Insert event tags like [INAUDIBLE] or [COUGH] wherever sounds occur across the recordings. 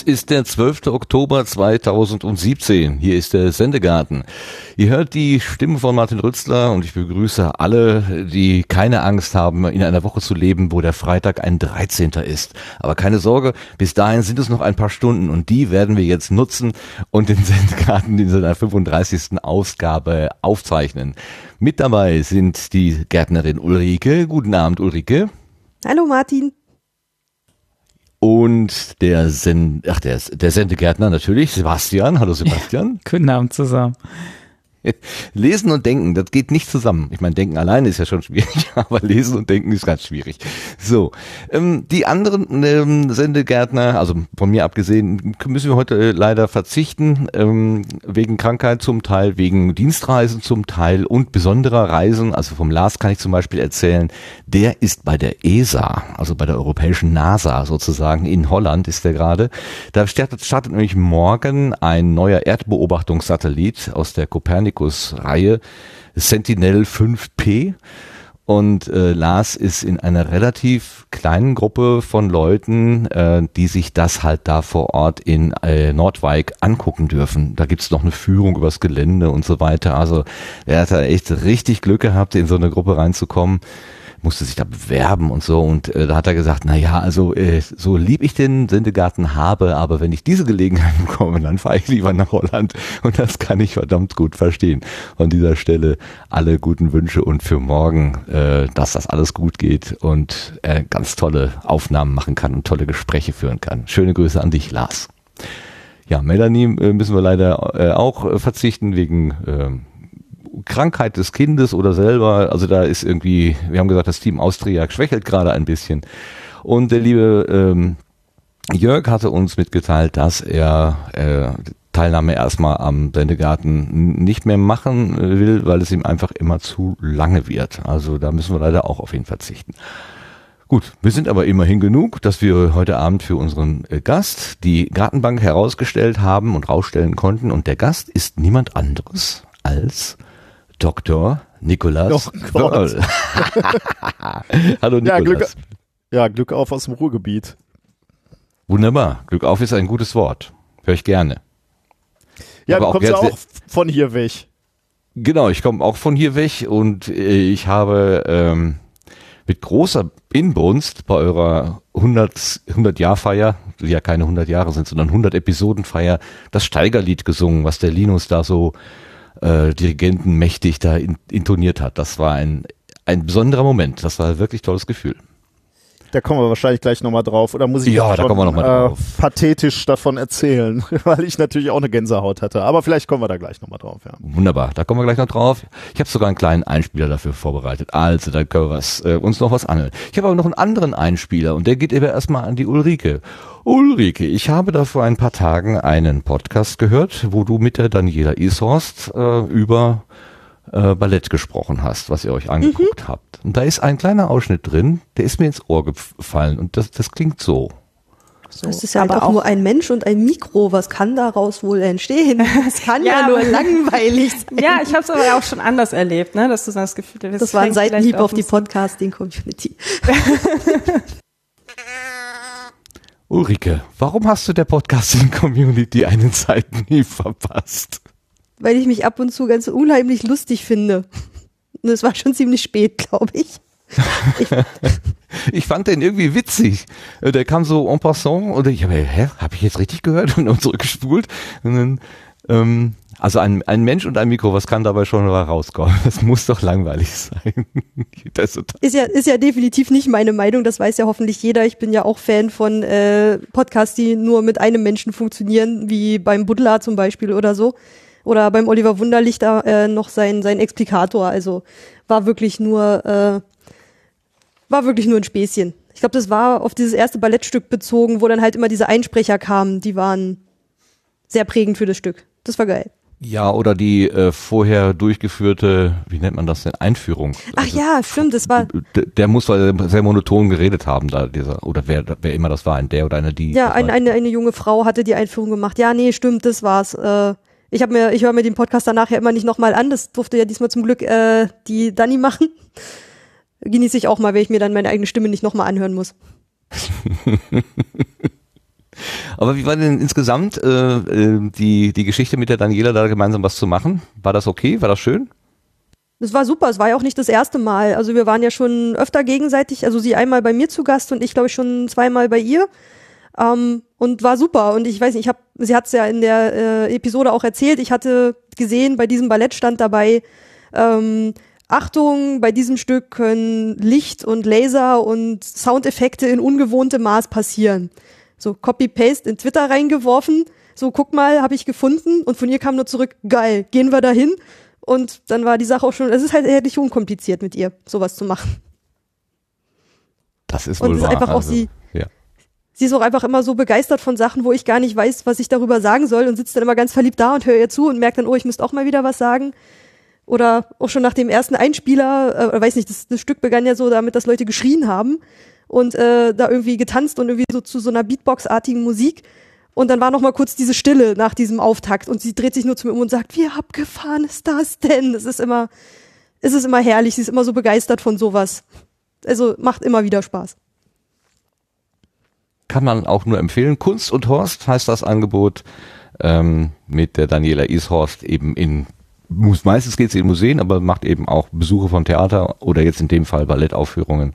Es ist der 12. Oktober 2017. Hier ist der Sendegarten. Ihr hört die Stimme von Martin Rützler und ich begrüße alle, die keine Angst haben, in einer Woche zu leben, wo der Freitag ein 13. ist. Aber keine Sorge, bis dahin sind es noch ein paar Stunden und die werden wir jetzt nutzen und den [LAUGHS] Sendegarten in seiner 35. Ausgabe aufzeichnen. Mit dabei sind die Gärtnerin Ulrike. Guten Abend, Ulrike. Hallo Martin und der Send ach der, der Sendegärtner natürlich, Sebastian. Hallo [LAUGHS] Sebastian. Ja, guten Abend zusammen. [LAUGHS] Lesen und denken, das geht nicht zusammen. Ich meine, denken alleine ist ja schon schwierig, [LAUGHS] aber lesen und denken ist ganz schwierig. So, ähm, die anderen ähm, Sendegärtner, also von mir abgesehen, müssen wir heute äh, leider verzichten, ähm, wegen Krankheit zum Teil, wegen Dienstreisen zum Teil und besonderer Reisen. Also vom Lars kann ich zum Beispiel erzählen, der ist bei der ESA, also bei der europäischen NASA sozusagen, in Holland ist der gerade. Da startet, startet nämlich morgen ein neuer Erdbeobachtungssatellit aus der Kopernik Copernicus-Reihe Sentinel 5P. Und äh, Lars ist in einer relativ kleinen Gruppe von Leuten, äh, die sich das halt da vor Ort in äh, Nordwijk angucken dürfen. Da gibt's noch eine Führung übers Gelände und so weiter. Also er hat da echt richtig Glück gehabt, in so eine Gruppe reinzukommen musste sich da bewerben und so. Und äh, da hat er gesagt, na ja, also äh, so lieb ich den Sendegarten habe, aber wenn ich diese Gelegenheit [LAUGHS] bekomme, dann fahre ich lieber nach Holland. Und das kann ich verdammt gut verstehen. An dieser Stelle alle guten Wünsche und für morgen, äh, dass das alles gut geht und er ganz tolle Aufnahmen machen kann und tolle Gespräche führen kann. Schöne Grüße an dich, Lars. Ja, Melanie äh, müssen wir leider äh, auch äh, verzichten wegen äh, Krankheit des Kindes oder selber, also da ist irgendwie, wir haben gesagt, das Team Austria schwächelt gerade ein bisschen. Und der liebe ähm, Jörg hatte uns mitgeteilt, dass er äh, Teilnahme erstmal am Sendegarten nicht mehr machen will, weil es ihm einfach immer zu lange wird. Also da müssen wir leider auch auf ihn verzichten. Gut, wir sind aber immerhin genug, dass wir heute Abend für unseren äh, Gast die Gartenbank herausgestellt haben und rausstellen konnten. Und der Gast ist niemand anderes als Dr. Nikolas oh Börl. [LAUGHS] Hallo Nikolas. Ja Glück, ja, Glück auf aus dem Ruhrgebiet. Wunderbar. Glück auf ist ein gutes Wort. Hör ich gerne. Ja, Aber du kommst ja auch von hier weg. Genau, ich komme auch von hier weg und äh, ich habe ähm, mit großer Inbrunst bei eurer 100, 100 Jahr Feier, die ja keine 100 Jahre sind, sondern 100 Episoden Feier, das Steigerlied gesungen, was der Linus da so äh, Dirigenten mächtig da in, intoniert hat. Das war ein, ein besonderer Moment. Das war ein wirklich tolles Gefühl. Da kommen wir wahrscheinlich gleich nochmal drauf. Oder muss ich ja, da schon, kommen wir noch mal äh, drauf. pathetisch davon erzählen, [LAUGHS] weil ich natürlich auch eine Gänsehaut hatte. Aber vielleicht kommen wir da gleich nochmal drauf. Ja. Wunderbar, da kommen wir gleich noch drauf. Ich habe sogar einen kleinen Einspieler dafür vorbereitet. Also, da können wir was, äh, uns noch was anhören. Ich habe aber noch einen anderen Einspieler und der geht eben erstmal an die Ulrike. Ulrike, ich habe da vor ein paar Tagen einen Podcast gehört, wo du mit der Daniela Ishorst äh, über äh, Ballett gesprochen hast, was ihr euch angeguckt mhm. habt. Und da ist ein kleiner Ausschnitt drin, der ist mir ins Ohr gefallen und das, das klingt so. So. Das ist ja aber auch nur ein Mensch und ein Mikro. Was kann daraus wohl entstehen? Es kann [LAUGHS] ja, ja nur [LAUGHS] langweilig sein. Ja, ich habe es aber auch schon anders erlebt, ne? dass du das Gefühl hast. Das war ein Seitenhieb auf die Podcasting-Community. [LAUGHS] Ulrike, warum hast du der Podcasting-Community einen Seitenhieb verpasst? Weil ich mich ab und zu ganz unheimlich lustig finde. Und es war schon ziemlich spät, glaube ich. Ich, [LAUGHS] ich, fand den irgendwie witzig. Der kam so en passant und ich habe, hä, habe ich jetzt richtig gehört [LAUGHS] und dann zurückgespult. Und dann, ähm, also ein, ein Mensch und ein Mikro, was kann dabei schon rauskommen? [LAUGHS] Das muss doch langweilig sein. ist, ist, ja, ist ja definitiv nicht meine Meinung, das weiß ja hoffentlich jeder. Ich bin ja auch Fan von äh, Podcasts, die nur mit einem Menschen funktionieren, wie beim Buddler zum Beispiel oder so. Oder beim Oliver Wunderlich da äh, noch sein, sein Explikator. Also war wirklich nur, äh, war wirklich nur ein Späßchen. Ich glaube, das war auf dieses erste Ballettstück bezogen, wo dann halt immer diese Einsprecher kamen, die waren sehr prägend für das Stück. Das war geil. Ja, oder die äh, vorher durchgeführte, wie nennt man das denn, Einführung. Ach also, ja, stimmt, das war. Der, der muss sehr monoton geredet haben, da dieser, oder wer, wer immer das war, ein der oder eine die. Ja, ein, eine, eine junge Frau hatte die Einführung gemacht. Ja, nee, stimmt, das war's. Äh, ich habe mir, ich höre mir den Podcast danach ja immer nicht nochmal an. Das durfte ja diesmal zum Glück äh, die Dani machen. Genieße ich auch mal, wenn ich mir dann meine eigene Stimme nicht nochmal anhören muss. [LAUGHS] Aber wie war denn insgesamt äh, äh, die, die Geschichte mit der Daniela da gemeinsam was zu machen? War das okay? War das schön? Das war super, es war ja auch nicht das erste Mal. Also wir waren ja schon öfter gegenseitig, also sie einmal bei mir zu Gast und ich glaube schon zweimal bei ihr. Ähm, und war super. Und ich weiß nicht, ich habe, sie hat es ja in der äh, Episode auch erzählt, ich hatte gesehen, bei diesem Ballett stand dabei, ähm, Achtung, bei diesem Stück können Licht und Laser und Soundeffekte in ungewohntem Maß passieren. So Copy-Paste in Twitter reingeworfen. So, guck mal, habe ich gefunden. Und von ihr kam nur zurück, geil, gehen wir dahin. Und dann war die Sache auch schon, es ist halt eher nicht unkompliziert mit ihr, sowas zu machen. Das ist wohl Und es ist einfach auch also, sie, Ja. Sie ist auch einfach immer so begeistert von Sachen, wo ich gar nicht weiß, was ich darüber sagen soll und sitzt dann immer ganz verliebt da und höre ihr zu und merkt dann, oh, ich müsste auch mal wieder was sagen. Oder auch schon nach dem ersten Einspieler, äh, weiß nicht, das, das Stück begann ja so damit, dass Leute geschrien haben und äh, da irgendwie getanzt und irgendwie so zu so einer Beatbox-artigen Musik. Und dann war noch mal kurz diese Stille nach diesem Auftakt und sie dreht sich nur zu mir um und sagt, wie abgefahren ist das denn? Es ist immer, es ist immer herrlich, sie ist immer so begeistert von sowas. Also macht immer wieder Spaß. Kann man auch nur empfehlen. Kunst und Horst heißt das Angebot ähm, mit der Daniela Ishorst eben in meistens geht sie in Museen, aber macht eben auch Besuche vom Theater oder jetzt in dem Fall Ballettaufführungen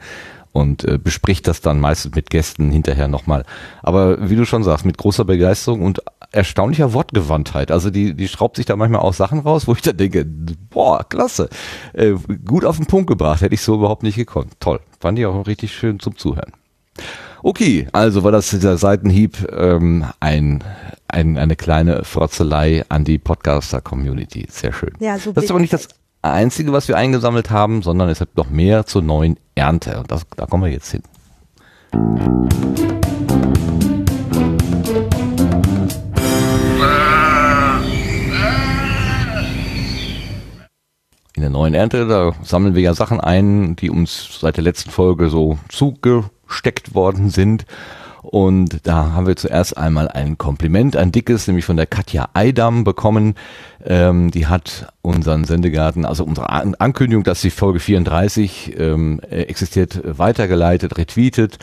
und äh, bespricht das dann meistens mit Gästen hinterher nochmal. Aber wie du schon sagst, mit großer Begeisterung und erstaunlicher Wortgewandtheit. Also die, die schraubt sich da manchmal auch Sachen raus, wo ich dann denke, boah, klasse, äh, gut auf den Punkt gebracht, hätte ich so überhaupt nicht gekonnt. Toll, fand ich auch richtig schön zum Zuhören. Okay, also war das dieser Seitenhieb ähm, ein, ein, eine kleine Frotzelei an die Podcaster-Community. Sehr schön. Ja, so das ist aber nicht das Einzige, was wir eingesammelt haben, sondern es hat noch mehr zur neuen Ernte. Und das, da kommen wir jetzt hin. In der neuen Ernte, da sammeln wir ja Sachen ein, die uns seit der letzten Folge so zugesteckt worden sind. Und da haben wir zuerst einmal ein Kompliment, ein dickes, nämlich von der Katja Eidam bekommen. Ähm, die hat unseren Sendegarten, also unsere An Ankündigung, dass die Folge 34 ähm, existiert, weitergeleitet, retweetet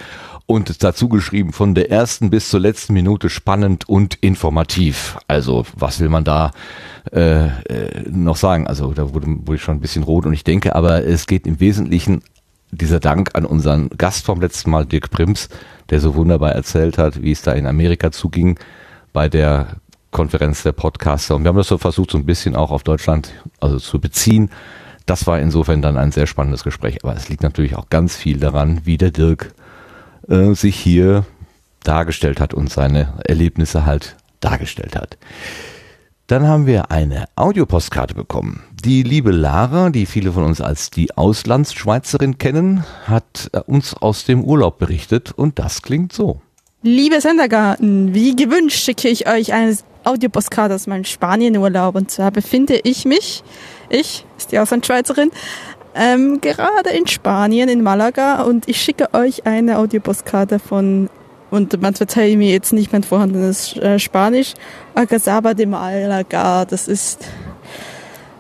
und dazu geschrieben, von der ersten bis zur letzten Minute spannend und informativ. Also was will man da äh, äh, noch sagen? Also da wurde, wurde ich schon ein bisschen rot und ich denke, aber es geht im Wesentlichen dieser Dank an unseren Gast vom letzten Mal, Dirk Prims, der so wunderbar erzählt hat, wie es da in Amerika zuging bei der Konferenz der Podcaster. Und wir haben das so versucht, so ein bisschen auch auf Deutschland also zu beziehen. Das war insofern dann ein sehr spannendes Gespräch. Aber es liegt natürlich auch ganz viel daran, wie der Dirk äh, sich hier dargestellt hat und seine Erlebnisse halt dargestellt hat. Dann haben wir eine Audiopostkarte bekommen. Die liebe Lara, die viele von uns als die Auslandsschweizerin kennen, hat äh, uns aus dem Urlaub berichtet und das klingt so. Liebe Sendergarten, wie gewünscht schicke ich euch eine Audiopostkarte aus meinem Spanienurlaub. Und zwar befinde ich mich, ich, ist die Auslandsschweizerin, ähm, gerade in Spanien, in Malaga. Und ich schicke euch eine Audiopostkarte von, und man verzeiht mir jetzt nicht mein vorhandenes äh, Spanisch, Agazaba de Malaga. Das ist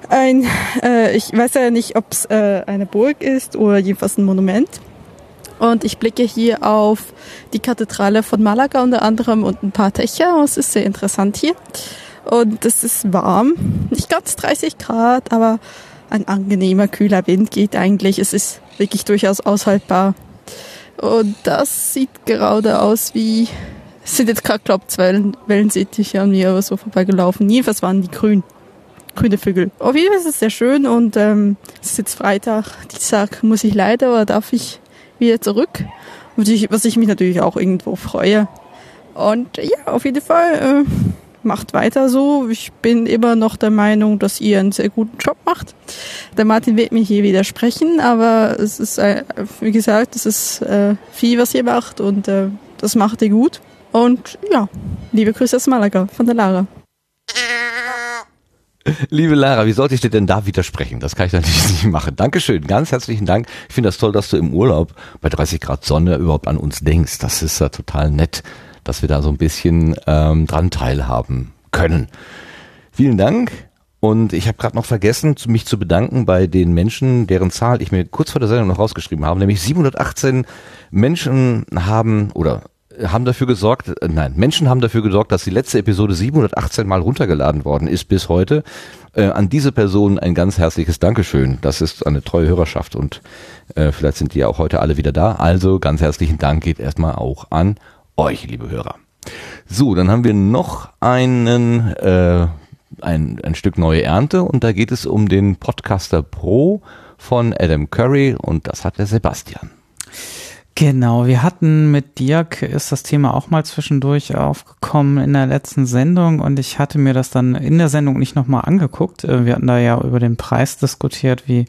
ein, äh, ich weiß ja nicht, ob es äh, eine Burg ist oder jedenfalls ein Monument. Und ich blicke hier auf die Kathedrale von Malaga unter anderem und ein paar Dächer. Es ist sehr interessant hier. Und es ist warm. Nicht ganz 30 Grad, aber ein angenehmer, kühler Wind geht eigentlich. Es ist wirklich durchaus aushaltbar. Und das sieht gerade aus wie, es sind jetzt gerade, glaube ich, zwei Wellensittiche an mir aber so vorbeigelaufen. Jedenfalls waren die grün. Grüne Vögel. Auf jeden Fall ist es sehr schön und ähm, es ist jetzt Freitag. Dienstag muss ich leider oder darf ich wieder zurück. Was ich, was ich mich natürlich auch irgendwo freue. Und ja, auf jeden Fall äh, macht weiter so. Ich bin immer noch der Meinung, dass ihr einen sehr guten Job macht. Der Martin wird mir hier widersprechen, aber es ist, äh, wie gesagt, es ist äh, viel, was ihr macht und äh, das macht ihr gut. Und ja, liebe Grüße aus Malaga von der Lara. Liebe Lara, wie sollte ich dir denn da widersprechen? Das kann ich natürlich [LAUGHS] nicht machen. Dankeschön, ganz herzlichen Dank. Ich finde das toll, dass du im Urlaub bei 30 Grad Sonne überhaupt an uns denkst. Das ist ja total nett, dass wir da so ein bisschen ähm, dran teilhaben können. Vielen Dank. Und ich habe gerade noch vergessen, mich zu bedanken bei den Menschen, deren Zahl ich mir kurz vor der Sendung noch rausgeschrieben habe, nämlich 718 Menschen haben oder haben dafür gesorgt, äh, nein, Menschen haben dafür gesorgt, dass die letzte Episode 718 mal runtergeladen worden ist bis heute. Äh, an diese Person ein ganz herzliches Dankeschön. Das ist eine treue Hörerschaft und äh, vielleicht sind die ja auch heute alle wieder da. Also ganz herzlichen Dank geht erstmal auch an euch, liebe Hörer. So, dann haben wir noch einen, äh, ein, ein Stück neue Ernte und da geht es um den Podcaster Pro von Adam Curry und das hat der Sebastian. Genau, wir hatten mit Dirk, ist das Thema auch mal zwischendurch aufgekommen in der letzten Sendung und ich hatte mir das dann in der Sendung nicht nochmal angeguckt. Äh, wir hatten da ja über den Preis diskutiert, wie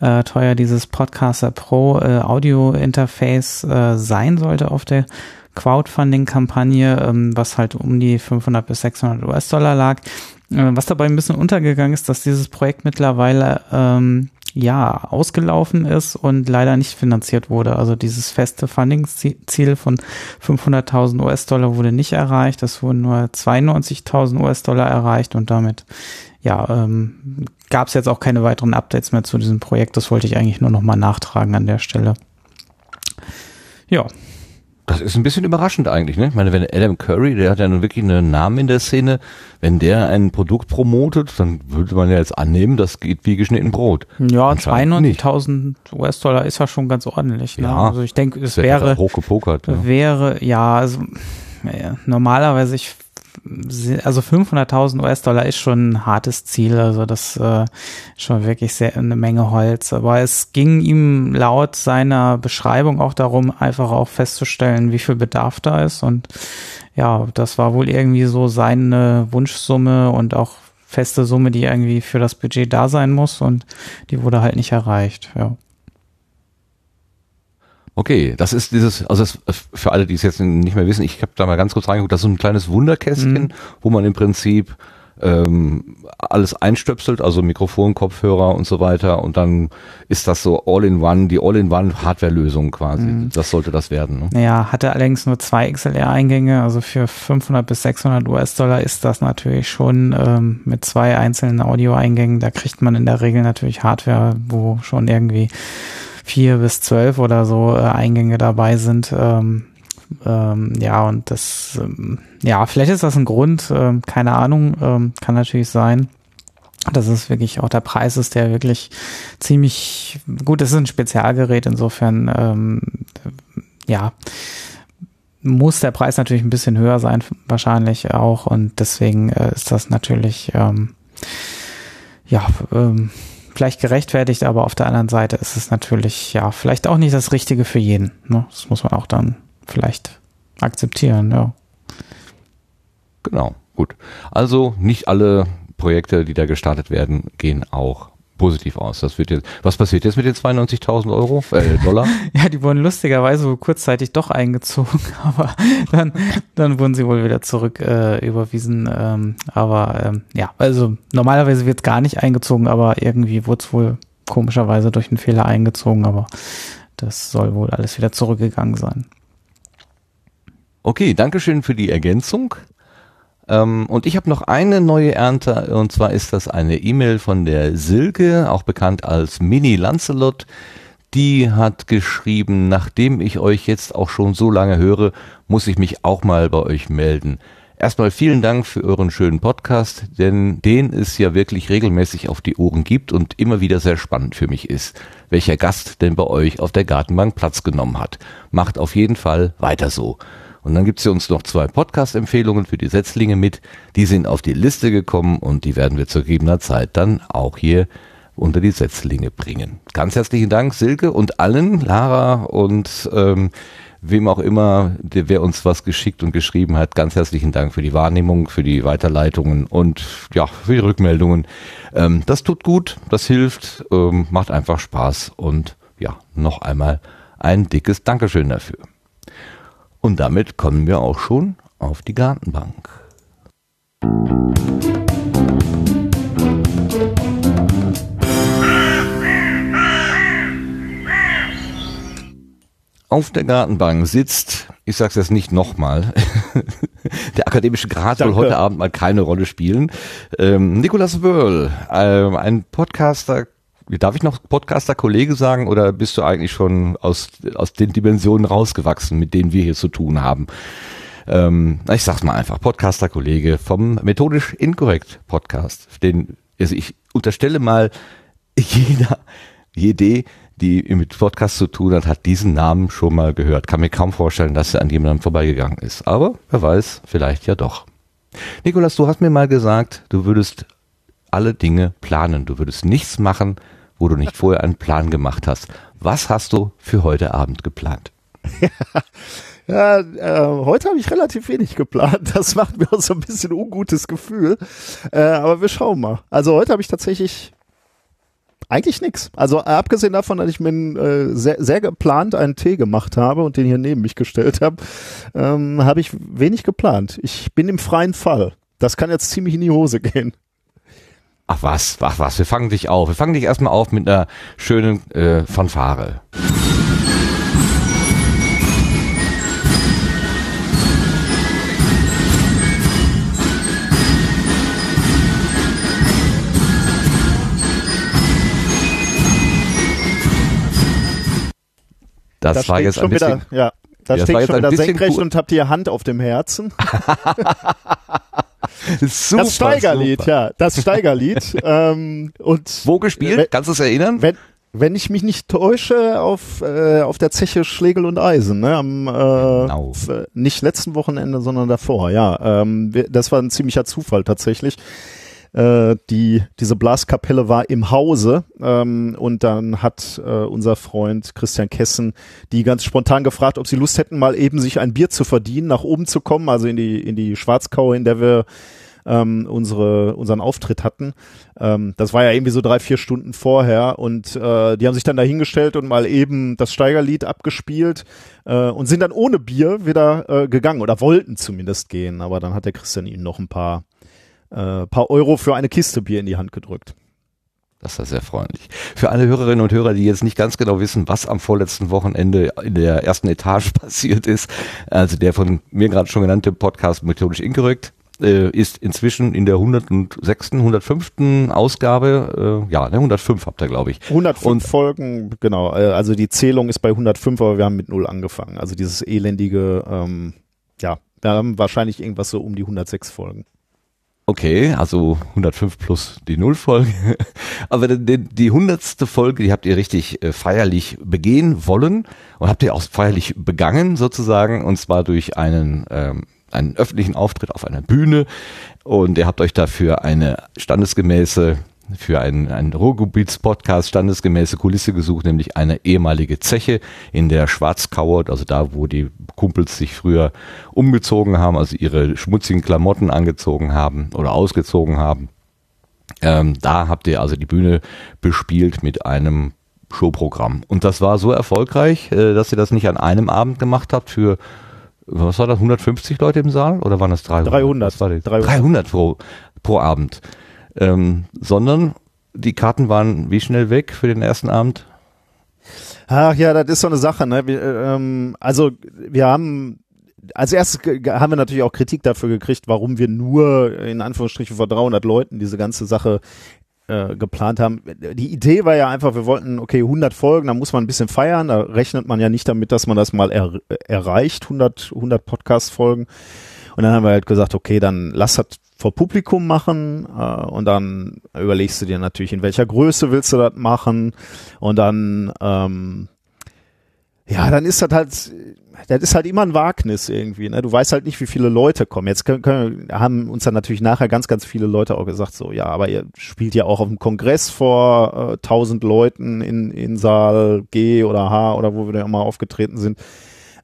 äh, teuer dieses Podcaster Pro äh, Audio Interface äh, sein sollte auf der Crowdfunding-Kampagne, ähm, was halt um die 500 bis 600 US-Dollar lag. Äh, was dabei ein bisschen untergegangen ist, dass dieses Projekt mittlerweile ähm, ja ausgelaufen ist und leider nicht finanziert wurde. Also dieses feste Funding-Ziel von 500.000 US-Dollar wurde nicht erreicht. Es wurden nur 92.000 US-Dollar erreicht und damit ja ähm, gab es jetzt auch keine weiteren Updates mehr zu diesem Projekt. Das wollte ich eigentlich nur noch mal nachtragen an der Stelle. Ja, das ist ein bisschen überraschend eigentlich, ne? Ich meine, wenn Adam Curry, der hat ja nun wirklich einen Namen in der Szene, wenn der ein Produkt promotet, dann würde man ja jetzt annehmen, das geht wie geschnitten Brot. Ja, 92.000 US-Dollar ist ja schon ganz ordentlich. Ne? Ja, also ich denke, es wäre hochgepokert. Ja. Wäre ja, also ja, normalerweise ich also 500.000 US-Dollar ist schon ein hartes Ziel, also das äh, schon wirklich sehr eine Menge Holz. Aber es ging ihm laut seiner Beschreibung auch darum, einfach auch festzustellen, wie viel Bedarf da ist und ja, das war wohl irgendwie so seine Wunschsumme und auch feste Summe, die irgendwie für das Budget da sein muss und die wurde halt nicht erreicht, ja. Okay, das ist dieses, also das, für alle, die es jetzt nicht mehr wissen, ich habe da mal ganz kurz reingeguckt, das ist so ein kleines Wunderkästchen, mhm. wo man im Prinzip ähm, alles einstöpselt, also Mikrofon, Kopfhörer und so weiter und dann ist das so All-in-One, die All-in-One-Hardware-Lösung quasi. Mhm. Das sollte das werden. Ne? Ja, hatte allerdings nur zwei XLR-Eingänge, also für 500 bis 600 US-Dollar ist das natürlich schon ähm, mit zwei einzelnen Audio-Eingängen, da kriegt man in der Regel natürlich Hardware, wo schon irgendwie vier bis zwölf oder so äh, Eingänge dabei sind. Ähm, ähm, ja, und das, ähm, ja, vielleicht ist das ein Grund, ähm, keine Ahnung, ähm, kann natürlich sein. dass es wirklich auch der Preis ist, der wirklich ziemlich gut. Ist ein Spezialgerät, insofern ähm, ja muss der Preis natürlich ein bisschen höher sein, wahrscheinlich auch. Und deswegen äh, ist das natürlich ähm, ja ähm, vielleicht gerechtfertigt, aber auf der anderen Seite ist es natürlich, ja, vielleicht auch nicht das Richtige für jeden. Ne? Das muss man auch dann vielleicht akzeptieren, ja. Genau, gut. Also nicht alle Projekte, die da gestartet werden, gehen auch positiv aus. Das wird jetzt, was passiert jetzt mit den 92.000 Euro, äh, Dollar? [LAUGHS] ja, die wurden lustigerweise kurzzeitig doch eingezogen, [LAUGHS] aber dann, dann wurden sie wohl wieder zurück äh, überwiesen. Ähm, aber ähm, ja, also normalerweise wird gar nicht eingezogen, aber irgendwie wurde es wohl komischerweise durch einen Fehler eingezogen, aber das soll wohl alles wieder zurückgegangen sein. Okay, Dankeschön für die Ergänzung. Ähm, und ich habe noch eine neue Ernte und zwar ist das eine E-Mail von der Silke, auch bekannt als Mini Lancelot. Die hat geschrieben, nachdem ich euch jetzt auch schon so lange höre, muss ich mich auch mal bei euch melden. Erstmal vielen Dank für euren schönen Podcast, denn den es ja wirklich regelmäßig auf die Ohren gibt und immer wieder sehr spannend für mich ist, welcher Gast denn bei euch auf der Gartenbank Platz genommen hat. Macht auf jeden Fall weiter so. Und dann gibt's hier uns noch zwei Podcast-Empfehlungen für die Setzlinge mit. Die sind auf die Liste gekommen und die werden wir zur gegebener Zeit dann auch hier unter die Setzlinge bringen. Ganz herzlichen Dank, Silke und allen, Lara und ähm, wem auch immer, der, wer uns was geschickt und geschrieben hat. Ganz herzlichen Dank für die Wahrnehmung, für die Weiterleitungen und ja, für die Rückmeldungen. Ähm, das tut gut, das hilft, ähm, macht einfach Spaß und ja, noch einmal ein dickes Dankeschön dafür. Und damit kommen wir auch schon auf die Gartenbank. Auf der Gartenbank sitzt, ich sag's jetzt nicht nochmal, [LAUGHS] der akademische Grad soll heute Abend mal keine Rolle spielen. Ähm, Nicolas Wörl, äh, ein Podcaster, darf ich noch Podcaster-Kollege sagen oder bist du eigentlich schon aus, aus den Dimensionen rausgewachsen, mit denen wir hier zu tun haben? Ähm, ich sag's mal einfach, Podcaster-Kollege vom Methodisch Inkorrekt Podcast. Den, also ich unterstelle mal, [LAUGHS] jeder, jede, die mit Podcast zu tun hat, hat diesen Namen schon mal gehört. Kann mir kaum vorstellen, dass er an jemandem vorbeigegangen ist. Aber wer weiß, vielleicht ja doch. Nikolas, du hast mir mal gesagt, du würdest alle Dinge planen. Du würdest nichts machen, wo du nicht vorher einen Plan gemacht hast. Was hast du für heute Abend geplant? [LAUGHS] Ja, äh, heute habe ich relativ wenig geplant. Das macht mir auch so ein bisschen ungutes Gefühl. Äh, aber wir schauen mal. Also heute habe ich tatsächlich eigentlich nix. Also abgesehen davon, dass ich mir äh, sehr, sehr geplant einen Tee gemacht habe und den hier neben mich gestellt habe, ähm, habe ich wenig geplant. Ich bin im freien Fall. Das kann jetzt ziemlich in die Hose gehen. Ach was, ach was, wir fangen dich auf. Wir fangen dich erstmal auf mit einer schönen äh, Fanfare. Das, Da war jetzt schon ein bisschen, wieder, ja, da Ja, das steht schon wieder senkrecht und habt die Hand auf dem Herzen. [LAUGHS] super, das Steigerlied, super. ja, das Steigerlied. [LAUGHS] ähm, und Wo gespielt? Wenn- Kannst du es erinnern? wenn, wenn ich mich nicht täusche, auf, äh, auf der Zeche Schlegel und Eisen, ne? Am äh, Genau. äh, nicht letzten Wochenende, sondern davor, ja. Ähm, das war ein ziemlicher Zufall tatsächlich. Äh, die, diese Blaskapelle war im Hause ähm, und dann hat äh, unser Freund Christian Kessen die ganz spontan gefragt, ob sie Lust hätten, mal eben sich ein Bier zu verdienen, nach oben zu kommen, also in die, in die Schwarzkaue, in der wir ähm, unsere, unseren Auftritt hatten. Ähm, das war ja irgendwie so drei, vier Stunden vorher und äh, die haben sich dann dahingestellt und mal eben das Steigerlied abgespielt äh, und sind dann ohne Bier wieder äh, gegangen oder wollten zumindest gehen. Aber dann hat der Christian ihnen noch ein paar, äh, paar Euro für eine Kiste Bier in die Hand gedrückt. Das war sehr freundlich. Für alle Hörerinnen und Hörer, die jetzt nicht ganz genau wissen, was am vorletzten Wochenende in der ersten Etage [LAUGHS] passiert ist, also der von mir gerade schon genannte Podcast Methodisch Inkorrekt, äh, ist inzwischen in der 106., 105. Ausgabe, äh, ja, ne, 105 habt ihr, glaube ich. 105 Und- Folgen, genau. Äh, also die Zählung ist bei 105, aber wir haben mit null angefangen. Also dieses elendige, ähm, ja, wir haben wahrscheinlich irgendwas so um die 106 Folgen. Okay, also 105 plus die Nullfolge. [LAUGHS] Aber die, die, die hundertste Folge, die habt ihr richtig äh, feierlich begehen wollen und habt ihr auch feierlich begangen sozusagen und zwar durch einen, ähm, einen öffentlichen Auftritt auf einer Bühne und ihr habt euch dafür eine standesgemäße für einen, einen Ruhrgebiets-Podcast standesgemäße Kulisse gesucht, nämlich eine ehemalige Zeche in der Schwarzkauer, also da, wo die Kumpels sich früher umgezogen haben, also ihre schmutzigen Klamotten angezogen haben oder ausgezogen haben. Ähm, da habt ihr also die Bühne bespielt mit einem Showprogramm. Und das war so erfolgreich, äh, dass ihr das nicht an einem Abend gemacht habt für, was war das, 150 Leute im Saal oder waren das 300? 300. Was war das? 300. 300 pro, pro Abend. Ähm, sondern die Karten waren wie schnell weg für den ersten Abend? Ach ja, das ist so eine Sache. Ne? Wir, ähm, also wir haben als erstes haben wir natürlich auch Kritik dafür gekriegt, warum wir nur in Anführungsstrichen vor 300 Leuten diese ganze Sache äh, geplant haben. Die Idee war ja einfach, wir wollten, okay, 100 Folgen, da muss man ein bisschen feiern, da rechnet man ja nicht damit, dass man das mal er, erreicht, 100, 100 Podcast-Folgen. Und dann haben wir halt gesagt, okay, dann lass das vor Publikum machen äh, und dann überlegst du dir natürlich, in welcher Größe willst du das machen und dann ähm, ja, dann ist das halt, das ist halt immer ein Wagnis irgendwie. Ne? Du weißt halt nicht, wie viele Leute kommen. Jetzt können, können, haben uns dann natürlich nachher ganz, ganz viele Leute auch gesagt, so, ja, aber ihr spielt ja auch auf dem Kongress vor äh, 1000 Leuten in, in Saal G oder H oder wo wir da immer aufgetreten sind.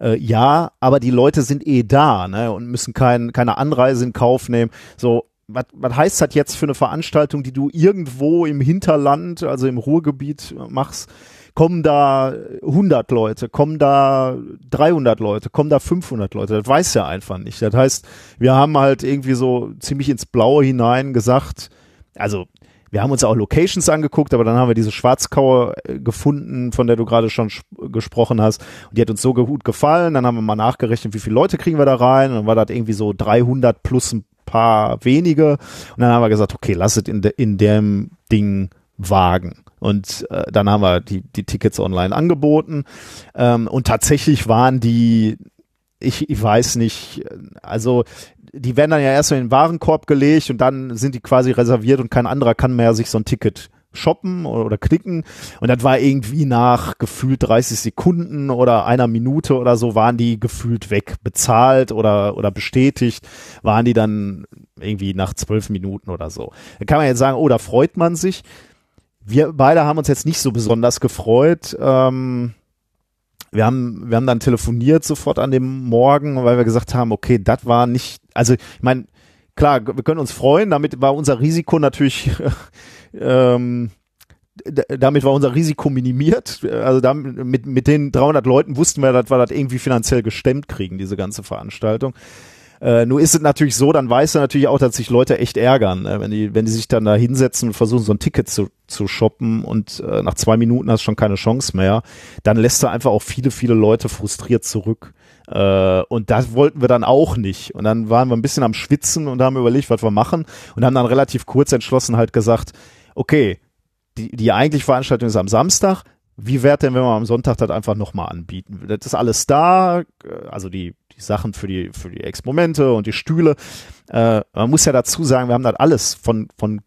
Äh, ja, aber die Leute sind eh da ne? und müssen kein, keine Anreise in Kauf nehmen. So, was, was heißt das jetzt für eine Veranstaltung, die du irgendwo im Hinterland, also im Ruhrgebiet äh, machst? Kommen da 100 Leute, kommen da 300 Leute, kommen da 500 Leute? Das weiß ja einfach nicht. Das heißt, wir haben halt irgendwie so ziemlich ins Blaue hinein gesagt, also wir haben uns auch Locations angeguckt, aber dann haben wir diese Schwarzkauer äh, gefunden, von der du gerade schon sp- gesprochen hast. Und die hat uns so gut gefallen. Dann haben wir mal nachgerechnet, wie viele Leute kriegen wir da rein. Und dann war das irgendwie so 300 plus ein paar wenige. Und dann haben wir gesagt, okay, lass es in, de in dem Ding wagen. Und äh, dann haben wir die, die Tickets online angeboten. Ähm, und tatsächlich waren die, ich, ich weiß nicht, also die werden dann ja erst in den Warenkorb gelegt und dann sind die quasi reserviert und kein anderer kann mehr sich so ein Ticket shoppen oder, oder klicken. Und das war irgendwie nach gefühlt 30 Sekunden oder einer Minute oder so waren die gefühlt weg. Bezahlt oder, oder bestätigt waren die dann irgendwie nach zwölf Minuten oder so. Da kann man jetzt sagen, oh, da freut man sich. Wir beide haben uns jetzt nicht so besonders gefreut. Ähm, wir haben, wir haben dann telefoniert sofort an dem Morgen, weil wir gesagt haben, okay, das war nicht, also ich meine, klar, wir können uns freuen, damit war unser Risiko natürlich [LAUGHS] ähm, damit war unser Risiko minimiert. Also damit, mit, mit den 300 Leuten wussten wir, dass wir das irgendwie finanziell gestemmt kriegen, diese ganze Veranstaltung. Äh, nur ist es natürlich so, dann weiß er natürlich auch, dass sich Leute echt ärgern, äh, wenn die, wenn die sich dann da hinsetzen und versuchen, so ein Ticket zu, zu shoppen und äh, nach zwei Minuten hast du schon keine Chance mehr, dann lässt er einfach auch viele, viele Leute frustriert zurück. Äh, und das wollten wir dann auch nicht. Und dann waren wir ein bisschen am Schwitzen und haben überlegt, was wir machen und haben dann relativ kurz entschlossen halt gesagt, okay, die, die eigentliche Veranstaltung ist am Samstag. Wie wäre denn, wenn wir am Sonntag das einfach nochmal anbieten? Das ist alles da, äh, also die, die Sachen für die, für die Exponente und die Stühle. Äh, man muss ja dazu sagen, wir haben das alles von, von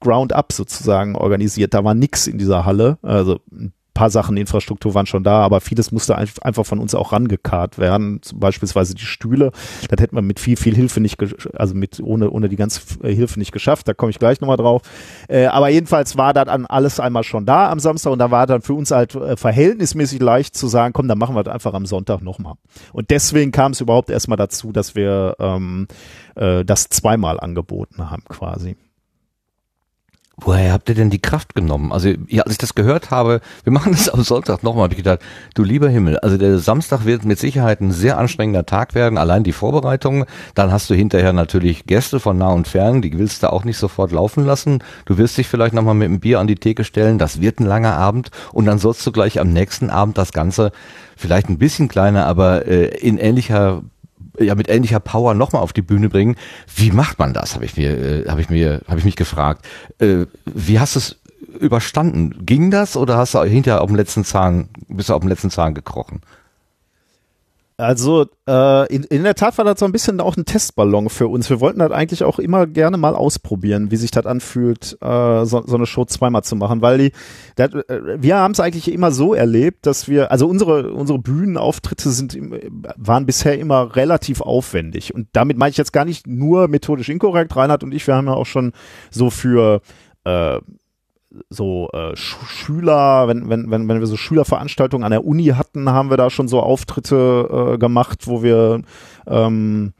Ground up sozusagen organisiert. Da war nix in dieser Halle. Also ein paar Sachen, Infrastruktur waren schon da, aber vieles musste einfach von uns auch rangekarrt werden, beispielsweise die Stühle. Das hätten wir mit viel, viel Hilfe nicht, also mit ohne, ohne die ganze äh, Hilfe nicht geschafft. Da komme ich gleich nochmal drauf. Äh, aber jedenfalls war das dann alles einmal schon da am Samstag und da war dann für uns halt äh, verhältnismäßig leicht zu sagen, komm, dann machen wir das einfach am Sonntag nochmal. Und deswegen kam es überhaupt erstmal dazu, dass wir ähm, äh, das zweimal angeboten haben quasi. Woher habt ihr denn die Kraft genommen? Also, ja, als ich das gehört habe, wir machen das am Sonntag nochmal, habe ich gedacht, du lieber Himmel, also der Samstag wird mit Sicherheit ein sehr anstrengender Tag werden, allein die Vorbereitungen. Dann hast du hinterher natürlich Gäste von nah und fern, die willst du auch nicht sofort laufen lassen. Du wirst dich vielleicht nochmal mit einem Bier an die Theke stellen, das wird ein langer Abend und dann sollst du gleich am nächsten Abend das Ganze vielleicht ein bisschen kleiner, aber äh, in ähnlicher ja mit ähnlicher Power nochmal auf die Bühne bringen. Wie macht man das? Habe ich mir, äh, habe ich mir, habe ich mich gefragt. Äh, wie hast du es überstanden? Ging das oder hast du hinterher auf dem letzten Zahn, bist du auf dem letzten Zahn gekrochen? Also äh, in, in der Tat war das so ein bisschen auch ein Testballon für uns. Wir wollten das eigentlich auch immer gerne mal ausprobieren, wie sich das anfühlt, äh, so, so eine Show zweimal zu machen, weil die, dat, äh, wir haben es eigentlich immer so erlebt, dass wir, also unsere unsere Bühnenauftritte sind waren bisher immer relativ aufwendig und damit meine ich jetzt gar nicht nur methodisch inkorrekt. Reinhard und ich, wir haben ja auch schon so für äh, so äh, Sch Schüler, wenn, wenn, wenn, wenn wir so Schülerveranstaltungen an der Uni hatten, haben wir da schon so Auftritte äh, gemacht, wo wir ähm,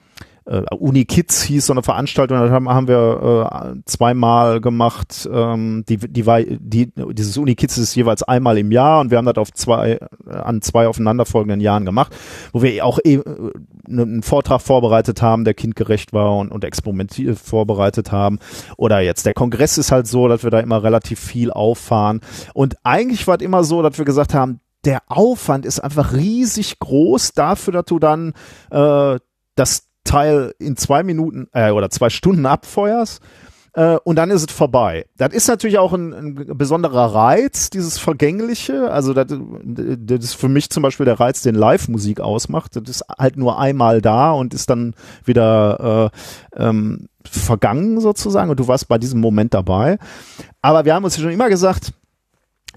äh, Uni Kids hieß so eine Veranstaltung, da haben, haben wir äh, zweimal gemacht. Ähm, die, die war, die, dieses Uni Kids ist jeweils einmal im Jahr und wir haben das auf zwei, an zwei aufeinanderfolgenden Jahren gemacht, wo wir auch äh, einen Vortrag vorbereitet haben, der kindgerecht war und, und experimentiert vorbereitet haben. Oder jetzt der Kongress ist halt so, dass wir da immer relativ viel auffahren. Und eigentlich war es immer so, dass wir gesagt haben, der Aufwand ist einfach riesig groß dafür, dass du dann äh, das Teil in zwei Minuten äh, oder zwei Stunden abfeuerst äh, und dann ist es vorbei. Das ist natürlich auch ein, ein besonderer Reiz, dieses Vergängliche. Also das, das ist für mich zum Beispiel der Reiz, den Live-Musik ausmacht. Das ist halt nur einmal da und ist dann wieder äh, ähm, vergangen sozusagen und du warst bei diesem Moment dabei. Aber wir haben uns ja schon immer gesagt,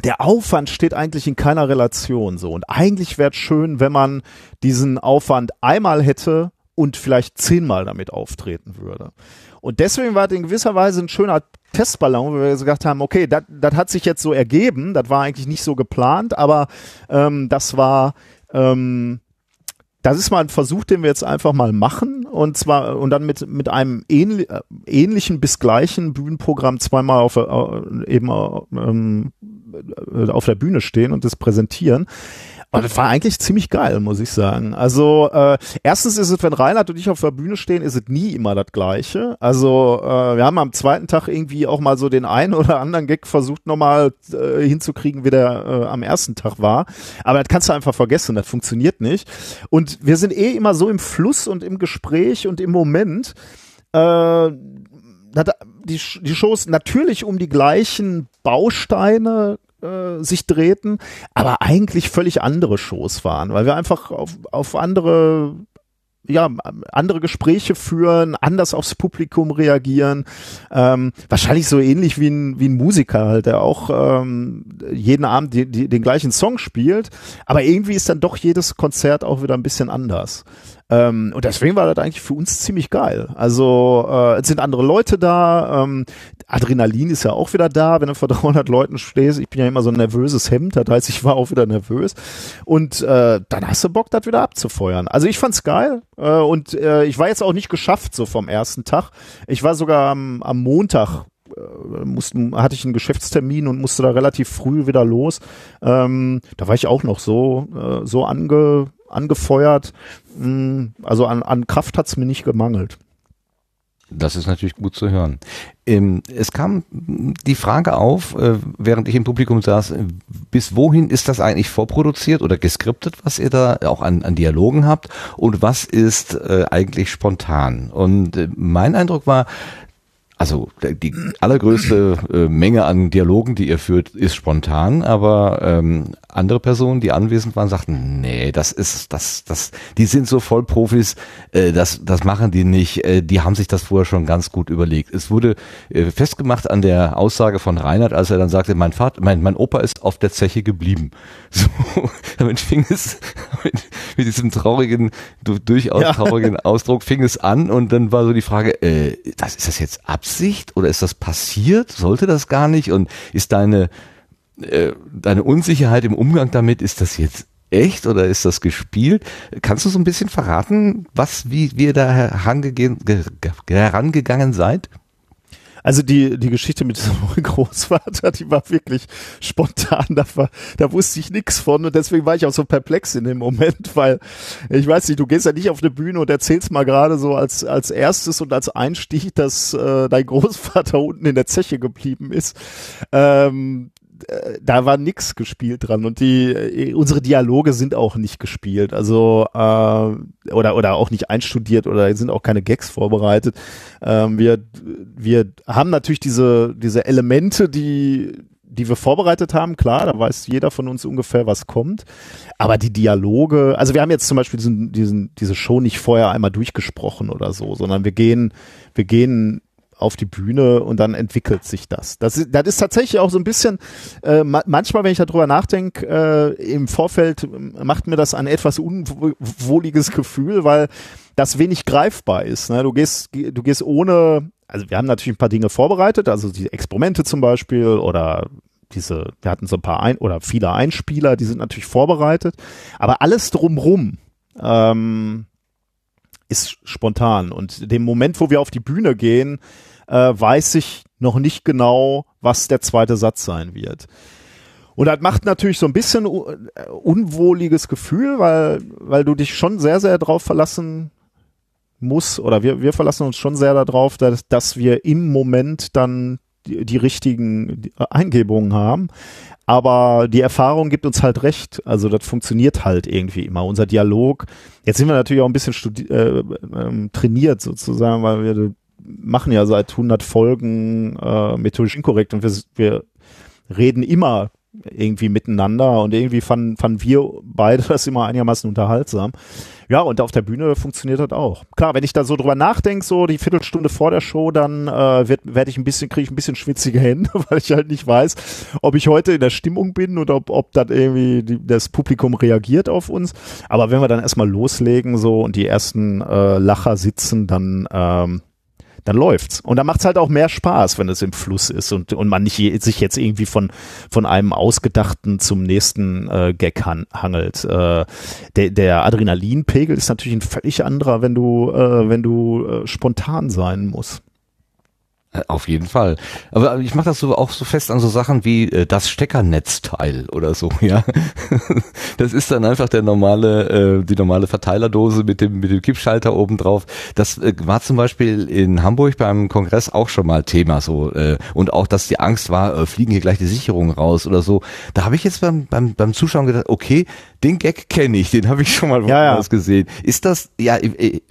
der Aufwand steht eigentlich in keiner Relation so. Und eigentlich wäre es schön, wenn man diesen Aufwand einmal hätte und vielleicht zehnmal damit auftreten würde. Und deswegen war es in gewisser Weise ein schöner Testballon, wo wir gesagt haben, okay, das hat sich jetzt so ergeben, das war eigentlich nicht so geplant, aber ähm, das war ähm, das ist mal ein Versuch, den wir jetzt einfach mal machen und zwar und dann mit mit einem ähnli äh, ähnlichen bis gleichen Bühnenprogramm zweimal auf äh, eben ähm, äh, auf der Bühne stehen und das präsentieren. Aber das war eigentlich ziemlich geil, muss ich sagen. Also äh, erstens ist es, wenn Reinhard und ich auf der Bühne stehen, ist es nie immer das Gleiche. Also äh, wir haben am zweiten Tag irgendwie auch mal so den einen [LAUGHS] oder anderen Gag versucht nochmal äh, hinzukriegen, wie der äh, am ersten Tag war. Aber das kannst du einfach vergessen, das funktioniert nicht. Und wir sind eh immer so im Fluss und im Gespräch und im Moment. Äh, die, die Shows natürlich um die gleichen Bausteine äh, sich drehten, aber eigentlich völlig andere Shows waren, weil wir einfach auf, auf andere ja, andere Gespräche führen, anders aufs Publikum reagieren. Ähm, wahrscheinlich so ähnlich wie ein, wie ein Musiker halt, der auch ähm, jeden Abend die, die, den gleichen Song spielt. Aber irgendwie ist dann doch jedes Konzert auch wieder ein bisschen anders. Ähm, und deswegen war das eigentlich für uns ziemlich geil. Also äh, es sind andere Leute da, ähm, Adrenalin ist ja auch wieder da, wenn du vor [LAUGHS] 300 Leuten stehst. Ich bin ja immer so ein nervöses Hemd, das heißt, ich war auch wieder nervös. Und äh, dann hast du Bock, das wieder abzufeuern. Also ich fand's geil äh, und äh, ich war jetzt auch nicht geschafft so vom ersten Tag. Ich war sogar am, am Montag äh, mussten, hatte ich einen Geschäftstermin und musste da relativ früh wieder los. Ähm, da war ich auch noch so, äh, so ange, angefeuert. Mm, also an, an Kraft hat's mir nicht gemangelt. Das ist natürlich gut zu hören. Ähm, es kam die Frage auf, äh, während ich im Publikum saß, bis wohin ist das eigentlich vorproduziert oder geskriptet, was ihr da auch an, an Dialogen habt und was ist äh, eigentlich spontan? Und äh, mein Eindruck war, also die allergrößte äh, Menge an Dialogen, die ihr führt, ist spontan, aber ähm, andere Personen, die anwesend waren, sagten, nee, das ist, das, das, die sind so voll Profis, äh, das, das machen die nicht, äh, die haben sich das vorher schon ganz gut überlegt. Es wurde äh, festgemacht an der Aussage von Reinhard, als er dann sagte, mein Vater, mein, mein Opa ist auf der Zeche geblieben. So, [LAUGHS] damit fing es mit, mit diesem traurigen, durchaus ja. traurigen [LAUGHS] Ausdruck fing es an und dann war so die Frage, äh, das ist das jetzt Absicht oder ist das passiert? Sollte das gar nicht? Und ist deine äh, deine Unsicherheit im Umgang damit, ist das jetzt echt oder ist das gespielt? Kannst du so ein bisschen verraten, was, wie, wie ihr da herangegangen seid? Also die, die Geschichte mit diesem [LAUGHS] Großvater, die war wirklich spontan. Da, war, da wusste ich nichts von und deswegen war ich auch so perplex in dem Moment, weil ich weiß nicht, du gehst ja nicht auf eine Bühne und erzählst mal gerade so als, als erstes und als Einstieg, dass äh, dein Großvater [LAUGHS] unten in der Zeche geblieben ist. Ähm, äh, da war nix gespielt dran und die äh, unsere Dialoge sind auch nicht gespielt, also äh, oder oder auch nicht einstudiert oder sind auch keine Gags vorbereitet. Ähm, wir wir haben natürlich diese diese Elemente, die die wir vorbereitet haben, klar, da weiß jeder von uns ungefähr, was kommt. Aber die Dialoge, also wir haben jetzt zum Beispiel diesen, diesen, diese Show nicht vorher einmal durchgesprochen oder so, sondern wir gehen, wir gehen auf die Bühne und dann entwickelt sich das. Das ist, das ist tatsächlich auch so ein bisschen, äh, manchmal, wenn ich darüber nachdenke, äh, im Vorfeld macht mir das ein etwas unwohliges Gefühl, weil das wenig greifbar ist. Ne? Du gehst, du gehst ohne, also wir haben natürlich ein paar Dinge vorbereitet, also die Experimente zum Beispiel oder diese, wir hatten so ein paar ein oder viele Einspieler, die sind natürlich vorbereitet, aber alles drumrum, ähm, ist spontan. Und dem Moment, wo wir auf die Bühne gehen, äh, weiß ich noch nicht genau, was der zweite Satz sein wird. Und das macht natürlich so ein bisschen äh, unwohliges Gefühl, weil, weil du dich schon sehr, sehr darauf verlassen musst, oder wir, wir verlassen uns schon sehr darauf, dass, dass wir im Moment dann die, die richtigen Eingebungen haben. Aber die Erfahrung gibt uns halt recht. Also das funktioniert halt irgendwie immer. Unser Dialog. Jetzt sind wir natürlich auch ein bisschen studi äh, äh, trainiert sozusagen, weil wir machen ja seit 100 Folgen äh, methodisch inkorrekt und wir, wir reden immer irgendwie miteinander und irgendwie fanden, fanden wir beide [LAUGHS] das immer einigermaßen unterhaltsam. Ja, und auf der Bühne funktioniert das auch. Klar, wenn ich da so drüber nachdenke, so die Viertelstunde vor der Show, dann äh, wird werde ich ein bisschen, kriege ich ein bisschen schwitzige Hände, [LAUGHS] weil ich halt nicht weiß, ob ich heute in der Stimmung bin oder ob, ob das irgendwie die, das Publikum reagiert auf uns. Aber wenn wir dann erstmal loslegen so und die ersten äh, Lacher sitzen, dann ähm, dann läuft's. Und dann macht's halt auch mehr Spaß, wenn es im Fluss ist und, und man nicht je, sich jetzt irgendwie von, von einem ausgedachten zum nächsten äh, Gag han, hangelt. Äh, der, der Adrenalinpegel ist natürlich ein völlig anderer, wenn du, äh, wenn du äh, spontan sein musst. Äh, auf jeden Fall. Aber ich mache das so auch so fest an so Sachen wie äh, das Steckernetzteil oder so, [LAUGHS] ja. Das ist dann einfach der normale, äh, die normale Verteilerdose mit dem mit dem Kippschalter oben drauf. Das äh, war zum Beispiel in Hamburg beim Kongress auch schon mal Thema so äh, und auch, dass die Angst war, äh, fliegen hier gleich die Sicherungen raus oder so. Da habe ich jetzt beim, beim beim Zuschauen gedacht, okay, den Gag kenne ich, den habe ich schon mal ja, ja. gesehen. Ist das ja äh, äh,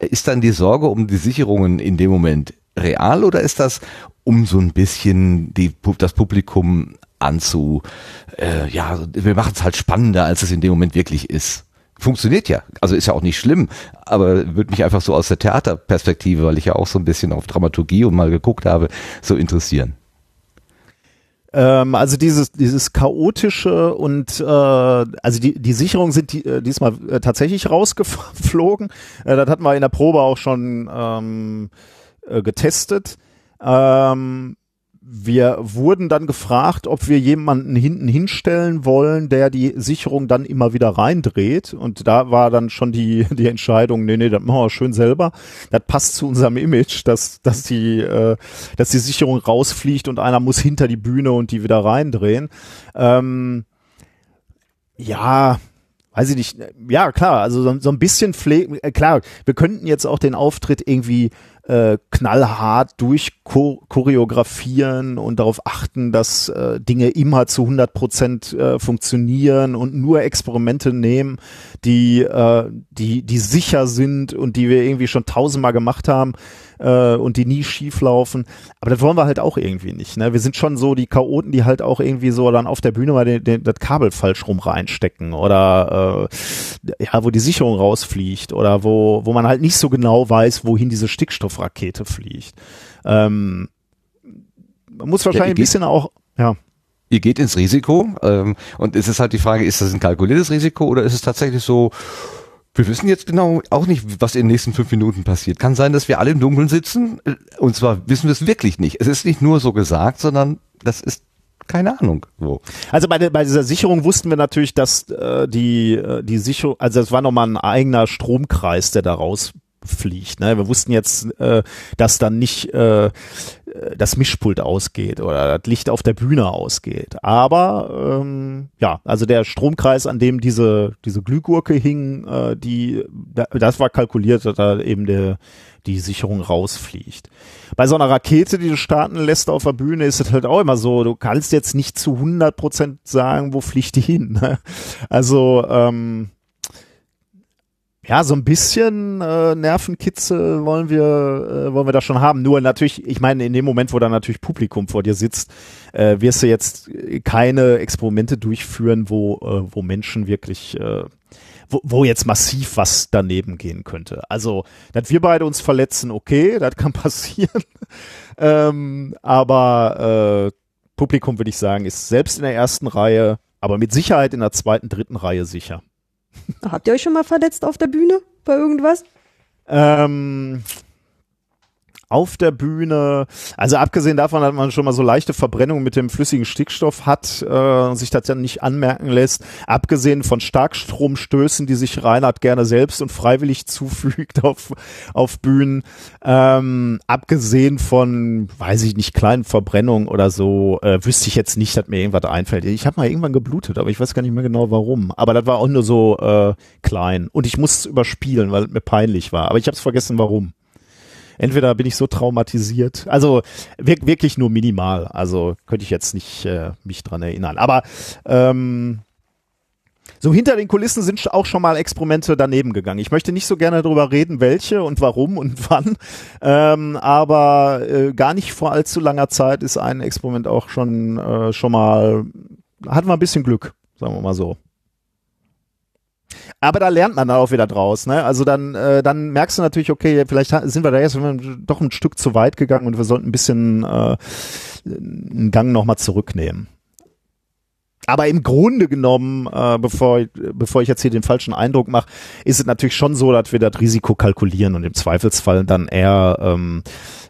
ist dann die Sorge um die Sicherungen in dem Moment real oder ist das um so ein bisschen die, das Publikum anzu, äh, ja, wir machen es halt spannender, als es in dem Moment wirklich ist. Funktioniert ja, also ist ja auch nicht schlimm, aber würde mich einfach so aus der Theaterperspektive, weil ich ja auch so ein bisschen auf Dramaturgie und mal geguckt habe, so interessieren. Ähm, also dieses, dieses chaotische und äh, also die, die Sicherungen sind die, äh, diesmal äh, tatsächlich [LAUGHS] rausgeflogen. Äh, das hatten wir in der Probe auch schon ähm, äh, getestet. Ähm, wir wurden dann gefragt, ob wir jemanden hinten hinstellen wollen, der die Sicherung dann immer wieder reindreht. Und da war dann schon die, [LAUGHS] die Entscheidung, nee, nee, das machen wir schön selber. Das passt zu unserem Image, dass, dass die, äh, dass die Sicherung rausfliegt und einer muss hinter die Bühne und die wieder reindrehen. Ähm, ja, weiß ich nicht, ja klar, also so, so ein bisschen pflegen, äh, klar, wir könnten jetzt auch den Auftritt irgendwie äh, knallhart durchchoreografieren und darauf achten, dass äh, Dinge immer zu 100 Prozent äh, funktionieren und nur Experimente nehmen, die, äh, die, die sicher sind und die wir irgendwie schon tausendmal gemacht haben äh, und die nie schief laufen. Aber das wollen wir halt auch irgendwie nicht. Ne? Wir sind schon so die Chaoten, die halt auch irgendwie so dann auf der Bühne mal den, den, das Kabel falsch rum reinstecken oder äh, ja, wo die Sicherung rausfliegt oder wo, wo man halt nicht so genau weiß, wohin diese Stickstoffrakete fliegt. Ähm, man muss wahrscheinlich ja, ein bisschen auch, ja ihr geht ins Risiko ähm, und es ist halt die Frage, ist das ein kalkuliertes Risiko oder ist es tatsächlich so, wir wissen jetzt genau auch nicht, was in den nächsten fünf Minuten passiert. Kann sein, dass wir alle im Dunkeln sitzen. Und zwar wissen wir es wirklich nicht. Es ist nicht nur so gesagt, sondern das ist keine Ahnung. Wo. Also bei, bei dieser Sicherung wussten wir natürlich, dass äh, die, äh, die Sicherung, also es war nochmal ein eigener Stromkreis, der da rausfliegt. Ne? Wir wussten jetzt, äh, dass dann nicht äh, das Mischpult ausgeht oder das Licht auf der Bühne ausgeht. Aber ähm, ja, also der Stromkreis, an dem diese diese Glühgurke hing, äh, die das war kalkuliert, dass da eben der die Sicherung rausfliegt. Bei so einer Rakete, die du starten lässt auf der Bühne, ist es halt auch immer so, du kannst jetzt nicht zu 100 Prozent sagen, wo fliegt die hin. Ne? Also ähm, ja, so ein bisschen äh, Nervenkitzel wollen wir, äh, wollen wir da schon haben. Nur natürlich, ich meine, in dem Moment, wo da natürlich Publikum vor dir sitzt, äh, wirst du jetzt keine Experimente durchführen, wo, äh, wo Menschen wirklich, äh, wo, wo jetzt massiv was daneben gehen könnte. Also, dass wir beide uns verletzen, okay, [LAUGHS] das kann passieren. ähm, aber äh, Publikum, würde ich sagen, ist selbst in der ersten Reihe, aber mit Sicherheit in der zweiten, dritten Reihe sicher. Habt ihr euch schon mal verletzt auf der Bühne bei irgendwas? Ähm, auf der Bühne, also abgesehen davon, dass man schon mal so leichte Verbrennung mit dem flüssigen Stickstoff hat äh, sich das ja nicht anmerken lässt, abgesehen von Starkstromstößen, die sich Reinhard gerne selbst und freiwillig [LAUGHS] zufügt auf, auf Bühnen, ähm, abgesehen von, weiß ich nicht, kleinen Verbrennungen oder so, äh, wüsste ich jetzt nicht, dass mir irgendwas einfällt. Ich habe mal irgendwann geblutet, aber ich weiß gar nicht mehr genau warum. Aber das war auch nur so äh, klein und ich musste es überspielen, weil es mir peinlich war. Aber ich habe es vergessen, warum entweder bin ich so traumatisiert, also wirklich nur minimal, also könnte ich jetzt nicht äh, mich dran erinnern. Aber ähm, so hinter den Kulissen sind auch schon mal Experimente daneben gegangen. Ich möchte nicht so gerne darüber reden, welche und warum und [LAUGHS] wann, ähm, aber äh, gar nicht vor allzu langer Zeit ist ein Experiment auch schon äh, schon mal hatten wir ein bisschen Glück, sagen wir mal so. Aber da lernt man dann auch wieder draus, ne? Also dann, äh, dann merkst du natürlich, okay, vielleicht sind wir da jetzt doch ein Stück zu weit gegangen und wir sollten ein bisschen äh, einen Gang nochmal zurücknehmen. Aber im Grunde genommen, äh, bevor, bevor ich jetzt hier den falschen Eindruck mache, ist es natürlich schon so, dass wir das Risiko kalkulieren und im Zweifelsfall dann eher ähm,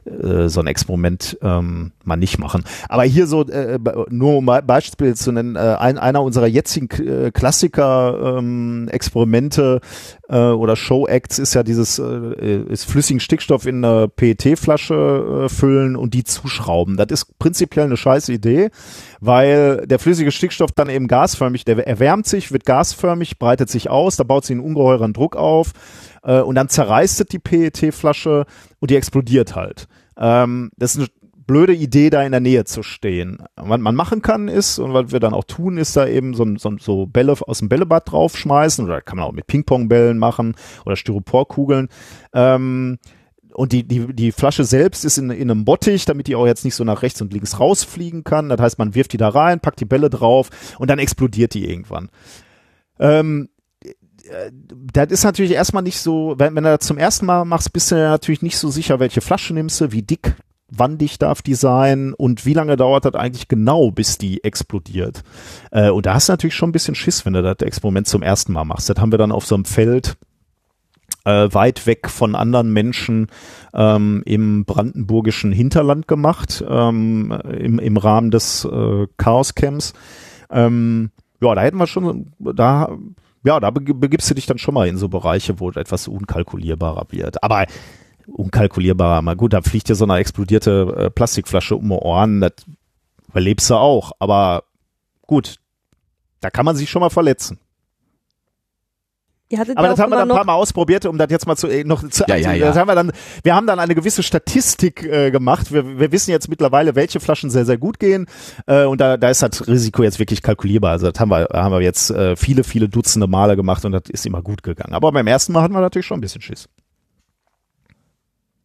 äh, so ein Experiment ähm, mal nicht machen. Aber hier so, äh, nur um Beispiel zu nennen, äh, ein, einer unserer jetzigen äh, Klassiker-Experimente ähm, äh, oder Show-Acts ist ja dieses äh, ist flüssigen Stickstoff in eine PET-Flasche äh, füllen und die zuschrauben. Das ist prinzipiell eine scheiß Idee, weil der flüssige Stickstoff dann eben gasförmig, der erwärmt sich, wird gasförmig, breitet sich aus, da baut sich einen ungeheuren Druck auf äh, und dann zerreißt die PET-Flasche und die explodiert halt. Ähm, das ist eine blöde Idee, da in der Nähe zu stehen. Was man machen kann ist, und was wir dann auch tun, ist da eben so, so, so Bälle aus dem Bällebad draufschmeißen oder kann man auch mit Ping-Pong-Bällen machen oder Styroporkugeln. Ähm, und die, die, die Flasche selbst ist in, in einem Bottich, damit die auch jetzt nicht so nach rechts und links rausfliegen kann. Das heißt, man wirft die da rein, packt die Bälle drauf und dann explodiert die irgendwann. Ähm, äh, das ist natürlich erstmal nicht so, wenn, wenn du das zum ersten Mal machst, bist du natürlich nicht so sicher, welche Flasche nimmst du, wie dick, wann dicht darf die sein und wie lange dauert das eigentlich genau, bis die explodiert. Äh, und da hast du natürlich schon ein bisschen Schiss, wenn du das Experiment zum ersten Mal machst. Das haben wir dann auf so einem Feld äh, weit weg von anderen Menschen ähm, im brandenburgischen Hinterland gemacht, ähm, im, im Rahmen des äh, Chaos Camps. Ähm, ja, da hätten wir schon, da ja, da begibst du dich dann schon mal in so Bereiche, wo etwas unkalkulierbarer wird. Aber unkalkulierbarer, mal gut, da fliegt dir so eine explodierte äh, Plastikflasche um die Ohren, das überlebst du auch. Aber gut, da kann man sich schon mal verletzen. Aber das haben wir dann ein paar Mal ausprobiert, um das jetzt mal zu äh, noch zu ja, ja, ja. Das haben wir dann wir haben dann eine gewisse Statistik äh, gemacht. Wir, wir wissen jetzt mittlerweile, welche Flaschen sehr sehr gut gehen äh, und da da ist das Risiko jetzt wirklich kalkulierbar. Also das haben wir haben wir jetzt äh, viele viele Dutzende Male gemacht und das ist immer gut gegangen. Aber beim ersten Mal hatten wir natürlich schon ein bisschen Schiss.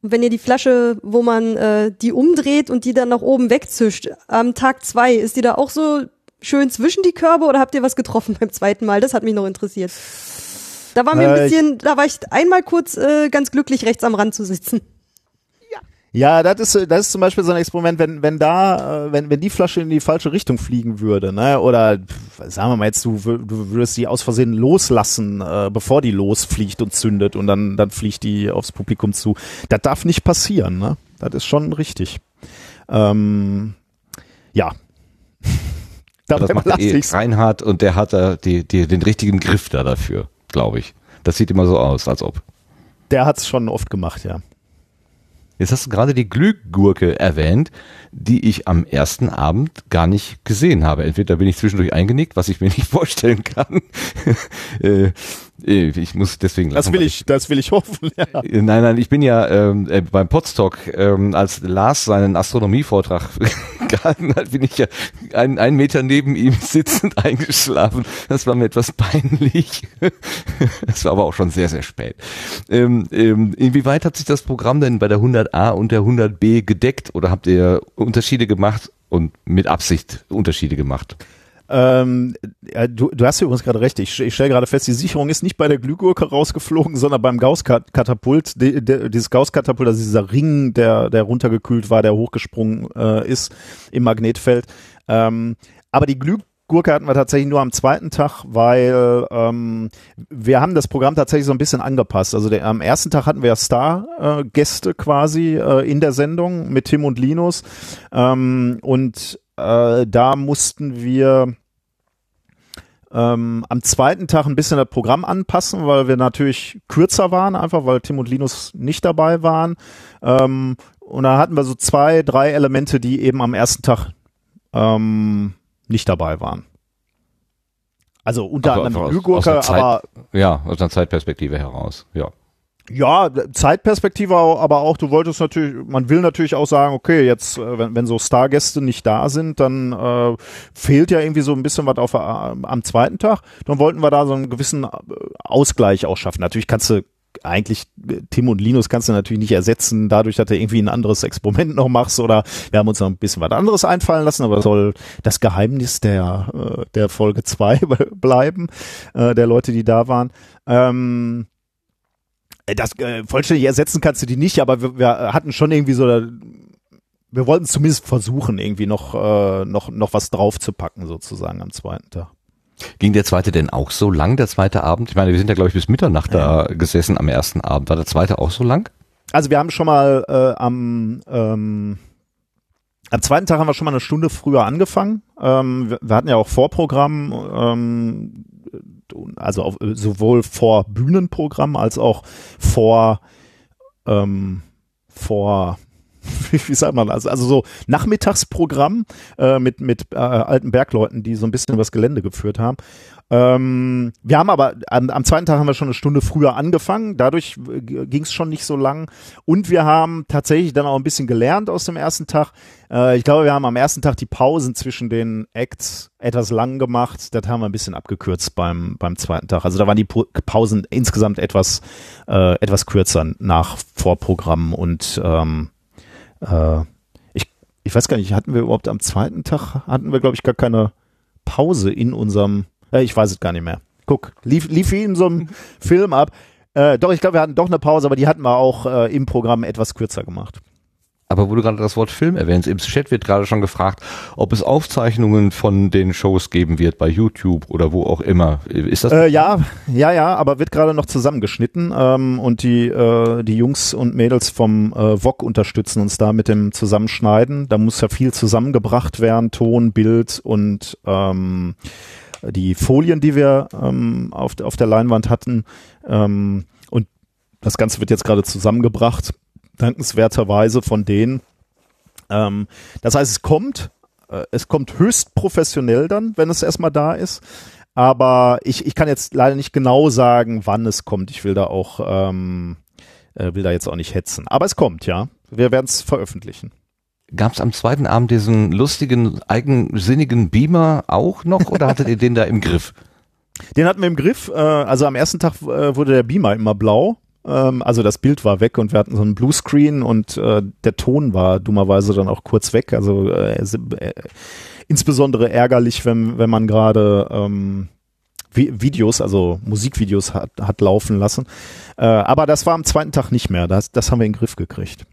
wenn ihr die Flasche, wo man äh, die umdreht und die dann nach oben wegzischt, am Tag zwei, ist die da auch so schön zwischen die Körbe oder habt ihr was getroffen [LAUGHS] beim zweiten Mal? Das hat mich noch interessiert. Da war mir ein bisschen, da war ich einmal kurz äh, ganz glücklich, rechts am Rand zu sitzen. Ja, das ist das ist zum Beispiel so ein Experiment, wenn wenn da äh, wenn wenn die Flasche in die falsche Richtung fliegen würde, ne? Oder sagen wir mal jetzt, du, du würdest die aus Versehen loslassen, äh, bevor die losfliegt und zündet und dann dann fliegt die aufs Publikum zu. Das darf nicht passieren, ne? Das ist schon richtig. Ähm, ja. [LAUGHS] Das macht eh Reinhard und der hat da die, die, den richtigen Griff da dafür glaube ich. Das sieht immer so aus, als ob. Der hat es schon oft gemacht, ja. Jetzt hast du gerade die Glühgurke erwähnt, die ich am ersten Abend gar nicht gesehen habe. Entweder bin ich zwischendurch eingenickt, was ich mir [LAUGHS] nicht vorstellen kann. Äh, ich muss deswegen. Das will ich, das will ich hoffen. [LAUGHS] Ja. Äh, nein, nein, ich bin ja ähm, äh, beim Podstock, ähm, als Lars seinen Astronomievortrag [LAUGHS] gehalten hat, bin ich ja einen, einen Meter neben ihm [LAUGHS] sitzend eingeschlafen. Das war mir etwas peinlich. das war aber auch schon sehr, sehr spät. Ähm, ähm, inwieweit hat sich das Programm denn bei der 100a und der 100b gedeckt oder habt ihr Unterschiede gemacht und mit Absicht Unterschiede gemacht? Ähm, ja, du, du hast übrigens gerade recht. Ich, ich stelle gerade fest, die Sicherung ist nicht bei der Glühgurke rausgeflogen, sondern beim Gauss-Katapult. Die, die, dieses Gauss-Katapult, also dieser Ring, der, der runtergekühlt war, der hochgesprungen äh, ist im Magnetfeld. Ähm, aber die Glühgurke hatten wir tatsächlich nur am zweiten Tag, weil ähm, wir haben das Programm tatsächlich so ein bisschen angepasst. Also der, am ersten Tag hatten wir Star-Gäste äh, quasi äh, in der Sendung mit Tim und Linus ähm, und äh, da mussten wir ähm, am zweiten Tag ein bisschen das Programm anpassen, weil wir natürlich kürzer waren, einfach weil Tim und Linus nicht dabei waren. Ähm, und da hatten wir so zwei, drei Elemente, die eben am ersten Tag ähm, nicht dabei waren. Also unter also anderem Glühgurke, aber ja, aus einer Zeitperspektive heraus, ja. Ja, Zeitperspektive, aber auch, du wolltest natürlich, man will natürlich auch sagen, okay, jetzt, äh, wenn, wenn so Stargäste nicht da sind, dann äh, fehlt ja irgendwie so ein bisschen was auf, äh, am zweiten Tag. Dann wollten wir da so einen gewissen äh, Ausgleich auch schaffen. Natürlich kannst du eigentlich Tim und Linus kannst du natürlich nicht ersetzen, dadurch, dass du irgendwie ein anderes Experiment noch machst oder wir haben uns noch ein bisschen was anderes einfallen lassen, aber soll das Geheimnis der, der Folge [LAUGHS] zwei [LAUGHS] bleiben, der Leute, die da waren. Ähm, äh, das äh, vollständig ersetzen kannst du die nicht, aber wir, wir hatten schon irgendwie so, wir wollten zumindest versuchen, irgendwie noch, äh, noch, noch was draufzupacken, sozusagen am zweiten Tag. Ging der zweite denn auch so lang, der zweite Abend? Ich meine, wir sind ja, glaube ich, bis Mitternacht ja. da gesessen am ersten Abend. War der zweite auch so lang? Also wir haben schon mal äh, am, ähm, am zweiten Tag haben wir schon mal eine Stunde früher angefangen. Ähm, wir, wir hatten ja auch Vorprogramm. Ähm, also auf, sowohl vor Bühnenprogramm als auch vor ähm, vor [LAUGHS] wie, sagt man das? Also so Nachmittagsprogramm äh, mit, mit äh, alten Bergleuten, die so ein bisschen übers Gelände geführt haben. Ähm, wir haben aber am, am, zweiten Tag haben wir schon eine Stunde früher angefangen, dadurch ging es schon nicht so lang. Und wir haben tatsächlich dann auch ein bisschen gelernt aus dem ersten Tag. Äh, ich glaube, wir haben am ersten Tag die Pausen zwischen den Acts etwas lang gemacht. Das haben wir ein bisschen abgekürzt beim, beim zweiten Tag. Also da waren die Pausen insgesamt etwas, äh, etwas kürzer nach Vorprogramm und ähm, äh, ich, ich weiß gar nicht, hatten wir überhaupt am zweiten Tag, hatten wir, glaube ich, gar keine Pause in unserem äh, ich weiß es gar nicht mehr. Guck, lief, lief wie in so einem [LAUGHS] Film ab. Äh, doch, ich glaube, wir hatten doch eine Pause, aber die hatten wir auch äh, im Programm etwas kürzer gemacht. Aber wo du gerade das Wort Film erwähnst, im Chat wird gerade schon gefragt, ob es Aufzeichnungen von den Shows geben wird bei YouTube oder wo auch immer. Ist das? Äh, ja, ja, ja, aber wird gerade noch zusammengeschnitten ähm, und die äh, die Jungs und Mädels vom äh, VOG unterstützen uns da mit dem Zusammenschneiden. Da muss ja viel zusammengebracht werden, Ton, Bild und ähm, die Folien, die wir ähm, auf, auf der Leinwand hatten. Ähm, und das Ganze wird jetzt gerade zusammengebracht, dankenswerterweise von denen. Ähm, das heißt, es kommt, äh, es kommt höchst professionell dann, wenn es erstmal da ist. Aber ich, ich kann jetzt leider nicht genau sagen, wann es kommt. Ich will da auch, ähm, äh, will da jetzt auch nicht hetzen. Aber es kommt, ja. Wir werden es veröffentlichen. Gab es am zweiten Abend diesen lustigen, eigensinnigen Beamer auch noch oder hattet ihr den da im Griff? [LAUGHS] Den hatten wir im Griff. Äh, also am ersten Tag äh, wurde der Beamer immer blau. Ähm, also das Bild war weg und wir hatten so einen Bluescreen und äh, der Ton war dummerweise dann auch kurz weg. Also insbesondere ärgerlich, wenn, wenn man gerade ähm, Videos, also Musikvideos hat, hat laufen lassen. aber das war am zweiten Tag nicht mehr. Das, das haben wir in den Griff gekriegt.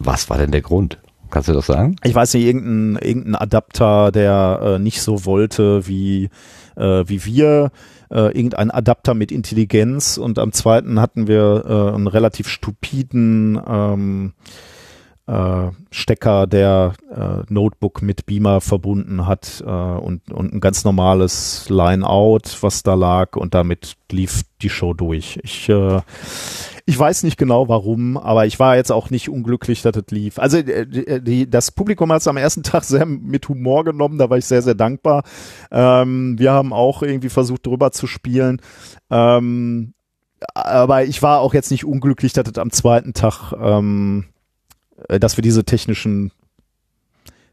Was war denn der Grund? Kannst du das sagen? Ich weiß nicht, irgendein, irgendein Adapter, der äh, nicht so wollte wie, äh, wie wir. Äh, irgendein Adapter mit Intelligenz und am zweiten hatten wir äh, einen relativ stupiden ähm, äh, Stecker, der äh, Notebook mit Beamer verbunden hat äh, und, und ein ganz normales Line-Out, was da lag und damit lief die Show durch. Ich, äh, ich weiß nicht genau warum, aber ich war jetzt auch nicht unglücklich, dass es lief. Also äh, äh, die, das Publikum hat es am ersten [LAUGHS] Tag sehr mit Humor genommen, da war ich sehr, sehr dankbar. Ähm, wir haben auch irgendwie versucht, drüber zu spielen. Ähm, aber ich war auch jetzt nicht unglücklich, dass es am zweiten Tag ähm, äh, dass wir diese technischen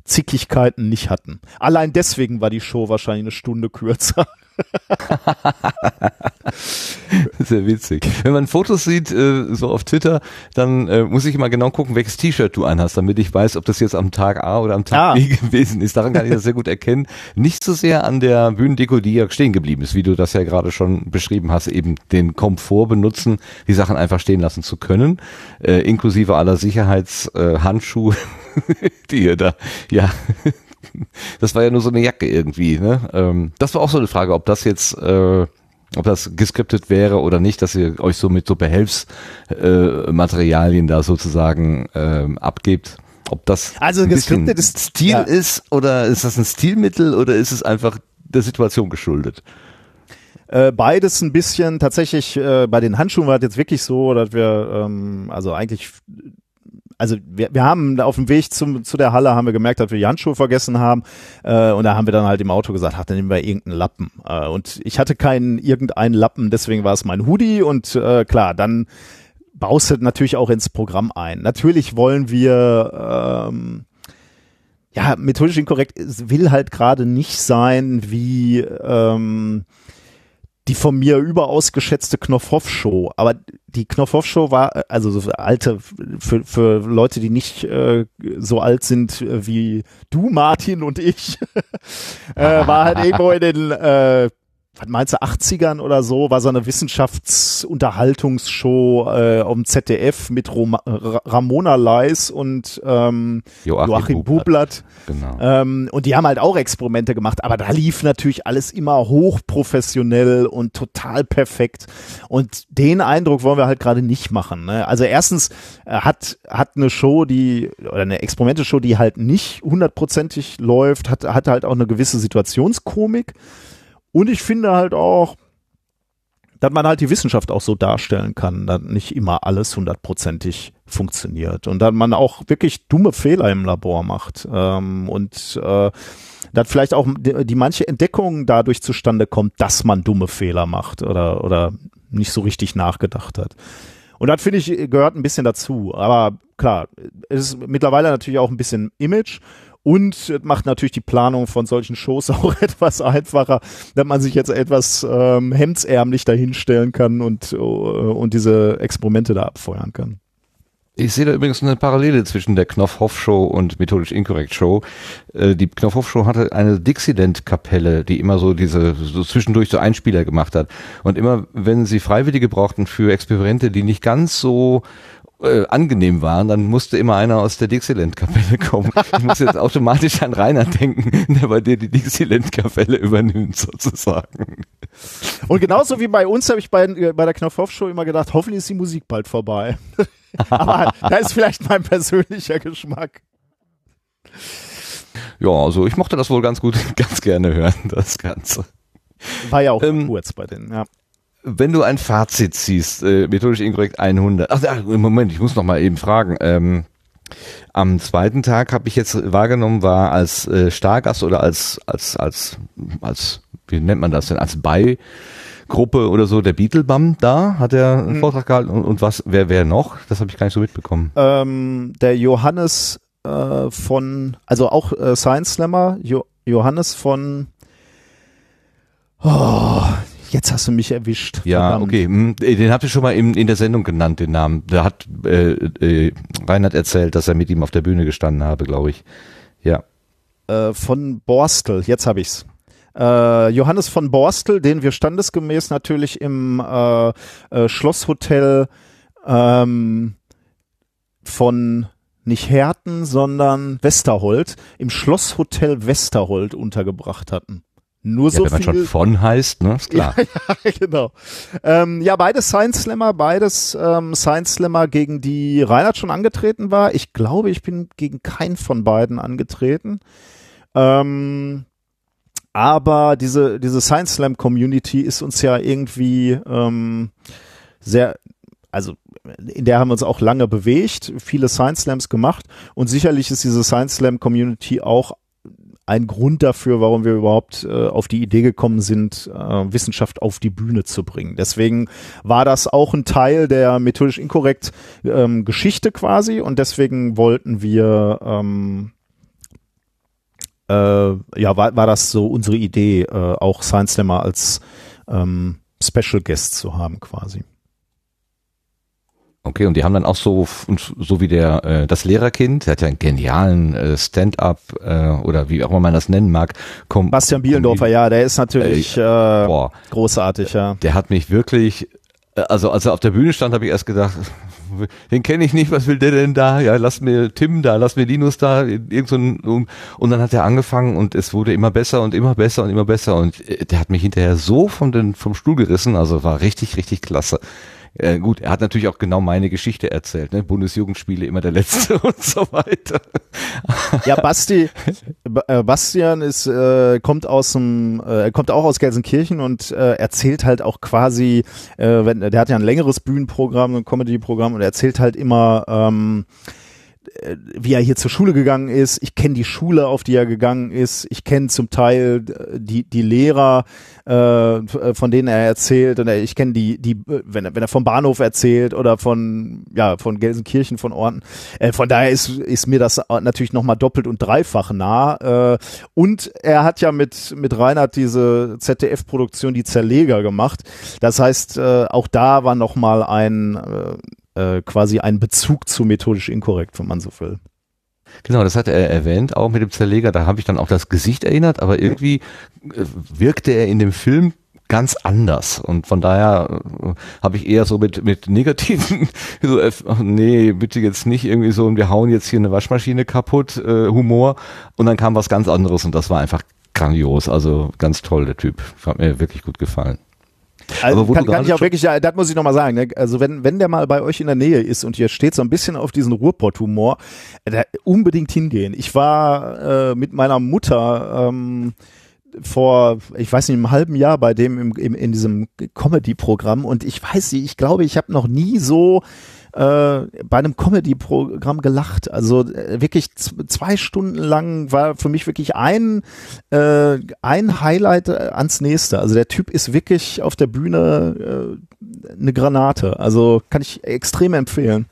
Zickigkeiten nicht hatten. Allein deswegen war die Show wahrscheinlich eine Stunde kürzer. [LAUGHS] Sehr witzig. Wenn man Fotos sieht, äh, so auf Twitter, dann äh, muss ich immer genau gucken, welches T-Shirt du anhast, damit ich weiß, ob das jetzt am Tag A oder am Tag ah. B [LAUGHS] gewesen ist. Daran kann ich das sehr gut erkennen. Nicht so sehr an der Bühnendeko, die ja stehen geblieben ist, wie du das ja gerade schon beschrieben hast, eben den Komfort benutzen, die Sachen einfach stehen lassen zu können, äh, inklusive aller Sicherheitshandschuhe, [LAUGHS] die ihr da, ja, [LAUGHS] das war ja nur so eine Jacke irgendwie. Ne? Ähm, das war auch so eine Frage, ob das jetzt, äh, ob das geskriptet wäre oder nicht, dass ihr euch so mit so Behelfsmaterialien äh, da sozusagen ähm, abgebt. Ob das also ein geskriptet ist, Stil ja. ist oder ist das ein Stilmittel oder ist es einfach der Situation geschuldet? Äh, beides ein bisschen. Tatsächlich äh, bei den Handschuhen war es jetzt wirklich so, dass wir ähm, also eigentlich also wir, wir haben auf dem Weg zum, zu der Halle haben wir gemerkt, dass wir die Handschuhe vergessen haben äh, und da haben wir dann halt im Auto gesagt, ach, dann nehmen wir irgendeinen Lappen äh, und ich hatte keinen irgendeinen Lappen, deswegen war es mein Hoodie und äh, klar, dann baust du natürlich auch ins Programm ein. Natürlich wollen wir ähm, ja, methodisch inkorrekt, es will halt gerade nicht sein wie ähm, die von mir überaus geschätzte Knopfhoff-Show. Aber die Knopfhoff-Show war, also so alte, für, für Leute, die nicht äh, so alt sind wie du, Martin und ich, [LAUGHS] äh, war halt irgendwo in den äh, was meinst du, 80ern oder so, war so eine Wissenschaftsunterhaltungsshow äh, um ZDF mit Roma, Ramona Leis und ähm, Joachim, Joachim Bublatt. Genau. Ähm, und die haben halt auch Experimente gemacht, aber da lief natürlich alles immer hochprofessionell und total perfekt. Und den Eindruck wollen wir halt gerade nicht machen. Ne? Also erstens äh, hat, hat eine Show, die, oder eine Experimente-Show, die halt nicht hundertprozentig läuft, hat, hat halt auch eine gewisse Situationskomik. Und ich finde halt auch, dass man halt die Wissenschaft auch so darstellen kann, dass nicht immer alles hundertprozentig funktioniert und dass man auch wirklich dumme Fehler im Labor macht ähm, und äh, dass vielleicht auch die, die manche Entdeckung dadurch zustande kommt, dass man dumme Fehler macht oder oder nicht so richtig nachgedacht hat. Und das finde ich gehört ein bisschen dazu. Aber klar, es ist mittlerweile natürlich auch ein bisschen Image und macht natürlich die Planung von solchen Shows [LAUGHS] auch etwas einfacher, dass man sich jetzt etwas ähm, hemdsärmlich dahinstellen kann und, uh, und diese Experimente da abfeuern kann. Ich sehe da übrigens eine Parallele zwischen der Knopfhoff-Show und Methodisch Inkorrekt Show. Äh, die Knopfhoff-Show hatte eine Dixieland-Kapelle, die immer so diese, so zwischendurch so Einspieler gemacht hat. Und immer, wenn sie Freiwillige brauchten für Experimente, die nicht ganz so äh, angenehm waren, dann musste immer einer aus der Dixieland-Kapelle [LAUGHS] kommen. Ich muss jetzt automatisch an Rainer denken, der bei dir die Dixieland-Kapelle übernimmt, sozusagen. Und genauso wie bei uns habe ich bei, äh, bei der Knopfhoff-Show immer gedacht, hoffentlich ist die Musik bald vorbei. [LAUGHS] Aber da ist vielleicht mein persönlicher Geschmack. Ja, also ich mochte das wohl ganz gut, [LAUGHS] ganz gerne hören, das Ganze. War ja auch ähm, kurz bei denen, ja. Wenn du ein Fazit ziehst, äh, methodisch inkorrekt 100. Ach, ach, Moment, ich muss noch mal eben fragen. Ähm, am zweiten Tag habe ich jetzt wahrgenommen, war als äh, Stargast oder als als als als wie nennt man das denn als bei Gruppe oder so, der Beetlebum da, hat er einen hm. Vortrag gehalten und, und, was, wer, wer noch? Das habe ich gar nicht so mitbekommen. Ähm, der Johannes äh, von, also auch äh, Science Slammer, jo Johannes von, oh, jetzt hast du mich erwischt. Ja, verdammt. okay, hm, den habt ihr schon mal in, in der Sendung genannt, den Namen. Da hat äh, äh, Reinhard erzählt, dass er mit ihm auf der Bühne gestanden habe, glaube ich. Ja. Äh, von Borstel, jetzt habe ich's äh, Johannes von Borstel, den wir standesgemäß natürlich im äh, äh, Schlosshotel ähm, von nicht Herten, sondern Westerhold, im Schlosshotel Westerhold untergebracht hatten. Nur ja, so wenn man schon von heißt, ne, ist klar. [LAUGHS] Ja, ja genau. Ähm, ja, beide Science Slammer, beides ähm, Science Slammer, gegen die Reinhard schon angetreten war. Ich glaube, ich bin gegen keinen von beiden angetreten. Ähm, aber diese, diese Science Slam Community ist uns ja irgendwie ähm, sehr, also in der haben wir uns auch lange bewegt, viele Science Slams gemacht und sicherlich ist diese Science Slam Community auch ein Grund dafür, warum wir überhaupt äh, auf die Idee gekommen sind, äh, Wissenschaft auf die Bühne zu bringen. Deswegen war das auch ein Teil der methodisch inkorrekt ähm, Geschichte quasi und deswegen wollten wir ähm, äh, ja, war, war das so unsere Idee, äh, auch Science Slammer als ähm, Special Guest zu haben quasi. Okay, und die haben dann auch so, so wie der äh, das Lehrerkind, der hat ja einen genialen äh, Stand-up äh, oder wie auch immer man das nennen mag. Kom Bastian Bielendorfer, ja, der ist natürlich äh, äh, großartig, ja. Der hat mich wirklich, äh, also als er auf der Bühne stand, habe ich erst gedacht, den kenne ich nicht, was will der denn da? Ja, lass mir Tim da, lass mir Linus da, irgend so ein, und dann hat er angefangen und es wurde immer besser und immer besser und immer besser und äh, der hat mich hinterher so von den, vom Stuhl gerissen, also war richtig, richtig klasse. Äh, gut, er hat natürlich auch genau meine Geschichte erzählt, ne? Bundesjugendspiele immer der letzte [LAUGHS] und so weiter. Ja, Basti, äh, Bastian ist äh, kommt aus dem, äh, kommt auch aus Gelsenkirchen und äh, erzählt halt auch quasi, äh, wenn der hat ja ein längeres Bühnenprogramm, ein Comedy-Programm und er erzählt halt immer ähm, äh, wie er hier zur Schule gegangen ist. Ich kenne die Schule, auf die er gegangen ist. Ich kenne zum Teil äh, die, die Lehrer, äh, von denen er erzählt. Und ich kenne die, die, wenn er, wenn er vom Bahnhof erzählt oder von, ja, von Gelsenkirchen, von Orten. Äh, von daher ist, ist mir das natürlich nochmal doppelt und dreifach nah. Äh, und er hat ja mit, mit Reinhard diese ZDF-Produktion, die Zerleger gemacht. Das heißt, äh, auch da war nochmal ein, äh, quasi einen Bezug zu methodisch inkorrekt, wenn man so will. Genau, das hat er erwähnt, auch mit dem Zerleger. Da habe ich dann auch das Gesicht erinnert, aber irgendwie äh, wirkte er in dem Film ganz anders. Und von daher äh, habe ich eher so mit mit negativen [LAUGHS] so nee bitte jetzt nicht irgendwie so und wir hauen jetzt hier eine Waschmaschine kaputt äh, Humor. Und dann kam was ganz anderes und das war einfach grandios. Also ganz toll der Typ. Hat mir wirklich gut gefallen also kann, kann ich auch wirklich, ja, das muss ich nochmal sagen, ne? also wenn, wenn der mal bei euch in der Nähe ist und ihr steht so ein bisschen auf diesen Ruhrpott-Humor, äh, unbedingt hingehen. Ich war äh, mit meiner Mutter ähm, vor, ich weiß nicht, einem halben Jahr bei dem im, im, in diesem Comedy-Programm und ich weiß nicht, ich glaube, ich habe noch nie so bei einem Comedy-Programm gelacht. Also äh, wirklich zwei Stunden lang war für mich wirklich ein, äh, ein Highlight äh, ans nächste. Also der Typ ist wirklich auf der Bühne äh, eine Granate. Also kann ich extrem empfehlen.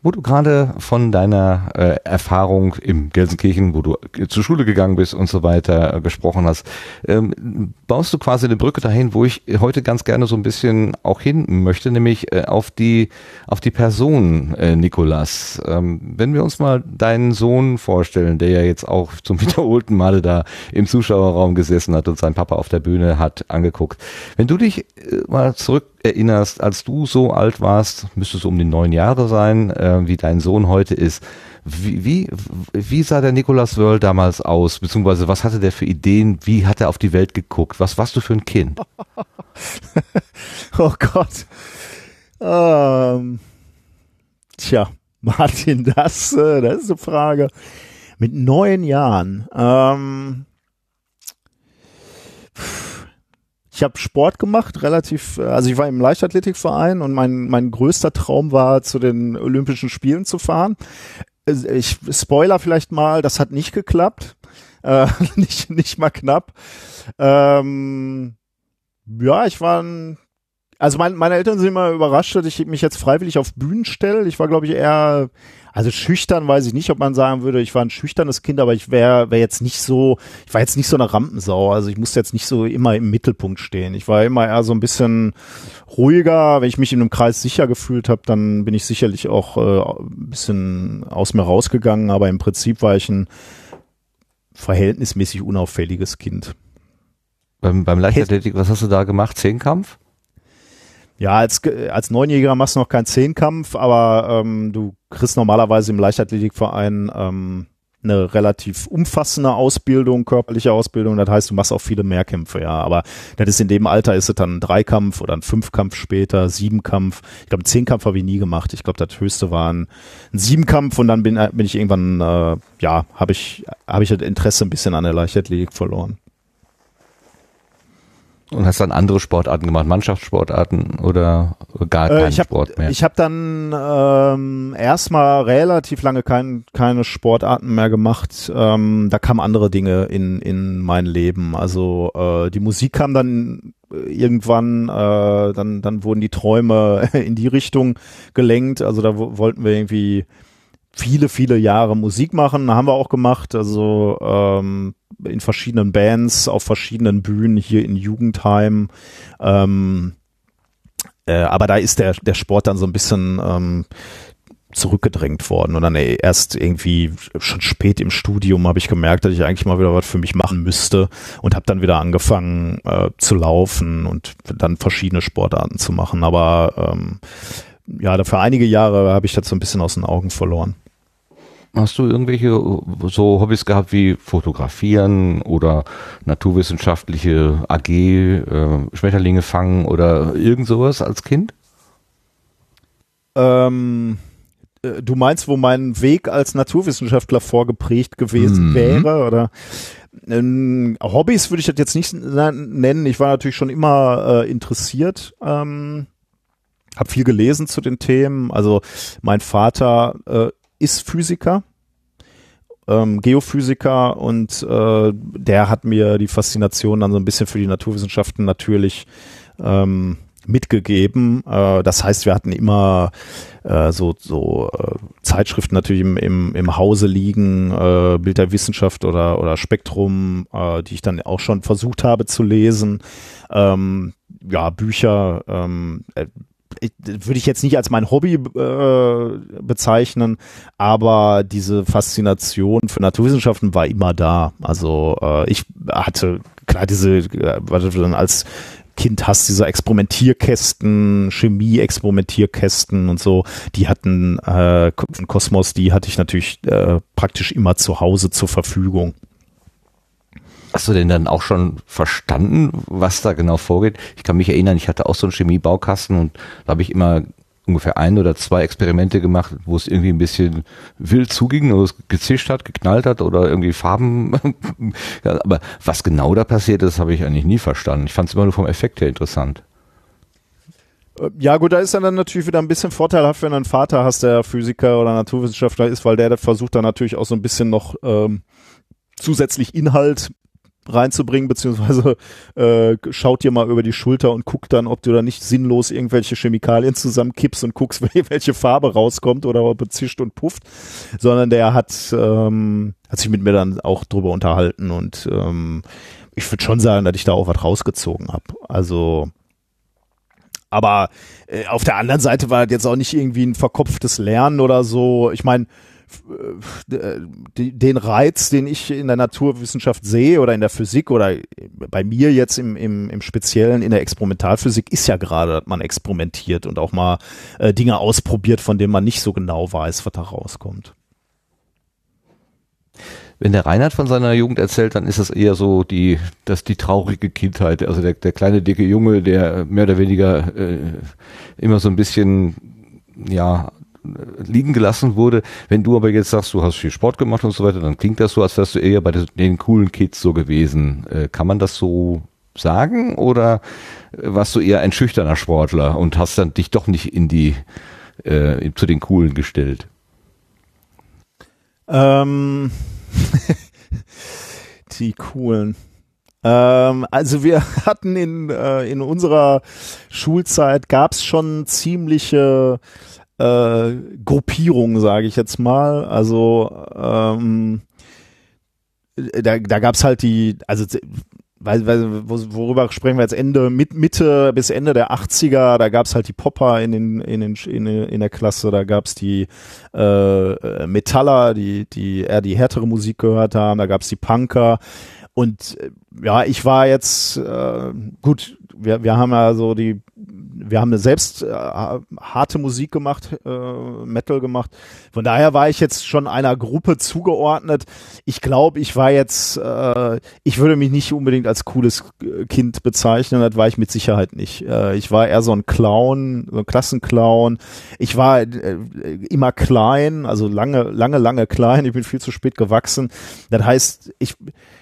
Wo du gerade von deiner äh, Erfahrung im Gelsenkirchen, wo du zur Schule gegangen bist und so weiter äh, gesprochen hast, ähm, baust du quasi eine Brücke dahin, wo ich heute ganz gerne so ein bisschen auch hin möchte, nämlich äh, auf die auf die Person äh, Nikolas. Ähm, wenn wir uns mal deinen Sohn vorstellen, der ja jetzt auch zum [LAUGHS] wiederholten Male da im Zuschauerraum gesessen hat und seinen Papa auf der Bühne hat angeguckt. Wenn du dich äh, mal zurück erinnerst, als du so alt warst, müsste es um die neun Jahre sein, äh, wie dein Sohn heute ist. Wie, wie, wie sah der Nicolas Wörl damals aus? Beziehungsweise was hatte der für Ideen? Wie hat er auf die Welt geguckt? Was warst du für ein Kind? [LAUGHS] oh Gott. Ähm, tja, [LAUGHS] Martin, das, äh, das ist eine Frage. Mit neun Jahren. Ähm, ich habe Sport gemacht, relativ, also ich war im Leichtathletikverein und mein, mein größter Traum war, zu den Olympischen Spielen zu fahren. Ich spoiler vielleicht mal, das hat nicht geklappt. Äh, [LAUGHS] nicht, nicht mal knapp. Ähm, ja, ich war ein also mein, meine Eltern sind immer überrascht, dass ich mich jetzt freiwillig auf Bühnen stelle. Ich war, glaube ich, eher, also schüchtern weiß ich nicht, ob man sagen würde, ich war ein schüchternes Kind, aber ich wäre wär jetzt nicht so, ich war jetzt nicht so eine Rampensau. Also ich musste jetzt nicht so immer im Mittelpunkt stehen. Ich war immer eher so ein bisschen ruhiger. Wenn ich mich in einem Kreis sicher gefühlt habe, dann bin ich sicherlich auch äh, ein bisschen aus mir rausgegangen. Aber im Prinzip war ich ein verhältnismäßig unauffälliges Kind. Beim, beim Leichtathletik, was hast du da gemacht? Zehnkampf? Ja, als, als Neunjähriger machst du noch keinen Zehnkampf, aber ähm, du kriegst normalerweise im Leichtathletikverein ähm, eine relativ umfassende Ausbildung, körperliche Ausbildung. Das heißt, du machst auch viele Mehrkämpfe, ja. Aber das ist in dem Alter ist es dann ein Dreikampf oder ein Fünfkampf später, Siebenkampf. Ich glaube, Zehnkampf habe ich nie gemacht. Ich glaube, das höchste war ein, Siebenkampf und dann bin, bin ich irgendwann, äh, ja, habe ich, habe ich das Interesse ein bisschen an der Leichtathletik verloren. Und hast dann andere Sportarten gemacht, Mannschaftssportarten oder gar äh, keinen äh, hab, Sport mehr? Ich habe dann ähm, erstmal relativ lange kein, keine Sportarten mehr gemacht. Ähm, da kamen andere Dinge in, in mein Leben. Also äh, die Musik kam dann irgendwann, äh, dann, dann wurden die Träume [LAUGHS] in die Richtung gelenkt. Also da wollten wir irgendwie viele, viele Jahre Musik machen, haben wir auch gemacht, also ähm, in verschiedenen Bands, auf verschiedenen Bühnen hier in Jugendheim. Ähm, äh, aber da ist der, der Sport dann so ein bisschen ähm, zurückgedrängt worden und dann erst irgendwie schon spät im Studium habe ich gemerkt, dass ich eigentlich mal wieder was für mich machen müsste und habe dann wieder angefangen äh, zu laufen und dann verschiedene Sportarten zu machen. Aber ähm, ja, für einige Jahre habe ich das so ein bisschen aus den Augen verloren. Hast du irgendwelche so Hobbys gehabt wie Fotografieren oder naturwissenschaftliche AG, äh, Schmetterlinge fangen oder irgend sowas als Kind? Ähm, äh, du meinst, wo mein Weg als Naturwissenschaftler vorgeprägt gewesen mhm. wäre oder? Ähm, Hobbys würde ich das jetzt nicht nennen. Ich war natürlich schon immer äh, interessiert. Ähm, habe viel gelesen zu den Themen. Also mein Vater äh, ist Physiker, ähm, Geophysiker und äh, der hat mir die Faszination dann so ein bisschen für die Naturwissenschaften natürlich ähm, mitgegeben. Äh, das heißt, wir hatten immer äh, so, so äh, Zeitschriften natürlich im, im, im Hause liegen, äh, Bild der Wissenschaft oder, oder Spektrum, äh, die ich dann auch schon versucht habe zu lesen. Ähm, ja, Bücher, ähm, äh, würde ich jetzt nicht als mein Hobby äh, bezeichnen, aber diese Faszination für Naturwissenschaften war immer da. Also äh, ich hatte klar diese, äh, was als Kind hast, diese Experimentierkästen, Chemie-Experimentierkästen und so, die hatten äh, Kosmos, die hatte ich natürlich äh, praktisch immer zu Hause zur Verfügung. Hast du denn dann auch schon verstanden, was da genau vorgeht? Ich kann mich erinnern, ich hatte auch so einen Chemiebaukasten und da habe ich immer ungefähr ein oder zwei Experimente gemacht, wo es irgendwie ein bisschen wild zuging, wo es gezischt hat, geknallt hat oder irgendwie Farben. [LAUGHS] aber was genau da passiert ist, habe ich eigentlich nie verstanden. Ich fand es immer nur vom Effekt her interessant. Äh, ja, gut, da ist dann natürlich wieder ein bisschen vorteilhaft, wenn du einen Vater hast, der Physiker oder Naturwissenschaftler ist, weil der versucht dann natürlich auch so ein bisschen noch ähm, zusätzlich Inhalt reinzubringen, beziehungsweise äh, schaut dir mal über die Schulter und guckt dann, ob du da nicht sinnlos irgendwelche Chemikalien zusammenkippst und guckst, [LAUGHS] welche Farbe rauskommt oder ob er zischt und pufft, sondern der hat, ähm, hat sich mit mir dann auch drüber unterhalten und ähm, ich würde schon sagen, dass ich da auch was rausgezogen habe. Also aber äh, auf der anderen Seite war das jetzt auch nicht irgendwie ein verkopftes Lernen oder so. Ich meine, den Reiz, den ich in der Naturwissenschaft sehe oder in der Physik oder bei mir jetzt im, im, im Speziellen in der Experimentalphysik ist ja gerade, dass man experimentiert und auch mal äh, Dinge ausprobiert, von denen man nicht so genau weiß, was da rauskommt. Wenn der Reinhard von seiner Jugend erzählt, dann ist das eher so die, das die traurige Kindheit. Also der, der kleine dicke Junge, der mehr oder weniger äh, immer so ein bisschen ja liegen gelassen wurde. Wenn du aber jetzt sagst, du hast viel Sport gemacht und so weiter, dann klingt das so, als wärst du eher bei den coolen Kids so gewesen. Äh, kann man das so sagen oder warst du eher ein schüchterner Sportler und hast dann dich doch nicht in die äh, zu den coolen gestellt? Ähm [LAUGHS] die coolen. Ähm, also wir [LAUGHS] hatten in, äh, in unserer Schulzeit gab's schon ziemliche äh, Gruppierungen, sage ich jetzt mal. Also ähm, da, da gab's halt die, also weil, weil worüber sprechen wir jetzt? Ende mit Mitte bis Ende der 80er, da gab's halt die Popper in den in den in, in der Klasse, da gab's die äh, Metaller, die die eher die härtere Musik gehört haben, da gab's die Punker. Und äh, ja, ich war jetzt äh, gut, wir wir haben ja so die wir haben selbst äh, harte Musik gemacht, äh, Metal gemacht. Von daher war ich jetzt schon einer Gruppe zugeordnet. Ich glaube, ich war jetzt, äh, ich würde mich nicht unbedingt als cooles Kind bezeichnen, das war ich mit Sicherheit nicht. Äh, ich war eher so ein Clown, so ein Klassenclown. Ich war äh, immer klein, also lange, lange, lange klein. Ich bin viel zu spät gewachsen. Das heißt, ich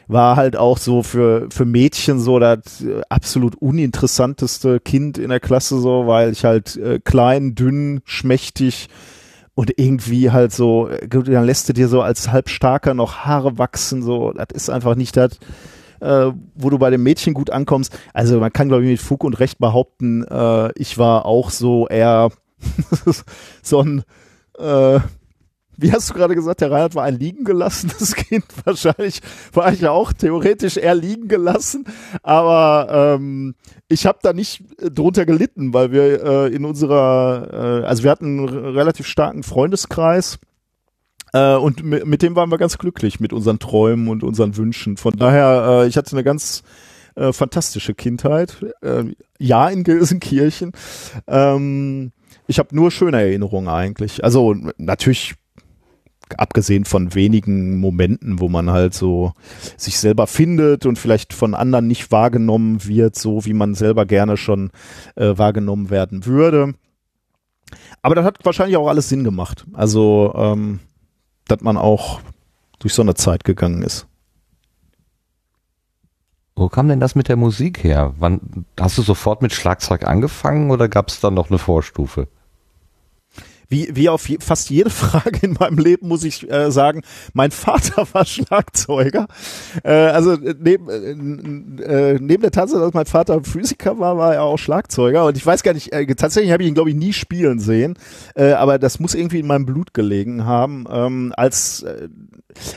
war halt auch so für, für Mädchen so das absolut uninteressanteste Kind in der Klasse so, weil ich halt äh, klein, dünn, schmächtig und irgendwie halt so, äh, dann lässt du dir so als halbstarker noch Haare wachsen, so, das ist einfach nicht das, äh, wo du bei dem Mädchen gut ankommst. Also man kann, glaube ich, mit Fug und Recht behaupten, äh, ich war auch so eher [LAUGHS] so ein äh, wie hast du gerade gesagt, der Reinhard war ein liegen gelassenes [LAUGHS] Kind. Wahrscheinlich war ich ja auch theoretisch eher liegen gelassen. Aber ähm, ich habe da nicht drunter gelitten, weil wir äh, in unserer, äh, also wir hatten einen relativ starken Freundeskreis. Äh, und mit dem waren wir ganz glücklich, mit unseren Träumen und unseren Wünschen. Von daher, äh, ich hatte eine ganz äh, fantastische Kindheit. Äh, ja, in Gelsenkirchen. Ähm, ich habe nur schöne Erinnerungen eigentlich. Also natürlich abgesehen von wenigen Momenten, wo man halt so sich selber findet und vielleicht von anderen nicht wahrgenommen wird, so wie man selber gerne schon äh, wahrgenommen werden würde. Aber das hat wahrscheinlich auch alles Sinn gemacht. Also, ähm, dass man auch durch so eine Zeit gegangen ist. Wo kam denn das mit der Musik her? Wann hast du sofort mit Schlagzeug angefangen oder gab es da noch eine Vorstufe? Wie, wie auf je, fast jede [LAUGHS] Frage in meinem Leben muss ich äh, sagen, mein Vater war Schlagzeuger. Äh, also äh, neben, äh, äh, neben der Tatsache, dass mein Vater Physiker war, war er auch Schlagzeuger. Und ich weiß gar nicht, äh, tatsächlich habe ich ihn, glaube ich, nie spielen sehen. Äh, aber das muss irgendwie in meinem Blut gelegen haben. Ähm, als äh,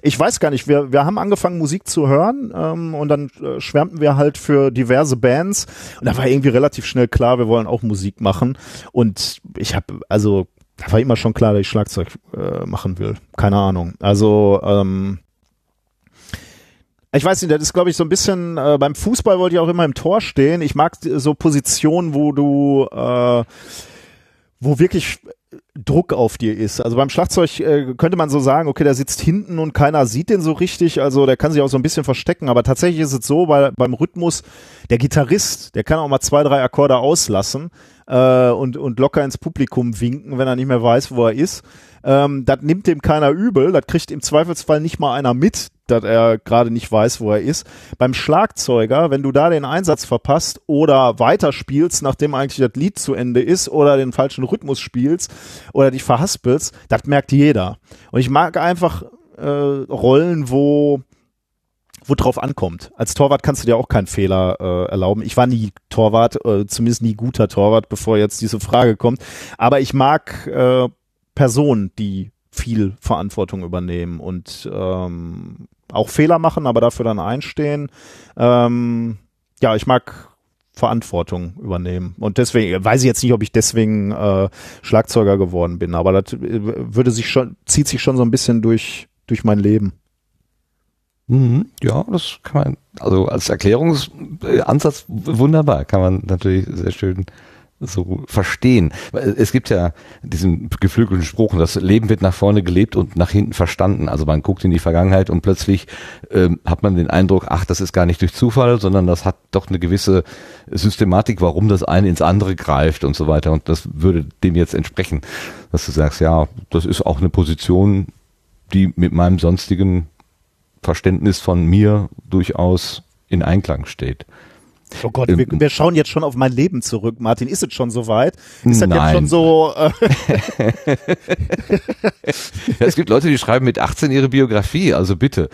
ich weiß gar nicht, wir, wir haben angefangen Musik zu hören ähm, und dann äh, schwärmten wir halt für diverse Bands und da war irgendwie relativ schnell klar, wir wollen auch Musik machen und ich habe also da war immer schon klar, dass ich Schlagzeug äh, machen will. Keine Ahnung. Also, ähm, ich weiß nicht, das ist, glaube ich, so ein bisschen, äh, beim Fußball wollte ich auch immer im Tor stehen. Ich mag so Positionen, wo du, äh, wo wirklich Druck auf dir ist. Also beim Schlagzeug äh, könnte man so sagen, okay, der sitzt hinten und keiner sieht den so richtig, also der kann sich auch so ein bisschen verstecken, aber tatsächlich ist es so, bei, beim Rhythmus, der Gitarrist, der kann auch mal zwei, drei Akkorde auslassen äh, und, und locker ins Publikum winken, wenn er nicht mehr weiß, wo er ist. Ähm, das nimmt dem keiner übel, das kriegt im Zweifelsfall nicht mal einer mit, dass er gerade nicht weiß, wo er ist. Beim Schlagzeuger, wenn du da den Einsatz verpasst oder weiterspielst, nachdem eigentlich das Lied zu Ende ist oder den falschen Rhythmus spielst oder dich verhaspelst, das merkt jeder. Und ich mag einfach äh, Rollen, wo wo drauf ankommt. Als Torwart kannst du dir auch keinen Fehler äh, erlauben. Ich war nie Torwart, äh, zumindest nie guter Torwart, bevor jetzt diese Frage kommt. Aber ich mag äh, Personen, die viel Verantwortung übernehmen und ähm, auch Fehler machen, aber dafür dann einstehen. Ähm, ja, ich mag Verantwortung übernehmen. Und deswegen weiß ich jetzt nicht, ob ich deswegen äh, Schlagzeuger geworden bin, aber das äh, würde sich schon, zieht sich schon so ein bisschen durch, durch mein Leben. Mhm, ja, das kann man, also als Erklärungsansatz wunderbar, kann man natürlich sehr schön so verstehen. Es gibt ja diesen geflügelten Spruch, das Leben wird nach vorne gelebt und nach hinten verstanden. Also man guckt in die Vergangenheit und plötzlich ähm, hat man den Eindruck, ach, das ist gar nicht durch Zufall, sondern das hat doch eine gewisse Systematik, warum das eine ins andere greift und so weiter. Und das würde dem jetzt entsprechen, dass du sagst, ja, das ist auch eine Position, die mit meinem sonstigen Verständnis von mir durchaus in Einklang steht. Oh Gott, wir, wir, schauen jetzt schon auf mein Leben zurück, Martin. Ist es schon so weit? Ist das jetzt schon so? Äh ja, [LAUGHS] es gibt Leute, die schreiben mit 18 ihre Biografie, also bitte.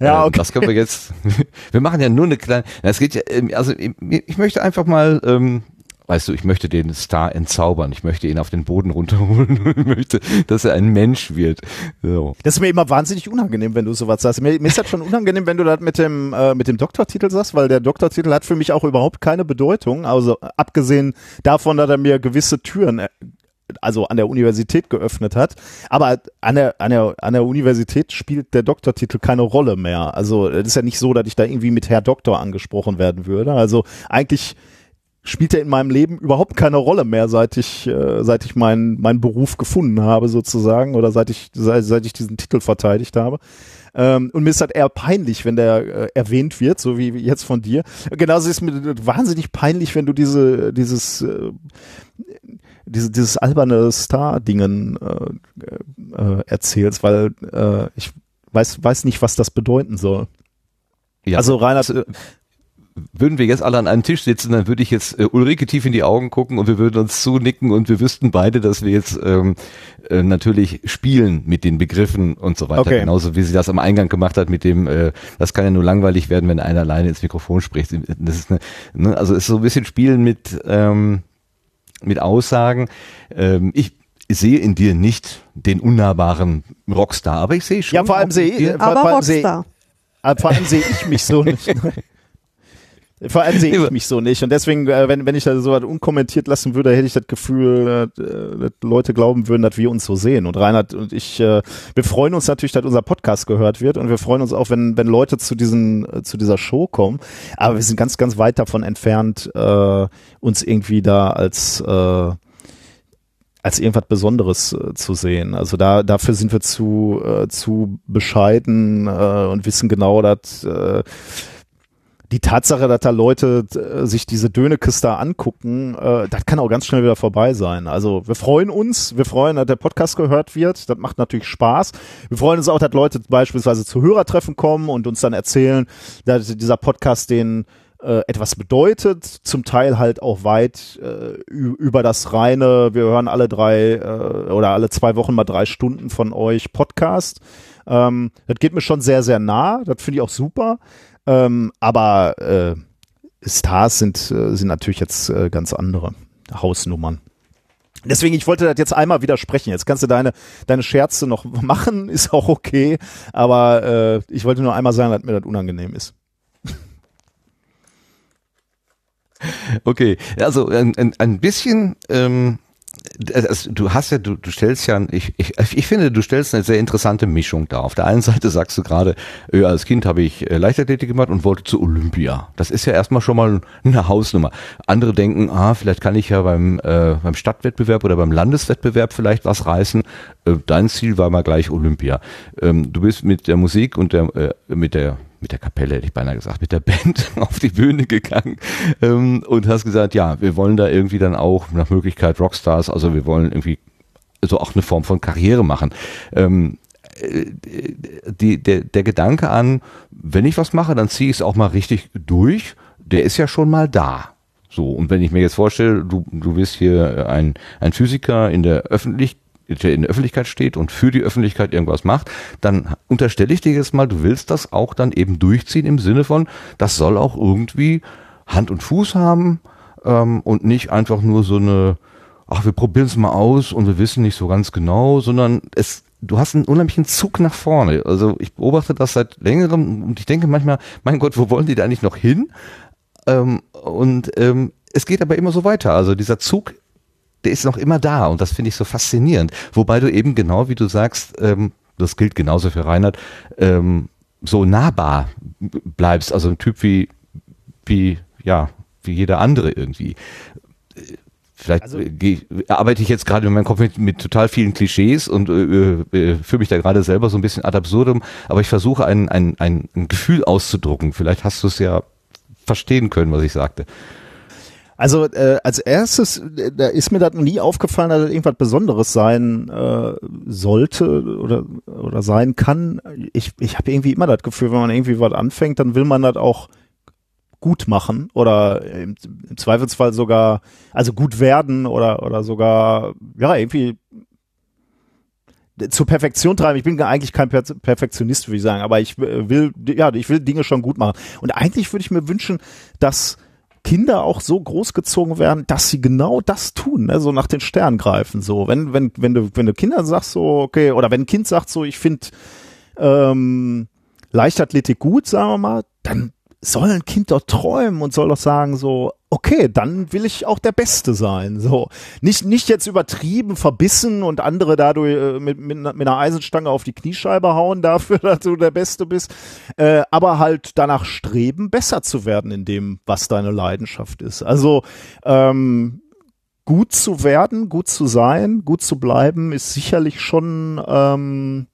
Ja, ähm, okay. Das können wir jetzt. [LAUGHS] Wir machen ja nur eine kleine. Es geht ja, ähm, also ich möchte einfach mal ähm, weißt du, ich möchte den Star entzaubern, ich möchte ihn auf den Boden runterholen [LAUGHS] und möchte, dass er ein Mensch wird. So. Das ist mir immer wahnsinnig unangenehm, wenn du sowas sagst. Mir, mir ist das schon unangenehm, wenn du das mit dem, äh, mit dem Doktortitel sagst, weil der Doktortitel hat für mich auch überhaupt keine Bedeutung. Also abgesehen davon, dass er mir gewisse Türen äh, also an der Universität geöffnet hat. Aber an der, an der, an der Universität spielt der Doktortitel keine Rolle mehr. Also es ist ja nicht so, dass ich da irgendwie mit Herr Doktor angesprochen werden würde. Also eigentlich spielt er in meinem Leben überhaupt keine Rolle mehr, seit ich, äh, seit ich meinen meinen Beruf gefunden habe sozusagen oder seit ich seit, seit ich diesen Titel verteidigt habe. Ähm, und mir ist halt eher peinlich, wenn der äh, erwähnt wird, so wie jetzt von dir. Genauso ist mir wahnsinnig peinlich, wenn du diese dieses äh, diese, dieses alberne Star-Dingen äh, äh, erzählst, weil äh, ich weiß weiß nicht, was das bedeuten soll. Ja, also Reinhard, würden wir jetzt alle an einem Tisch sitzen, dann würde ich jetzt äh, Ulrike tief in die Augen gucken und wir würden uns zunicken und wir wüssten beide, dass wir jetzt ähm, äh, natürlich spielen mit den Begriffen und so weiter. Okay. Genauso wie sie das am Eingang gemacht hat mit dem, äh, das kann ja nur langweilig werden, wenn einer alleine ins Mikrofon spricht. Das ist eine, ne, also ist so ein bisschen Spielen mit, ähm, mit Aussagen. Ähm, ich sehe in dir nicht den unnahbaren Rockstar, aber ich sehe schon. Ja, vor allem sehe ich, vor. Sehe, vor allem sehe ich mich so nicht. [LAUGHS] Vor allem sehe ich mich so nicht. Und deswegen, äh, wenn, wenn ich das so unkommentiert lassen würde, hätte ich das Gefühl, äh, dass Leute glauben würden, dass wir uns so sehen. Und Reinhard und ich, äh, wir freuen uns natürlich, dass unser Podcast gehört wird. Und wir freuen uns auch, wenn, wenn Leute zu diesen, zu dieser Show kommen. Aber wir sind ganz, ganz weit davon entfernt, äh, uns irgendwie da als, äh, als irgendwas Besonderes äh, zu sehen. Also da dafür sind wir zu zu bescheiden und wissen genau, dass die Tatsache, dass da Leute äh, sich diese Dönekiste angucken, äh, das kann auch ganz schnell wieder vorbei sein. Also wir freuen uns, wir freuen, dass der Podcast gehört wird. Das macht natürlich Spaß. Wir freuen uns auch, dass Leute beispielsweise zu Hörertreffen kommen und uns dann erzählen, dass dieser Podcast den äh, etwas bedeutet, zum Teil halt auch weit äh, über das reine, wir hören alle drei äh, oder alle zwei Wochen mal drei Stunden von euch Podcast. Ähm, das geht mir schon sehr, sehr nah, das finde ich auch super. Ähm, aber äh, Stars sind, äh, sind natürlich jetzt äh, ganz andere Hausnummern. Deswegen, ich wollte das jetzt einmal widersprechen. Jetzt kannst du deine, deine Scherze noch [LAUGHS] machen, ist auch okay. Aber äh, ich wollte nur einmal sagen, dass mir das unangenehm ist. [LAUGHS] Okay, also ein, ein, ein bisschen ähm, du hast ja, du, du stellst ja, ich, ich, ich finde, du stellst eine sehr interessante Mischung da. Auf der einen Seite sagst du gerade, äh, als Kind habe ich äh, Leichtathletik gemacht und wollte zu Olympia. Das ist ja erstmal schon mal eine Hausnummer. Andere denken, ah, vielleicht kann ich ja beim, äh, beim Stadtwettbewerb oder beim Landeswettbewerb vielleicht was reißen. Äh, dein Ziel war mal gleich Olympia. Ähm, du bist mit der Musik und der, äh, mit der mit der Kapelle, hätte ich beinahe gesagt, mit der Band [LAUGHS] auf die Bühne gegangen ähm, und hast gesagt, ja, wir wollen da irgendwie dann auch nach Möglichkeit Rockstars, also wir wollen irgendwie so auch eine Form von Karriere machen. Ähm, äh, die, der, der Gedanke an, wenn ich was mache, dann ziehe ich es auch mal richtig durch, der ist ja schon mal da. So, und wenn ich mir jetzt vorstelle, du, du bist hier ein, ein Physiker in der Öffentlichkeit, der in der Öffentlichkeit steht und für die Öffentlichkeit irgendwas macht, dann unterstelle ich dir jetzt mal, du willst das auch dann eben durchziehen im Sinne von, das soll auch irgendwie Hand und Fuß haben ähm, und nicht einfach nur so eine, ach, wir probieren es mal aus und wir wissen nicht so ganz genau, sondern es, du hast einen unheimlichen Zug nach vorne. Also ich beobachte das seit längerem und ich denke manchmal, mein Gott, wo wollen die da eigentlich noch hin? Ähm, und ähm, es geht aber immer so weiter. Also dieser Zug der ist noch immer da und das finde ich so faszinierend. Wobei du eben genau, wie du sagst, ähm, das gilt genauso für Reinhard, ähm, so nahbar bleibst, also ein Typ wie, wie, ja, wie jeder andere irgendwie. Vielleicht also, geh, arbeite ich jetzt gerade in meinem Kopf mit, mit total vielen Klischees und äh, äh, fühle mich da gerade selber so ein bisschen ad absurdum, aber ich versuche ein, ein, ein Gefühl auszudrucken. Vielleicht hast du es ja verstehen können, was ich sagte. Also äh, als erstes, äh, da ist mir das nie aufgefallen, dass das irgendwas Besonderes sein äh, sollte oder oder sein kann. Ich ich habe irgendwie immer das Gefühl, wenn man irgendwie was anfängt, dann will man das auch gut machen oder im, im Zweifelsfall sogar also gut werden oder oder sogar ja irgendwie zur Perfektion treiben. Ich bin eigentlich kein per Perfektionist, würde ich sagen, aber ich will ja, ich will Dinge schon gut machen. Und eigentlich würde ich mir wünschen, dass Kinder auch so großgezogen werden, dass sie genau das tun, ne? so nach den Sternen greifen. So, wenn, wenn, wenn du, wenn du Kinder sagst, so, okay, oder wenn ein Kind sagt, so, ich finde ähm, Leichtathletik gut, sagen wir mal, dann soll ein Kind doch träumen und soll doch sagen so, okay, dann will ich auch der Beste sein. So nicht nicht jetzt übertrieben verbissen und andere dadurch äh, mit, mit, mit einer Eisenstange auf die Kniescheibe hauen dafür, [LAUGHS] dass du der Beste bist, äh, aber halt danach streben, besser zu werden in dem, was deine Leidenschaft ist. Also ähm, gut zu werden, gut zu sein, gut zu bleiben, ist sicherlich schon ähm,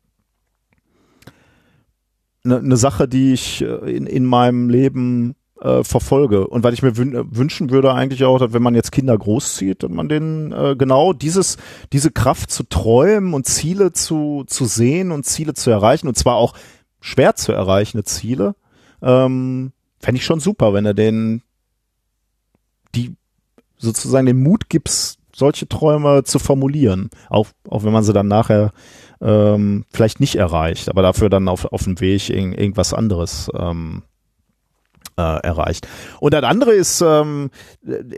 eine ne Sache, die ich äh, in, in meinem Leben äh, verfolge. Und weil ich mir wün wünschen würde eigentlich auch, dass wenn man jetzt Kinder großzieht, dass man denen äh, genau dieses, diese Kraft zu träumen und Ziele zu, zu sehen und Ziele zu erreichen, und zwar auch schwer zu erreichende Ziele, ähm, fände ich schon super, wenn er denen die sozusagen den Mut gibt, solche Träume zu formulieren, auch, auch wenn man sie dann nachher ähm, vielleicht nicht erreicht, aber dafür dann auf, auf dem Weg in, irgendwas anderes ähm, äh, erreicht. Und das andere ist ähm,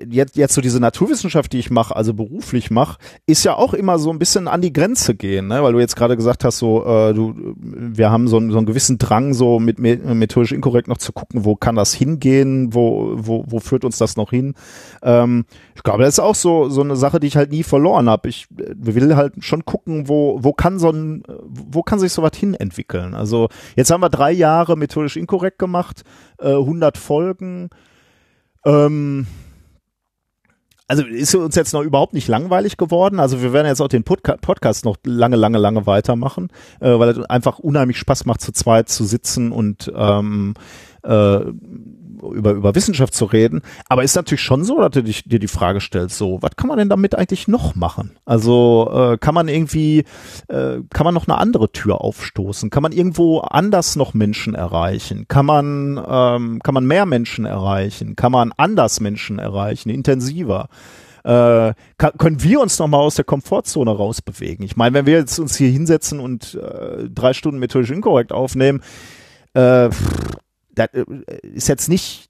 jetzt jetzt so diese Naturwissenschaft, die ich mache, also beruflich mache, ist ja auch immer so ein bisschen an die Grenze gehen, ne? weil du jetzt gerade gesagt hast, so äh, du, wir haben so, so einen gewissen Drang, so mit methodisch inkorrekt noch zu gucken, wo kann das hingehen, wo wo wo führt uns das noch hin? Ähm, ich glaube, das ist auch so so eine Sache, die ich halt nie verloren habe. Ich will halt schon gucken, wo wo kann so ein wo kann sich sowas hin entwickeln. Also jetzt haben wir drei Jahre methodisch inkorrekt gemacht, äh, 100 Folgen. Ähm, also ist uns jetzt noch überhaupt nicht langweilig geworden. Also wir werden jetzt auch den Podca Podcast noch lange, lange, lange weitermachen, äh, weil es einfach unheimlich Spaß macht, zu zweit zu sitzen und ähm, äh, über, über Wissenschaft zu reden. Aber ist natürlich schon so, dass du dich, dir die Frage stellst, so, was kann man denn damit eigentlich noch machen? Also äh, kann man irgendwie, äh, kann man noch eine andere Tür aufstoßen? Kann man irgendwo anders noch Menschen erreichen? Kann man, ähm, kann man mehr Menschen erreichen? Kann man anders Menschen erreichen, intensiver? Äh, kann, können wir uns noch mal aus der Komfortzone rausbewegen? Ich meine, wenn wir jetzt uns hier hinsetzen und äh, drei Stunden methodisch inkorrekt aufnehmen, äh, das äh, ist jetzt nicht,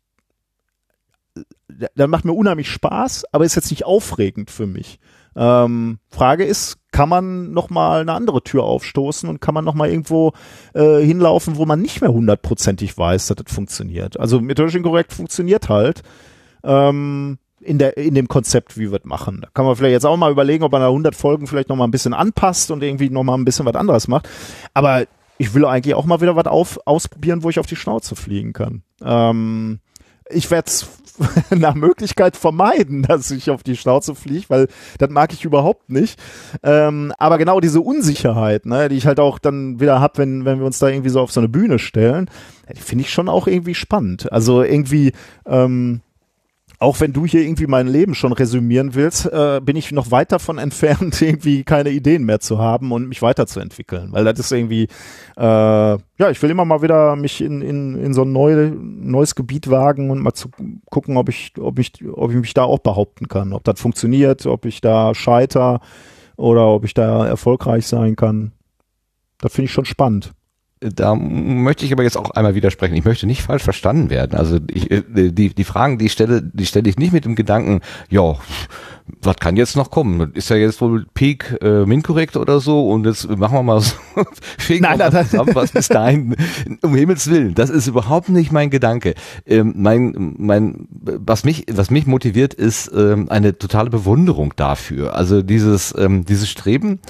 das macht mir unheimlich Spaß, aber ist jetzt nicht aufregend für mich. Ähm, Frage ist, kann man noch mal eine andere Tür aufstoßen und kann man noch mal irgendwo äh, hinlaufen, wo man nicht mehr hundertprozentig weiß, dass das funktioniert. Also methodisch inkorrekt funktioniert halt. Ähm, in der in dem Konzept, wie wir es machen. Da kann man vielleicht jetzt auch mal überlegen, ob man da 100 Folgen vielleicht noch mal ein bisschen anpasst und irgendwie noch mal ein bisschen was anderes macht. Aber ich will eigentlich auch mal wieder was auf, ausprobieren, wo ich auf die Schnauze fliegen kann. Ähm, ich werde es [LAUGHS] nach Möglichkeit vermeiden, dass ich auf die Schnauze fliege, weil das mag ich überhaupt nicht. Ähm, aber genau diese Unsicherheit, ne, die ich halt auch dann wieder hab, wenn, wenn wir uns da irgendwie so auf so eine Bühne stellen, finde ich schon auch irgendwie spannend. Also irgendwie, ähm, auch wenn du hier irgendwie mein Leben schon resümieren willst, äh, bin ich noch weit davon entfernt, [LAUGHS] irgendwie keine Ideen mehr zu haben und mich weiterzuentwickeln. Weil das ist irgendwie, äh, ja, ich will immer mal wieder mich in, in, in so ein neu, neues Gebiet wagen und mal zu gucken, ob ich, ob ich, ob ich mich da auch behaupten kann, ob das funktioniert, ob ich da scheiter oder ob ich da erfolgreich sein kann. Das finde ich schon spannend da möchte ich aber jetzt auch einmal widersprechen. Ich möchte nicht falsch verstanden werden. Also ich, äh, die, die Fragen, die ich stelle, die stelle ich nicht mit dem Gedanken, ja, was kann jetzt noch kommen? Ist ja jetzt wohl Peak äh, Minkorrekt oder so und jetzt machen wir mal [LAUGHS] so nein, nein, zusammen, was bis dahin, um Himmels Willen. Das ist überhaupt nicht mein Gedanke. Ähm, mein, mein, was mich, was mich motiviert, ist ähm, eine totale Bewunderung dafür. Also dieses, ähm, dieses Streben,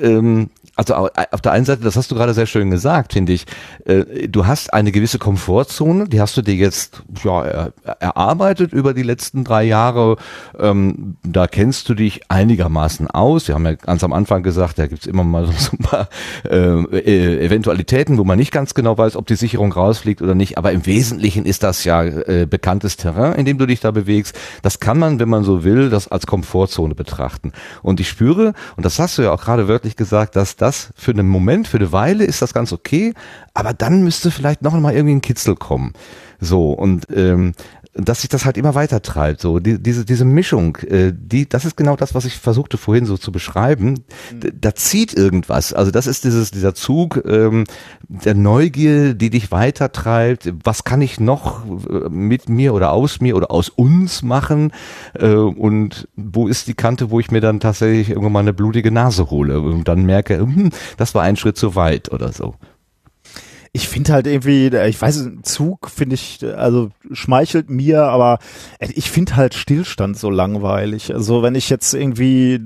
ähm, also auf der einen Seite, das hast du gerade sehr schön gesagt, finde ich, äh, du hast eine gewisse Komfortzone, die hast du dir jetzt ja, erarbeitet über die letzten drei Jahre. Ähm, da kennst du dich einigermaßen aus. Wir haben ja ganz am Anfang gesagt, da gibt's immer mal [LAUGHS] so ein paar äh, e-, Eventualitäten, wo man nicht ganz genau weiß, ob die Sicherung rausfliegt oder nicht. Aber im Wesentlichen ist das ja äh, bekanntes Terrain, in dem du dich da bewegst. Das kann man, wenn man so will, das als Komfortzone betrachten. Und ich spüre, und das hast du ja auch gerade wörtlich gesagt, dass das das für einen Moment, für eine Weile ist das ganz okay, aber dann müsste vielleicht noch mal irgendwie ein Kitzel kommen. So, und ähm, dass sich das halt immer weiter treibt. So die, diese diese Mischung, äh, die das ist genau das, was ich versuchte vorhin so zu beschreiben. Mhm. Da zieht irgendwas. Also das ist dieses dieser Zug ähm, der Neugier, die dich weiter treibt. Was kann ich noch äh, mit mir oder aus mir oder aus uns machen? Äh, und wo ist die Kante, wo ich mir dann tatsächlich irgendwann mal eine blutige Nase hole und dann merke, hm, das war ein Schritt zu weit oder so ich finde halt irgendwie, ich weiß, Zug finde ich, also schmeichelt mir, aber ich finde halt Stillstand so langweilig. Also wenn ich jetzt irgendwie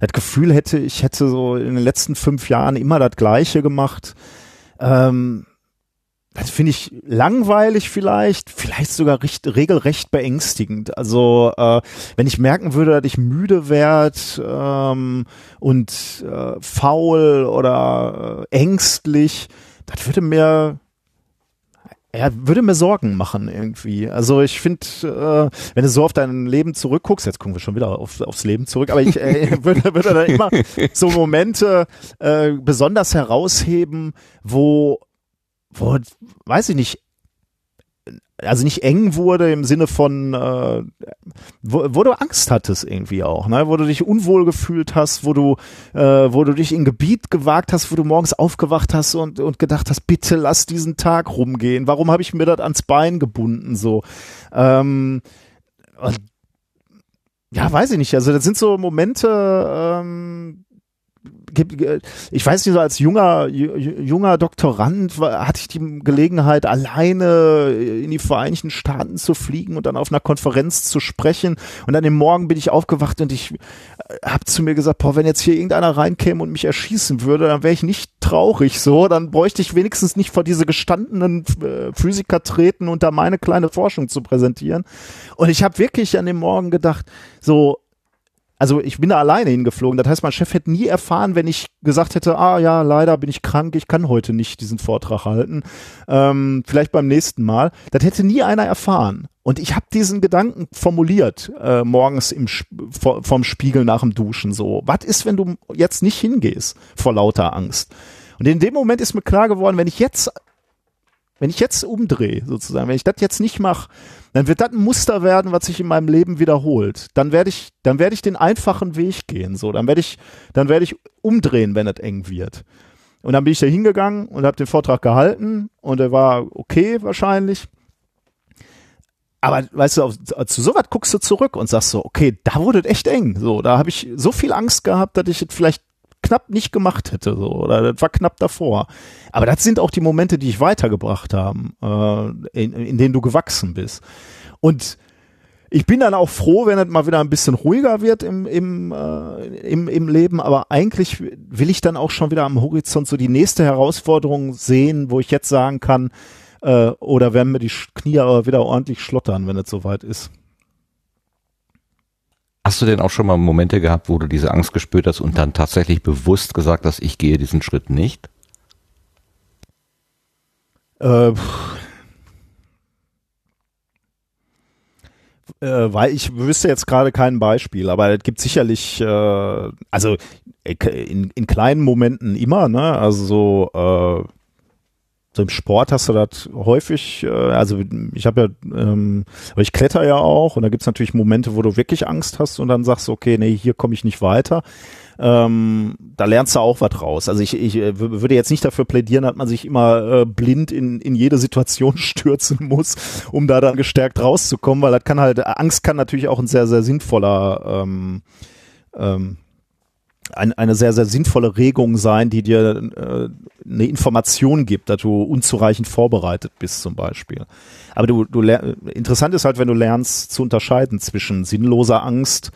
das Gefühl hätte, ich hätte so in den letzten fünf Jahren immer das Gleiche gemacht, ähm, das finde ich langweilig vielleicht, vielleicht sogar recht, regelrecht beängstigend. Also äh, wenn ich merken würde, dass ich müde werde ähm, und äh, faul oder äh, ängstlich, das würde mir ja, würde mir Sorgen machen irgendwie. Also ich finde, äh, wenn du so auf dein Leben zurückguckst, jetzt gucken wir schon wieder auf, aufs Leben zurück, aber ich äh, [LAUGHS] würde, würde da immer so Momente äh, besonders herausheben, wo, wo, weiß ich nicht, also nicht eng wurde im Sinne von, äh, wo, wo du Angst hattest irgendwie auch, ne? wo du dich unwohl gefühlt hast, wo du, äh, wo du dich in Gebiet gewagt hast, wo du morgens aufgewacht hast und, und gedacht hast, bitte lass diesen Tag rumgehen. Warum habe ich mir das ans Bein gebunden so? Ähm, ja, weiß ich nicht. Also das sind so Momente, ähm, ich weiß nicht, so als junger, junger Doktorand hatte ich die Gelegenheit, alleine in die Vereinigten Staaten zu fliegen und dann auf einer Konferenz zu sprechen. Und dann im Morgen bin ich aufgewacht und ich äh, habe zu mir gesagt, boah, wenn jetzt hier irgendeiner reinkäme und mich erschießen würde, dann wäre ich nicht traurig so. Dann bräuchte ich wenigstens nicht vor diese gestandenen äh, Physiker treten und da meine kleine Forschung zu präsentieren. Und ich habe wirklich an dem Morgen gedacht, so, also ich bin da alleine hingeflogen. Das heißt, mein Chef hätte nie erfahren, wenn ich gesagt hätte, ah ja, leider bin ich krank, ich kann heute nicht diesen Vortrag halten. Ähm, vielleicht beim nächsten Mal. Das hätte nie einer erfahren. Und ich habe diesen Gedanken formuliert äh, morgens im vor, vom Spiegel nach dem Duschen so. Was ist, wenn du jetzt nicht hingehst vor lauter Angst? Und in dem Moment ist mir klar geworden, wenn ich jetzt wenn ich jetzt umdrehe, sozusagen, wenn ich das jetzt nicht mache, dann wird das ein Muster werden, was sich in meinem Leben wiederholt. Dann werde ich, dann werde ich den einfachen Weg gehen, so. Dann werde ich, dann werde ich umdrehen, wenn es eng wird. Und dann bin ich da hingegangen und habe den Vortrag gehalten und er war okay wahrscheinlich. Aber weißt du, auf, zu sowas guckst du zurück und sagst so, okay, da wurde es echt eng. So, da habe ich so viel Angst gehabt, dass ich es vielleicht knapp nicht gemacht hätte, so, oder das war knapp davor. Aber das sind auch die Momente, die ich weitergebracht haben, äh, in, in denen du gewachsen bist. Und ich bin dann auch froh, wenn es mal wieder ein bisschen ruhiger wird im, im, äh, im, im Leben, aber eigentlich will ich dann auch schon wieder am Horizont so die nächste Herausforderung sehen, wo ich jetzt sagen kann, äh, oder werden mir die Knie aber wieder ordentlich schlottern, wenn es soweit ist. Hast du denn auch schon mal Momente gehabt, wo du diese Angst gespürt hast und dann tatsächlich bewusst gesagt hast, ich gehe diesen Schritt nicht? Äh, äh, weil ich wüsste jetzt gerade kein Beispiel, aber es gibt sicherlich, äh, also in, in kleinen Momenten immer, ne? Also so, im Sport hast du das häufig, äh, also ich habe ja, ähm, aber ich kletter ja auch und da gibt's natürlich Momente, wo du wirklich Angst hast und dann sagst okay, nee, hier komme ich nicht weiter ähm, da lernst du auch was raus. Also ich, ich äh, würde jetzt nicht dafür plädieren, dass man sich immer äh, blind in, in jede Situation [LAUGHS] stürzen muss, um da dann gestärkt rauszukommen, weil das kann halt, Angst kann natürlich auch ein sehr, sehr sinnvoller ähm, ähm, ein, eine sehr, sehr sinnvolle Regung sein, die dir äh, eine Information gibt, dass du unzureichend vorbereitet bist zum Beispiel. Aber du, du interessant ist halt, wenn du lernst zu unterscheiden zwischen sinnloser Angst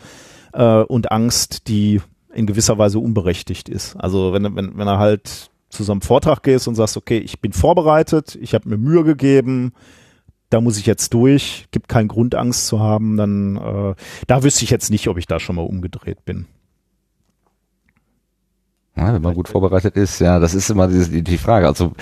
äh, und Angst, die in gewisser Weise unberechtigt ist. Also wenn, wenn, wenn er halt zu so einem Vortrag gehst und sagst, okay, ich bin vorbereitet, ich habe mir Mühe gegeben, da muss ich jetzt durch, gibt keinen Grund, Angst zu haben, dann äh, da wüsste ich jetzt nicht, ob ich da schon mal umgedreht bin. Ja, wenn man gut vorbereitet ist, ja, das ist immer die, die Frage. Also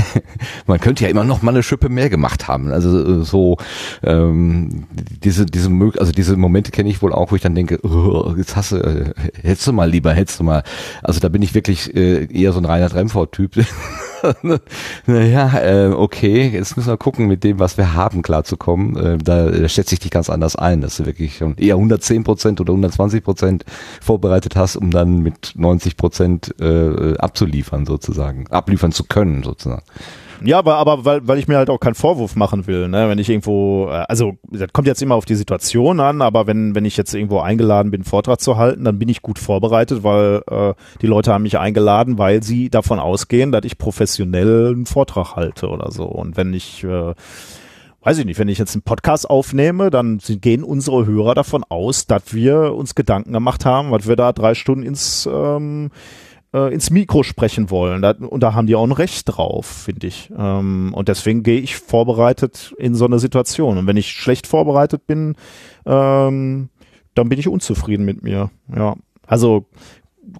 [LAUGHS] man könnte ja immer noch mal eine Schippe mehr gemacht haben. Also so ähm, diese diese also diese Momente kenne ich wohl auch, wo ich dann denke, oh, jetzt hast du, äh, hättest du mal lieber, hättest du mal. Also da bin ich wirklich äh, eher so ein reiner Remford-Typ. [LAUGHS] [LAUGHS] naja, äh, okay, jetzt müssen wir gucken, mit dem, was wir haben, klarzukommen. Äh, da, da schätze ich dich ganz anders ein, dass du wirklich schon eher 110 Prozent oder 120 Prozent vorbereitet hast, um dann mit 90 Prozent äh, abzuliefern sozusagen, abliefern zu können sozusagen. Ja, aber, aber weil, weil ich mir halt auch keinen Vorwurf machen will, ne? Wenn ich irgendwo, äh, also das kommt jetzt immer auf die Situation an, aber wenn, wenn ich jetzt irgendwo eingeladen bin, einen Vortrag zu halten, dann bin ich gut vorbereitet, weil äh, die Leute haben mich eingeladen, weil sie davon ausgehen, dass ich professionell einen Vortrag halte oder so. Und wenn ich äh, weiß ich nicht, wenn ich jetzt einen Podcast aufnehme, dann gehen unsere Hörer davon aus, dass wir uns Gedanken gemacht haben, was wir da drei Stunden ins ähm, äh, ins Mikro sprechen wollen. Da, und da haben die auch ein Recht drauf, finde ich. Ähm, und deswegen gehe ich vorbereitet in so eine Situation. Und wenn ich schlecht vorbereitet bin, ähm, dann bin ich unzufrieden mit mir. Ja, also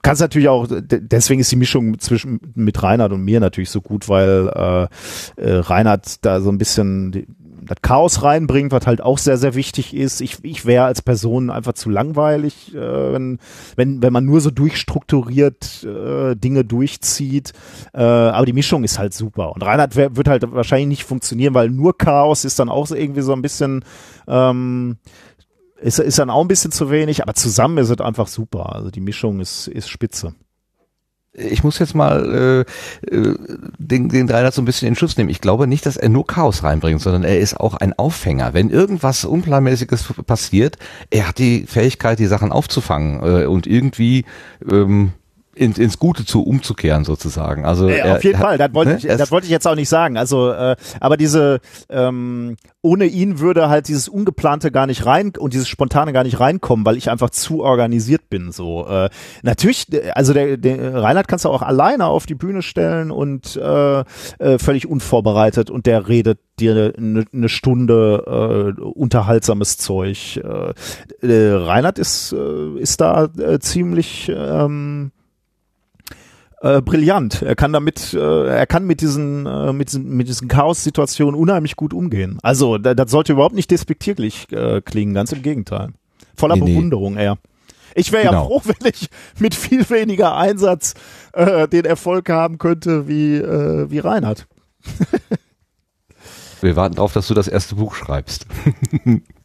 kannst natürlich auch, deswegen ist die Mischung zwischen mit Reinhard und mir natürlich so gut, weil äh, äh, Reinhard da so ein bisschen die, das Chaos reinbringt, was halt auch sehr, sehr wichtig ist. Ich, ich wäre als Person einfach zu langweilig, äh, wenn, wenn, wenn man nur so durchstrukturiert äh, Dinge durchzieht. Äh, aber die Mischung ist halt super. Und Reinhard wär, wird halt wahrscheinlich nicht funktionieren, weil nur Chaos ist dann auch irgendwie so ein bisschen ähm, ist, ist dann auch ein bisschen zu wenig, aber zusammen ist es einfach super. Also die Mischung ist, ist spitze ich muss jetzt mal äh, äh, den, den Reinhard so ein bisschen in Schutz nehmen. Ich glaube nicht, dass er nur Chaos reinbringt, sondern er ist auch ein Aufhänger. Wenn irgendwas Unplanmäßiges passiert, er hat die Fähigkeit, die Sachen aufzufangen äh, und irgendwie ähm, ins, ins Gute zu umzukehren sozusagen. Also äh, auf jeden hat, Fall, das wollte, ne? ich, das wollte ich jetzt auch nicht sagen. Also, äh, aber diese ähm, ohne ihn würde halt dieses ungeplante gar nicht rein und dieses spontane gar nicht reinkommen, weil ich einfach zu organisiert bin. So äh, natürlich, also der, der Reinhard kannst du auch alleine auf die Bühne stellen und äh, äh, völlig unvorbereitet und der redet dir eine ne Stunde äh, unterhaltsames Zeug. Äh, äh, Reinhard ist äh, ist da äh, ziemlich ähm, äh, brillant. Er kann damit, äh, er kann mit diesen, äh, mit diesen, mit diesen Chaos-Situationen unheimlich gut umgehen. Also, da, das sollte überhaupt nicht despektierlich äh, klingen, ganz im Gegenteil. Voller nee, Bewunderung nee. eher. Ich wäre genau. ja froh, [LAUGHS] wenn ich mit viel weniger Einsatz äh, den Erfolg haben könnte wie, äh, wie Reinhard. [LAUGHS] Wir warten darauf, dass du das erste Buch schreibst. [LAUGHS]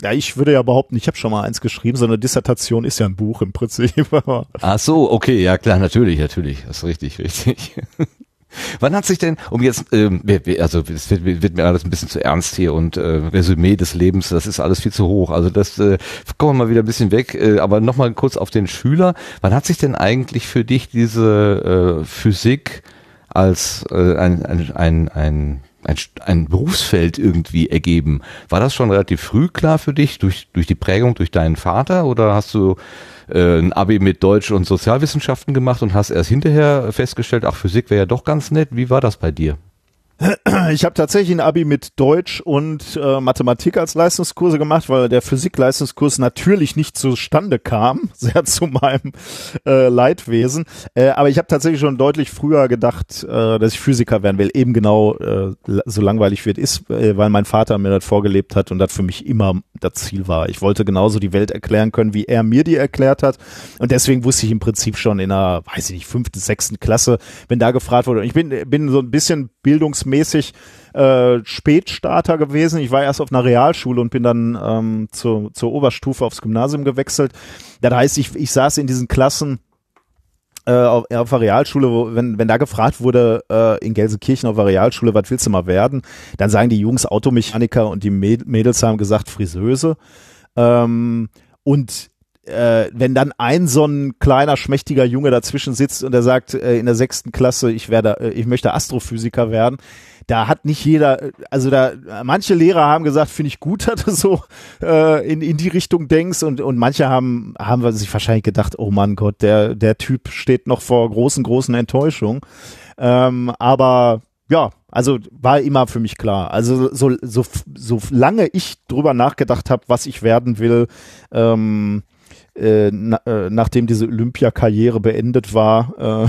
Ja, ich würde ja behaupten, ich habe schon mal eins geschrieben, so eine Dissertation ist ja ein Buch im Prinzip. [LAUGHS] Ach so, okay, ja klar, natürlich, natürlich, das ist richtig, richtig. [LAUGHS] Wann hat sich denn, um jetzt, ähm, also es wird, wird mir alles ein bisschen zu ernst hier und äh, Resümee des Lebens, das ist alles viel zu hoch. Also das äh, kommen wir mal wieder ein bisschen weg, äh, aber nochmal kurz auf den Schüler. Wann hat sich denn eigentlich für dich diese äh, Physik als äh, ein, ein, ein, ein ein, ein Berufsfeld irgendwie ergeben. War das schon relativ früh klar für dich durch, durch die Prägung durch deinen Vater oder hast du äh, ein Abi mit Deutsch und Sozialwissenschaften gemacht und hast erst hinterher festgestellt, ach, Physik wäre ja doch ganz nett. Wie war das bei dir? [CLEARS THROAT] Ich habe tatsächlich ein Abi mit Deutsch und äh, Mathematik als Leistungskurse gemacht, weil der Physik-Leistungskurs natürlich nicht zustande kam, [LAUGHS] sehr zu meinem äh, Leidwesen. Äh, aber ich habe tatsächlich schon deutlich früher gedacht, äh, dass ich Physiker werden will, eben genau äh, so langweilig es ist, äh, weil mein Vater mir das vorgelebt hat und das für mich immer das Ziel war. Ich wollte genauso die Welt erklären können, wie er mir die erklärt hat. Und deswegen wusste ich im Prinzip schon in einer, weiß ich nicht, fünften, sechsten Klasse, wenn da gefragt wurde. Und ich bin, bin so ein bisschen bildungs mäßig äh, Spätstarter gewesen. Ich war erst auf einer Realschule und bin dann ähm, zur, zur Oberstufe aufs Gymnasium gewechselt. Das heißt, ich, ich saß in diesen Klassen äh, auf, auf der Realschule, wo, wenn, wenn da gefragt wurde, äh, in Gelsenkirchen auf der Realschule, was willst du mal werden, dann sagen die Jungs Automechaniker und die Mädels haben gesagt Friseuse. Ähm, und äh, wenn dann ein so ein kleiner, schmächtiger Junge dazwischen sitzt und er sagt äh, in der sechsten Klasse, ich werde, äh, ich möchte Astrophysiker werden, da hat nicht jeder, also da, manche Lehrer haben gesagt, finde ich gut, [LAUGHS] dass du so äh, in, in die Richtung denkst und, und manche haben, haben sich wahrscheinlich gedacht, oh Mann Gott, der, der Typ steht noch vor großen, großen Enttäuschungen. Ähm, aber ja, also war immer für mich klar. Also so, so, so lange ich drüber nachgedacht habe, was ich werden will, ähm, äh, na, äh, nachdem diese Olympia-Karriere beendet war, äh,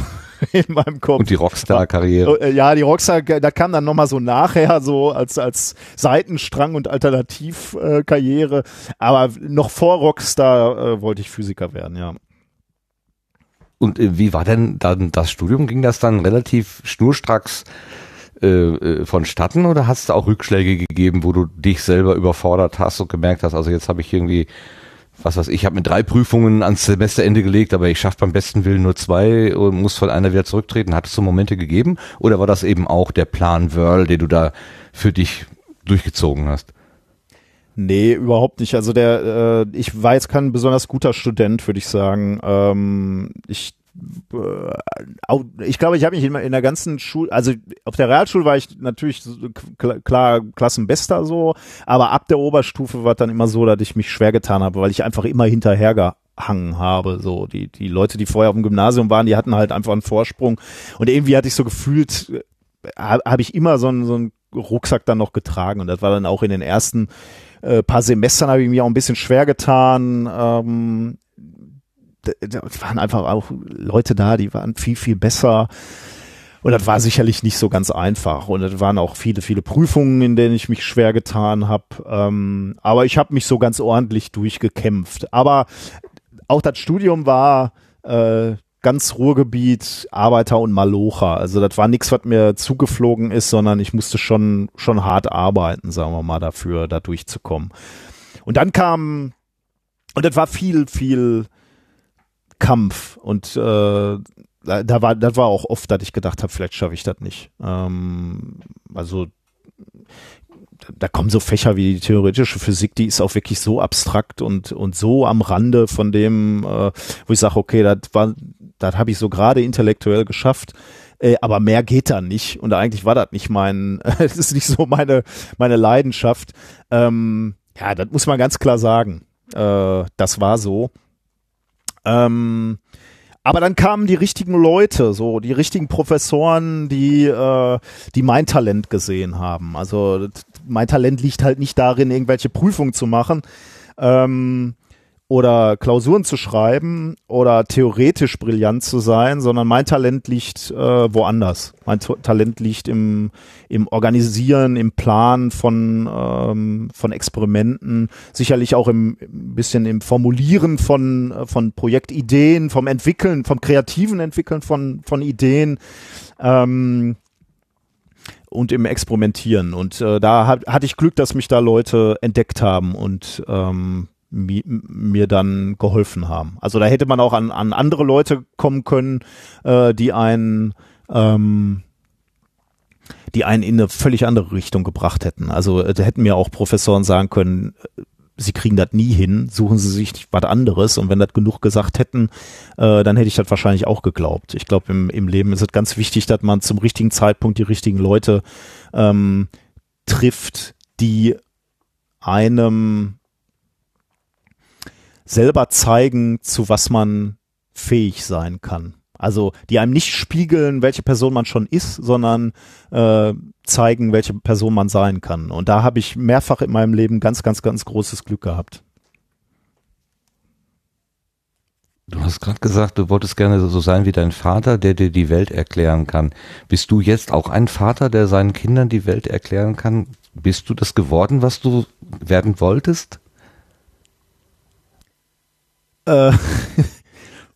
[LAUGHS] in meinem Kopf. Und die Rockstar-Karriere. Äh, ja, die Rockstar, da kam dann nochmal so nachher, so als, als Seitenstrang und Alternativkarriere. Aber noch vor Rockstar äh, wollte ich Physiker werden, ja. Und äh, wie war denn dann das Studium? Ging das dann relativ schnurstracks äh, äh vonstatten oder hast es auch Rückschläge gegeben, wo du dich selber überfordert hast und gemerkt hast, also jetzt habe ich irgendwie was weiß ich, ich habe mir drei Prüfungen ans Semesterende gelegt, aber ich schaffe beim besten Willen nur zwei und muss von einer wieder zurücktreten. Hat es so Momente gegeben? Oder war das eben auch der Plan Whirl, den du da für dich durchgezogen hast? Nee, überhaupt nicht. Also der, äh, ich war jetzt kein besonders guter Student, würde ich sagen. Ähm, ich ich glaube, ich habe mich in, in der ganzen Schule, also auf der Realschule war ich natürlich klar Klassenbester so, aber ab der Oberstufe war dann immer so, dass ich mich schwer getan habe, weil ich einfach immer hinterhergehangen habe. So die die Leute, die vorher auf dem Gymnasium waren, die hatten halt einfach einen Vorsprung und irgendwie hatte ich so gefühlt, äh, habe hab ich immer so einen, so einen Rucksack dann noch getragen und das war dann auch in den ersten äh, paar Semestern habe ich mir auch ein bisschen schwer getan. Ähm, da waren einfach auch Leute da, die waren viel, viel besser. Und das war sicherlich nicht so ganz einfach. Und es waren auch viele, viele Prüfungen, in denen ich mich schwer getan habe. Ähm, aber ich habe mich so ganz ordentlich durchgekämpft. Aber auch das Studium war äh, ganz Ruhrgebiet, Arbeiter und Malocher. Also das war nichts, was mir zugeflogen ist, sondern ich musste schon, schon hart arbeiten, sagen wir mal, dafür, da durchzukommen. Und dann kam, und das war viel, viel Kampf und äh, da war, das war auch oft, dass ich gedacht habe, vielleicht schaffe ich das nicht. Ähm, also da kommen so Fächer wie die theoretische Physik, die ist auch wirklich so abstrakt und und so am Rande von dem, äh, wo ich sage, okay, das war, das habe ich so gerade intellektuell geschafft. Äh, aber mehr geht da nicht und eigentlich war das nicht mein, [LAUGHS] das ist nicht so meine meine Leidenschaft. Ähm, ja, das muss man ganz klar sagen. Äh, das war so. Ähm, aber dann kamen die richtigen Leute, so die richtigen Professoren, die äh, die mein Talent gesehen haben. Also mein Talent liegt halt nicht darin, irgendwelche Prüfungen zu machen, ähm, oder Klausuren zu schreiben oder theoretisch brillant zu sein, sondern mein Talent liegt äh, woanders. Mein T Talent liegt im, im Organisieren, im Plan von, ähm, von Experimenten, sicherlich auch im bisschen im Formulieren von, von Projektideen, vom Entwickeln, vom kreativen Entwickeln von, von Ideen. Ähm, und im Experimentieren. Und äh, da hat, hatte ich Glück, dass mich da Leute entdeckt haben und ähm, mi mir dann geholfen haben. Also da hätte man auch an, an andere Leute kommen können, äh, die einen ähm, die einen in eine völlig andere Richtung gebracht hätten. Also äh, da hätten mir auch Professoren sagen können, sie kriegen das nie hin, suchen sie sich was anderes und wenn das genug gesagt hätten, äh, dann hätte ich das wahrscheinlich auch geglaubt. Ich glaube, im, im Leben ist es ganz wichtig, dass man zum richtigen Zeitpunkt die richtigen Leute ähm, trifft, die einem selber zeigen, zu was man fähig sein kann. Also die einem nicht spiegeln, welche Person man schon ist, sondern äh, zeigen, welche Person man sein kann. Und da habe ich mehrfach in meinem Leben ganz, ganz, ganz großes Glück gehabt. Du hast gerade gesagt, du wolltest gerne so sein wie dein Vater, der dir die Welt erklären kann. Bist du jetzt auch ein Vater, der seinen Kindern die Welt erklären kann? Bist du das geworden, was du werden wolltest? Äh, [LAUGHS]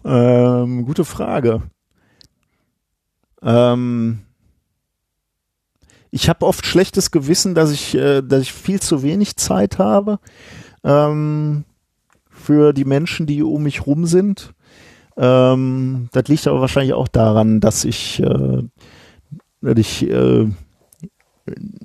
Ähm, gute Frage. Ähm, ich habe oft schlechtes Gewissen, dass ich, äh, dass ich viel zu wenig Zeit habe ähm, für die Menschen, die um mich rum sind. Ähm, das liegt aber wahrscheinlich auch daran, dass ich, äh, dass ich äh,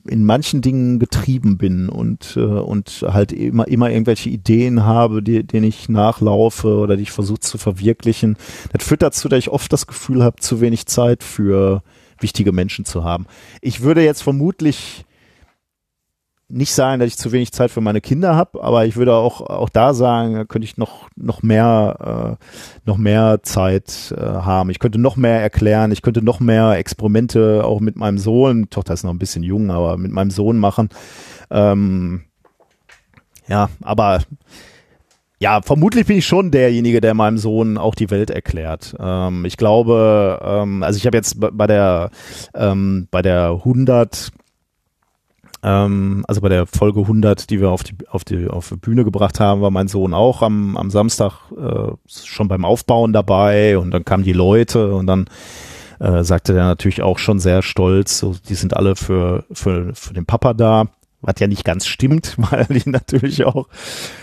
in manchen Dingen getrieben bin und äh, und halt immer immer irgendwelche Ideen habe, die, denen ich nachlaufe oder die ich versuche zu verwirklichen. Das führt dazu, dass ich oft das Gefühl habe, zu wenig Zeit für wichtige Menschen zu haben. Ich würde jetzt vermutlich nicht sagen, dass ich zu wenig Zeit für meine Kinder habe, aber ich würde auch auch da sagen, könnte ich noch noch mehr äh, noch mehr Zeit äh, haben. Ich könnte noch mehr erklären, ich könnte noch mehr Experimente auch mit meinem Sohn, Tochter ist noch ein bisschen jung, aber mit meinem Sohn machen. Ähm, ja, aber ja, vermutlich bin ich schon derjenige, der meinem Sohn auch die Welt erklärt. Ähm, ich glaube, ähm, also ich habe jetzt bei der ähm, bei der 100 ähm, also bei der Folge 100, die wir auf die, auf die, auf die Bühne gebracht haben, war mein Sohn auch am, am Samstag äh, schon beim Aufbauen dabei und dann kamen die Leute und dann äh, sagte der natürlich auch schon sehr stolz, so, die sind alle für, für, für den Papa da was ja nicht ganz stimmt, [LAUGHS] weil die natürlich auch,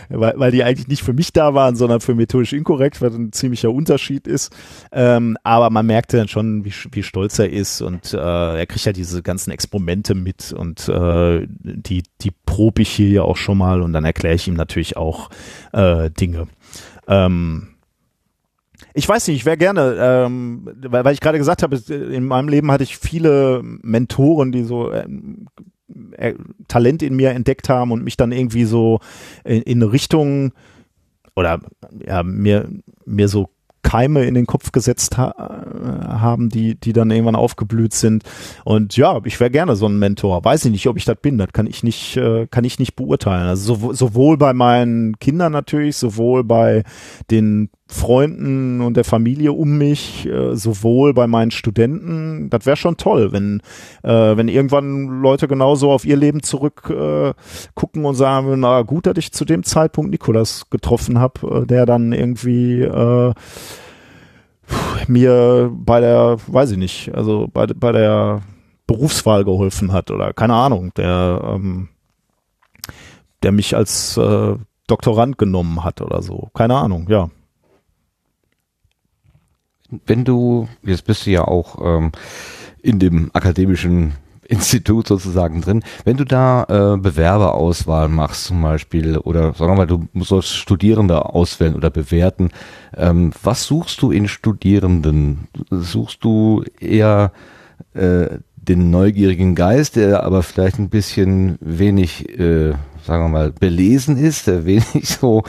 weil, weil die eigentlich nicht für mich da waren, sondern für methodisch inkorrekt, was ein ziemlicher Unterschied ist. Ähm, aber man merkte dann schon, wie, wie stolz er ist und äh, er kriegt ja diese ganzen Experimente mit und äh, die, die probe ich hier ja auch schon mal und dann erkläre ich ihm natürlich auch äh, Dinge. Ähm, ich weiß nicht, ich wäre gerne, ähm, weil, weil ich gerade gesagt habe, in meinem Leben hatte ich viele Mentoren, die so ähm, äh, Talent in mir entdeckt haben und mich dann irgendwie so in, in Richtung oder ja, mir, mir so Keime in den Kopf gesetzt ha haben, die, die dann irgendwann aufgeblüht sind. Und ja, ich wäre gerne so ein Mentor. Weiß ich nicht, ob ich das bin. Das kann ich nicht, äh, kann ich nicht beurteilen. Also so, sowohl bei meinen Kindern natürlich, sowohl bei den Freunden und der Familie um mich, äh, sowohl bei meinen Studenten. Das wäre schon toll, wenn, äh, wenn irgendwann Leute genauso auf ihr Leben zurück äh, und sagen, na gut, dass ich zu dem Zeitpunkt Nikolas getroffen habe, äh, der dann irgendwie äh, mir bei der, weiß ich nicht, also bei, bei der Berufswahl geholfen hat oder keine Ahnung, der, ähm, der mich als äh, Doktorand genommen hat oder so. Keine Ahnung, ja wenn du, jetzt bist du ja auch ähm, in dem akademischen [LAUGHS] Institut sozusagen drin, wenn du da äh, Bewerberauswahl machst zum Beispiel oder sagen wir mal, du sollst Studierende auswählen oder bewerten, ähm, was suchst du in Studierenden? Suchst du eher äh, den neugierigen Geist, der aber vielleicht ein bisschen wenig äh, sagen wir mal, belesen ist, der wenig so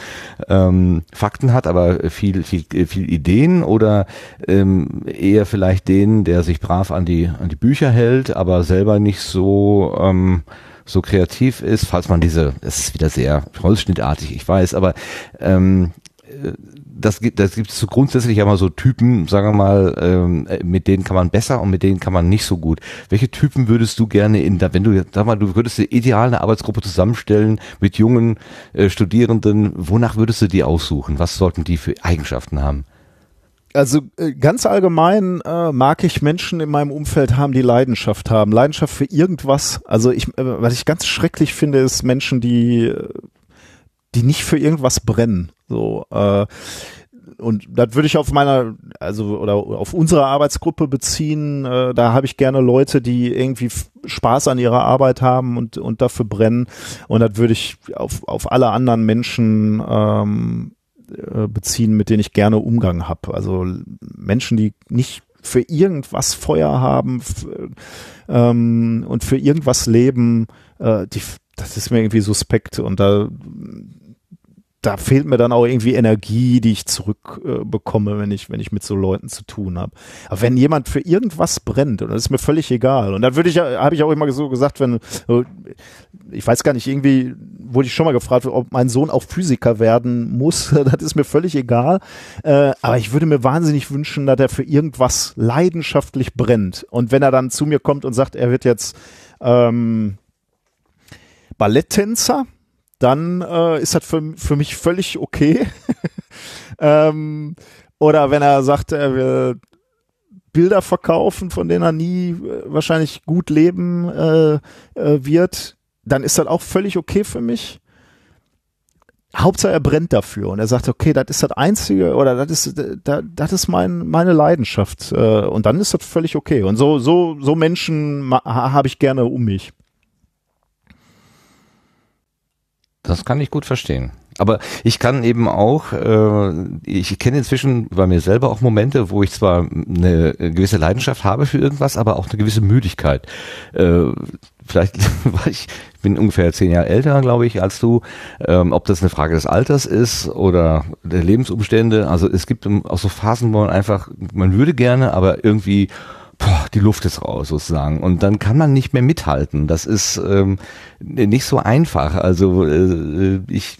ähm, Fakten hat, aber viel, viel, viel Ideen oder ähm, eher vielleicht den, der sich brav an die, an die Bücher hält, aber selber nicht so ähm, so kreativ ist, falls man diese, es ist wieder sehr holzschnittartig, ich weiß, aber ähm, das gibt das gibt es so grundsätzlich ja mal so Typen, sagen wir mal, ähm, mit denen kann man besser und mit denen kann man nicht so gut. Welche Typen würdest du gerne in da, wenn du sag mal, du würdest eine ideale Arbeitsgruppe zusammenstellen mit jungen äh, Studierenden, wonach würdest du die aussuchen? Was sollten die für Eigenschaften haben? Also äh, ganz allgemein äh, mag ich Menschen in meinem Umfeld haben, die Leidenschaft haben. Leidenschaft für irgendwas. Also ich, äh, was ich ganz schrecklich finde, ist Menschen, die, die nicht für irgendwas brennen. So, äh, und das würde ich auf meiner, also oder auf unsere Arbeitsgruppe beziehen. Äh, da habe ich gerne Leute, die irgendwie Spaß an ihrer Arbeit haben und, und dafür brennen. Und das würde ich auf, auf alle anderen Menschen ähm, äh, beziehen, mit denen ich gerne Umgang habe. Also Menschen, die nicht für irgendwas Feuer haben ähm, und für irgendwas leben, äh, die, das ist mir irgendwie suspekt und da da fehlt mir dann auch irgendwie Energie, die ich zurückbekomme, äh, wenn ich, wenn ich mit so Leuten zu tun habe. Aber wenn jemand für irgendwas brennt, und das ist mir völlig egal. Und dann würde ich, habe ich auch immer so gesagt, wenn, ich weiß gar nicht, irgendwie wurde ich schon mal gefragt, ob mein Sohn auch Physiker werden muss. [LAUGHS] Das ist mir völlig egal. Äh, aber ich würde mir wahnsinnig wünschen, dass er für irgendwas leidenschaftlich brennt. Und wenn er dann zu mir kommt und sagt, er wird jetzt ähm, Balletttänzer, dann äh, ist das für, für mich völlig okay. [LAUGHS] ähm, oder wenn er sagt, er will Bilder verkaufen, von denen er nie äh, wahrscheinlich gut leben äh, äh, wird, dann ist das auch völlig okay für mich. Hauptsache er brennt dafür und er sagt, okay, das ist das Einzige oder das ist, das, das ist mein, meine Leidenschaft äh, und dann ist das völlig okay. Und so, so, so Menschen habe ich gerne um mich. Das kann ich gut verstehen. Aber ich kann eben auch, äh, ich kenne inzwischen bei mir selber auch Momente, wo ich zwar eine gewisse Leidenschaft habe für irgendwas, aber auch eine gewisse Müdigkeit. Äh, vielleicht, [LAUGHS] weil ich bin ungefähr zehn Jahre älter, glaube ich, als du. Ähm, ob das eine Frage des Alters ist oder der Lebensumstände. Also es gibt auch so Phasen, wo man einfach, man würde gerne, aber irgendwie boah, die Luft ist raus sozusagen. Und dann kann man nicht mehr mithalten. Das ist ähm, nicht so einfach. Also äh, ich,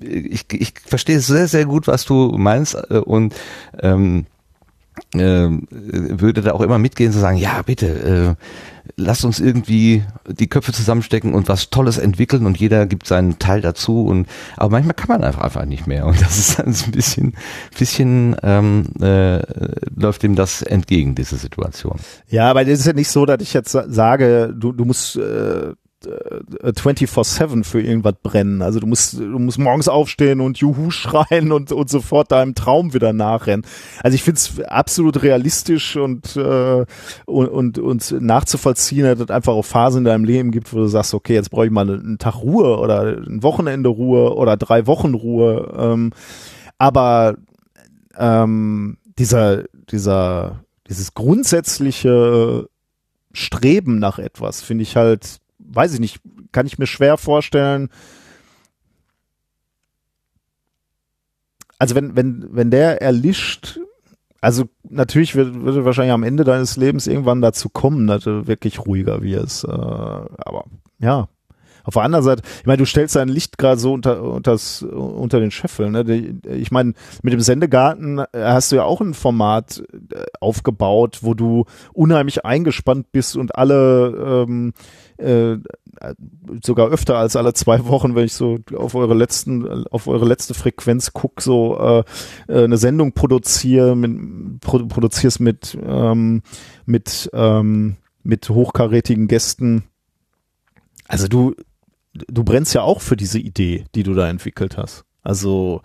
ich, ich verstehe sehr, sehr gut, was du meinst äh, und ähm, äh, würde da auch immer mitgehen zu sagen, ja, bitte, äh, lasst uns irgendwie die Köpfe zusammenstecken und was Tolles entwickeln und jeder gibt seinen Teil dazu und aber manchmal kann man einfach einfach nicht mehr und [LAUGHS] das ist dann so ein bisschen bisschen ähm, äh, läuft ihm das entgegen diese Situation. Ja, aber das ist ja nicht so, dass ich jetzt sage, du du musst äh, 24-7 äh, für irgendwas brennen. Also du musst, du musst morgens aufstehen und Juhu schreien und, und sofort deinem Traum wieder nachrennen. Also ich finde es absolut realistisch und, äh, und, und, und nachzuvollziehen, dass es einfach auch Phasen in deinem Leben gibt, wo du sagst, okay, jetzt brauche ich mal einen Tag Ruhe oder ein Wochenende Ruhe oder drei Wochen Ruhe. Ähm, aber ähm, dieser, dieser, dieses grundsätzliche Streben nach etwas finde ich halt weiß ich nicht, kann ich mir schwer vorstellen. Also wenn, wenn, wenn der erlischt, also natürlich wird, wird wahrscheinlich am Ende deines Lebens irgendwann dazu kommen, dass du wirklich ruhiger wirst. Äh, aber ja, auf der anderen Seite, ich meine, du stellst dein Licht gerade so unter, unters, unter den Scheffeln. Ne? Ich meine, mit dem Sendegarten hast du ja auch ein Format äh, aufgebaut, wo du unheimlich eingespannt bist und alle ähm, äh, sogar öfter als alle zwei Wochen, wenn ich so auf eure letzten, auf eure letzte Frequenz guck, so äh, äh eine Sendung produziere, mit, produ produzierst mit ähm, mit ähm, mit hochkarätigen Gästen. Also du du brennst ja auch für diese Idee, die du da entwickelt hast. Also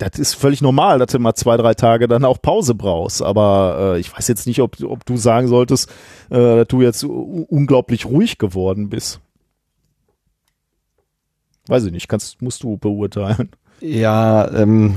das ist völlig normal, dass du mal zwei, drei Tage dann auch Pause brauchst. Aber äh, ich weiß jetzt nicht, ob, ob du sagen solltest, äh, dass du jetzt unglaublich ruhig geworden bist. Weiß ich nicht, kannst, musst du beurteilen. Ja, ähm,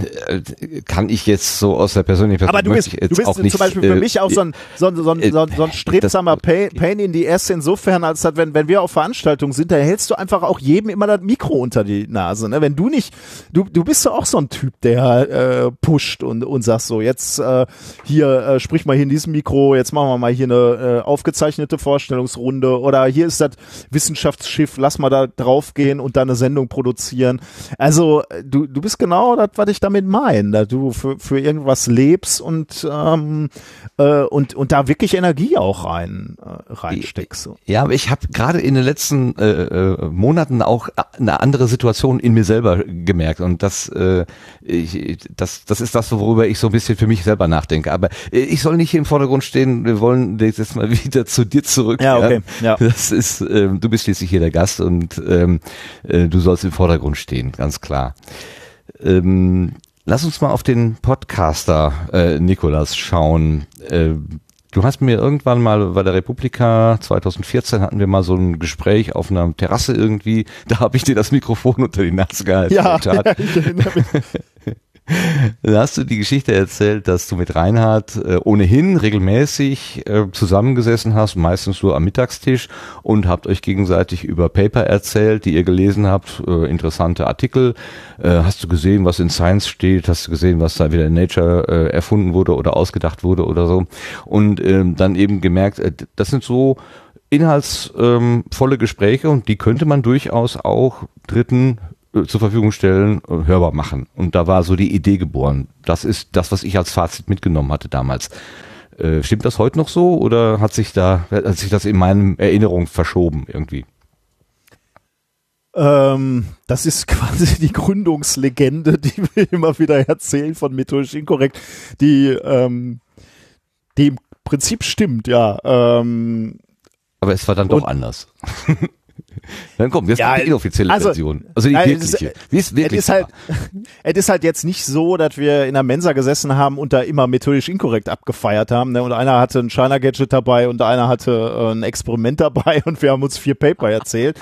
kann ich jetzt so aus der persönlichen Perspektive. Aber du bist, du bist auch nicht, zum Beispiel für äh, mich auch so ein, so ein, so ein, so ein, so ein äh, strebsamer Pain, Pain in the Ass insofern, als dass, wenn, wenn wir auf Veranstaltungen sind, da hältst du einfach auch jedem immer das Mikro unter die Nase. Ne? Wenn du nicht, du, du bist ja auch so ein Typ, der äh, pusht und, und sagt so, jetzt äh, hier, äh, sprich mal hier in diesem Mikro, jetzt machen wir mal hier eine äh, aufgezeichnete Vorstellungsrunde oder hier ist das Wissenschaftsschiff, lass mal da draufgehen und da eine Sendung produzieren. Also du, du bist genau das, was ich damit meine, dass du für, für irgendwas lebst und, ähm, äh, und, und da wirklich Energie auch rein, äh, reinsteckst. Ja, aber ich habe gerade in den letzten äh, äh, Monaten auch eine andere Situation in mir selber gemerkt und das, äh, ich, das, das ist das, worüber ich so ein bisschen für mich selber nachdenke. Aber äh, ich soll nicht hier im Vordergrund stehen, wir wollen jetzt mal [LAUGHS] wieder zu dir zurück. Ja, okay. Ja. Das ist, äh, du bist schließlich hier der Gast und ähm, äh, du sollst im Vordergrund stehen, ganz klar. Ähm, Lass uns mal auf den Podcaster äh, Nikolas schauen. Äh, du hast mir irgendwann mal bei der Republika 2014 hatten wir mal so ein Gespräch auf einer Terrasse irgendwie. Da habe ich dir das Mikrofon [LAUGHS] unter die Nase gehalten. Ja, ja ich erinnere mich. Da [LAUGHS] hast du die Geschichte erzählt, dass du mit Reinhard äh, ohnehin regelmäßig äh, zusammengesessen hast, meistens so am Mittagstisch und habt euch gegenseitig über Paper erzählt, die ihr gelesen habt, äh, interessante Artikel. Äh, hast du gesehen, was in Science steht? Hast du gesehen, was da wieder in Nature äh, erfunden wurde oder ausgedacht wurde oder so? Und ähm, dann eben gemerkt, äh, das sind so inhaltsvolle Gespräche und die könnte man durchaus auch Dritten zur Verfügung stellen, äh, hörbar machen. Und da war so die Idee geboren. Das ist das, was ich als Fazit mitgenommen hatte damals. Äh, stimmt das heute noch so oder hat sich da, hat sich das in meinen Erinnerungen verschoben irgendwie? Ähm, das ist [LAUGHS] quasi die Gründungslegende, [LAUGHS] die wir immer wieder erzählen von Methodisch Inkorrekt, die, ähm, die im Prinzip stimmt, ja. Ähm, Aber es war dann doch anders. [LAUGHS] [LAUGHS] Dann kommt jetzt ja, die inoffizielle also, Version. Also die nein, wirkliche. Es, Wie ist wirklich? Es ist, halt, [LAUGHS] es ist halt jetzt nicht so, dass wir in der Mensa gesessen haben und da immer methodisch inkorrekt abgefeiert haben. Ne? Und einer hatte ein China-Gadget dabei und einer hatte äh, ein Experiment dabei [LAUGHS] und wir haben uns vier Paper erzählt.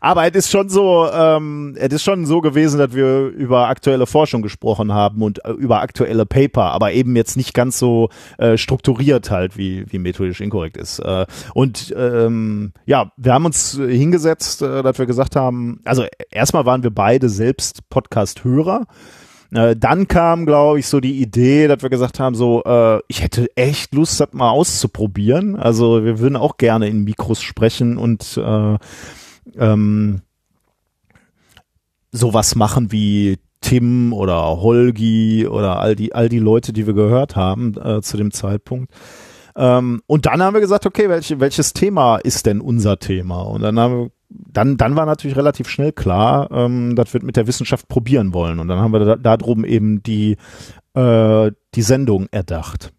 Aber es ist schon so, ähm, es ist schon so gewesen, dass wir über aktuelle Forschung gesprochen haben und äh, über aktuelle Paper, aber eben jetzt nicht ganz so äh, strukturiert halt, wie, wie methodisch inkorrekt ist. Äh, und ähm, ja, wir haben uns hingesetzt jetzt, äh, dass wir gesagt haben, also erstmal waren wir beide selbst Podcast-Hörer. Äh, dann kam, glaube ich, so die Idee, dass wir gesagt haben, so, äh, ich hätte echt Lust, das mal auszuprobieren. Also wir würden auch gerne in Mikros sprechen und äh, ähm, sowas machen wie Tim oder Holgi oder all die, all die Leute, die wir gehört haben äh, zu dem Zeitpunkt. Ähm, und dann haben wir gesagt, okay, welche, welches Thema ist denn unser Thema? Und dann haben wir dann, dann war natürlich relativ schnell klar, ähm, dass wir mit der Wissenschaft probieren wollen. Und dann haben wir da, da drum eben die, äh, die Sendung erdacht.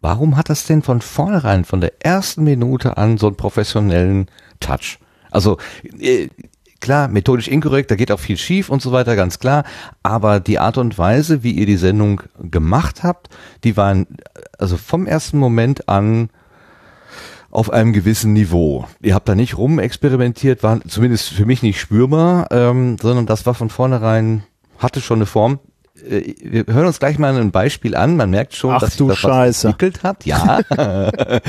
Warum hat das denn von vornherein, von der ersten Minute an so einen professionellen Touch? Also äh, klar, methodisch inkorrekt, da geht auch viel schief und so weiter, ganz klar. Aber die Art und Weise, wie ihr die Sendung gemacht habt, die waren also vom ersten Moment an auf einem gewissen Niveau. Ihr habt da nicht rumexperimentiert, war zumindest für mich nicht spürbar, ähm, sondern das war von vornherein, hatte schon eine Form. Äh, wir hören uns gleich mal ein Beispiel an. Man merkt schon, Ach, dass sich das Scheiße. was entwickelt hat. Ja, [LAUGHS]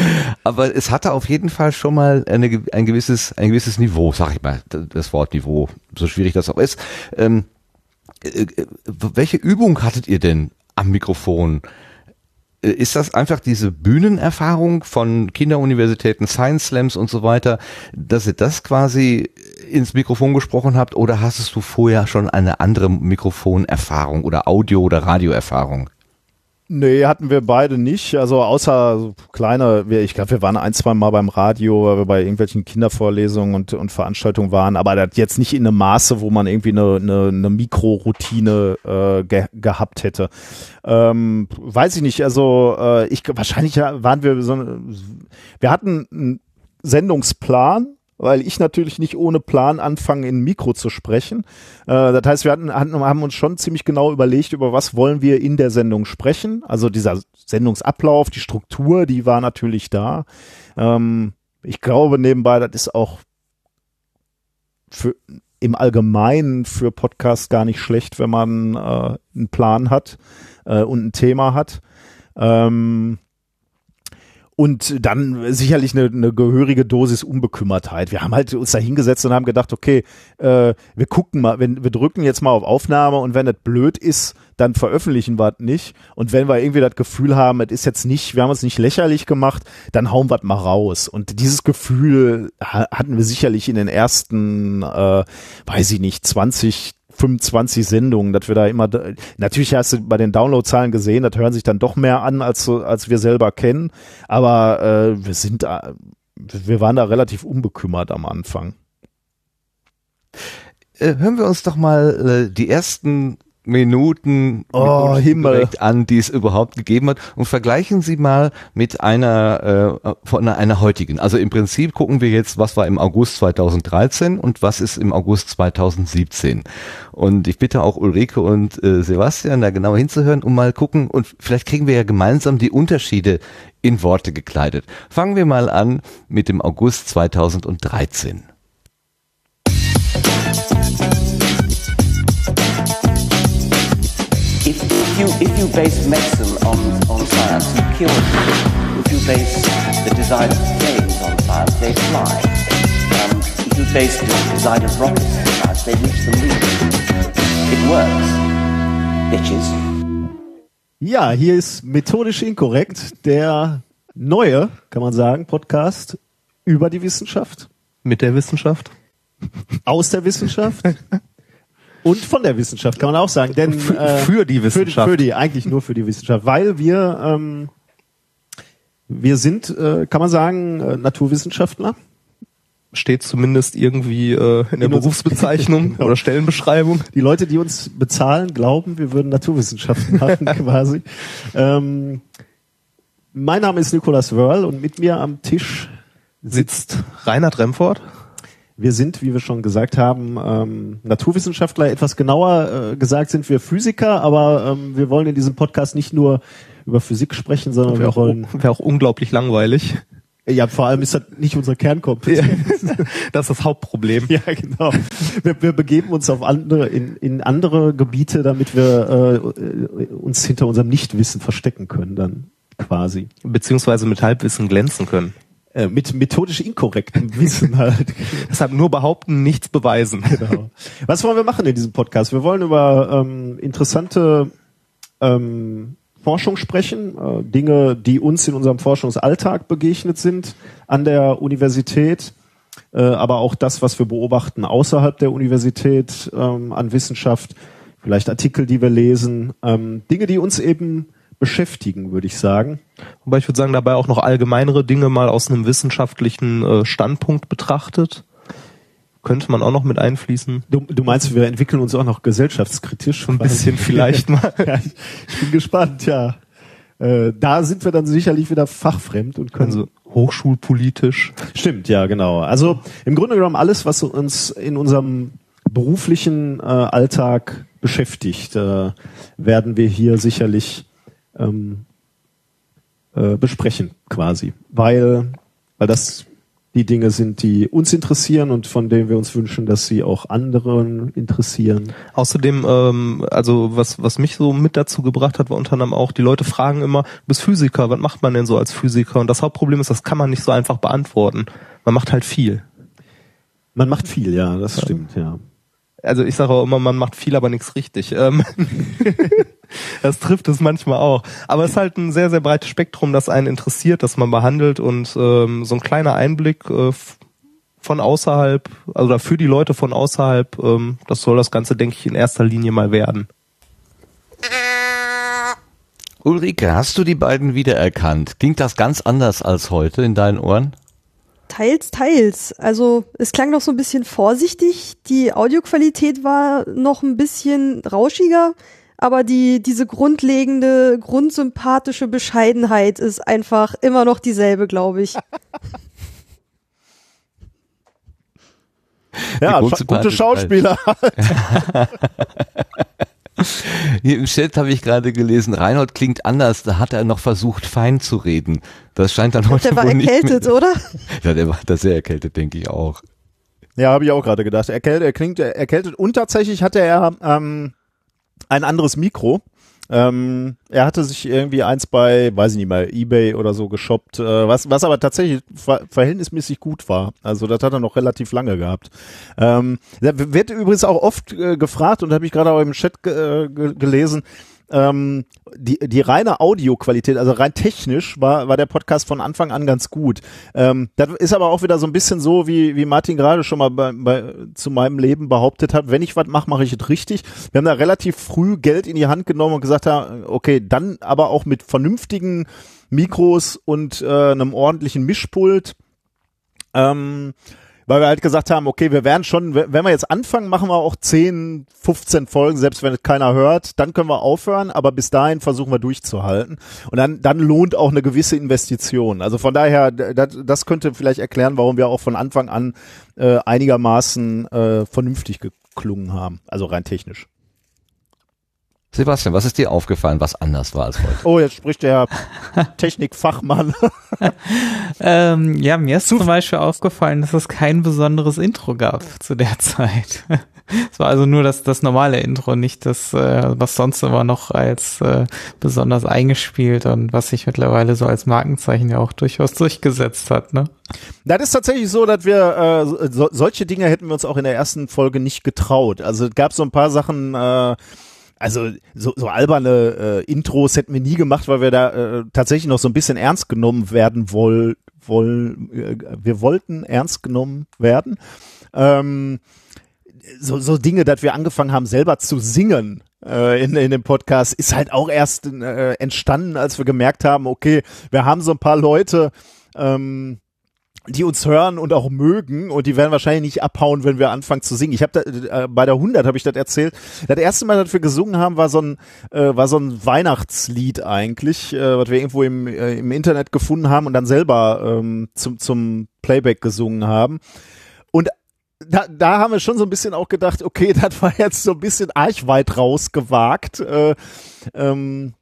aber es hatte auf jeden Fall schon mal eine, ein gewisses ein gewisses Niveau, sag ich mal, das Wort Niveau, so schwierig das auch ist. Ähm, äh, äh welche Übung hattet ihr denn am Mikrofon? Äh, ist das einfach diese Bühnenerfahrung von Kinderuniversitäten, Science Slams und so weiter, dass ihr das quasi ins Mikrofon gesprochen habt oder hast du vorher schon eine andere Mikrofonerfahrung oder Audio- oder Radioerfahrung? Nee, hatten wir beide nicht. Also außer so kleine, ich glaube, wir waren ein, zwei Mal beim Radio, weil wir bei irgendwelchen Kindervorlesungen und, und Veranstaltungen waren, aber das jetzt nicht in einem Maße, wo man irgendwie eine, eine, eine Mikroroutine äh, ge gehabt hätte. Ähm, weiß ich nicht, also äh, ich wahrscheinlich waren wir so wir hatten einen Sendungsplan, weil ich natürlich nicht ohne Plan anfange, in Mikro zu sprechen. Äh, das heißt, wir hatten, hatten, haben uns schon ziemlich genau überlegt, über was wollen wir in der Sendung sprechen. Also dieser Sendungsablauf, die Struktur, die war natürlich da. Ähm, ich glaube nebenbei, das ist auch für, im Allgemeinen für Podcasts gar nicht schlecht, wenn man äh, einen Plan hat äh, und ein Thema hat. Ähm, und dann sicherlich eine, eine gehörige Dosis Unbekümmertheit. Wir haben halt uns da hingesetzt und haben gedacht, okay, äh, wir gucken mal, wenn wir drücken jetzt mal auf Aufnahme und wenn das blöd ist, dann veröffentlichen wir es nicht. Und wenn wir irgendwie das Gefühl haben, es ist jetzt nicht, wir haben uns nicht lächerlich gemacht, dann hauen wir es mal raus. Und dieses Gefühl hatten wir sicherlich in den ersten, äh, weiß ich nicht, 20, 25 Sendungen, dass wir da immer, natürlich hast du bei den Downloadzahlen gesehen, das hören sich dann doch mehr an, als, als wir selber kennen, aber äh, wir sind, äh, wir waren da relativ unbekümmert am Anfang. Äh, hören wir uns doch mal äh, die ersten Minuten oh, Himmel. an, die es überhaupt gegeben hat. Und vergleichen Sie mal mit einer äh, von einer heutigen. Also im Prinzip gucken wir jetzt, was war im August 2013 und was ist im August 2017. Und ich bitte auch Ulrike und äh, Sebastian da genau hinzuhören, um mal gucken und vielleicht kriegen wir ja gemeinsam die Unterschiede in Worte gekleidet. Fangen wir mal an mit dem August 2013. you, if you base medicine on, on science, you cure people. If you base the design of planes on science, they fly. Um, if you base the design of rockets on science, they reach the moon. It works, bitches. Ja, hier ist methodisch inkorrekt der neue, kann man sagen, Podcast über die Wissenschaft. Mit der Wissenschaft. Aus der Wissenschaft. [LAUGHS] Und von der Wissenschaft kann man auch sagen, denn für, äh, für die Wissenschaft, für, für, die eigentlich nur für die Wissenschaft, weil wir ähm, wir sind, äh, kann man sagen, äh, Naturwissenschaftler. Steht zumindest irgendwie äh, in der in Berufsbezeichnung [LAUGHS] genau. oder Stellenbeschreibung. Die Leute, die uns bezahlen, glauben, wir würden Naturwissenschaften [LAUGHS] machen quasi. Ähm, mein Name ist Nikolas Wörl und mit mir am Tisch sitzt Reinhard Remford. Wir sind, wie wir schon gesagt haben, ähm, Naturwissenschaftler. Etwas genauer äh, gesagt sind wir Physiker, aber ähm, wir wollen in diesem Podcast nicht nur über Physik sprechen, sondern wir auch, wollen. Wäre auch unglaublich langweilig. Ja, vor allem ist das nicht unser Kernkompetenz. [LAUGHS] das ist das Hauptproblem. Ja, genau. Wir, wir begeben uns auf andere, in, in andere Gebiete, damit wir äh, uns hinter unserem Nichtwissen verstecken können, dann quasi. Beziehungsweise mit Halbwissen glänzen können. Äh, mit methodisch inkorrektem Wissen halt. [LAUGHS] Deshalb nur behaupten, nichts beweisen. [LAUGHS] Genau. Was wollen wir machen in diesem Podcast? Wir wollen über ähm, interessante ähm, Forschung sprechen, äh, Dinge, die uns in unserem Forschungsalltag begegnet sind an der Universität, äh, aber auch das, was wir beobachten außerhalb der Universität ähm, an Wissenschaft, vielleicht Artikel, die wir lesen, ähm, Dinge, die uns eben beschäftigen, würde ich sagen. Wobei ich würde sagen, dabei auch noch allgemeinere Dinge mal aus einem wissenschaftlichen äh, Standpunkt betrachtet. Könnte man auch noch mit einfließen. Du, du meinst, wir entwickeln uns auch noch gesellschaftskritisch? Ein bisschen [LAUGHS] vielleicht mal. [LAUGHS] ja, ich bin gespannt, ja. Äh, da sind wir dann sicherlich wieder fachfremd und können. Also hochschulpolitisch. Stimmt, ja, genau. Also im Grunde genommen alles, was uns in unserem beruflichen äh, Alltag beschäftigt, äh, werden wir hier sicherlich ähm, äh, besprechen quasi, weil, weil das die Dinge sind, die uns interessieren und von denen wir uns wünschen, dass sie auch anderen interessieren. Außerdem, ähm, also was, was mich so mit dazu gebracht hat, war unter anderem auch, die Leute fragen immer, du bist Physiker, was macht man denn so als Physiker? Und das Hauptproblem ist, das kann man nicht so einfach beantworten. Man macht halt viel. Man macht viel, ja, das ja. stimmt, ja. Also ich sage auch immer, man macht viel, aber nichts richtig. Ähm [LAUGHS] das trifft es manchmal auch. Aber es ist halt ein sehr, sehr breites Spektrum, das einen interessiert, das man behandelt und ähm, so ein kleiner Einblick äh, von außerhalb, also für die Leute von außerhalb, ähm, das soll das Ganze, denke ich, in erster Linie mal werden. Ulrike, hast du die beiden wiedererkannt? Klingt das ganz anders als heute in deinen Ohren? Teils, teils. Also es klang noch so ein bisschen vorsichtig. Die Audioqualität war noch ein bisschen rauschiger aber die, diese grundlegende, grundsympathische Bescheidenheit ist einfach immer noch dieselbe, glaube ich. ja, gute Schauspieler. [LAUGHS] Hier im Chat habe ich gerade gelesen, Reinhold klingt anders, da hat er noch versucht, fein zu reden. Das scheint dann heute Der war erkältet, oder? [LAUGHS] Ja, der war da sehr erkältet, denke ich auch. Ja, habe ich auch gerade gedacht. Erkältet, er klingt erkältet und tatsächlich hatte er ähm, ein anderes Mikro. Ähm, er hatte sich irgendwie eins bei, weiß ich nicht mal, eBay oder so geshoppt, äh, was, was aber tatsächlich ver verhältnismäßig gut war. Also das hat er noch relativ lange gehabt. Ähm, wird übrigens auch oft äh, gefragt und habe ich gerade auch im Chat äh, gelesen, ähm, die, die reine Audioqualität, also rein technisch war, war der Podcast von Anfang an ganz gut. Ähm, das ist aber auch wieder so ein bisschen so, wie, wie Martin gerade schon mal bei, bei, zu meinem Leben behauptet hat, wenn ich was mache, mache ich es richtig. Wir haben da relativ früh Geld in die Hand genommen und gesagt, okay, dann aber auch mit vernünftigen Mikros und äh, einem ordentlichen Mischpult. Ähm, weil wir halt gesagt haben, okay, wir werden schon, wenn wir jetzt anfangen, machen wir auch 10, 15 Folgen, selbst wenn es keiner hört, dann können wir aufhören, aber bis dahin versuchen wir durchzuhalten. Und dann, dann lohnt auch eine gewisse Investition. Also von daher, das, das könnte vielleicht erklären, warum wir auch von Anfang an äh, einigermaßen äh, vernünftig geklungen haben, also rein technisch. Sebastian, was ist dir aufgefallen, was anders war als heute? Oh, jetzt spricht der [LAUGHS] Technikfachmann. [LAUGHS] ähm, ja, mir ist zum Beispiel aufgefallen, dass es kein besonderes Intro gab zu der Zeit. [LAUGHS] Es war also nur das, das normale Intro, nicht das, äh, was sonst immer noch als äh, besonders eingespielt und was sich mittlerweile so als Markenzeichen ja auch durchaus durchgesetzt hat. Ne? Das ist tatsächlich so, dass wir äh, so, solche Dinge hätten wir uns auch in der ersten Folge nicht getraut. Also es gab so ein paar Sachen, äh, also so, so alberne äh, Intros hätten wir nie gemacht, weil wir da äh, tatsächlich noch so ein bisschen ernst genommen werden woll, woll, äh, wir wollten ernst genommen werden. Ähm, so, so Dinge, dass wir angefangen haben, selber zu singen äh, in, in dem Podcast, ist halt auch erst äh, entstanden, als wir gemerkt haben, okay, wir haben so ein paar Leute, ähm, die uns hören und auch mögen und die werden wahrscheinlich nicht abhauen, wenn wir anfangen zu singen. Ich habe äh, bei der 100 habe ich das erzählt. Das erste Mal, dass wir gesungen haben, war so ein äh, war so ein Weihnachtslied eigentlich, äh, was wir irgendwo im äh, im Internet gefunden haben und dann selber ähm, zum zum Playback gesungen haben. Und da, da haben wir schon so ein bisschen auch gedacht, okay, [LAUGHS] das war jetzt so ein bisschen archweit rausgewagt. Äh, ähm,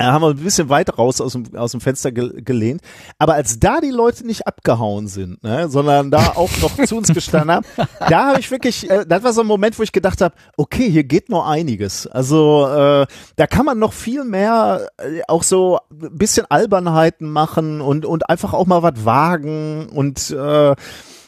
da haben wir ein bisschen weit raus aus dem, aus dem Fenster ge gelehnt. Aber als da die Leute nicht abgehauen sind, ne, sondern da auch noch zu uns gestanden haben, da habe ich wirklich, äh, das war so ein Moment, wo ich gedacht habe, okay, hier geht noch einiges. Also äh, da kann man noch viel mehr äh, auch so ein bisschen Albernheiten machen und, und einfach auch mal was wagen und äh,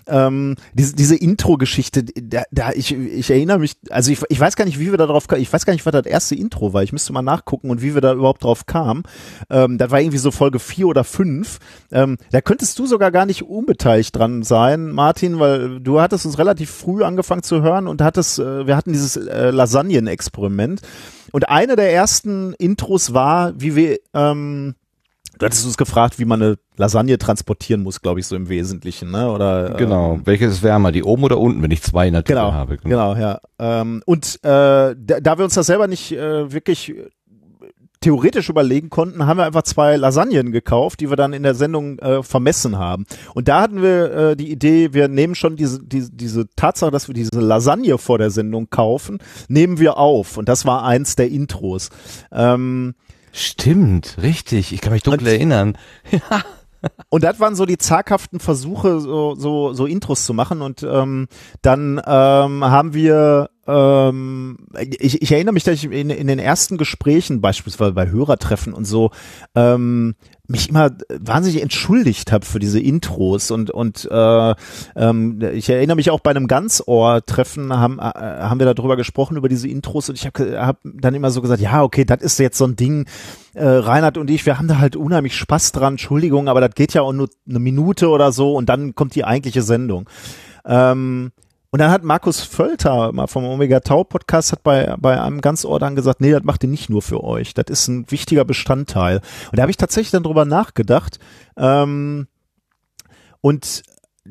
ähm, diese, diese Intro-Geschichte, da, da ich, ich erinnere mich, also ich, ich weiß gar nicht, wie wir da drauf kamen, ich weiß gar nicht, was das erste Intro war, ich müsste mal nachgucken und wie wir da überhaupt drauf kamen. Ähm, das war irgendwie so Folge vier oder fünf. Ähm, da könntest du sogar gar nicht unbeteiligt dran sein, Martin, weil du hattest uns relativ früh angefangen zu hören und hattest, äh, wir hatten dieses äh, Lasagnen-Experiment. Und eine der ersten Intros war, wie wir ähm, Du hattest uns gefragt, wie man eine Lasagne transportieren muss, glaube ich, so im Wesentlichen, ne? Oder genau. Ähm, Welches ist wärmer, die oben oder unten, wenn ich zwei natürlich genau, habe? Genau, ja. Ähm, und äh, da, da wir uns das selber nicht äh, wirklich theoretisch überlegen konnten, haben wir einfach zwei Lasagnen gekauft, die wir dann in der Sendung äh, vermessen haben. Und da hatten wir äh, die Idee, wir nehmen schon diese, diese, diese Tatsache, dass wir diese Lasagne vor der Sendung kaufen, nehmen wir auf. Und das war eins der Intros. Ähm, Stimmt, richtig. Ich kann mich dunkel und, erinnern. [LAUGHS] und das waren so die zaghaften Versuche, so, so, so Intros zu machen. Und ähm, dann ähm, haben wir ähm, ich, ich erinnere mich, dass ich in, in den ersten Gesprächen, beispielsweise bei Hörertreffen und so, ähm, mich immer wahnsinnig entschuldigt habe für diese Intros und und äh, ähm, ich erinnere mich auch bei einem Ganzohr-Treffen haben äh, haben wir darüber gesprochen über diese Intros und ich habe hab dann immer so gesagt, ja okay, das ist jetzt so ein Ding. Äh, Reinhard und ich, wir haben da halt unheimlich Spaß dran. Entschuldigung, aber das geht ja auch nur eine Minute oder so und dann kommt die eigentliche Sendung. Ähm, und dann hat Markus Völter mal vom Omega Tau Podcast hat bei, bei einem ganz Ohr dann gesagt, nee, das macht ihr nicht nur für euch. Das ist ein wichtiger Bestandteil. Und da habe ich tatsächlich dann drüber nachgedacht. Ähm, und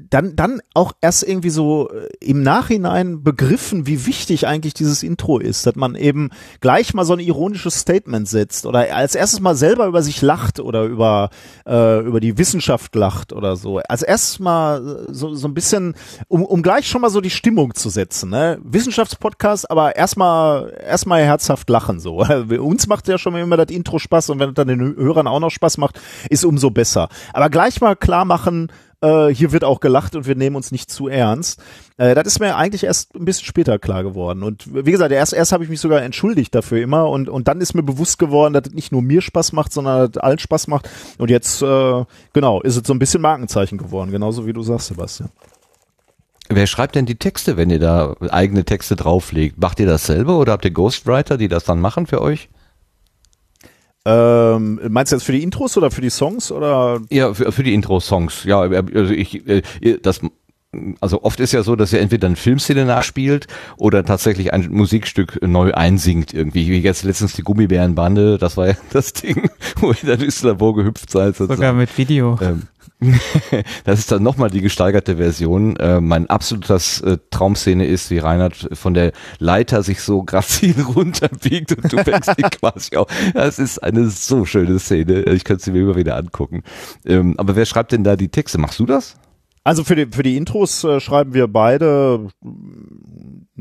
dann, dann auch erst irgendwie so äh, im Nachhinein begriffen, wie wichtig eigentlich dieses Intro ist, dass man eben gleich mal so ein ironisches Statement setzt oder als erstes mal selber über sich lacht oder über, äh, über die Wissenschaft lacht oder so. Als erstes mal so, so ein bisschen, um, um gleich schon mal so die Stimmung zu setzen. Ne? Wissenschaftspodcast, aber erstmal erstmal herzhaft lachen so. [LAUGHS] Uns macht ja schon immer das Intro Spaß und wenn es dann den Hörern auch noch Spaß macht, ist umso besser. Aber gleich mal klar machen, äh, hier wird auch gelacht und wir nehmen uns nicht zu ernst. Äh, das ist mir eigentlich erst ein bisschen später klar geworden. Und wie gesagt, erst, erst habe ich mich sogar entschuldigt dafür immer und, und dann ist mir bewusst geworden, dass es nicht nur mir Spaß macht, sondern dass allen Spaß macht. Und jetzt, äh, genau, ist es so ein bisschen Markenzeichen geworden, genauso wie du sagst, Sebastian. Wer schreibt denn die Texte, wenn ihr da eigene Texte drauflegt? Macht ihr das selber oder habt ihr Ghostwriter, die das dann machen für euch? Ähm, meinst du jetzt für die Intros oder für die Songs oder? Ja, für, für die Intro-Songs. Ja, also ich, äh, das also oft ist ja so, dass er entweder eine Filmszene nachspielt oder tatsächlich ein Musikstück neu einsingt irgendwie. Wie jetzt letztens die Gummibärenbande, das war ja [LAUGHS] das Ding, wo er dann Labor gehüpft seid. Sogar mit Video. Ähm, [LAUGHS] das ist dann nochmal die gesteigerte Version. Äh, mein absolutes äh, Traumszene ist, wie Reinhard von der Leiter sich so [LAUGHS] grazil runterbiegt und du fängst die [LAUGHS] quasi auf. Das ist eine so schöne Szene. Ich könnte sie mir immer wieder angucken. Ähm, aber wer schreibt denn da die Texte? Machst du das? Also für die, für die Intros äh, schreiben wir beide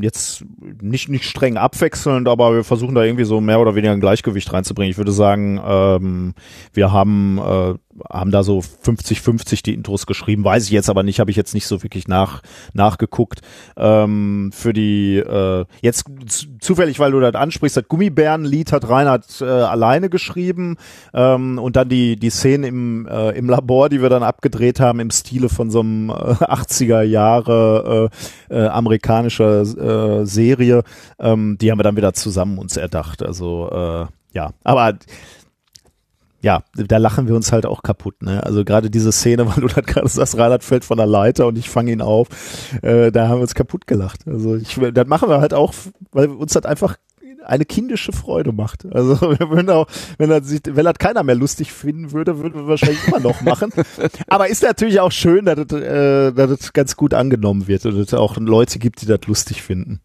jetzt nicht, nicht streng abwechselnd, aber wir versuchen da irgendwie so mehr oder weniger ein Gleichgewicht reinzubringen. Ich würde sagen, ähm, wir haben äh, haben da so 50-50 die Intros geschrieben, weiß ich jetzt aber nicht, habe ich jetzt nicht so wirklich nach, nachgeguckt. Ähm, für die, äh, jetzt zufällig, weil du das ansprichst, das Gummibärenlied hat Reinhard äh, alleine geschrieben ähm, und dann die, die Szenen im, äh, im Labor, die wir dann abgedreht haben, im Stile von so einem äh, 80er Jahre äh, äh, amerikanischer äh, Serie, ähm, die haben wir dann wieder zusammen uns erdacht. Also äh, ja, aber ja, da lachen wir uns halt auch kaputt. Ne? Also gerade diese Szene, [LAUGHS] weil du dann gerade sagst, Reinhard fällt von der Leiter und ich fange ihn auf, äh, da haben wir uns kaputt gelacht. Also ich, das machen wir halt auch, weil uns das einfach eine kindische Freude macht. Also [LAUGHS] wir würden auch, wenn er sich, wenn das keiner mehr lustig finden würde, würden wir wahrscheinlich immer noch machen. [LAUGHS] Aber ist natürlich auch schön, dass es, äh, dass es ganz gut angenommen wird und es auch Leute gibt, die das lustig finden.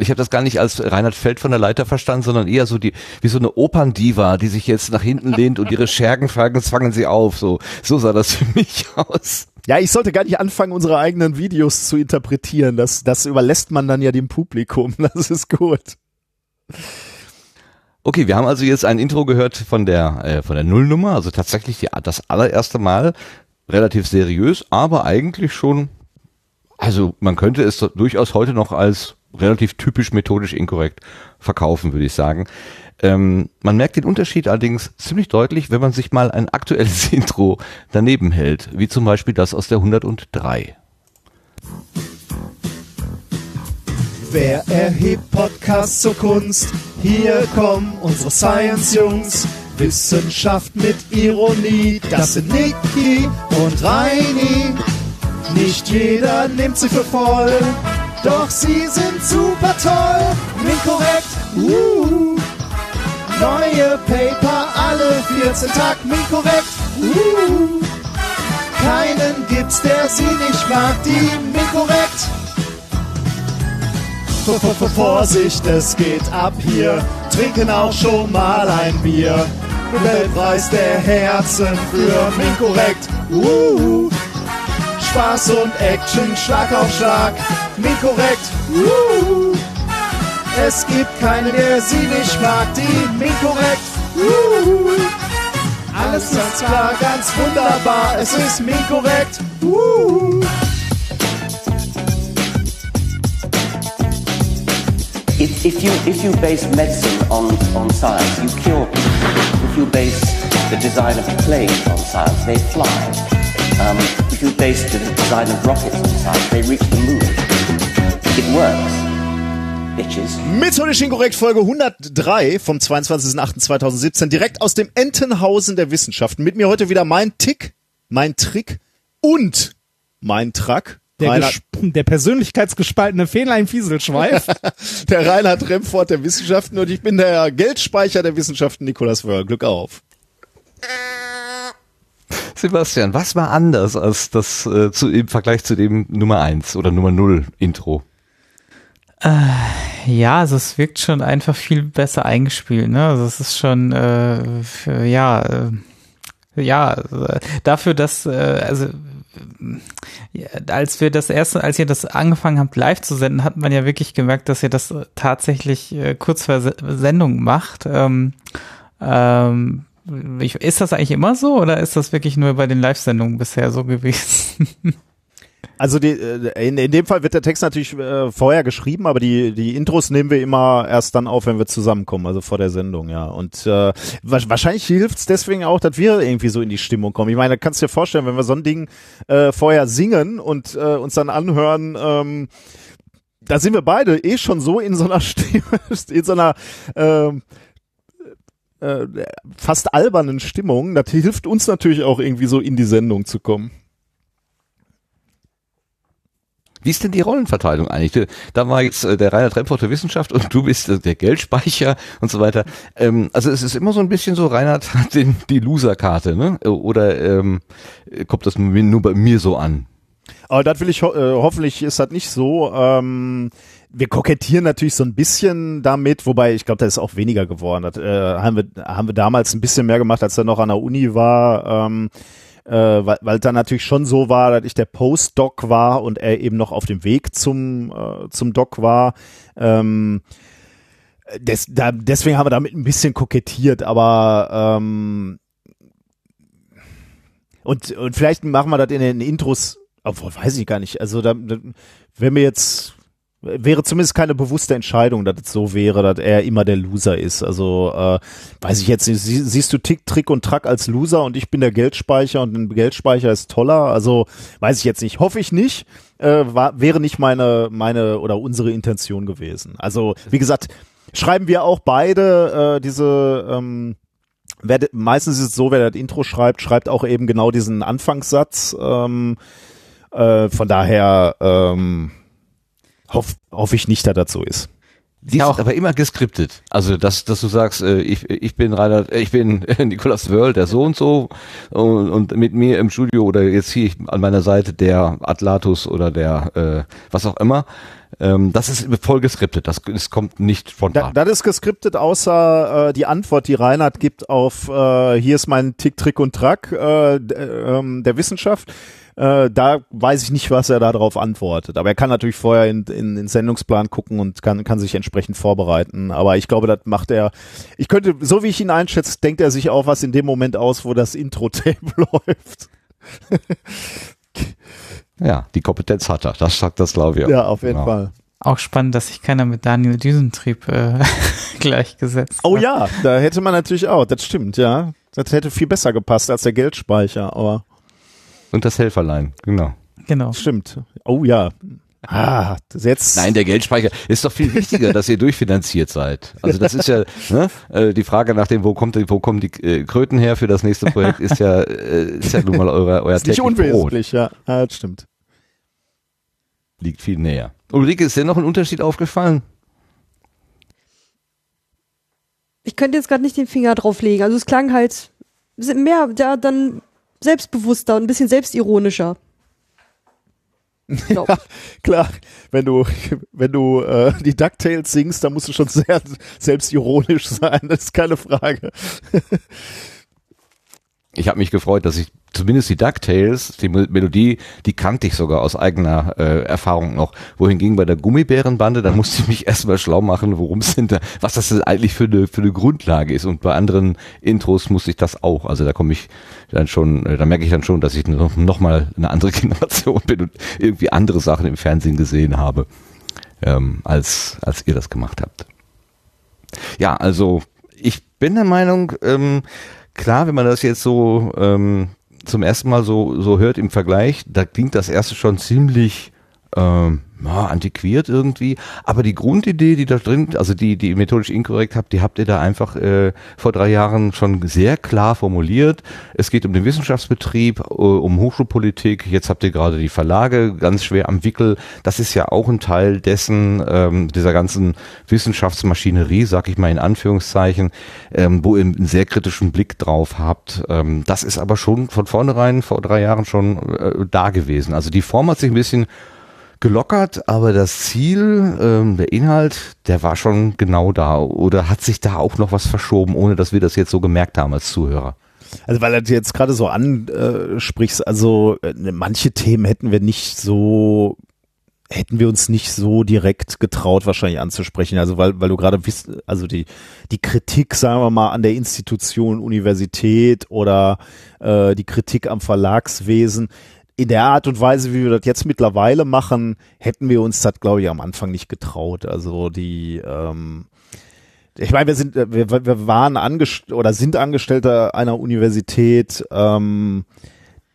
Ich habe das gar nicht als Reinhard Feld von der Leiter verstanden, sondern eher so die wie so eine Operndiva, die sich jetzt nach hinten lehnt und ihre Schergen fragen, fangen sie auf. So, so sah das für mich aus. Ja, ich sollte gar nicht anfangen, unsere eigenen Videos zu interpretieren. Das, das überlässt man dann ja dem Publikum. [LAUGHS] Das ist gut. Okay, wir haben also jetzt ein Intro gehört von der äh, von der Nullnummer, also tatsächlich die, das allererste Mal relativ seriös, aber eigentlich schon, also man könnte es durchaus heute noch als relativ typisch methodisch inkorrekt verkaufen, würde ich sagen. Ähm, man merkt den Unterschied allerdings ziemlich deutlich, wenn man sich mal ein aktuelles [LAUGHS] Intro daneben hält, wie zum Beispiel das aus der 103. Wer erhebt Podcasts zur Kunst? Hier kommen unsere Science-Jungs. Wissenschaft mit Ironie, das sind Niki und Reini. Nicht jeder nimmt sie für voll. Doch sie sind super toll, Minkorrekt, uh. Neue Paper alle 14 Tag, Minkorrekt, uh. Keinen gibt's, der sie nicht mag, die Minkorrekt. Vorsicht, es geht ab hier, trinken auch schon mal ein Bier. Nobelpreis der Herzen für Minkorrekt, uh. Spaß und Action, Schlag auf Schlag. Minkorrekt, uh. Es gibt keinen, der sie nicht mag, die Minkorrekt, uh. Alles ist klar, ganz wunderbar, es ist Minkorrekt, uh. If, if, you, if you base medicine on, on science, you cure people. If you base the design of planes on science, they fly. Um, if you base the design of rockets on science, they reach the moon. It works. Methodisch inkorrekt Folge 103 vom 22.08.2017 direkt aus dem Entenhausen der Wissenschaften. Mit mir heute wieder mein Tick, mein Trick und mein Track. Der, Reinhard, der persönlichkeitsgespaltene Fähnlein-Fieselschweif. [LAUGHS] der Reinhard Remfort der Wissenschaften und ich bin der Geldspeicher der Wissenschaften Nikolas Wörl. Glück auf. Sebastian, was war anders als das äh, zu, im Vergleich zu dem Nummer 1 oder Nummer 0 Intro? Äh, ja, also es wirkt schon einfach viel besser eingespielt, ne? Also es ist schon äh, für, ja äh, ja äh, dafür, dass äh, also als wir das erste, als ihr das angefangen habt live zu senden, hat man ja wirklich gemerkt, dass ihr das tatsächlich äh, kurz vor Sendung macht. Ähm, ähm, ist das eigentlich immer so oder ist das wirklich nur bei den Live-Sendungen bisher so gewesen? [LAUGHS] Also die, äh, in, in dem Fall wird der Text natürlich äh, vorher geschrieben, aber die, die Intros nehmen wir immer erst dann auf, wenn wir zusammenkommen, also vor der Sendung, ja. Und äh, wahrscheinlich hilft's deswegen auch, dass wir irgendwie so in die Stimmung kommen. Ich meine, kannst du dir vorstellen, wenn wir so ein Ding äh, vorher singen und äh, uns dann anhören, ähm, da sind wir beide eh schon so in so einer [LAUGHS] Stimme, in so einer ähm, äh, fast albernen Stimmung. Das hilft uns natürlich auch irgendwie so in die Sendung zu kommen. Wie ist denn die Rollenverteilung eigentlich? Da war jetzt äh, der Rainer Trempfort der Wissenschaft und du bist äh, der Geldspeicher [LAUGHS] und so weiter. Ähm, also es ist immer so ein bisschen so, Reinhard hat [LAUGHS] den, die Loser-Karte, ne? Oder ähm, kommt das nur bei mir so an? Aber das will ich, ho äh, hoffentlich ist das nicht so. Ähm, wir kokettieren natürlich so ein bisschen damit, wobei ich glaube, da ist auch weniger geworden. Das äh, haben, wir, haben wir damals ein bisschen mehr gemacht, als er noch an der Uni war. Ähm, äh, weil, weil dann natürlich schon so war, dass ich der Postdoc war und er eben noch auf dem Weg zum, äh, zum Doc war. Ähm, des, da, deswegen haben wir damit ein bisschen kokettiert, aber ähm, und, und vielleicht machen wir das in den Intros, obwohl weiß ich gar nicht. Also da wenn wir jetzt wäre zumindest keine bewusste Entscheidung, dass es so wäre, dass er immer der Loser ist. Also äh, weiß ich jetzt nicht. Sie, siehst du Tick, Trick und Track als Loser und ich bin der Geldspeicher und ein Geldspeicher ist toller. Also weiß ich jetzt nicht. Hoffe ich nicht. Äh, war, wäre nicht meine meine oder unsere Intention gewesen. Also wie gesagt, schreiben wir auch beide äh, diese ähm, wer, meistens ist es so, wer das Intro schreibt, schreibt auch eben genau diesen Anfangssatz. Ähm, äh, von daher ähm, hoffe hoff ich nicht, dass das so ist. Die ja, ist aber immer geskriptet. Also dass, dass du sagst, äh, ich, ich bin Rainer, äh, ich bin [LAUGHS] Nicolas Wörl, der so und so und, und mit mir im Studio oder jetzt hier an meiner Seite der Atlatus oder der äh, was auch immer. Ähm, das ist voll geskriptet. Das, das kommt nicht von da, Das ist geskriptet, außer äh, die Antwort, die Reinhard gibt auf äh, hier ist mein Tick, Trick und Track äh, äh, der Wissenschaft äh, da weiß ich nicht, was er darauf antwortet. Aber er kann natürlich vorher in, in, in den Sendungsplan gucken und kann, kann sich entsprechend vorbereiten. Aber ich glaube, das macht er. Ich könnte, so wie ich ihn einschätze, denkt er sich auch was in dem Moment aus, wo das Intro-Tape [LAUGHS] läuft. ja, die Kompetenz hat er. Das sagt das, glaube ich. Auch. Ja, auf jeden genau. Fall. Auch spannend, dass sich keiner mit Daniel Düsentrieb äh, [LAUGHS] gleichgesetzt Oh ja, da hätte man natürlich auch, das stimmt, ja. Das hätte viel besser gepasst als der Geldspeicher, aber. Und das Helferlein, genau. Genau. Stimmt. Oh ja. Ah, das jetzt. Nein, der Geldspeicher ist doch viel wichtiger, dass ihr durchfinanziert seid. Also das ist ja ne, äh, die Frage nach dem, wo kommt wo kommen die äh, Kröten her für das nächste Projekt, ist ja äh, ist ja nun mal euer euer ist nicht unwesentlich, ja. ja, das stimmt. Liegt viel näher. Ulrike, ist dir noch ein Unterschied aufgefallen? Ich könnte jetzt gerade nicht den Finger drauflegen. Also es klang halt mehr, ja, dann selbstbewusster und ein bisschen selbstironischer. Ja, klar, wenn du, wenn du äh, die DuckTales singst, dann musst du schon sehr selbstironisch sein, das ist keine Frage. Ich habe mich gefreut, dass ich zumindest die DuckTales, die Melodie, die kannte ich sogar aus eigener äh, Erfahrung noch. Wohingegen bei der Gummibärenbande, da musste ich mich [LAUGHS] erstmal schlau machen, worum es da, was das denn eigentlich für eine, für eine Grundlage ist. Und bei anderen Intros musste ich das auch. Also da komme ich dann schon, äh, da merke ich dann schon, dass ich noch, noch mal eine andere [LAUGHS] Generation bin und irgendwie andere Sachen im Fernsehen gesehen habe, ähm, als, als ihr das gemacht habt. Ja, also ich bin der Meinung, ähm, klar, wenn man das jetzt so ähm, zum ersten Mal so, so hört im Vergleich, da klingt das erste schon ziemlich ähm, ja, antiquiert irgendwie. Aber die Grundidee, die da drin, also die, die methodisch inkorrekt habt, die habt ihr da einfach äh, vor drei Jahren schon sehr klar formuliert. Es geht um den Wissenschaftsbetrieb, äh, um Hochschulpolitik. Jetzt habt ihr gerade die Verlage ganz schwer am Wickel. Das ist ja auch ein Teil dessen, ähm, dieser ganzen Wissenschaftsmaschinerie, sag ich mal in Anführungszeichen, ähm, wo ihr einen sehr kritischen Blick drauf habt. Ähm, das ist aber schon von vornherein vor drei Jahren schon äh, da gewesen. Also die Form hat sich ein bisschen gelockert, aber das Ziel, ähm, der Inhalt, der war schon genau da. Oder hat sich da auch noch was verschoben, ohne dass wir das jetzt so gemerkt haben als Zuhörer? Also weil du jetzt gerade so ansprichst, also äh, manche Themen hätten wir nicht so hätten wir uns nicht so direkt getraut wahrscheinlich anzusprechen. Also weil, weil du gerade wisst, also die, die Kritik, sagen wir mal, an der Institution Universität oder äh, die Kritik am Verlagswesen, in der Art und Weise, wie wir das jetzt mittlerweile machen, hätten wir uns das, glaube ich, am Anfang nicht getraut. Also die, ähm, ich meine, wir sind, wir, wir waren angestellt oder sind Angestellte einer Universität. Ähm,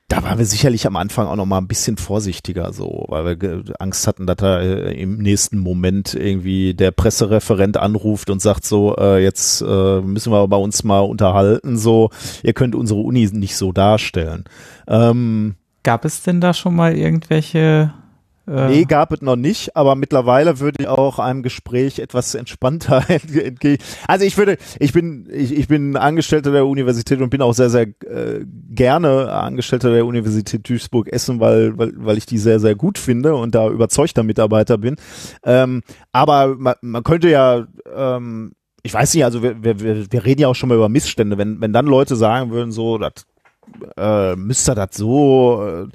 da waren wir sicherlich am Anfang auch noch mal ein bisschen vorsichtiger, so, weil wir Angst hatten, dass da äh, im nächsten Moment irgendwie der Pressereferent anruft und sagt so, äh, jetzt äh, müssen wir bei uns mal unterhalten, so, ihr könnt unsere Uni nicht so darstellen. Ähm, Gab es denn da schon mal irgendwelche Äh, Nee, gab es noch nicht, aber mittlerweile würde ich auch einem Gespräch etwas entspannter [LAUGHS] entgegen. Also ich würde, ich bin, ich, ich bin Angestellter der Universität und bin auch sehr, sehr äh, gerne Angestellter der Universität Duisburg-Essen, weil, weil, weil ich die sehr, sehr gut finde und da überzeugter Mitarbeiter bin. Ähm, aber man, man könnte ja, ähm, ich weiß nicht, also wir, wir, wir reden ja auch schon mal über Missstände. Wenn, wenn dann Leute sagen würden, so, das äh, müsste das so äh,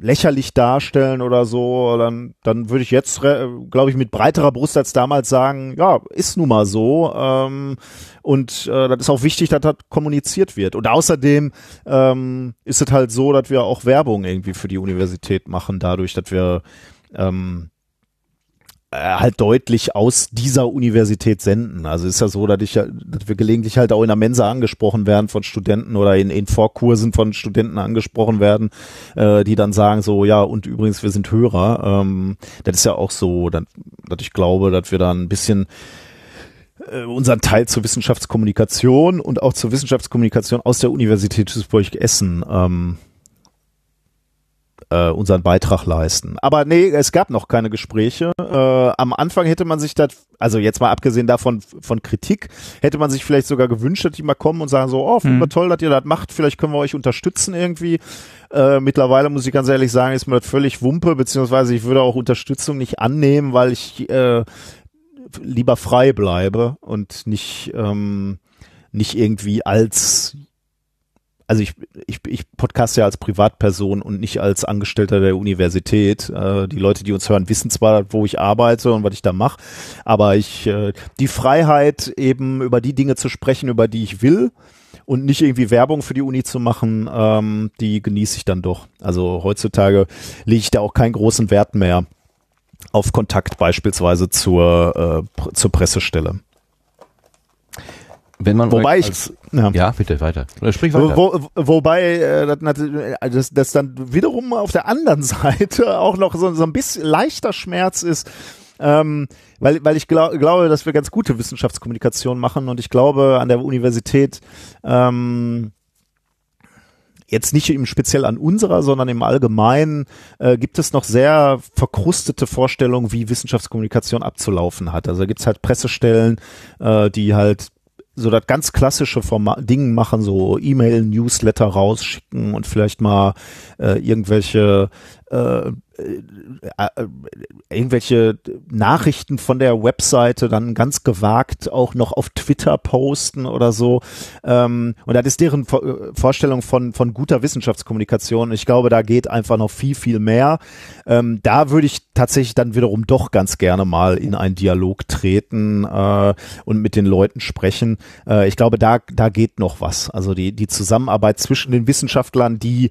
lächerlich darstellen oder so, dann, dann würde ich jetzt, glaube ich, mit breiterer Brust als damals sagen, ja, ist nun mal so. Ähm, und äh, das ist auch wichtig, dass das kommuniziert wird. Und außerdem ähm, ist es halt so, dass wir auch Werbung irgendwie für die Universität machen, dadurch, dass wir ähm, äh, halt deutlich aus dieser Universität senden. Also ist ja so, dass, ich, dass wir gelegentlich halt auch in der Mensa angesprochen werden von Studenten oder in, in Vorkursen von Studenten angesprochen werden, äh, die dann sagen so, ja, und übrigens, wir sind Hörer. Ähm, das ist ja auch so, dass, dass ich glaube, dass wir da ein bisschen äh, unseren Teil zur Wissenschaftskommunikation und auch zur Wissenschaftskommunikation aus der Universität Duisburg-Essen ähm, äh, unseren Beitrag leisten. Aber nee, es gab noch keine Gespräche. Äh, am Anfang hätte man sich das, also jetzt mal abgesehen davon von Kritik, hätte man sich vielleicht sogar gewünscht, dass die mal kommen und sagen so, oh, finden wir toll, dass ihr das macht, vielleicht können wir euch unterstützen irgendwie. Äh, mittlerweile muss ich ganz ehrlich sagen, ist mir das völlig Wumpe, beziehungsweise ich würde auch Unterstützung nicht annehmen, weil ich äh, lieber frei bleibe und nicht, ähm, nicht irgendwie als also ich, ich, ich podcast ja als Privatperson und nicht als Angestellter der Universität. Äh, die Leute, die uns hören, wissen zwar, wo ich arbeite und was ich da mache, aber ich äh, die Freiheit eben über die Dinge zu sprechen, über die ich will und nicht irgendwie Werbung für die Uni zu machen, ähm, die genieße ich dann doch. Also heutzutage lege ich da auch keinen großen Wert mehr auf Kontakt beispielsweise zur, äh, zur Pressestelle. Wenn man Wobei ich, als, ja. ja, bitte weiter. Sprich weiter. Wo, wo, wobei äh, das, nat- das, das dann wiederum auf der anderen [LAUGHS] Seite auch noch so, so ein bisschen leichter Schmerz ist, ähm, weil, weil ich glaub, glaube, dass wir ganz gute Wissenschaftskommunikation machen und ich glaube an der Universität ähm, jetzt nicht im speziell an unserer, sondern im Allgemeinen äh, gibt es noch sehr verkrustete Vorstellungen, wie Wissenschaftskommunikation abzulaufen hat. Also da gibt's halt Pressestellen, äh, die halt so das ganz klassische Forma Ding machen, so E-Mail, Newsletter rausschicken und vielleicht mal äh, irgendwelche äh, äh, äh, irgendwelche Nachrichten von der Webseite dann ganz gewagt auch noch auf Twitter posten oder so. Ähm, und das ist deren Vor äh, Vorstellung von, von guter Wissenschaftskommunikation. Ich glaube, da geht einfach noch viel, viel mehr. Ähm, da würde ich tatsächlich dann wiederum doch ganz gerne mal in einen Dialog treten äh, und mit den Leuten sprechen. Äh, ich glaube, da, da geht noch was. Also die, die Zusammenarbeit zwischen den Wissenschaftlern, die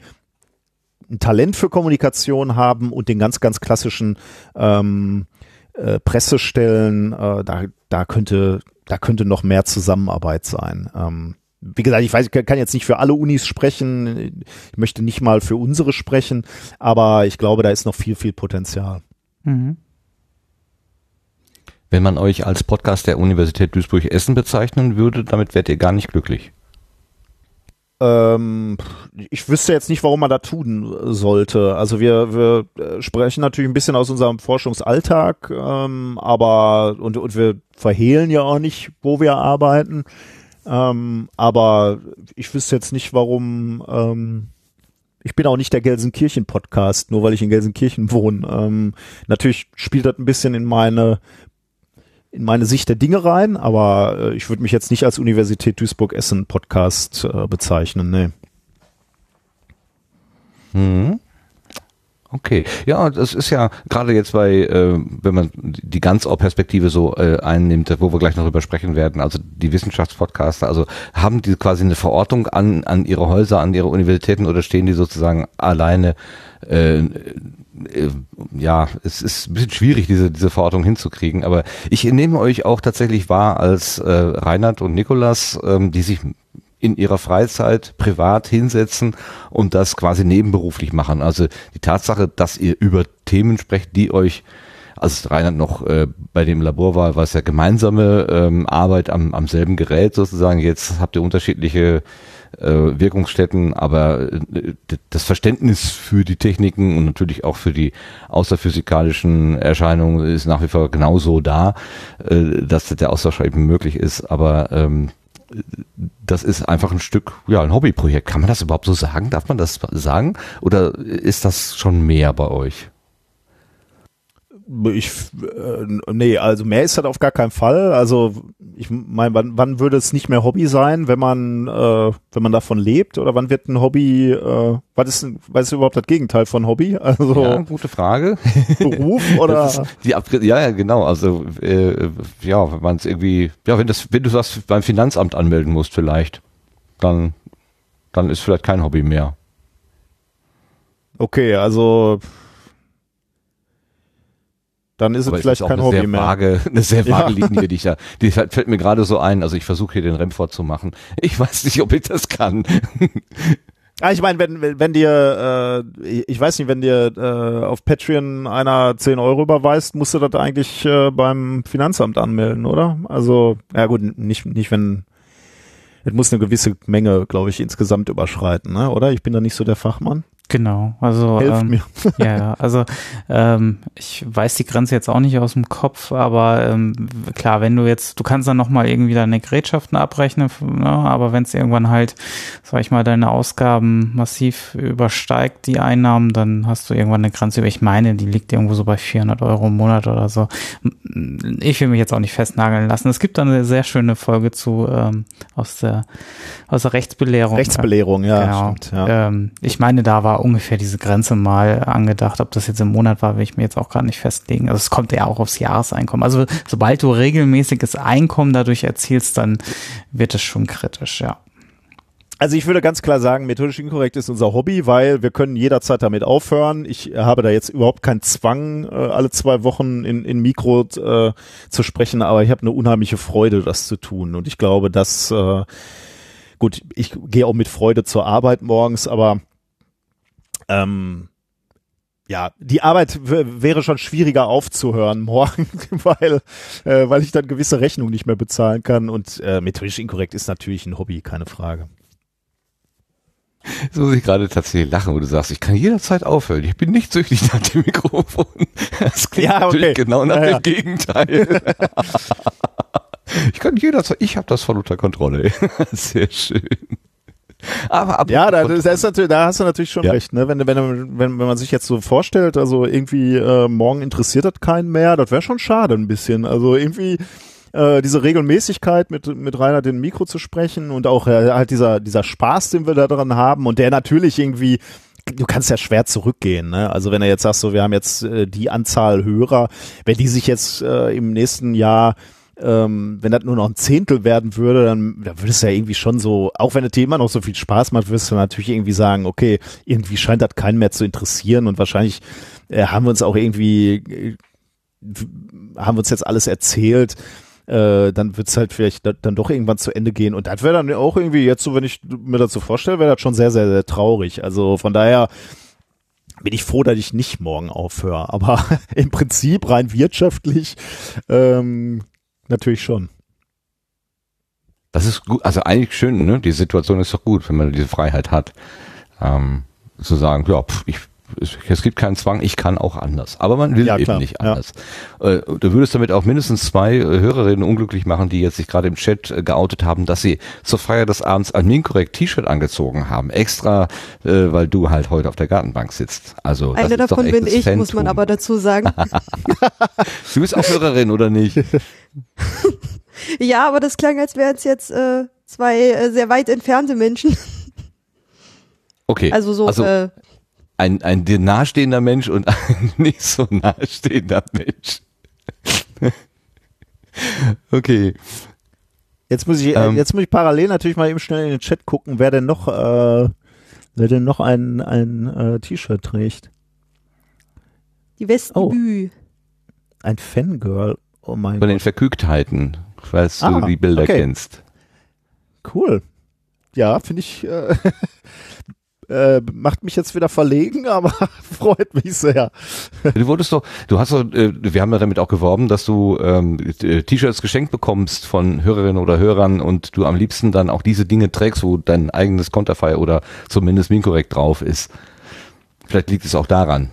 ein Talent für Kommunikation haben und den ganz, ganz klassischen ähm, äh, Pressestellen, äh, da, da könnte, da könnte noch mehr Zusammenarbeit sein. Ähm, wie gesagt, ich weiß, ich kann jetzt nicht für alle Unis sprechen, ich möchte nicht mal für unsere sprechen, aber ich glaube, da ist noch viel, viel Potenzial. Mhm. Wenn man euch als Podcast der Universität Duisburg-Essen bezeichnen würde, damit wärt ihr gar nicht glücklich. Ähm, ich wüsste jetzt nicht, warum man da tun sollte. Also wir, wir äh, sprechen natürlich ein bisschen aus unserem Forschungsalltag, ähm, aber und, und wir verhehlen ja auch nicht, wo wir arbeiten. Ähm, aber ich wüsste jetzt nicht, warum. Ähm, ich bin auch nicht der Gelsenkirchen-Podcast, nur weil ich in Gelsenkirchen wohne. Ähm, natürlich spielt das ein bisschen in meine in meine Sicht der Dinge rein, aber äh, ich würde mich jetzt nicht als Universität Duisburg-Essen Podcast äh, bezeichnen, nee. Mhm. Okay, ja, das ist ja gerade jetzt bei, äh, wenn man die Ganzau-Perspektive so äh, einnimmt, wo wir gleich noch drüber sprechen werden, also die Wissenschaftspodcaster, also haben die quasi eine Verortung an, an ihre Häuser, an ihre Universitäten oder stehen die sozusagen alleine? Äh, ja, es ist ein bisschen schwierig, diese, diese Verortung hinzukriegen, aber ich nehme euch auch tatsächlich wahr als äh, Reinhard und Nikolas, ähm, die sich in ihrer Freizeit privat hinsetzen und das quasi nebenberuflich machen. Also die Tatsache, dass ihr über Themen sprecht, die euch, als Reinhard noch äh, bei dem Labor war, war es ja gemeinsame ähm, Arbeit am, am selben Gerät sozusagen. Jetzt habt ihr unterschiedliche äh, Wirkungsstätten, aber äh, das Verständnis für die Techniken und natürlich auch für die außerphysikalischen Erscheinungen ist nach wie vor genauso da, äh, dass der Austausch eben möglich ist, aber ähm, das ist einfach ein Stück, ja, ein Hobbyprojekt. Kann man das überhaupt so sagen? Darf man das sagen? Oder ist das schon mehr bei euch? Ich, äh, nee, also mehr ist das auf gar keinen Fall. Also ich meine, wann, wann würde es nicht mehr Hobby sein, wenn man, äh, wenn man davon lebt? Oder wann wird ein Hobby, äh, was ist, was ist überhaupt das Gegenteil von Hobby? [LAUGHS] Also Ja, gute Frage. Beruf [LAUGHS] oder? Die ja, ja, genau. Also äh, ja, wenn man es irgendwie, ja, wenn das, wenn du das beim Finanzamt anmelden musst, vielleicht, dann, dann ist vielleicht kein Hobby mehr. Okay, also dann ist Aber es vielleicht auch kein eine Hobby sehr mehr. Vage, eine sehr [LAUGHS] Ja. vage Linie, die ich da, die fällt mir gerade so ein. Also ich versuche hier den Remford zu machen. Ich weiß nicht, ob ich das kann. [LAUGHS] Ah, ich meine, wenn, wenn wenn dir, äh, ich weiß nicht, wenn dir äh, auf Patreon einer 10 Euro überweist, musst du das eigentlich äh, beim Finanzamt anmelden, oder? Also, ja gut, nicht, nicht wenn, es muss eine gewisse Menge, glaube ich, insgesamt überschreiten, ne? oder? Ich bin da nicht so der Fachmann. Genau, also Helft ähm, mir. [LAUGHS] ja, also ähm, ich weiß die Grenze jetzt auch nicht aus dem Kopf, aber ähm, klar, wenn du jetzt, du kannst dann nochmal irgendwie deine Gerätschaften abrechnen, ne, aber wenn es irgendwann halt, sag ich mal, deine Ausgaben massiv übersteigt, die Einnahmen, dann hast du irgendwann eine Grenze über, ich meine, die liegt irgendwo so bei 400 Euro im Monat oder so. Ich will mich jetzt auch nicht festnageln lassen. Es gibt da eine sehr schöne Folge zu ähm, aus der aus der Rechtsbelehrung. Rechtsbelehrung, ja, genau. stimmt, ja. Ähm, ich meine, da war ungefähr diese Grenze mal angedacht. Ob das jetzt im Monat war, will ich mir jetzt auch gerade nicht festlegen. Also es kommt ja auch aufs Jahreseinkommen. Also sobald du regelmäßiges Einkommen dadurch erzielst, dann wird es schon kritisch, ja. Also ich würde ganz klar sagen, methodisch inkorrekt ist unser Hobby, weil wir können jederzeit damit aufhören. Ich habe da jetzt überhaupt keinen Zwang, äh, alle zwei Wochen in, in Mikro äh, zu sprechen, aber ich habe eine unheimliche Freude, das zu tun. Und ich glaube, dass äh, gut, ich gehe auch mit Freude zur Arbeit morgens, aber ähm, ja, die Arbeit wäre schon schwieriger aufzuhören morgen, [LAUGHS] weil, äh, weil ich dann gewisse Rechnungen nicht mehr bezahlen kann. Und äh, methodisch inkorrekt ist natürlich ein Hobby, keine Frage. So muss ich gerade tatsächlich lachen, wo du sagst, ich kann jederzeit aufhören. Ich bin nicht süchtig nach dem Mikrofon. Das klingt Ja, okay. natürlich genau nach Ja, ja. dem Gegenteil. [LAUGHS] ich kann jederzeit, ich habe das voll unter Kontrolle. [LAUGHS] Sehr schön. Aber ab Ja, da, das ist natürlich, da hast du natürlich schon Ja. recht. Ne? Wenn, wenn, wenn, wenn man sich jetzt so vorstellt, also irgendwie äh, morgen interessiert das keinen mehr, das wäre schon schade ein bisschen. Also irgendwie äh, diese Regelmäßigkeit mit mit Rainer den Mikro zu sprechen und auch äh, halt dieser dieser Spaß, den wir da dran haben und der natürlich irgendwie du kannst ja schwer zurückgehen, ne? Also wenn er jetzt sagst, so wir haben jetzt äh, die Anzahl Hörer, wenn die sich jetzt äh, im nächsten Jahr ähm, wenn das nur noch ein Zehntel werden würde, dann, dann würdest du ja irgendwie schon so, auch wenn das Thema noch so viel Spaß macht, würdest du natürlich irgendwie sagen, okay, irgendwie scheint das keinen mehr zu interessieren und wahrscheinlich äh, haben wir uns auch irgendwie, äh, haben wir uns jetzt alles erzählt, äh, dann wird's halt vielleicht da, dann doch irgendwann zu Ende gehen und das wäre dann auch irgendwie jetzt so, wenn ich mir so vorstelle, wäre das schon sehr, sehr, sehr traurig. Also von daher, bin ich froh, dass ich nicht morgen aufhöre. Aber [LAUGHS] im Prinzip rein wirtschaftlich ähm, natürlich schon. Das ist gut, also eigentlich schön, ne? Die Situation ist doch gut, wenn man diese Freiheit hat, ähm, zu sagen, ja, pf, ich, es, gibt keinen Zwang, ich kann auch anders. Aber man will Ja, eben klar, nicht ja. anders. Äh, du würdest damit auch mindestens zwei äh, Hörerinnen unglücklich machen, die jetzt sich gerade im Chat äh, geoutet haben, dass sie zur Feier des Abends ein Minkorrekt T-Shirt angezogen haben. Extra, äh, weil du halt heute auf der Gartenbank sitzt. Also das Eine ist doch davon bin ich, muss man Fantum. aber dazu sagen. [LAUGHS] Du bist auch Hörerin, oder nicht? [LAUGHS] [LAUGHS] ja, aber das klang, als wären es jetzt äh, zwei äh, sehr weit entfernte Menschen. [LAUGHS] Okay. Also so, äh, ein, ein dir nahestehender Mensch und ein [LAUGHS] nicht so nahestehender Mensch. okay. Jetzt muss ich, Ähm. jetzt muss ich parallel natürlich mal eben schnell in den Chat gucken, wer denn noch, äh, wer denn noch ein, ein äh, T-Shirt trägt. die Westdebüt. Ein Fangirl. Oh mein Von den. Verkügtheiten, falls Ah, du die Bilder okay. kennst. Cool. Ja, finde ich. Äh, [LAUGHS] Äh, macht mich jetzt wieder verlegen, [LAUGHS] aber freut mich sehr. Du wurdest doch, du hast doch, äh, wir haben ja damit auch geworben, dass du ähm, äh, T-Shirts geschenkt bekommst von Hörerinnen oder Hörern und du am liebsten dann auch diese Dinge trägst, wo dein eigenes Konterfei oder zumindest Minkorrekt drauf ist. Vielleicht liegt es auch daran,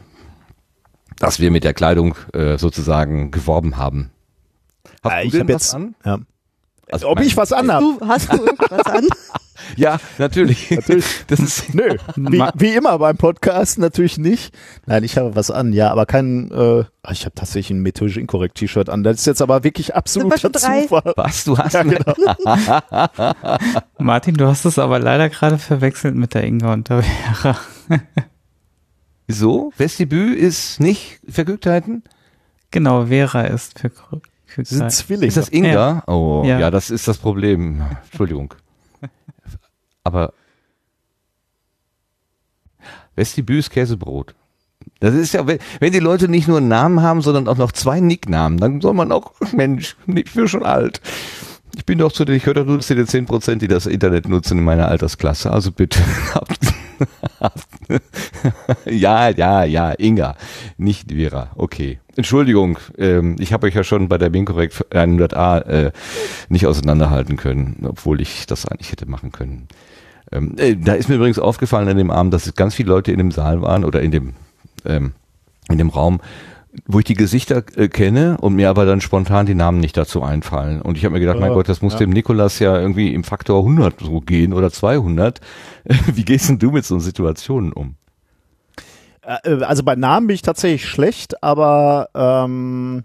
dass wir mit der Kleidung äh, sozusagen geworben haben. Hast Äh, du ich denn hab jetzt- an? Ja. Also Ob mein- ich was anhab? Du, hast du irgendwas an? [LAUGHS] Ja, natürlich. [LAUGHS] Natürlich. [LAUGHS] Das ist Nö, wie, wie immer beim Podcast natürlich nicht. Nein, ich habe was an, ja, aber kein, äh, ich habe tatsächlich ein methodisch inkorrekt T-Shirt an. Das ist jetzt aber wirklich absoluter drei? Zufall. was du hast. Ja, genau. Martin, du hast es aber leider gerade verwechselt mit der Inga und der Vera. Wieso? Vestibül ist nicht Vergnügtheiten? Genau, Vera ist für Sie sind Zwillinge. Ist das Inga? Oh, ja. Ja. das ist das Problem. Entschuldigung. Aber Vestibül ist Käsebrot. Das ist ja, wenn, wenn die Leute nicht nur einen Namen haben, sondern auch noch zwei Nicknamen, dann soll man auch, Mensch, ich bin schon alt. Ich bin doch zu den, ich höre doch nur zu den 10 Prozent, die das Internet nutzen in meiner Altersklasse. Also bitte. [LAUGHS] [LAUGHS] ja, ja, ja, Inga, nicht Vera. Okay. Entschuldigung, ähm, ich habe euch ja schon bei der Binkorrekt 100a äh, nicht auseinanderhalten können, obwohl ich das eigentlich hätte machen können. Ähm, äh, da ist mir übrigens aufgefallen an dem Abend, dass es ganz viele Leute in dem Saal waren oder in dem ähm, in dem Raum, wo ich die Gesichter äh, kenne und mir aber dann spontan die Namen nicht dazu einfallen. Und ich habe mir gedacht, mein Gott, das muss ja. dem Nikolas ja irgendwie im Faktor 100 so gehen oder 200. [LAUGHS] Wie gehst denn du mit so Situationen um? Äh, Also bei Namen bin ich tatsächlich schlecht, aber ähm,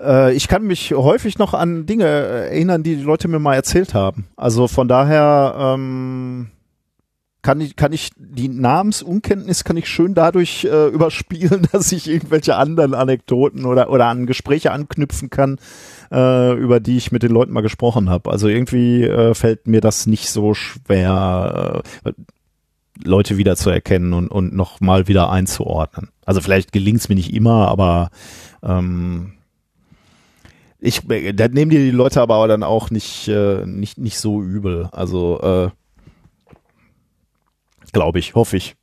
äh, ich kann mich häufig noch an Dinge äh, erinnern, die die Leute mir mal erzählt haben. Also von daher ähm, kann ich, kann ich die Namensunkenntnis kann ich schön dadurch äh, überspielen, [LAUGHS] dass ich irgendwelche anderen Anekdoten oder, oder an Gespräche anknüpfen kann, äh, über die ich mit den Leuten mal gesprochen habe. Also irgendwie äh, fällt mir das nicht so schwer. Äh, Leute wieder zu erkennen und, und noch mal wieder einzuordnen. Also vielleicht gelingt es mir nicht immer, aber ähm, ich, da nehmen die Leute aber dann auch nicht, äh, nicht, nicht so übel. Also äh, glaube ich, hoffe ich.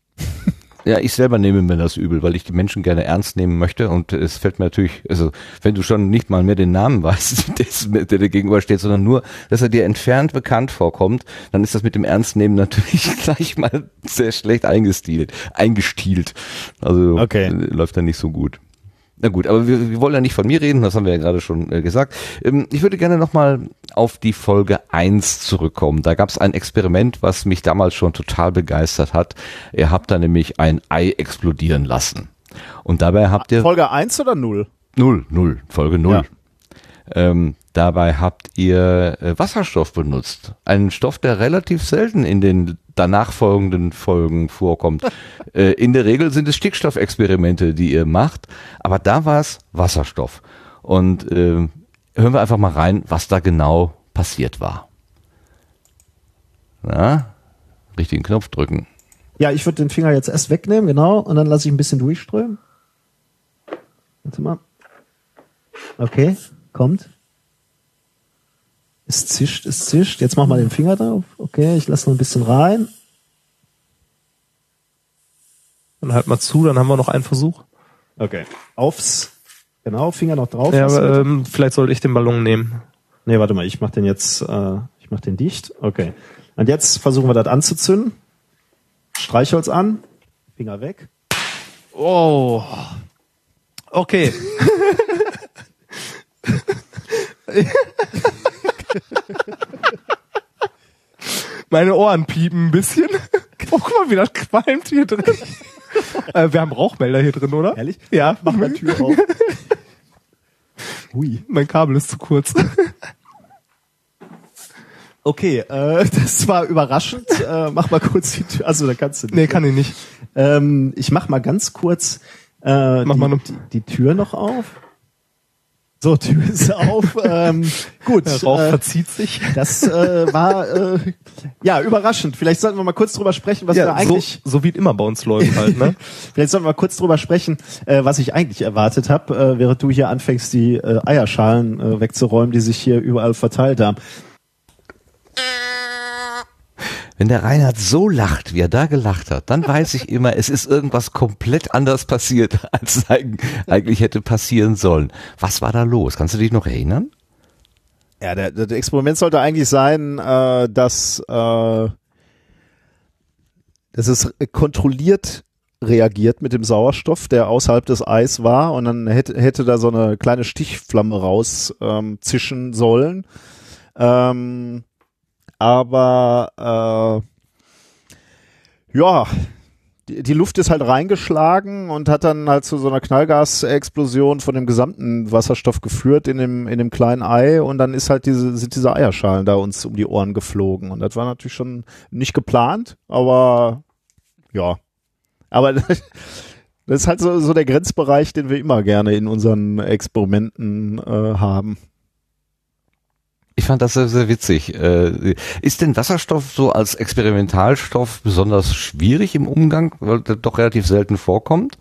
Ja, ich selber nehme mir das übel, weil ich die Menschen gerne ernst nehmen möchte und es fällt mir natürlich, also wenn du schon nicht mal mehr den Namen [LAUGHS] weißt, des, der dir gegenüber steht, sondern nur, dass er dir entfernt bekannt vorkommt, dann ist das mit dem Ernstnehmen natürlich [LAUGHS] gleich mal sehr schlecht eingestielt, eingestielt. Also Okay. läuft dann nicht so gut. Na gut, aber wir, wir wollen ja nicht von mir reden, das haben wir ja gerade schon äh, gesagt. Ähm, ich würde gerne nochmal auf die Folge 1 zurückkommen. Da gab es ein Experiment, was mich damals schon total begeistert hat. Ihr habt da nämlich ein Ei explodieren lassen. Und dabei habt ihr Folge 1 oder 0? null, null, Folge null. Ja. Ähm, dabei habt ihr äh, Wasserstoff benutzt. Einen Stoff, der relativ selten in den danach folgenden Folgen vorkommt. [LAUGHS] äh, in der Regel sind es Stickstoffexperimente, die ihr macht, aber da war es Wasserstoff. Und ähm, hören wir einfach mal rein, was da genau passiert war. Na, richtigen Knopf drücken. Ja, ich würde den Finger jetzt erst wegnehmen, genau, und dann lasse ich ein bisschen durchströmen. Warte mal. Okay, kommt. Es zischt, es zischt. Jetzt mach mal den Finger drauf. Okay, ich lasse noch ein bisschen rein. Dann halt mal zu, dann haben wir noch einen Versuch. Okay. Aufs, genau, Finger noch drauf. Ja, aber, ähm, vielleicht sollte ich den Ballon nehmen. Nee, warte mal, ich mach den jetzt, äh, ich mach den dicht. Okay. Und jetzt versuchen wir das anzuzünden. Streichholz an, Finger weg. Oh. Okay. [LAUGHS] Meine Ohren piepen ein bisschen. Oh, guck mal, wie das qualmt hier drin. äh, wir haben Rauchmelder hier drin, oder? Ehrlich? Ja. Mach mal Tür auf. Hui. Mein Kabel ist zu kurz. Okay, äh, [LAUGHS] das war überraschend. Äh, mach mal kurz die Tür. Also da kannst du nicht. nee, kann ich nicht. Ähm, ich mach mal ganz kurz äh, Mach die, mal ne- die, die Tür noch auf. So, Tür ist auf. ähm, [LAUGHS] gut. Der Rauch äh, verzieht sich. [LAUGHS] das äh, war äh, ja überraschend. Vielleicht sollten wir mal kurz drüber sprechen, was wir Ja, so, eigentlich. so wie es immer bei uns läuft halt, ne? [LAUGHS] Vielleicht sollten wir mal kurz drüber sprechen, äh, was ich eigentlich erwartet habe, äh, während du hier anfängst, die äh, Eierschalen äh, wegzuräumen, die sich hier überall verteilt haben. Wenn der Reinhard so lacht, wie er da gelacht hat, dann weiß ich immer, es ist irgendwas komplett anders passiert, [LAUGHS] als eigentlich hätte passieren sollen. Was war da los? Kannst du dich noch erinnern? Ja, der, das Experiment sollte eigentlich sein, äh, dass, äh, dass es kontrolliert reagiert mit dem Sauerstoff, der außerhalb des Eis war und dann hätte, hätte da so eine kleine Stichflamme raus ähm, sollen. Ähm, aber äh, ja, die, die Luft ist halt reingeschlagen und hat dann halt zu so einer Knallgasexplosion von dem gesamten Wasserstoff geführt in dem, in dem kleinen Ei und dann ist halt diese, sind diese Eierschalen da uns um die Ohren geflogen. Und das war natürlich schon nicht geplant, aber ja. Aber [LAUGHS] das ist halt so, so der Grenzbereich, den wir immer gerne in unseren Experimenten äh, haben. Ich fand das sehr, sehr witzig. Äh, ist denn Wasserstoff so als Experimentalstoff besonders schwierig im Umgang, weil der doch relativ selten vorkommt?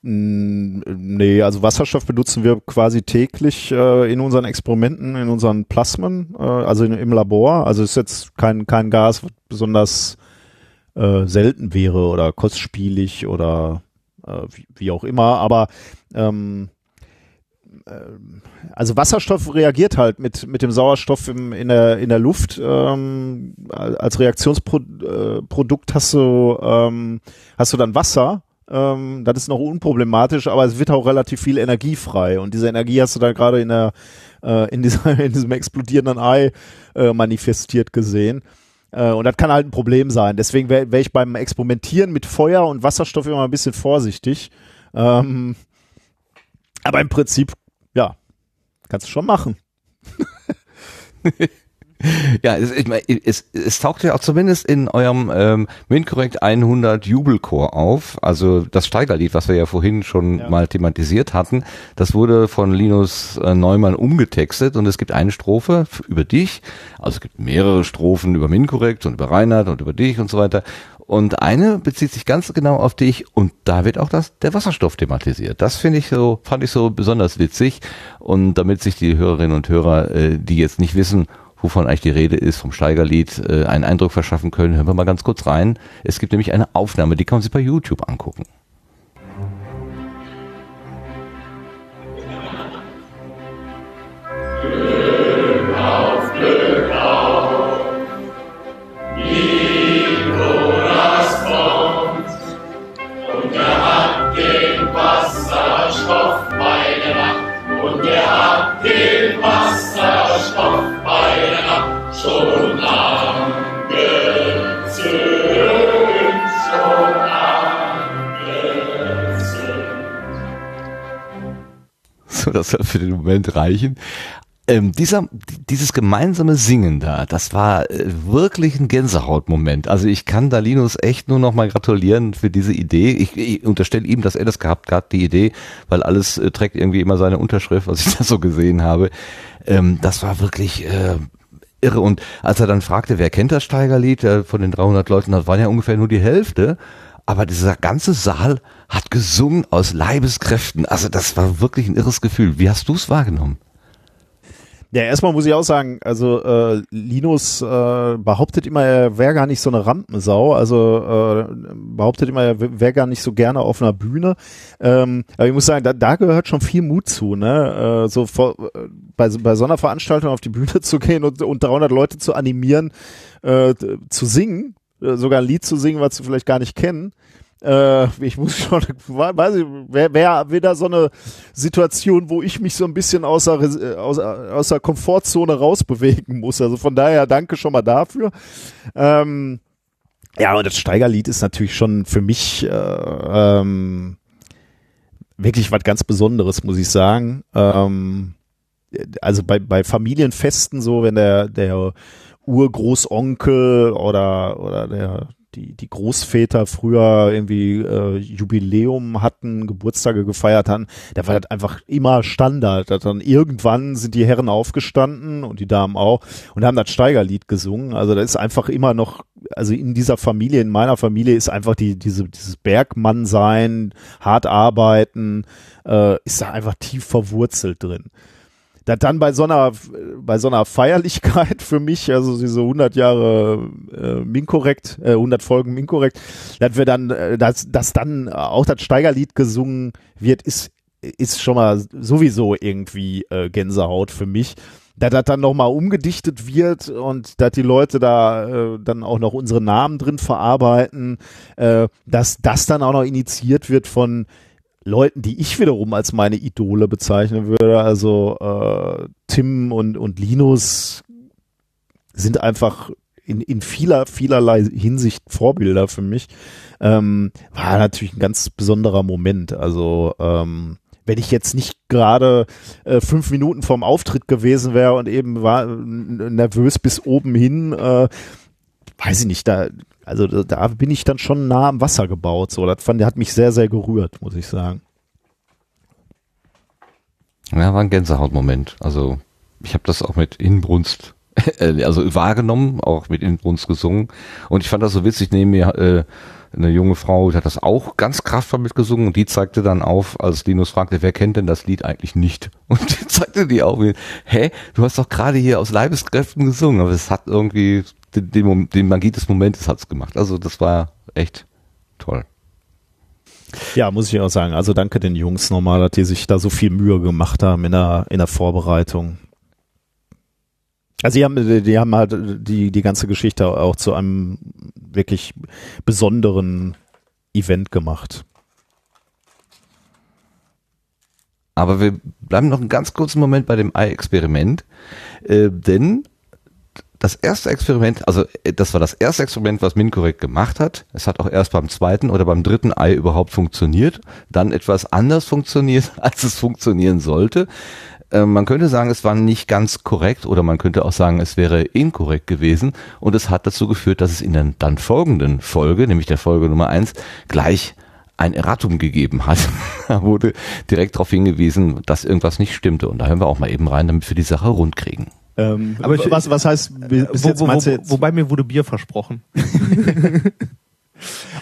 Nee, also Wasserstoff benutzen wir quasi täglich äh, in unseren Experimenten, in unseren Plasmen, äh, also in, im Labor. Also ist jetzt kein, kein Gas, was besonders äh, selten wäre oder kostspielig oder äh, wie, wie auch immer, aber ähm, also Wasserstoff reagiert halt mit, mit dem Sauerstoff im, in, der, in der Luft. Ähm, als Reaktionsprodukt hast du, ähm, hast du dann Wasser. Ähm, das ist noch unproblematisch, aber es wird auch relativ viel Energie frei. Und diese Energie hast du dann gerade in äh, in, [LAUGHS] in diesem explodierenden Ei äh, manifestiert gesehen. Äh, und das kann halt ein Problem sein. Deswegen wäre wär ich beim Experimentieren mit Feuer und Wasserstoff immer ein bisschen vorsichtig. Ähm, aber im Prinzip ja, kannst du schon machen. [LAUGHS] Ja, es, ich mein, es, es taucht ja auch zumindest in eurem ähm, MinCorrect 100 Jubelchor auf. Also das Steigerlied, was wir ja vorhin schon ja. mal thematisiert hatten, das wurde von Linus äh, Neumann umgetextet und es gibt eine Strophe über dich. Also es gibt mehrere Strophen über MinCorrect und über Reinhard und über dich und so weiter. Und eine bezieht sich ganz genau auf dich und da wird auch das, der Wasserstoff thematisiert. Das finde ich so, fand ich so besonders witzig. Und damit sich die Hörerinnen und Hörer, äh, die jetzt nicht wissen, wovon eigentlich die Rede ist, vom Steigerlied, äh, einen Eindruck verschaffen können, hören wir mal ganz kurz rein. Es gibt nämlich eine Aufnahme, die kann man sich bei YouTube angucken. [LAUGHS] das soll für den Moment reichen. Ähm, dieser, dieses gemeinsame Singen da, das war äh, wirklich ein Gänsehautmoment. Also ich kann da Linus echt nur noch mal gratulieren für diese Idee. Ich, ich unterstelle ihm, dass er das gehabt hat, die Idee, weil alles äh, trägt irgendwie immer seine Unterschrift, was ich [LAUGHS] da so gesehen habe. Ähm, das war wirklich äh, irre. Und als er dann fragte, wer kennt das Steigerlied äh, von den 300 Leuten, das waren ja ungefähr nur die Hälfte. Aber dieser ganze Saal hat gesungen aus Leibeskräften. Also das war wirklich ein irres Gefühl. Wie hast du es wahrgenommen? Ja, erstmal muss ich auch sagen, also äh, Linus äh, behauptet immer, er wäre gar nicht so eine Rampensau, also äh, behauptet immer, er wäre gar nicht so gerne auf einer Bühne. Ähm, aber ich muss sagen, da, da gehört schon viel Mut zu, ne? Äh, so vor, äh, bei, bei so einer Veranstaltung auf die Bühne [LAUGHS] zu gehen und, und 300 Leute zu animieren, äh, zu singen, äh, sogar ein Lied zu singen, was sie vielleicht gar nicht kennen. Äh, ich muss [LAUGHS] schon, weiß ich, wäre wär wieder so eine Situation, wo ich mich so ein bisschen außer, äh, außer, außer Komfortzone rausbewegen muss. Also von daher danke schon mal dafür. Ähm, ja, und das Steigerlied ist natürlich schon für mich äh, ähm, wirklich was ganz Besonderes, muss ich sagen. Ähm, also bei, bei Familienfesten so, wenn der, der Urgroßonkel oder, oder der, die, die Großväter früher irgendwie äh, Jubiläum hatten, Geburtstage gefeiert haben, da war das einfach immer Standard. Dass dann irgendwann sind die Herren aufgestanden und die Damen auch und haben das Steigerlied gesungen. Also da ist einfach immer noch, also in dieser Familie, in meiner Familie ist einfach die, diese, dieses Bergmann sein, hart arbeiten, äh, ist da einfach tief verwurzelt drin da dann bei so einer bei so einer Feierlichkeit für mich, also diese 100 Jahre äh, Minkorrekt, äh, 100 Folgen Minkorrekt, dass wir dann, äh, dass, dass dann auch das Steigerlied gesungen wird, ist ist schon mal sowieso irgendwie äh, Gänsehaut für mich. Da das dann nochmal umgedichtet wird und dass die Leute da äh, dann auch noch unsere Namen drin verarbeiten, äh, dass das dann auch noch initiiert wird von Leuten, die ich wiederum als meine Idole bezeichnen würde. Also äh, Tim und, und Linus sind einfach in, in vieler, vielerlei Hinsicht Vorbilder für mich. Ähm, war natürlich ein ganz besonderer Moment. Also ähm, wenn ich jetzt nicht gerade äh, fünf Minuten vorm Auftritt gewesen wäre und eben war nervös bis oben hin, äh, weiß ich nicht, da, also da bin ich dann schon nah am Wasser gebaut. So, das fand, der hat mich sehr, sehr gerührt, muss ich sagen. Ja, war ein Gänsehautmoment. Also ich habe das auch mit Inbrunst, [LAUGHS] äh, also wahrgenommen, auch mit Inbrunst gesungen. Und ich fand das so witzig, neben mir äh, eine junge Frau, die hat das auch ganz kraftvoll mitgesungen und die zeigte dann auf, als Linus fragte, wer kennt denn das Lied eigentlich nicht? [LAUGHS] Und die zeigte die auf, hä, du hast doch gerade hier aus Leibeskräften gesungen, aber es hat irgendwie den, den, den Magie des Momentes hat's gemacht. Also das war echt toll. Ja, muss ich auch sagen. Also danke den Jungs nochmal, dass die sich da so viel Mühe gemacht haben in der, in der Vorbereitung. Also die haben, die haben halt die, die ganze Geschichte auch zu einem wirklich besonderen Event gemacht. Aber wir bleiben noch einen ganz kurzen Moment bei dem Ei-Experiment, äh, denn das erste Experiment, also äh, das war das erste Experiment, was Minkorrekt gemacht hat. Es hat auch erst beim zweiten oder beim dritten Ei überhaupt funktioniert, dann etwas anders funktioniert, [LAUGHS] als es funktionieren sollte. Äh, man könnte sagen, es war nicht ganz korrekt oder man könnte auch sagen, es wäre inkorrekt gewesen und es hat dazu geführt, dass es in der dann folgenden Folge, nämlich der Folge Nummer eins, gleich ein Erratum gegeben hat. [LAUGHS] da wurde direkt darauf hingewiesen, dass irgendwas nicht stimmte und da hören wir auch mal eben rein, damit wir die Sache rund kriegen. Ähm, aber ich, was, was heißt, bis wo, jetzt meinst du jetzt? wobei mir wurde Bier versprochen. [LAUGHS]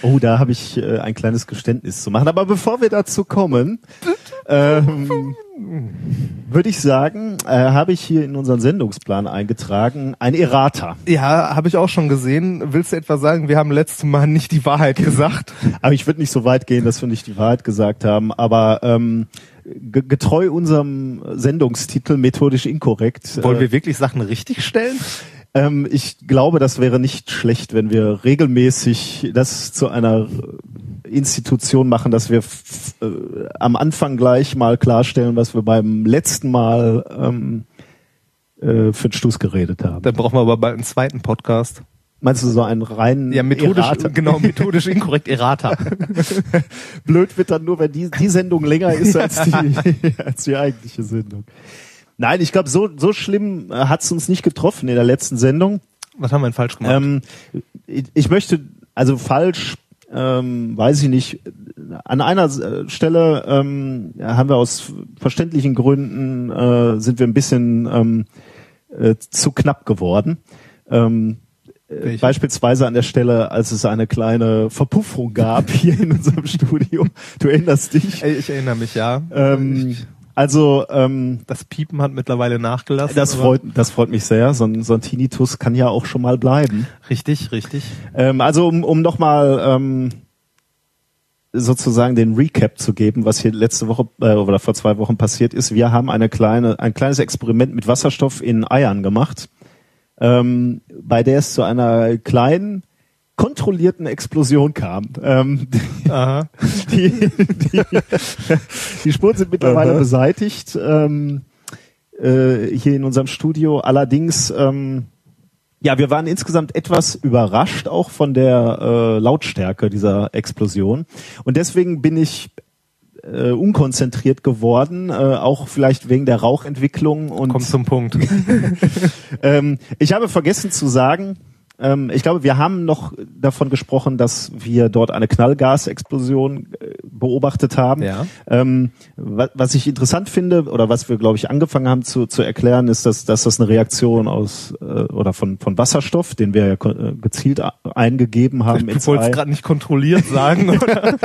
Oh, da habe ich äh, ein kleines Geständnis zu machen. Aber bevor wir dazu kommen, ähm, würde ich sagen, äh, habe ich hier in unseren Sendungsplan eingetragen ein Errata. Ja, habe ich auch schon gesehen. Willst du etwa sagen, wir haben letztes Mal nicht die Wahrheit gesagt? [LAUGHS] Aber ich würde nicht so weit gehen, dass wir nicht die Wahrheit gesagt haben. Aber ähm, getreu unserem Sendungstitel methodisch inkorrekt. Wollen äh, wir wirklich Sachen richtig stellen? Ähm, ich glaube, das wäre nicht schlecht, wenn wir regelmäßig das zu einer Institution machen, dass wir äh, am Anfang gleich mal klarstellen, was wir beim letzten Mal ähm, äh, für den Stuss geredet haben. Dann brauchen wir aber bald einen zweiten Podcast. Meinst du so einen reinen Ja, methodisch, Errata? genau, [LAUGHS] methodisch inkorrekt Errata. [LAUGHS] Blöd wird dann nur, wenn die, die Sendung länger ist als die, [LAUGHS] als die eigentliche Sendung. Nein, ich glaube, so, so schlimm hat es uns nicht getroffen in der letzten Sendung. Was haben wir denn falsch gemacht? Ähm, ich, möchte, also falsch, ähm, weiß ich nicht, an einer äh, Stelle ähm, haben wir aus verständlichen Gründen, äh, sind wir ein bisschen ähm, äh, zu knapp geworden. Ähm, äh, Welche? beispielsweise an der Stelle, als es eine kleine Verpuffung gab hier in unserem [LAUGHS] Studio. Du erinnerst dich. Ich erinnere mich, ja. Ähm, also ähm, das Piepen hat mittlerweile nachgelassen. das freut, das freut mich sehr. So ein, so ein Tinnitus kann ja auch schon mal bleiben. Richtig, richtig. Ähm, also um, um nochmal ähm, sozusagen den Recap zu geben, was hier letzte Woche äh, oder vor zwei Wochen passiert ist. Wir haben eine kleine, ein kleines Experiment mit Wasserstoff in Eiern gemacht, ähm, bei der es zu einer kleinen kontrollierten Explosion kam. Ähm, Aha. [LAUGHS] die, die, die Spuren sind mittlerweile Aha. beseitigt ähm, äh, hier in unserem Studio. Allerdings, ähm, ja, wir waren insgesamt etwas überrascht auch von der äh, Lautstärke dieser Explosion. Und deswegen bin ich äh, unkonzentriert geworden, äh, auch vielleicht wegen der Rauchentwicklung und Kommt zum Punkt. [LAUGHS] ähm, ich habe vergessen zu sagen, ähm, ich glaube, wir haben noch davon gesprochen, dass wir dort eine Knallgasexplosion äh, beobachtet haben. Ja. Ähm, wa was ich interessant finde oder was wir, glaube ich, angefangen haben zu, zu erklären, ist, dass, dass das eine Reaktion aus äh, oder von, von Wasserstoff, den wir ja äh, gezielt eingegeben haben Du ins wolltest Ei, gerade nicht kontrolliert sagen.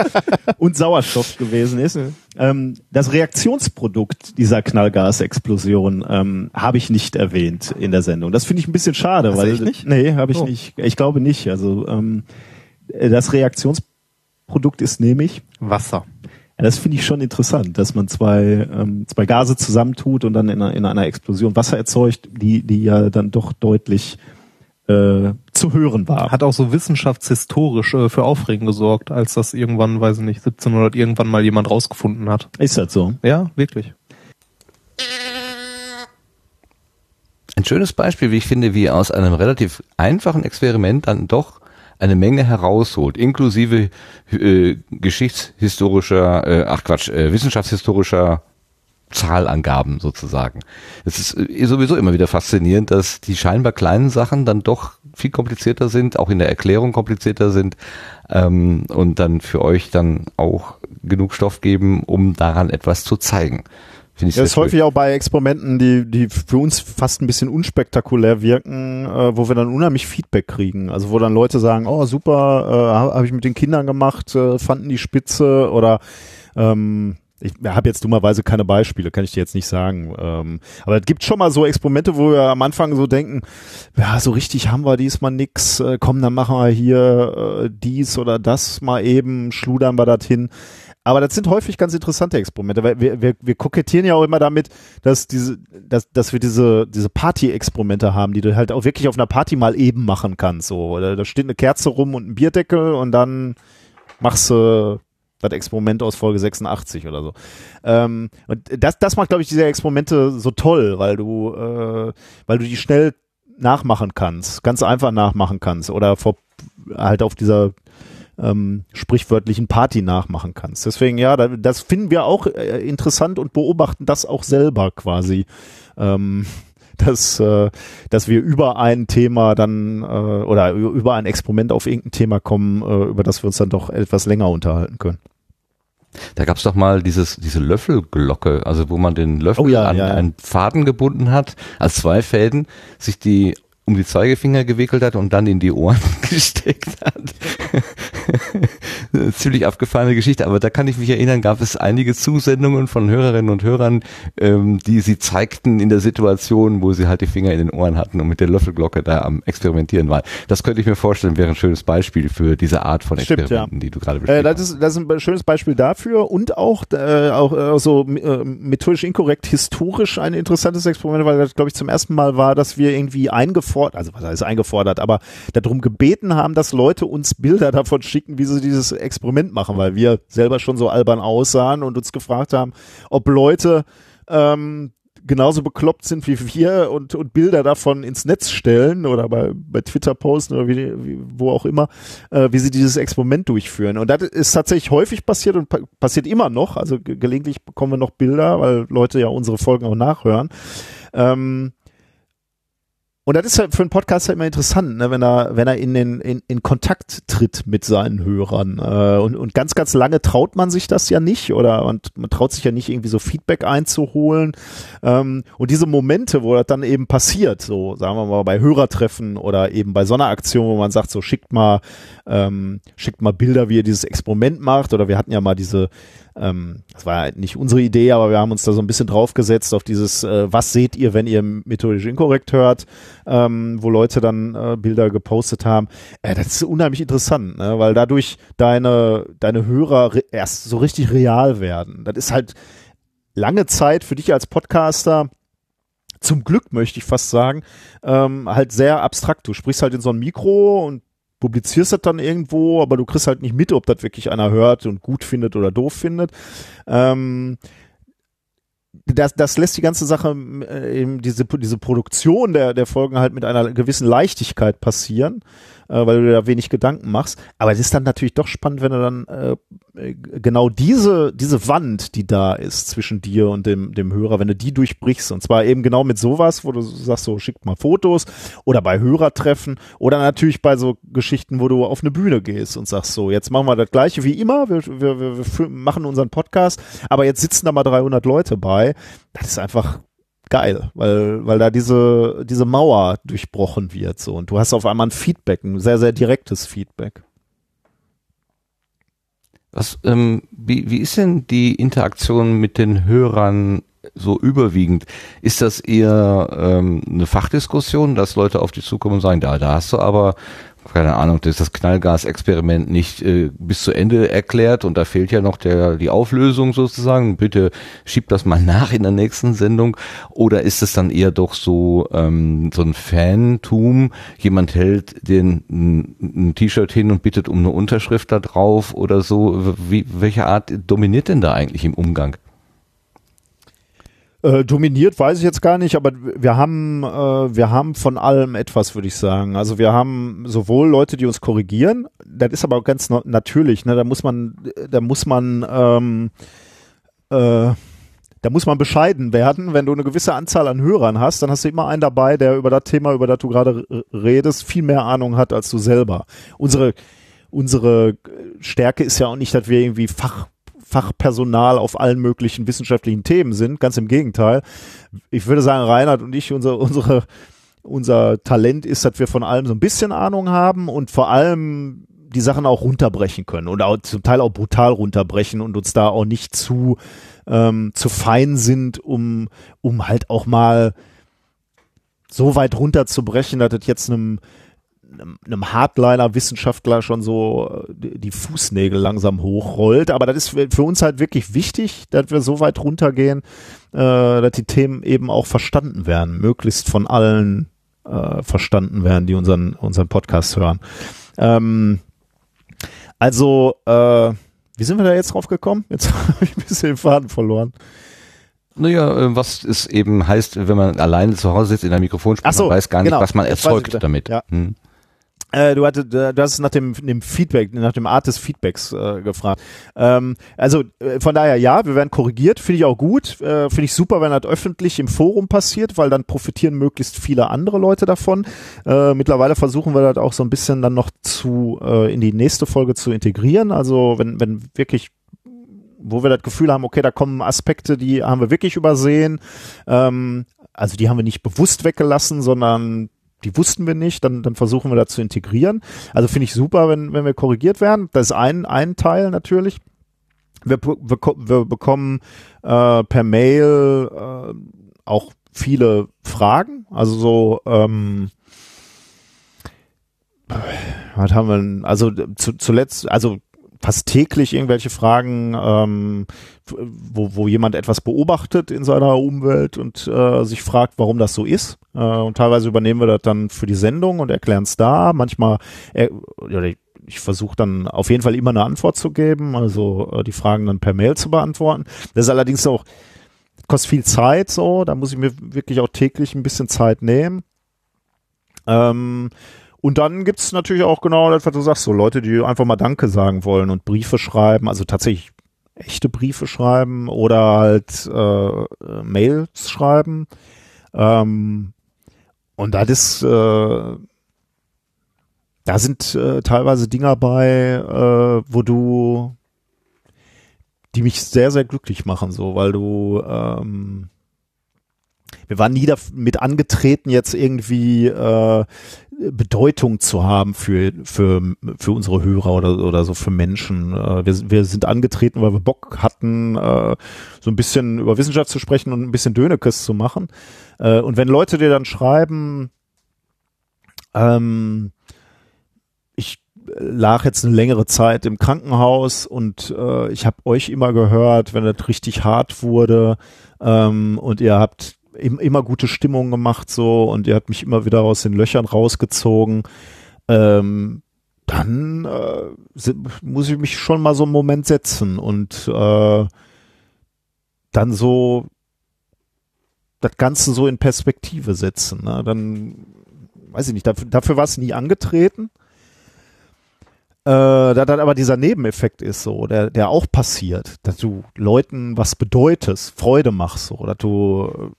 [LAUGHS] und Sauerstoff gewesen ist. Ähm, das Reaktionsprodukt dieser Knallgasexplosion ähm, habe ich nicht erwähnt in der Sendung. Das finde ich ein bisschen schade, Hast weil nicht? nee, habe ich Oh. nicht. Ich glaube nicht. Also ähm, das Reaktionsprodukt ist nämlich Wasser. ja, das finde ich schon interessant, dass man zwei, ähm, zwei Gase zusammentut und dann in einer, in einer Explosion Wasser erzeugt, die, die ja dann doch deutlich äh, zu hören war. Hat auch so wissenschaftshistorisch äh, für Aufregen gesorgt, als das irgendwann, weiß ich nicht, 1700 irgendwann mal jemand rausgefunden hat. Ist das so? Ja, wirklich. Ein schönes Beispiel, wie ich finde, wie aus einem relativ einfachen Experiment dann doch eine Menge herausholt, inklusive äh, geschichtshistorischer, äh, ach Quatsch, äh, wissenschaftshistorischer Zahlangaben sozusagen. Es ist äh, sowieso immer wieder faszinierend, dass die scheinbar kleinen Sachen dann doch viel komplizierter sind, auch in der Erklärung komplizierter sind ähm, und dann für euch dann auch genug Stoff geben, um daran etwas zu zeigen. Finde ich Das ist häufig auch bei Experimenten, die, die für uns fast ein bisschen unspektakulär wirken, äh, wo wir dann unheimlich Feedback kriegen. Also wo dann Leute sagen, oh super, äh, habe hab ich mit den Kindern gemacht, äh, fanden die spitze oder ähm, ich habe jetzt dummerweise keine Beispiele, kann ich dir jetzt nicht sagen. Ähm, aber es gibt schon mal so Experimente, wo wir am Anfang so denken, ja, so richtig haben wir diesmal nix, äh, komm, dann machen wir hier äh, dies oder das mal eben, schludern wir das hin. Aber das sind häufig ganz interessante Experimente, weil wir, wir, wir kokettieren ja auch immer damit, dass diese, dass, dass wir diese, diese Party-Experimente haben, die du halt auch wirklich auf einer Party mal eben machen kannst. So, da, da steht eine Kerze rum und ein Bierdeckel und dann machst du das Experiment aus Folge 86 oder so. Ähm, und das, das macht, glaube ich, diese Experimente so toll, weil du, äh, weil du die schnell nachmachen kannst, ganz einfach nachmachen kannst oder vor, halt auf dieser ähm, sprichwörtlichen Party nachmachen kannst. Deswegen, ja, da, das finden wir auch äh, interessant und beobachten das auch selber quasi. Ähm, [LAUGHS] dass, äh, dass wir über ein Thema dann äh, oder über ein Experiment auf irgendein Thema kommen, äh, über das wir uns dann doch etwas länger unterhalten können. Da gab's doch mal dieses, diese Löffelglocke, also wo man den Löffel Oh ja, an ja, ja. einen Faden gebunden hat, als zwei Fäden, sich die um die Zeigefinger gewickelt hat und dann in die Ohren [LAUGHS] gesteckt hat. [LAUGHS] Ziemlich abgefahrene Geschichte, aber da kann ich mich erinnern, gab es einige Zusendungen von Hörerinnen und Hörern, ähm, die sie zeigten in der Situation, wo sie halt die Finger in den Ohren hatten und mit der Löffelglocke da am Experimentieren waren. Das könnte ich mir vorstellen, wäre ein schönes Beispiel für diese Art von Stimmt, Experimenten, ja. die du gerade Äh, beschrieben das, ist, das ist ein schönes Beispiel dafür und auch, äh, auch äh, so äh, methodisch inkorrekt historisch ein interessantes Experiment, weil das, glaube ich, zum ersten Mal war, dass wir irgendwie eingefordert, also was heißt eingefordert, aber darum gebeten haben, dass Leute uns Bilder davon schicken, wie sie dieses Experiment machen, weil wir selber schon so albern aussahen und uns gefragt haben, ob Leute ähm, genauso bekloppt sind wie wir und, und Bilder davon ins Netz stellen oder bei, bei Twitter posten oder wie, wie, wo auch immer, äh, wie sie dieses Experiment durchführen. Und das ist tatsächlich häufig passiert und pa passiert immer noch. Also ge gelegentlich bekommen wir noch Bilder, weil Leute ja unsere Folgen auch nachhören. Ähm, und das ist halt für einen Podcaster immer interessant, ne, wenn er, wenn er in den in, in Kontakt tritt mit seinen Hörern. Äh, und, und ganz, ganz lange traut man sich das ja nicht oder und man traut sich ja nicht irgendwie so Feedback einzuholen. Ähm, und diese Momente, wo das dann eben passiert, so sagen wir mal bei Hörertreffen oder eben bei so einer Aktion, wo man sagt, so schickt mal, ähm, schickt mal Bilder, wie ihr dieses Experiment macht. Oder wir hatten ja mal diese ähm, das war ja nicht unsere Idee, aber wir haben uns da so ein bisschen draufgesetzt auf dieses, äh, was seht ihr, wenn ihr methodisch inkorrekt hört, ähm, wo Leute dann äh, Bilder gepostet haben. Äh, das ist unheimlich interessant, ne? weil dadurch deine, deine Hörer re- erst so richtig real werden. Das ist halt lange Zeit für dich als Podcaster zum Glück möchte ich fast sagen, ähm, halt sehr abstrakt. Du sprichst halt in so ein Mikro und publizierst das dann irgendwo, aber du kriegst halt nicht mit, ob das wirklich einer hört und gut findet oder doof findet. Ähm, das, das lässt die ganze Sache, äh, eben diese, diese Produktion der, der Folgen halt mit einer gewissen Leichtigkeit passieren, weil du da wenig Gedanken machst. Aber es ist dann natürlich doch spannend, wenn du dann äh, äh, genau diese, diese Wand, die da ist zwischen dir und dem, dem Hörer, wenn du die durchbrichst. Und zwar eben genau mit sowas, wo du sagst, so schickt mal Fotos oder bei Hörertreffen oder natürlich bei so Geschichten, wo du auf eine Bühne gehst und sagst so, jetzt machen wir das gleiche wie immer, wir, wir, wir, machen unseren Podcast, aber jetzt sitzen da mal 300 Leute bei. Das ist einfach geil, weil, weil da diese, diese Mauer durchbrochen wird so und du hast auf einmal ein Feedback, ein sehr, sehr direktes Feedback. Was, ähm, wie, wie ist denn die Interaktion mit den Hörern so überwiegend? Ist das eher ähm, eine Fachdiskussion, dass Leute auf dich zukommen und sagen, da, da hast du aber keine Ahnung, das ist das Knallgas-Experiment nicht äh, bis zu Ende erklärt und da fehlt ja noch der, die Auflösung sozusagen. Bitte schieb das mal [LAUGHS] nach in der nächsten Sendung. Oder ist es dann eher doch so, ähm, so ein Fantum? Jemand hält den ein T-Shirt hin und bittet um eine Unterschrift da drauf oder so. Wie, welche Art dominiert denn da eigentlich im Umgang? Äh, dominiert weiß ich jetzt gar nicht, aber wir haben, äh, wir haben von allem etwas, würde ich sagen. Also wir haben sowohl Leute, die uns korrigieren, das ist aber ganz natürlich, ne? Da muss man, da muss man, ähm, äh, da muss man bescheiden werden. Wenn du eine gewisse Anzahl an Hörern hast, dann hast du immer einen dabei, der über das Thema, über das du gerade redest, viel mehr Ahnung hat als du selber. Unsere, unsere Stärke ist ja auch nicht, dass wir irgendwie Fach Fachpersonal auf allen möglichen wissenschaftlichen Themen sind. Ganz im Gegenteil. Ich würde sagen, Reinhard und ich, unsere, unsere, unser Talent ist, dass wir von allem so ein bisschen Ahnung haben und vor allem die Sachen auch runterbrechen können und auch zum Teil auch brutal runterbrechen und uns da auch nicht zu, ähm, zu fein sind, um, um halt auch mal so weit runterzubrechen, dass das jetzt einem, einem Hardliner-Wissenschaftler schon so äh, die Fußnägel langsam hochrollt. Aber das ist für uns halt wirklich wichtig, dass wir so weit runtergehen, äh, dass die Themen eben auch verstanden werden, möglichst von allen äh, verstanden werden, die unseren, unseren Podcast hören. Ähm, also, äh, wie sind wir da jetzt drauf gekommen? Jetzt [LAUGHS] habe ich ein bisschen den Faden verloren. Naja, äh, was es eben heißt, wenn man alleine zu Hause sitzt in einem Mikrofon spricht, so, man weiß gar nicht, genau. was man erzeugt damit. Ja. Hm. Äh, du, hattest, du hast nach dem, dem Feedback, nach dem Art des Feedbacks äh, gefragt. Ähm, also äh, von daher ja, wir werden korrigiert, finde ich auch gut. Äh, finde ich super, wenn das öffentlich im Forum passiert, weil dann profitieren möglichst viele andere Leute davon. Äh, mittlerweile versuchen wir das auch so ein bisschen dann noch zu äh, in die nächste Folge zu integrieren. Also wenn, wenn wirklich wo wir das Gefühl haben, okay, da kommen Aspekte, die haben wir wirklich übersehen. Ähm, also die haben wir nicht bewusst weggelassen, sondern die wussten wir nicht, dann, dann versuchen wir das zu integrieren. Also finde ich super, wenn, wenn wir korrigiert werden. Das ist ein, ein Teil natürlich. Wir, wir, wir bekommen äh, per Mail äh, auch viele Fragen. Also so, ähm, was haben wir denn? Also zu, zuletzt, also fast täglich irgendwelche Fragen, ähm, wo, wo jemand etwas beobachtet in seiner Umwelt und äh, sich fragt, warum das so ist. Äh, und teilweise übernehmen wir das dann für die Sendung und erklären es da. Manchmal, äh, ich versuche dann auf jeden Fall immer eine Antwort zu geben, also äh, die Fragen dann per Mail zu beantworten. Das ist allerdings auch, kostet viel Zeit so, da muss ich mir wirklich auch täglich ein bisschen Zeit nehmen. Ähm, und dann gibt's natürlich auch genau das, was du sagst, so Leute, die einfach mal Danke sagen wollen und Briefe schreiben, also tatsächlich echte Briefe schreiben oder halt äh, Mails schreiben. Ähm, und das ist, äh, da sind äh, teilweise Dinger bei, äh, wo du, die mich sehr, sehr glücklich machen, so, weil du, ähm, wir waren nie damit angetreten, jetzt irgendwie äh, Bedeutung zu haben für, für, für unsere Hörer oder, oder so für Menschen. Äh, wir, wir sind angetreten, weil wir Bock hatten, äh, so ein bisschen über Wissenschaft zu sprechen und ein bisschen Dönekes zu machen. Äh, und wenn Leute dir dann schreiben, ähm, ich lag jetzt eine längere Zeit im Krankenhaus und äh, ich habe euch immer gehört, wenn es richtig hart wurde ähm, und ihr habt immer gute Stimmung gemacht so und ihr habt mich immer wieder aus den Löchern rausgezogen. Ähm, dann äh, muss ich mich schon mal so einen Moment setzen und äh, dann so das Ganze so in Perspektive setzen. Ne? Dann weiß ich nicht, dafür, dafür war es nie angetreten. Äh, da dann aber dieser Nebeneffekt ist so, der, der auch passiert, dass du Leuten was bedeutest, Freude machst, so, dass du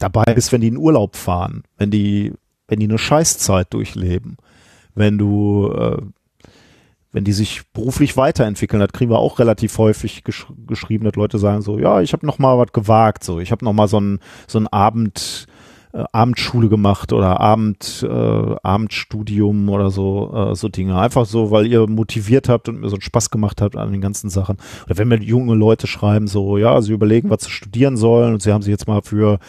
dabei bist, wenn die in Urlaub fahren, wenn die, wenn die eine Scheißzeit durchleben, wenn du, äh, wenn die sich beruflich weiterentwickeln, das kriegen wir auch relativ häufig gesch geschrieben, dass Leute sagen so, ja, ich habe noch mal was gewagt, so, ich habe noch mal so einen so einen Abend äh, Abendschule gemacht oder Abend, äh, Abendstudium oder so, äh, so Dinge. Einfach so, weil ihr motiviert habt und mir so einen Spaß gemacht habt an den ganzen Sachen. Oder wenn mir junge Leute schreiben, so, ja, sie überlegen, was sie studieren sollen und sie haben sich jetzt mal für,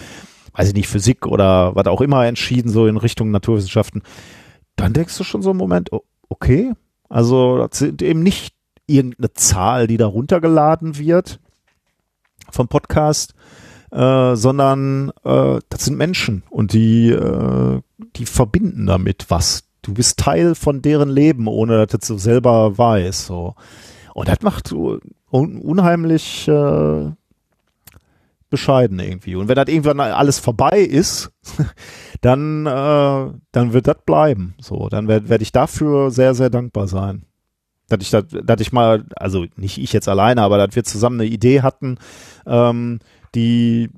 weiß ich nicht, Physik oder was auch immer entschieden, so in Richtung Naturwissenschaften, dann denkst du schon so einen Moment, okay, also das sind eben nicht irgendeine Zahl, die da runtergeladen wird vom Podcast, äh, sondern äh, das sind Menschen und die, äh, die verbinden damit was. Du bist Teil von deren Leben, ohne dass du selber weißt. So. Und das macht un unheimlich äh, bescheiden irgendwie. Und wenn das irgendwann alles vorbei ist, [LAUGHS] dann, äh, dann wird das bleiben. So, dann werde werd ich dafür sehr, sehr dankbar sein. Dass ich, dass, dass ich mal, also nicht ich jetzt alleine, aber dass wir zusammen eine Idee hatten, ähm, die,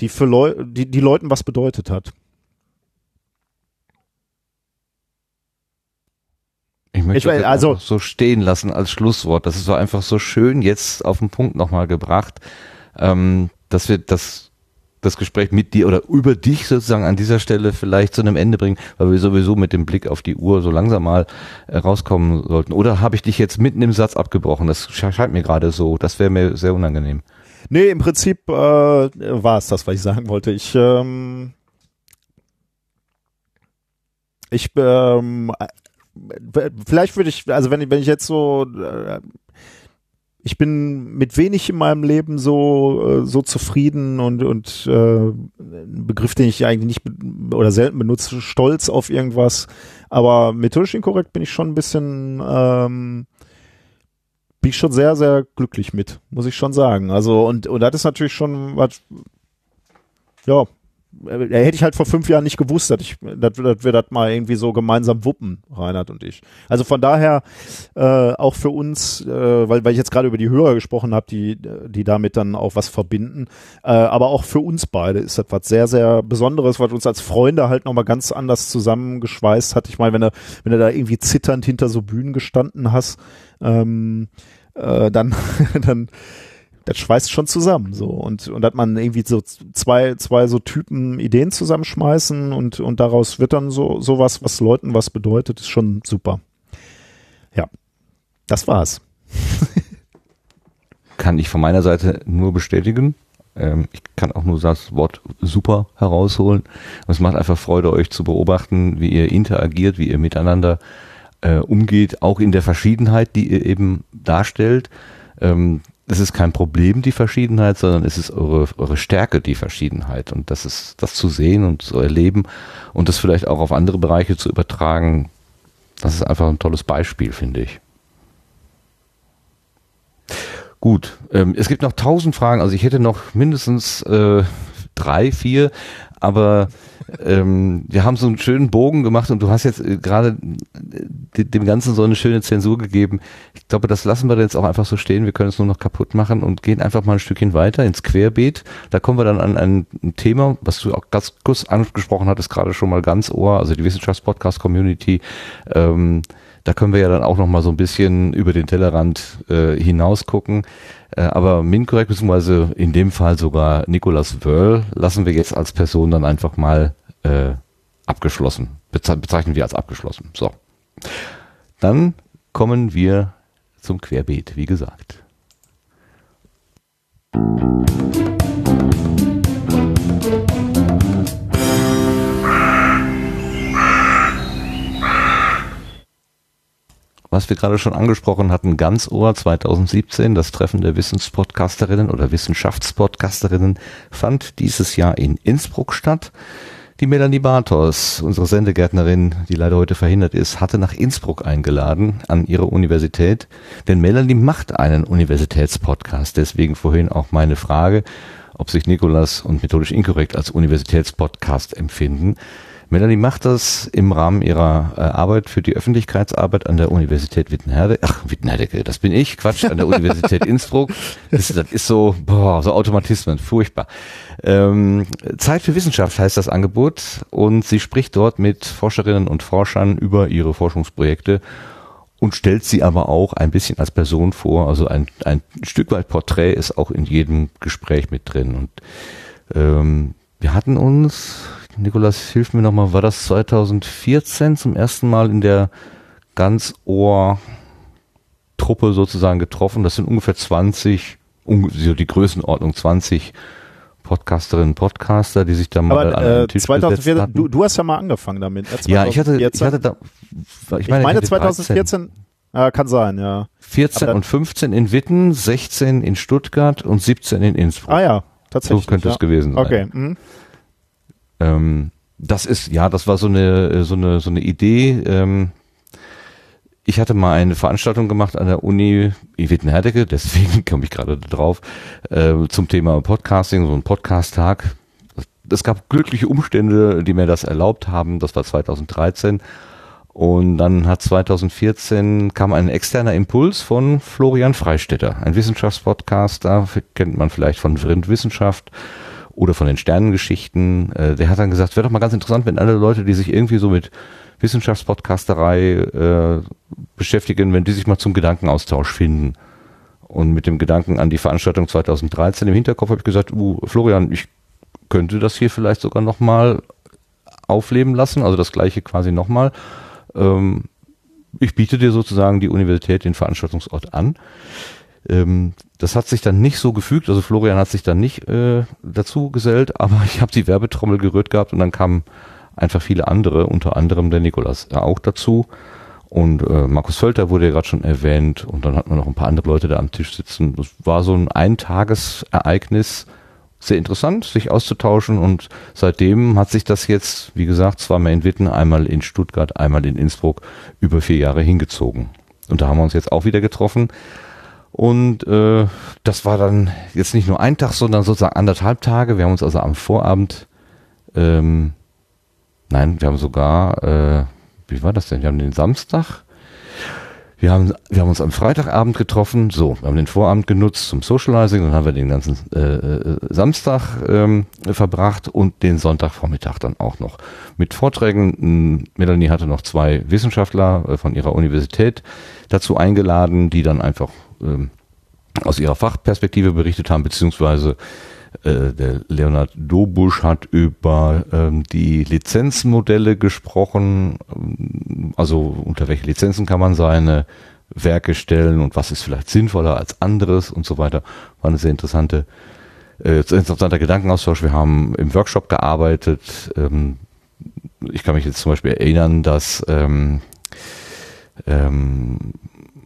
die für Leu die, die Leuten was bedeutet hat. Ich möchte Ich mein, das also- so stehen lassen als Schlusswort. Das ist so einfach so schön jetzt auf den Punkt nochmal gebracht, ähm, dass wir das, das Gespräch mit dir oder über dich sozusagen an dieser Stelle vielleicht zu einem Ende bringen, weil wir sowieso mit dem Blick auf die Uhr so langsam mal äh, rauskommen sollten. Oder habe ich dich jetzt mitten im Satz abgebrochen? Das sche- scheint mir gerade so. Das wäre mir sehr unangenehm. Nee, im Prinzip äh, war es das, was ich sagen wollte. Ich, ähm, ich, ähm, äh, vielleicht würde ich, also wenn ich, wenn ich jetzt so, äh, ich bin mit wenig in meinem Leben so, äh, so zufrieden und, und äh, ein Begriff, den ich eigentlich nicht oder selten benutze, stolz auf irgendwas. Aber methodisch inkorrekt bin ich schon ein bisschen, ähm, bin ich schon sehr, sehr glücklich mit, muss ich schon sagen. Also, und, und das ist natürlich schon was, ja, hätte ich halt vor fünf Jahren nicht gewusst, dass, ich, dass, dass wir das mal irgendwie so gemeinsam wuppen, Reinhard und ich. Also von daher äh, auch für uns, äh, weil, weil ich jetzt gerade über die Hörer gesprochen habe, die, die damit dann auch was verbinden, äh, aber auch für uns beide ist das was sehr, sehr Besonderes, was uns als Freunde halt nochmal ganz anders zusammengeschweißt hat. Ich meine, wenn du, wenn du da irgendwie zitternd hinter so Bühnen gestanden hast, ähm, äh, dann, [LAUGHS] dann, das schweißt schon zusammen, so. Und, und hat man irgendwie so zwei, zwei so Typen Ideen zusammenschmeißen und, und daraus wird dann so, sowas, was Leuten was bedeutet, ist schon super. Ja. Das war's. [LAUGHS] Kann ich von meiner Seite nur bestätigen. Ähm, ich kann auch nur das Wort super herausholen. Es macht einfach Freude, euch zu beobachten, wie ihr interagiert, wie ihr miteinander äh, umgeht, auch in der Verschiedenheit, die ihr eben darstellt. Ähm, es ist kein Problem, die Verschiedenheit, sondern es ist eure, eure Stärke, die Verschiedenheit. Und das ist, das zu sehen und zu erleben und das vielleicht auch auf andere Bereiche zu übertragen, das ist einfach ein tolles Beispiel, finde ich. Gut, ähm, es gibt noch tausend Fragen. Also ich hätte noch mindestens äh, drei, vier, aber ähm, wir haben so einen schönen Bogen gemacht und du hast jetzt äh, gerade äh, dem Ganzen so eine schöne Zensur gegeben. Ich glaube, das lassen wir jetzt auch einfach so stehen. Wir können es nur noch kaputt machen und gehen einfach mal ein Stückchen weiter ins Querbeet. Da kommen wir dann an ein Thema, was du auch ganz kurz angesprochen hattest, gerade schon mal ganz ohr, also die Wissenschaftspodcast-Community. Ähm, da können wir ja dann auch noch mal so ein bisschen über den Tellerrand äh, hinaus gucken. Äh, aber Minkorrekt, beziehungsweise in dem Fall sogar Nicolas Wörl, lassen wir jetzt als Person dann einfach mal äh, abgeschlossen. Beze bezeichnen wir als abgeschlossen. So. Dann kommen wir zum Querbeet, wie gesagt. Was wir gerade schon angesprochen hatten, Ganzohr 2017, das Treffen der Wissenspodcasterinnen oder Wissenschaftspodcasterinnen, fand dieses Jahr in Innsbruck statt. Die Melanie Bartos, unsere Sendegärtnerin, die leider heute verhindert ist, hatte nach Innsbruck eingeladen an ihre Universität, denn Melanie macht einen Universitätspodcast. Deswegen vorhin auch meine Frage, ob sich Nikolas und methodisch inkorrekt als Universitätspodcast empfinden. Melanie macht das im Rahmen ihrer äh, Arbeit für die Öffentlichkeitsarbeit an der Universität Wittenherde. Ach, Wittenherde, das bin ich, Quatsch, an der Universität Innsbruck. [LAUGHS] Das, das ist so, boah, so Automatismen, furchtbar. Ähm, Zeit für Wissenschaft heißt das Angebot und sie spricht dort mit Forscherinnen und Forschern über ihre Forschungsprojekte und stellt sie aber auch ein bisschen als Person vor. Also ein, ein Stück weit Porträt ist auch in jedem Gespräch mit drin und ähm, wir hatten uns, Nikolas, hilf mir nochmal, war das 2014 zum ersten Mal in der ganz Ohr Truppe sozusagen getroffen. Das sind ungefähr 20, so die Größenordnung 20 Podcasterinnen, Podcaster, die sich da mal Aber an den äh, Tisch 2014, gesetzt hatten. du, du hast ja mal angefangen damit. Äh, ja, ich hatte, ich 2014. hatte da, ich Ich meine, meine, ich 13. 2014, äh, kann sein, ja. 14 Aber- und 15 in Witten, 16 in Stuttgart und 17 in Innsbruck. Ah ja, tatsächlich. so könnte ja. es gewesen sein. Okay. Mhm. Ähm, das ist, ja, das war so eine, äh, so eine, so eine Idee. Ähm, ich hatte mal eine Veranstaltung gemacht an der Uni Witten-Herdecke, [LAUGHS] deswegen komme ich gerade drauf, äh, zum Thema Podcasting, so ein Podcast-Tag. Es gab glückliche Umstände, die mir das erlaubt haben. Das war 2013. Und dann hat 2014 kam ein externer Impuls von Florian Freistetter, ein Wissenschaftspodcaster, kennt man vielleicht von Vrind Wissenschaft oder von den Sternengeschichten. Äh, der hat dann gesagt, wäre doch mal ganz interessant, wenn alle Leute, die sich irgendwie so mit Wissenschaftspodcasterei äh, beschäftigen, wenn die sich mal zum Gedankenaustausch finden. Und mit dem Gedanken an die Veranstaltung 2013 im Hinterkopf habe ich gesagt, uh, Florian, ich könnte das hier vielleicht sogar nochmal aufleben lassen, also das gleiche quasi nochmal. Ähm, ich biete dir sozusagen die Universität den Veranstaltungsort an. Ähm, das hat sich dann nicht so gefügt, also Florian hat sich dann nicht äh, dazu gesellt, aber [LAUGHS] ich habe die Werbetrommel gerührt gehabt und dann kamen einfach viele andere, unter anderem der Nikolas auch dazu. Und äh, Markus Völter wurde ja gerade schon erwähnt und dann hatten wir noch ein paar andere Leute da am Tisch sitzen. Das war so ein Eintagesereignis, sehr interessant, sich auszutauschen und seitdem hat sich das jetzt, wie gesagt, zweimal in Witten, einmal in Stuttgart, einmal in Innsbruck über vier Jahre hingezogen. Und da haben wir uns jetzt auch wieder getroffen. Und äh, das war dann jetzt nicht nur ein Tag, sondern sozusagen anderthalb Tage. Wir haben uns also am Vorabend, ähm, nein, wir haben sogar, äh, wie war das denn? Wir haben den Samstag, wir haben, wir haben uns am Freitagabend getroffen, so, wir haben den Vorabend genutzt zum Socializing, dann haben wir den ganzen äh, äh, Samstag ähm, verbracht und den Sonntagvormittag dann auch noch mit Vorträgen. Melanie hatte noch zwei Wissenschaftler äh, von ihrer Universität dazu eingeladen, die dann einfach ähm, aus ihrer Fachperspektive berichtet haben, beziehungsweise äh, der Leonhard Dobusch hat über ähm, die Lizenzmodelle gesprochen, ähm, also unter welche Lizenzen kann man seine Werke stellen und was ist vielleicht sinnvoller als anderes und so weiter. War eine sehr interessante, äh, interessanter Gedankenaustausch. Wir haben im Workshop gearbeitet. Ähm, ich kann mich jetzt zum Beispiel erinnern, dass ähm, ähm,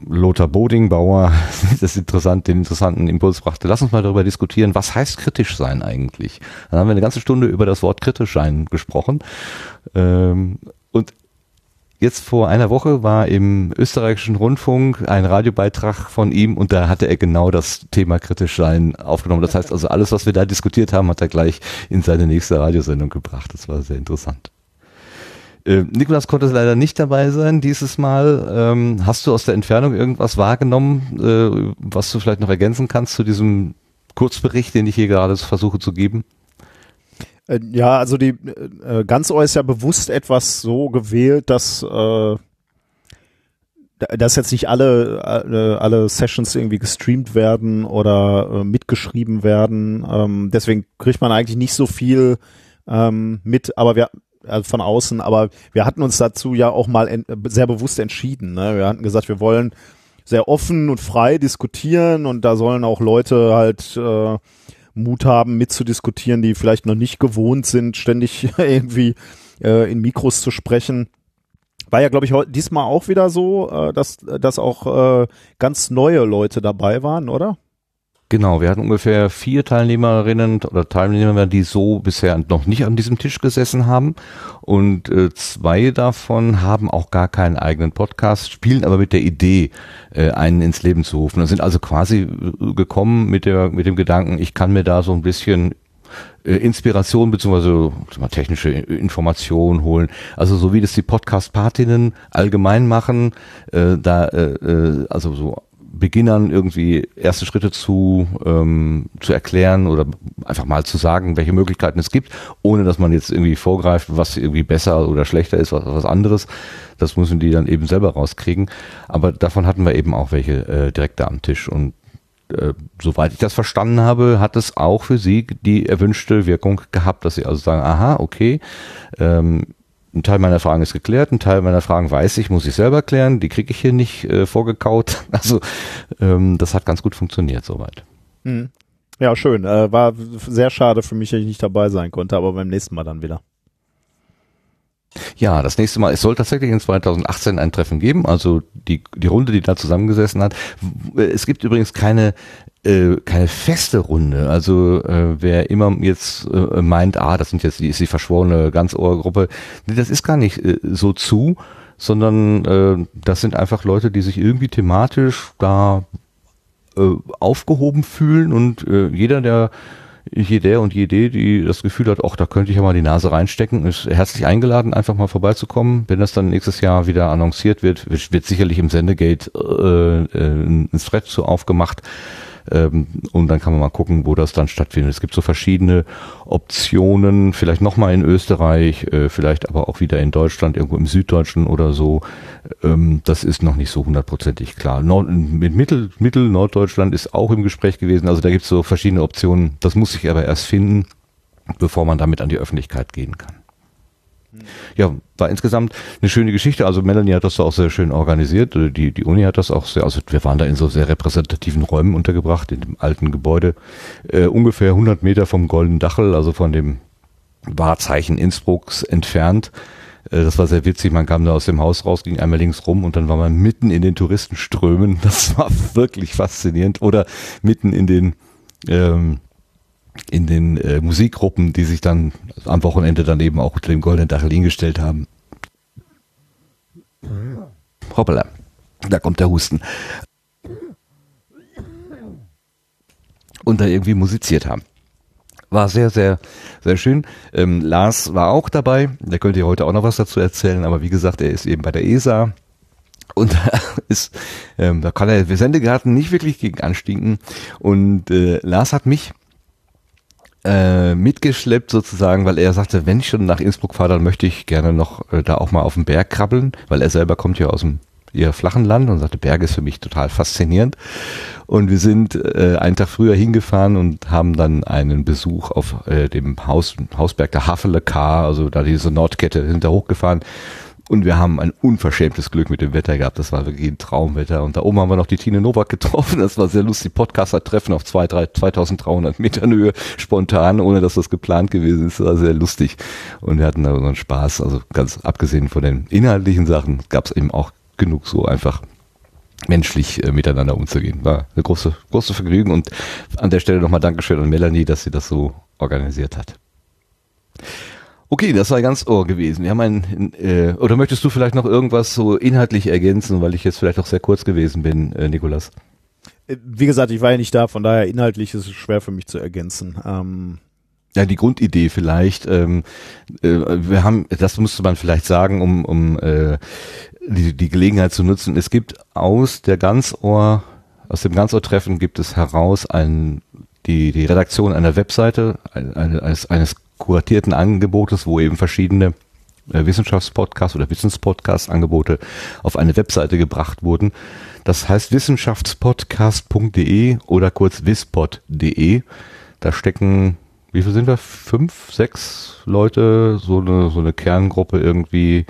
Lothar Bodingbauer [LAUGHS] das interessant, den interessanten Impuls brachte. Lass uns mal darüber diskutieren, was heißt kritisch sein eigentlich? Dann haben wir eine ganze Stunde über das Wort kritisch sein gesprochen. Ähm, und jetzt vor einer Woche war im österreichischen Rundfunk ein Radiobeitrag von ihm und da hatte er genau das Thema kritisch sein aufgenommen. Das heißt also alles, was wir da diskutiert haben, hat er gleich in seine nächste Radiosendung gebracht. Das war sehr interessant. Äh, Nikolas konnte leider nicht dabei sein dieses Mal. Ähm, hast du aus der Entfernung irgendwas wahrgenommen, äh, was du vielleicht noch ergänzen kannst zu diesem Kurzbericht, den ich hier gerade versuche zu geben? Äh, Ja, also die äh, ganz Ohr ist ja bewusst etwas so gewählt, dass äh, da- dass jetzt nicht alle alle, alle Sessions irgendwie gestreamt werden oder äh, mitgeschrieben werden. Ähm, deswegen kriegt man eigentlich nicht so viel ähm, mit, aber wir also von außen, aber wir hatten uns dazu ja auch mal sehr bewusst entschieden. Ne? Wir hatten gesagt, wir wollen sehr offen und frei diskutieren und da sollen auch Leute halt äh, Mut haben, mitzudiskutieren, die vielleicht noch nicht gewohnt sind, ständig [LAUGHS] irgendwie äh, in Mikros zu sprechen. War ja, glaube ich, diesmal auch wieder so, äh, dass, dass auch äh, ganz neue Leute dabei waren, oder? Genau, wir hatten ungefähr vier Teilnehmerinnen oder Teilnehmer, die so bisher noch nicht an diesem Tisch gesessen haben. Und äh, zwei davon haben auch gar keinen eigenen Podcast, spielen aber mit der Idee, äh, einen ins Leben zu rufen. Und sind also quasi äh, gekommen mit, der, mit dem Gedanken, ich kann mir da so ein bisschen äh, Inspiration beziehungsweise technische Information holen. Also so wie das die Podcast-Partinnen allgemein machen, äh, da äh, äh, also so Beginnern irgendwie erste Schritte zu, ähm, zu erklären oder einfach mal zu sagen, welche Möglichkeiten es gibt, ohne dass man jetzt irgendwie vorgreift, was irgendwie besser oder schlechter ist, was, was anderes. Das müssen die dann eben selber rauskriegen. Aber davon hatten wir eben auch welche äh, direkt da am Tisch. Und äh, soweit ich das verstanden habe, hat es auch für Sie die erwünschte Wirkung gehabt, dass Sie also sagen, aha, okay, ähm, ein Teil meiner Fragen ist geklärt, ein Teil meiner Fragen weiß ich, muss ich selber klären, die kriege ich hier nicht äh, vorgekaut. [LAUGHS] Also ähm, das hat ganz gut funktioniert soweit. Mhm. Ja, schön. Äh, war sehr schade für mich, dass ich nicht dabei sein konnte, aber beim nächsten Mal dann wieder. Ja, das nächste Mal, es soll tatsächlich in 2018 ein Treffen geben, also die, die Runde, die da zusammengesessen hat. Es gibt übrigens keine, äh, keine feste Runde. Also äh, wer immer jetzt äh, meint, ah, das sind jetzt die, ist die verschworene Ganzohrgruppe, nee, das ist gar nicht äh, so zu, sondern äh, das sind einfach Leute, die sich irgendwie thematisch da äh, aufgehoben fühlen und äh, jeder, der jeder und jede, die das Gefühl hat, ach, da könnte ich ja mal die Nase reinstecken, ist herzlich eingeladen, einfach mal vorbeizukommen. Wenn das dann nächstes Jahr wieder annonciert wird, wird, wird sicherlich im Sendegate äh, äh, ein Thread zu aufgemacht. Ähm, und dann kann man mal gucken, wo das dann stattfindet. Es gibt so verschiedene Optionen, vielleicht nochmal in Österreich, äh, vielleicht aber auch wieder in Deutschland, irgendwo im Süddeutschen oder so. Ähm, das ist noch nicht so hundertprozentig klar. Nord mit Mittel, Mittel, Norddeutschland ist auch im Gespräch gewesen. Also da gibt es so verschiedene Optionen. Das muss sich aber erst finden, bevor man damit an die Öffentlichkeit gehen kann. Ja, war insgesamt eine schöne Geschichte. Also Melanie hat das auch sehr schön organisiert. Die, die Uni hat das auch sehr, also wir waren da in so sehr repräsentativen Räumen untergebracht, in dem alten Gebäude, äh, ungefähr 100 Meter vom Golden Dachel, also von dem Wahrzeichen Innsbrucks entfernt. Äh, das war sehr witzig. Man kam da aus dem Haus raus, ging einmal links rum und dann war man mitten in den Touristenströmen. [LAUGHS] Das war wirklich faszinierend. Oder mitten in den ähm, in den äh, Musikgruppen, die sich dann am Wochenende dann eben auch unter dem goldenen Dachel hingestellt haben. Hoppala, da kommt der Husten. Und da irgendwie musiziert haben. War sehr, sehr, sehr schön. Ähm, Lars war auch dabei. Der könnte ja heute auch noch was dazu erzählen, aber wie gesagt, er ist eben bei der ESA und [LAUGHS] da ist, ähm, da kann er Sendegarten nicht wirklich gegen anstinken. Und äh, Lars hat mich äh, mitgeschleppt sozusagen, weil er sagte, wenn ich schon nach Innsbruck fahre, dann möchte ich gerne noch äh, da auch mal auf den Berg krabbeln, weil er selber kommt ja aus dem eher flachen Land und sagte, Berge ist für mich total faszinierend. Und wir sind äh, einen Tag früher hingefahren und haben dann einen Besuch auf äh, dem Haus, Hausberg der Havelekar, also da diese Nordkette, da hochgefahren und wir haben ein unverschämtes Glück mit dem Wetter gehabt. Das war wirklich ein Traumwetter. Und da oben haben wir noch die Tine Novak getroffen. Das war sehr lustig. Podcaster-Treffen auf 2, 3, 2300 Metern Höhe, spontan, ohne dass das geplant gewesen ist. Das war sehr lustig. Und wir hatten da unseren Spaß. Also ganz abgesehen von den inhaltlichen Sachen gab es eben auch genug so einfach menschlich äh, miteinander umzugehen. War eine große, große Vergnügen. Und an der Stelle nochmal Dankeschön an Melanie, dass sie das so organisiert hat. Okay, das war ganz ohr gewesen. Wir haben ein, äh, oder möchtest du vielleicht noch irgendwas so inhaltlich ergänzen, weil ich jetzt vielleicht auch sehr kurz gewesen bin, äh, Nikolas? Äh, wie gesagt, ich war ja nicht da, von daher inhaltlich ist es schwer für mich zu ergänzen. Ähm ja, die Grundidee vielleicht. Ähm, äh, wir haben, das musste man vielleicht sagen, um, um äh, die, die Gelegenheit zu nutzen. Es gibt aus der Ganzohr, aus dem Ganzohr-Treffen gibt es heraus ein, die, die Redaktion einer Webseite, eines, eines kuratierten Angebotes, wo eben verschiedene äh, Wissenschaftspodcasts oder Wissenspodcast-Angebote auf eine Webseite gebracht wurden. Das heißt wissenschaftspodcast.de oder kurz wispod.de. Da stecken, wie viel sind wir? Fünf, sechs Leute, so eine, so eine Kerngruppe irgendwie.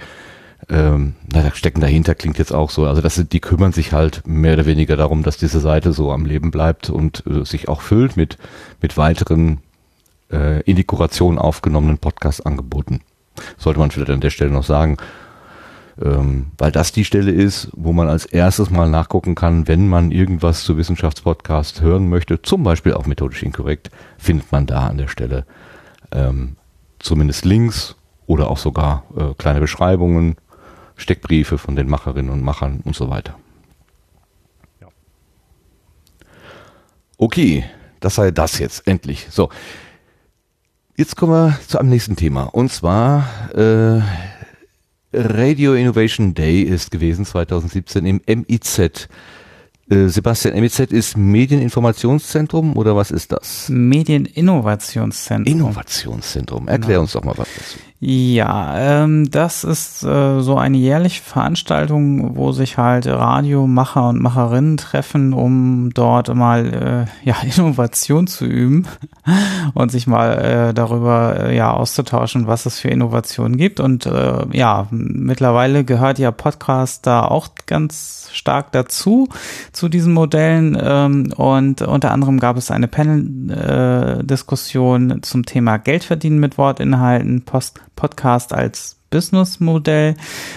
Ähm, na, da stecken dahinter, klingt jetzt auch so. Also das sind, die kümmern sich halt mehr oder weniger darum, dass diese Seite so am Leben bleibt und äh, sich auch füllt mit, mit weiteren äh, in die Kuration aufgenommenen Podcast angeboten. Sollte man vielleicht an der Stelle noch sagen, ähm, weil das die Stelle ist, wo man als erstes mal nachgucken kann, wenn man irgendwas zu Wissenschaftspodcast hören möchte, zum Beispiel auch methodisch inkorrekt, findet man da an der Stelle ähm, zumindest Links oder auch sogar äh, kleine Beschreibungen, Steckbriefe von den Macherinnen und Machern und so weiter. Okay, das sei das jetzt, endlich. So, Jetzt kommen wir zu einem nächsten Thema. Und zwar äh, Radio Innovation Day ist gewesen 2017 im MIZ. Äh, Sebastian, MIZ ist Medieninformationszentrum oder was ist das? Medieninnovationszentrum. Innovationszentrum. Erklär genau. uns doch mal was dazu. Ja, ähm, das ist äh, so eine jährliche Veranstaltung, wo sich halt Radiomacher und Macherinnen treffen, um dort mal äh, ja [LAUGHS] Innovation zu üben [LAUGHS] und sich mal äh, darüber äh, ja auszutauschen, was es für Innovationen gibt. Und äh, ja, mittlerweile gehört ja Podcast da auch ganz stark dazu zu diesen Modellen. Ähm, und unter anderem gab es eine Panel-Diskussion äh, zum Thema Geld verdienen mit Wortinhalten, Post Podcast als Businessmodell.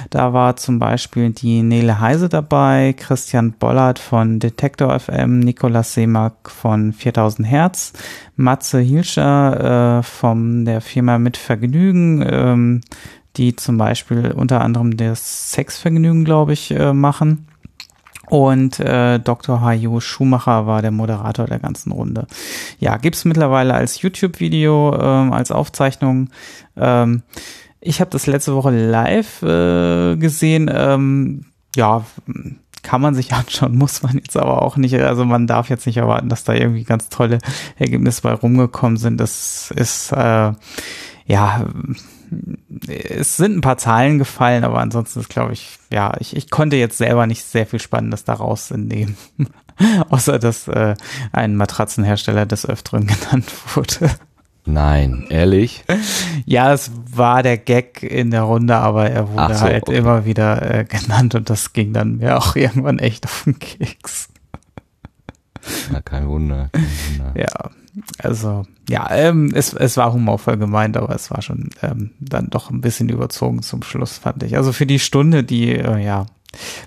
Da war zum Beispiel die Nele Heise dabei, Christian Bollert von Detektor FM, Nikolaus Seemack von 4000 Hertz, Matze Hilscher äh, von der Firma Mit Vergnügen, ähm, die zum Beispiel unter anderem das Sexvergnügen, glaube ich, äh, machen. Und äh, Dr. Hajo Schumacher war der Moderator der ganzen Runde. Ja, gibt's mittlerweile als YouTube-Video, ähm, als Aufzeichnung. Ähm, ich habe das letzte Woche live äh, gesehen. Ähm, ja, kann man sich [LAUGHS] anschauen, muss man jetzt aber auch nicht. Also man darf jetzt nicht erwarten, dass da irgendwie ganz tolle Ergebnisse bei rumgekommen sind. Das ist äh, ja es sind ein paar Zahlen gefallen, aber ansonsten ist, glaube ich, ja, ich, ich konnte jetzt selber nicht sehr viel Spannendes daraus entnehmen. [LAUGHS] Außer, dass äh, ein Matratzenhersteller des Öfteren [LAUGHS] genannt wurde. Nein, ehrlich? Ja, es war der Gag in der Runde, aber er wurde so, halt okay. immer wieder äh, genannt und das ging dann mir auch [LAUGHS] irgendwann echt auf den Keks. Na, kein Wunder. Kein Wunder. Ja, also ja, ähm, es, es war humorvoll gemeint, aber es war schon ähm, dann doch ein bisschen überzogen zum Schluss, fand ich. Also für die Stunde, die, äh, ja,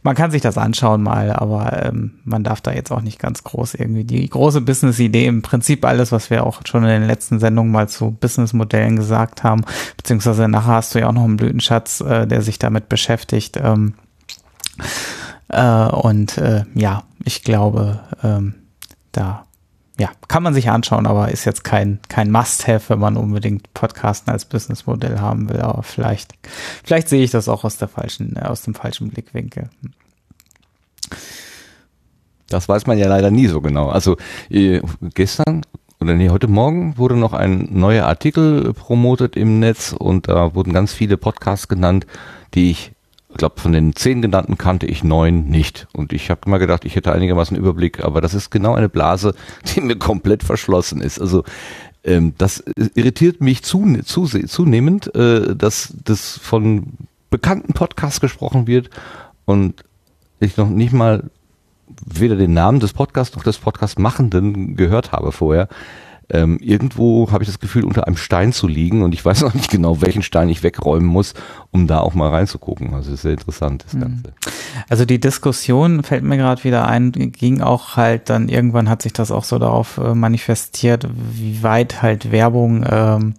man kann sich das anschauen mal, aber ähm, man darf da jetzt auch nicht ganz groß irgendwie die große Business-Idee, im Prinzip alles, was wir auch schon in den letzten Sendungen mal zu Business-Modellen gesagt haben, beziehungsweise nachher hast du ja auch noch einen Blütenschatz, äh, der sich damit beschäftigt. Ähm, äh, und äh, ja, ich glaube, ähm, da ja, kann man sich anschauen, aber ist jetzt kein, kein Must-Have, wenn man unbedingt Podcasten als Businessmodell haben will. Aber vielleicht, vielleicht sehe ich das auch aus der falschen, aus dem falschen Blickwinkel. Das weiß man ja leider nie so genau. Also äh, gestern oder nee, heute Morgen wurde noch ein neuer Artikel promotet im Netz und da wurden ganz viele Podcasts genannt, die ich ich glaube, von den zehn genannten kannte ich neun nicht. Und ich habe immer gedacht, ich hätte einigermaßen Überblick, aber das ist genau eine Blase, [LAUGHS] die mir komplett verschlossen ist. Also ähm, das irritiert mich zu, zu, zunehmend, äh, dass das von bekannten Podcasts gesprochen wird und ich noch nicht mal weder den Namen des Podcasts noch des Podcast-Machenden gehört habe vorher ähm, irgendwo habe ich das Gefühl, unter einem Stein zu liegen und ich weiß [LAUGHS] noch nicht genau, welchen Stein ich wegräumen muss, um da auch mal reinzugucken. Also ist sehr interessant, das mhm. Ganze. Also die Diskussion fällt mir gerade wieder ein, ging auch halt dann irgendwann hat sich das auch so darauf äh, manifestiert, wie weit halt Werbung ähm,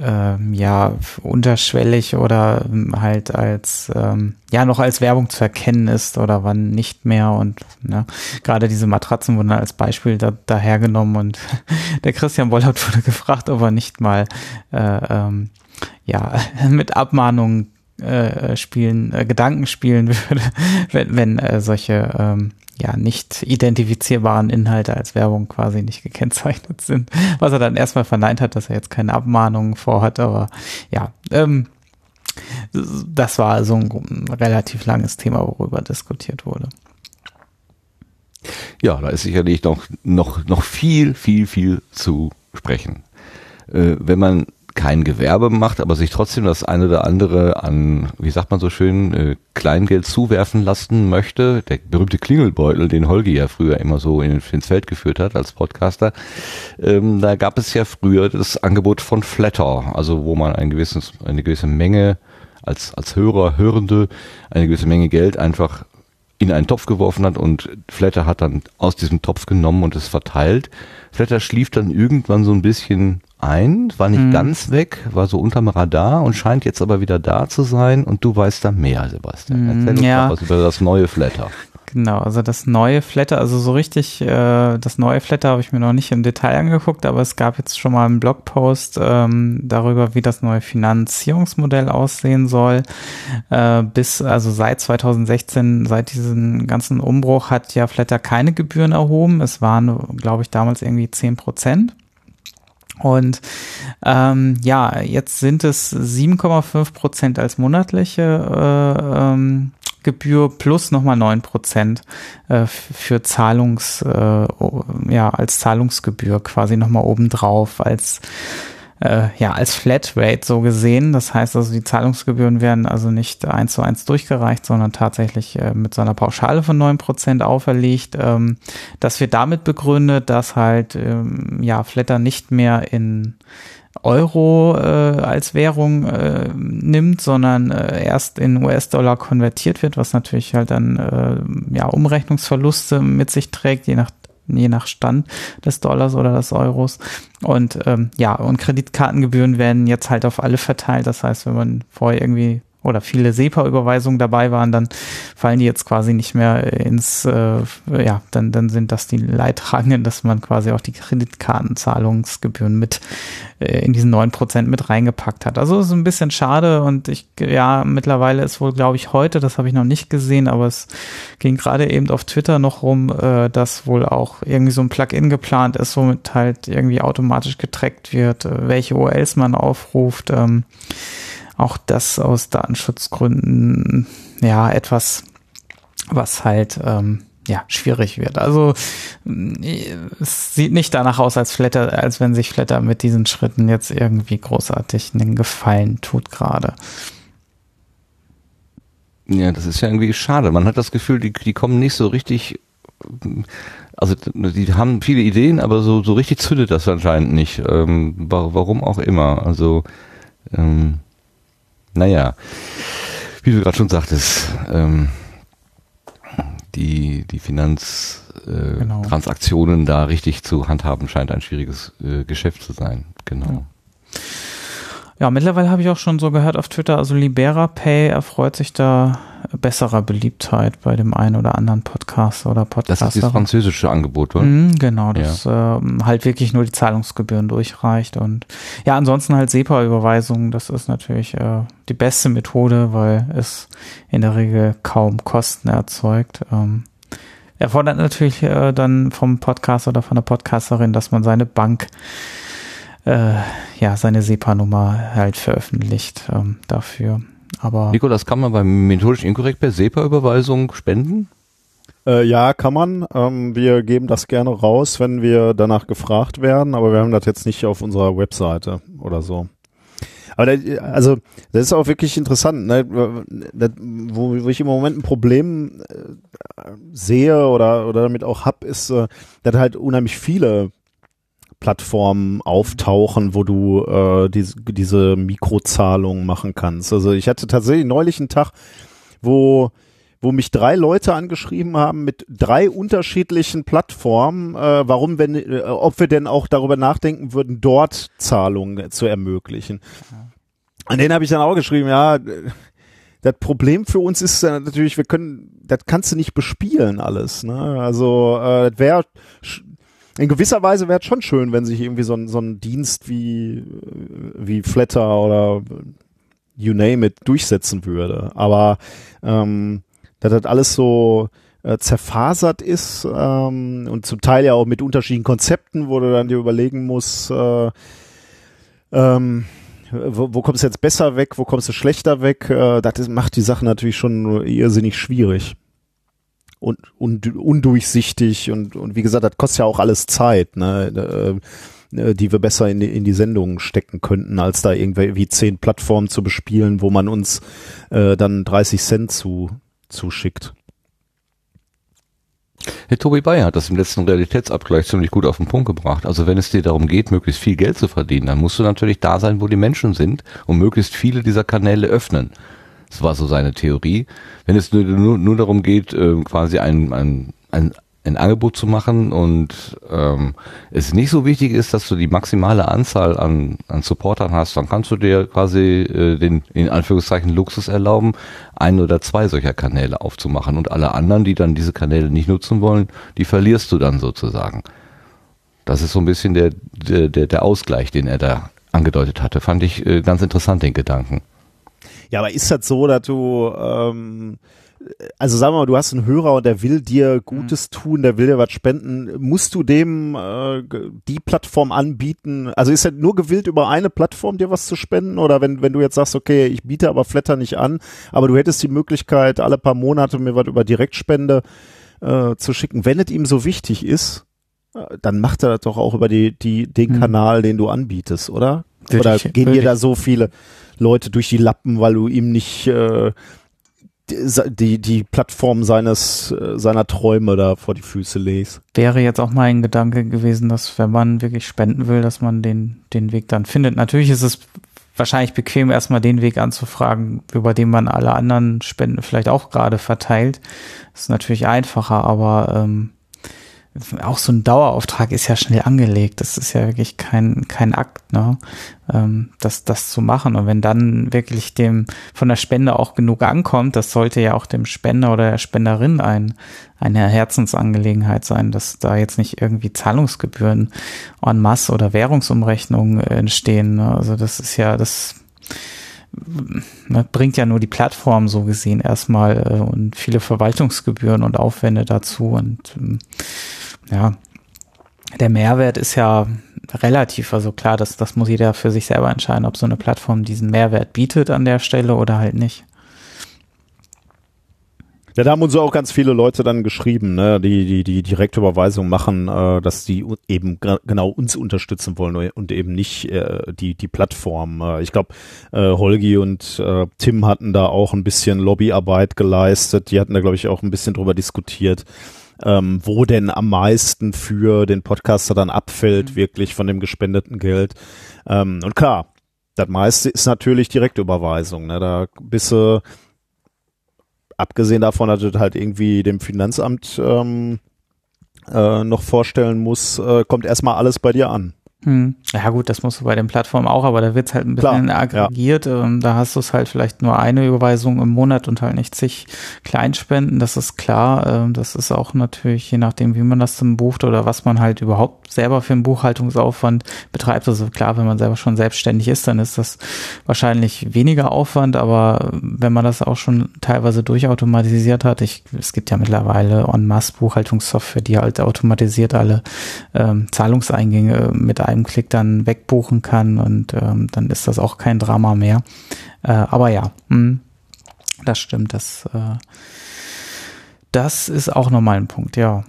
ähm, ja unterschwellig oder ähm, halt als ähm, ja noch als Werbung zu erkennen ist oder wann nicht mehr und ne, gerade diese Matratzen wurden als Beispiel da, dahergenommen und [LAUGHS] der Christian Bollert [LAUGHS] wurde gefragt, ob er nicht mal äh, ähm, ja [LAUGHS] mit Abmahnungen äh, spielen, äh, Gedanken spielen würde, wenn, wenn äh, solche ähm, ja nicht identifizierbaren Inhalte als Werbung quasi nicht gekennzeichnet sind. Was er dann erstmal verneint hat, dass er jetzt keine Abmahnungen vorhat, aber ja, ähm, das war also ein relativ langes Thema, worüber diskutiert wurde. Ja, da ist sicherlich noch, noch, noch viel, viel, viel zu sprechen. Äh, wenn man kein Gewerbe macht, aber sich trotzdem das eine oder andere an, wie sagt man so schön, äh, Kleingeld zuwerfen lassen möchte. Der berühmte Klingelbeutel, den Holgi ja früher immer so in, ins Feld geführt hat als Podcaster. Ähm, da gab es ja früher das Angebot von Flatter, also wo man ein gewisses, eine gewisse Menge als, als Hörer, Hörende, eine gewisse Menge Geld einfach in einen Topf geworfen hat und Flatter hat dann aus diesem Topf genommen und es verteilt. Flatter schlief dann irgendwann so ein bisschen ein, war nicht mhm. ganz weg, war so unterm Radar und scheint jetzt aber wieder da zu sein und du weißt da mehr, Sebastian. Mhm, Erzähl uns ja. mal was über das neue Flatter. Genau, also das neue Flatter, also so richtig, äh, das neue Flatter habe ich mir noch nicht im Detail angeguckt, aber es gab jetzt schon mal einen Blogpost ähm, darüber, wie das neue Finanzierungsmodell aussehen soll. Äh, bis, also seit 2016, seit diesem ganzen Umbruch hat ja Flatter keine Gebühren erhoben. Es waren, glaube ich, damals irgendwie zehn Prozent. Und ähm, ja, jetzt sind es 7,5 Prozent als monatliche äh, ähm, Gebühr plus nochmal 9 Prozent äh, für Zahlungs, äh, ja, als Zahlungsgebühr quasi nochmal obendrauf als äh, ja, als Flatrate so gesehen. Das heißt also, die Zahlungsgebühren werden also nicht eins zu eins durchgereicht, sondern tatsächlich äh, mit so einer Pauschale von neun Prozent auferlegt. Ähm, das wird damit begründet, dass halt ähm, ja Flatter nicht mehr in Euro äh, als Währung äh, nimmt, sondern äh, erst in US-Dollar konvertiert wird, was natürlich halt dann äh, ja Umrechnungsverluste mit sich trägt, je nach je nach Stand des Dollars oder des Euros. Und ähm, ja, und Kreditkartengebühren werden jetzt halt auf alle verteilt. Das heißt, wenn man vorher irgendwie oder viele SEPA-Überweisungen dabei waren, dann fallen die jetzt quasi nicht mehr ins, äh, ja, dann, dann sind das die Leidtragenden, dass man quasi auch die Kreditkartenzahlungsgebühren mit äh, in diesen neun Prozent mit reingepackt hat. Also ist ein bisschen schade und ich, ja, mittlerweile ist wohl, glaube ich, heute, das habe ich noch nicht gesehen, aber es ging gerade eben auf Twitter noch rum, äh, dass wohl auch irgendwie so ein Plugin geplant ist, womit halt irgendwie automatisch getrackt wird, äh, welche URLs man aufruft. Ähm, auch das aus Datenschutzgründen ja etwas, was halt ähm, ja schwierig wird. Also es sieht nicht danach aus, als Flatter, als wenn sich Flatter mit diesen Schritten jetzt irgendwie großartig einen Gefallen tut gerade. Ja, das ist ja irgendwie schade. Man hat das Gefühl, die, die kommen nicht so richtig also die haben viele Ideen, aber so, so richtig zündet das anscheinend nicht. Ähm, warum auch immer. Also ähm, naja, wie du gerade schon sagtest, ähm, die, die Finanztransaktionen äh, genau. da richtig zu handhaben, scheint ein schwieriges äh, Geschäft zu sein. Genau. Ja. Ja, mittlerweile habe ich auch schon so gehört auf Twitter, also Libera Pay erfreut sich da besserer Beliebtheit bei dem einen oder anderen Podcast oder Podcaster. Das ist das französische Angebot, oder? Mm, genau, das ja. äh, halt wirklich nur die Zahlungsgebühren durchreicht und ja, ansonsten halt SEPA-Überweisungen, das ist natürlich äh, die beste Methode, weil es in der Regel kaum Kosten erzeugt. Ähm, erfordert natürlich äh, dann vom Podcaster oder von der Podcasterin, dass man seine Bank äh, ja, seine SEPA-Nummer halt veröffentlicht ähm, dafür. Aber Nico, das kann man beim methodisch inkorrekt per SEPA-Überweisung spenden? Äh, ja, kann man. Ähm, wir geben das gerne raus, wenn wir danach gefragt werden, aber wir haben das jetzt nicht auf unserer Webseite oder so. Aber da, also das ist auch wirklich interessant, ne? das, wo, wo ich im Moment ein Problem äh, sehe oder oder damit auch hab, ist, äh, dass halt unheimlich viele Plattformen auftauchen, wo du äh, diese, diese Mikrozahlungen machen kannst. Also ich hatte tatsächlich neulich einen Tag, wo wo mich drei Leute angeschrieben haben mit drei unterschiedlichen Plattformen, äh, warum, wenn, äh, ob wir denn auch darüber nachdenken würden, dort Zahlungen zu ermöglichen. An denen habe ich dann auch geschrieben, ja, das Problem für uns ist natürlich, wir können, das kannst du nicht bespielen alles. Ne? Also äh, das wäre in gewisser Weise wäre es schon schön, wenn sich irgendwie so ein, so ein Dienst wie, wie Flatter oder you name it durchsetzen würde. Aber ähm, dass das alles so äh, zerfasert ist ähm, und zum Teil ja auch mit unterschiedlichen Konzepten, wo du dann dir überlegen musst, äh, ähm, wo, wo kommst du jetzt besser weg, wo kommst du schlechter weg, äh, das ist, macht die Sache natürlich schon irrsinnig schwierig und, und undurchsichtig und, und wie gesagt, das kostet ja auch alles Zeit, ne, äh, die wir besser in die, in die Sendungen stecken könnten, als da irgendwie zehn Plattformen zu bespielen, wo man uns äh, dann 30 Cent zu zuschickt. Herr Tobi Bayer hat das im letzten Realitätsabgleich ziemlich gut auf den Punkt gebracht. Also wenn es dir darum geht, möglichst viel Geld zu verdienen, dann musst du natürlich da sein, wo die Menschen sind und möglichst viele dieser Kanäle öffnen. Das war so seine Theorie. Wenn es nur, nur, nur darum geht, äh, quasi ein, ein, ein, ein Angebot zu machen und ähm, es nicht so wichtig ist, dass du die maximale Anzahl an, an Supportern hast, dann kannst du dir quasi äh, den in Anführungszeichen Luxus erlauben, ein oder zwei solcher Kanäle aufzumachen und alle anderen, die dann diese Kanäle nicht nutzen wollen, die verlierst du dann sozusagen. Das ist so ein bisschen der, der, der Ausgleich, den er da angedeutet hatte. Fand ich äh, ganz interessant, den Gedanken. Ja, aber ist das so, dass du, ähm, also sagen wir mal, du hast einen Hörer und der will dir Gutes Mhm. tun, der will dir was spenden, musst du dem äh, die Plattform anbieten? Also ist er nur gewillt, über eine Plattform dir was zu spenden? Oder wenn, wenn du jetzt sagst, okay, ich biete aber Flatter nicht an, aber du hättest die Möglichkeit, alle paar Monate mir was über Direktspende äh, zu schicken, wenn es ihm so wichtig ist, äh, dann macht er das doch auch über die, die, den Hm. Kanal, den du anbietest, oder? Würde oder ich- gehen dir da so viele Leute durch die Lappen, weil du ihm nicht äh, die, die, Plattform seines, äh, seiner Träume da vor die Füße legst? wäre jetzt auch mein Gedanke gewesen, dass wenn man wirklich spenden will, dass man den, den Weg dann findet. Natürlich ist es wahrscheinlich bequem, erstmal den Weg anzufragen, über den man alle anderen Spenden vielleicht auch gerade verteilt. Das ist natürlich einfacher, aber ähm, auch so ein Dauerauftrag ist ja schnell angelegt. Das ist ja wirklich kein, kein Akt, ne? ähm, das, das zu machen. Und wenn dann wirklich dem von der Spende auch genug ankommt, das sollte ja auch dem Spender oder der Spenderin ein, eine Herzensangelegenheit sein, dass da jetzt nicht irgendwie Zahlungsgebühren en masse oder Währungsumrechnungen entstehen. ne? Also das ist ja, das ne, bringt ja nur die Plattform so gesehen erstmal äh, und viele Verwaltungsgebühren und Aufwände dazu und ähm, ja, der Mehrwert ist ja relativ, also klar, das, das muss jeder für sich selber entscheiden, ob so eine Plattform diesen Mehrwert bietet an der Stelle oder halt nicht. Ja, da haben uns auch ganz viele Leute dann geschrieben, ne, die die die Direktüberweisung machen, äh, dass die eben genau uns unterstützen wollen und eben nicht äh, die die Plattform. Äh, ich glaube, äh, Holgi und äh, Tim hatten da auch ein bisschen Lobbyarbeit geleistet. Die hatten da glaube ich auch ein bisschen drüber diskutiert, ähm, wo denn am meisten für den Podcaster dann abfällt, wirklich von dem gespendeten Geld. Ähm, und klar, das meiste ist natürlich Direktüberweisung. Ne? Da bist du abgesehen davon, dass du das halt irgendwie dem Finanzamt ähm, äh, noch vorstellen muss, äh, kommt erstmal alles bei dir an. Hm. Ja gut, das musst du bei den Plattformen auch, aber da wird's halt ein bisschen Klar, aggregiert. Ähm, da hast du es halt vielleicht nur eine Überweisung im Monat und halt nicht zig Kleinspenden, das ist klar. Ähm, das ist auch natürlich, je nachdem, wie man das dann bucht oder was man halt überhaupt selber für einen Buchhaltungsaufwand betreibt. Also klar, wenn man selber schon selbstständig ist, dann ist das wahrscheinlich weniger Aufwand, aber wenn man das auch schon teilweise durchautomatisiert hat, ich, es gibt ja mittlerweile en masse Buchhaltungssoftware, die halt automatisiert alle ähm, Zahlungseingänge mit einem Klick dann wegbuchen kann und ähm, dann ist das auch kein Drama mehr. Äh, aber ja, mh, das stimmt, das, äh, das ist auch nochmal ein Punkt, ja.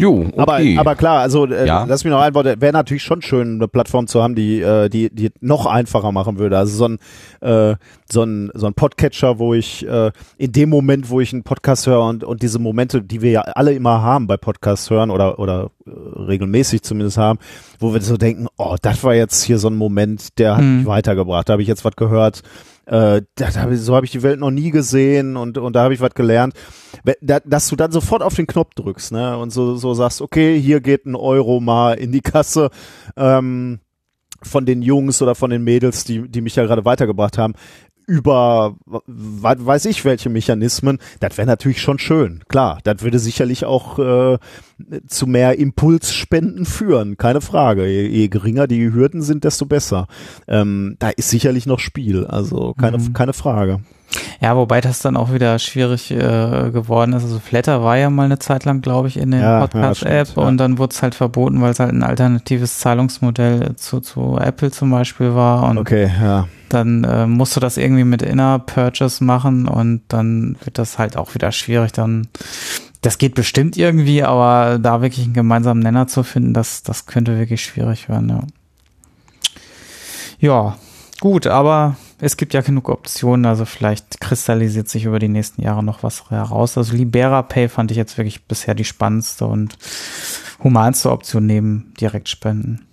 Jo, okay. Aber, aber klar, also äh, Ja. lass mich noch ein Wort, wäre natürlich schon schön, eine Plattform zu haben, die, äh, die, die noch einfacher machen würde. Also so ein, äh, so ein, so ein Podcatcher, wo ich äh, in dem Moment, wo ich einen Podcast höre und, und diese Momente, die wir ja alle immer haben bei Podcasts hören oder, oder äh, regelmäßig zumindest haben, wo wir so denken, oh, das war jetzt hier so ein Moment, der hat Hm. mich weitergebracht. Da habe ich jetzt was gehört. Äh, da, so habe ich die Welt noch nie gesehen und, und da habe ich was gelernt. Dass du dann sofort auf den Knopf drückst, ne? Und so, so sagst, okay, hier geht ein Euro mal in die Kasse ähm, von den Jungs oder von den Mädels, die, die mich ja gerade weitergebracht haben, über we- weiß ich welche Mechanismen, das wäre natürlich schon schön. Klar, das würde sicherlich auch äh, zu mehr Impulsspenden führen, keine Frage. Je, je geringer die Hürden sind, desto besser. Ähm, da ist sicherlich noch Spiel, also keine, Mhm. keine Frage. Ja, wobei das dann auch wieder schwierig äh, geworden ist. Also Flatter war ja mal eine Zeit lang, glaube ich, in der Ja, ja, Podcast-App stimmt, ja. und dann wurde es halt verboten, weil es halt ein alternatives Zahlungsmodell zu, zu Apple zum Beispiel war und Okay, ja. Dann äh, musst du das irgendwie mit Inner Purchase machen und dann wird das halt auch wieder schwierig. Dann das geht bestimmt irgendwie, aber da wirklich einen gemeinsamen Nenner zu finden, das das könnte wirklich schwierig werden. Ja, ja gut, aber es gibt ja genug Optionen, also vielleicht kristallisiert sich über die nächsten Jahre noch was heraus. Also Libera Pay fand ich jetzt wirklich bisher die spannendste und humanste Option neben Direktspenden.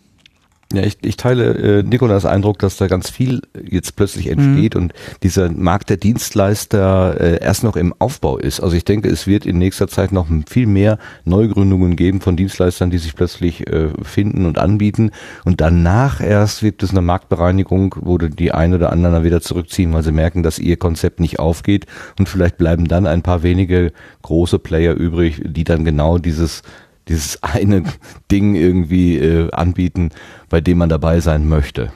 Ja, ich, ich teile äh, Nikolas Eindruck, dass da ganz viel jetzt plötzlich entsteht und dieser Markt der Dienstleister äh, erst noch im Aufbau ist. Also ich denke, es wird in nächster Zeit noch viel mehr Neugründungen geben von Dienstleistern, die sich plötzlich äh, finden und anbieten. Und danach erst wird es eine Marktbereinigung, wo die einen oder anderen dann wieder zurückziehen, weil sie merken, dass ihr Konzept nicht aufgeht. Und vielleicht bleiben dann ein paar wenige große Player übrig, die dann genau dieses dieses [LAUGHS] eine Ding irgendwie äh, anbieten, bei dem man dabei sein möchte.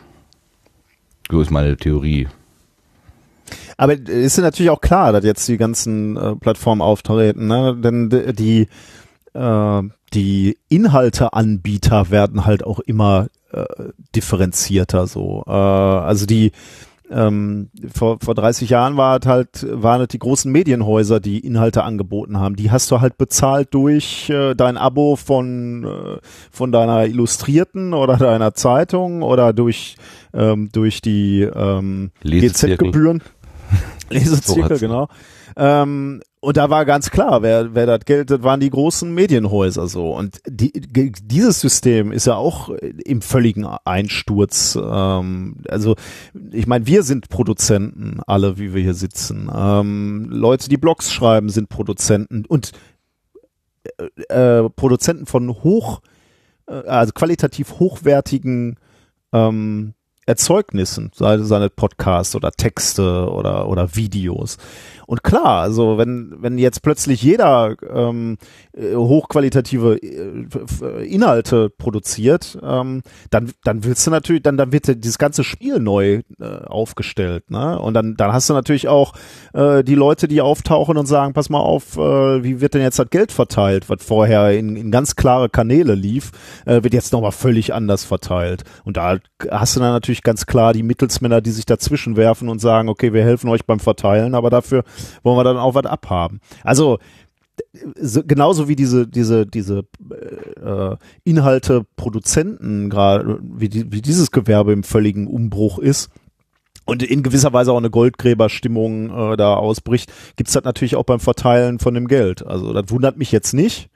So ist meine Theorie. Aber ist natürlich auch klar, dass jetzt die ganzen äh, Plattformen auftreten, ne? Denn die äh, die Inhalteanbieter werden halt auch immer äh, differenzierter so. Äh, also die ähm, vor, vor 30 Jahren war es halt, waren es die großen Medienhäuser, die Inhalte angeboten haben. Die hast du halt bezahlt durch äh, dein Abo von, äh, von deiner Illustrierten oder deiner Zeitung oder durch, ähm, durch die ähm. GZ-Gebühren. Lesezirkel, [LAUGHS] genau. Ähm, und da war ganz klar, wer, wer das Geld, das waren die großen Medienhäuser so. Und die, dieses System ist ja auch im völligen Einsturz. Ähm, also ich meine, wir sind Produzenten, alle, wie wir hier sitzen. Ähm, Leute, die Blogs schreiben, sind Produzenten und äh, äh, Produzenten von hoch, äh, also qualitativ hochwertigen ähm, Erzeugnissen, sei es seine Podcasts oder Texte oder, oder Videos. Und klar, also wenn, wenn jetzt plötzlich jeder ähm, äh, hochqualitative äh, f- Inhalte produziert, ähm, dann, dann willst du natürlich, dann, dann wird dieses ganze Spiel neu äh, aufgestellt, ne? Und dann, dann hast du natürlich auch äh, die Leute, die auftauchen und sagen, pass mal auf, äh, wie wird denn jetzt das Geld verteilt, was vorher in, in ganz klare Kanäle lief, äh, wird jetzt nochmal völlig anders verteilt. Und da hast du dann natürlich ganz klar die Mittelsmänner, die sich dazwischen werfen und sagen, okay, wir helfen euch beim Verteilen, aber dafür wollen wir dann auch was abhaben. Also so, genauso wie diese diese diese äh, Inhalte Produzenten gerade wie, die, wie dieses Gewerbe im völligen Umbruch ist und in gewisser Weise auch eine Goldgräberstimmung äh, da ausbricht, gibt's das natürlich auch beim Verteilen von dem Geld. Also das wundert mich jetzt nicht.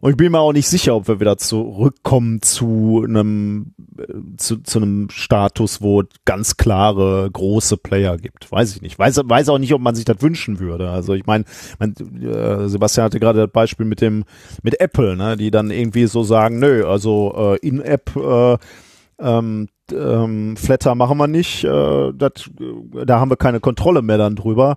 Und ich bin mir auch nicht sicher, ob wir wieder zurückkommen zu einem äh, zu, zu einem Status, wo ganz klare große Player gibt. Weiß ich nicht. Weiß, weiß auch nicht, ob man sich das wünschen würde. Also ich meine, mein, äh, Sebastian hatte gerade das Beispiel mit dem mit Apple, ne, die dann irgendwie so sagen, nö, also äh, in-App äh, ähm, ähm, Flatter machen wir nicht, äh, dat, da haben wir keine Kontrolle mehr dann drüber.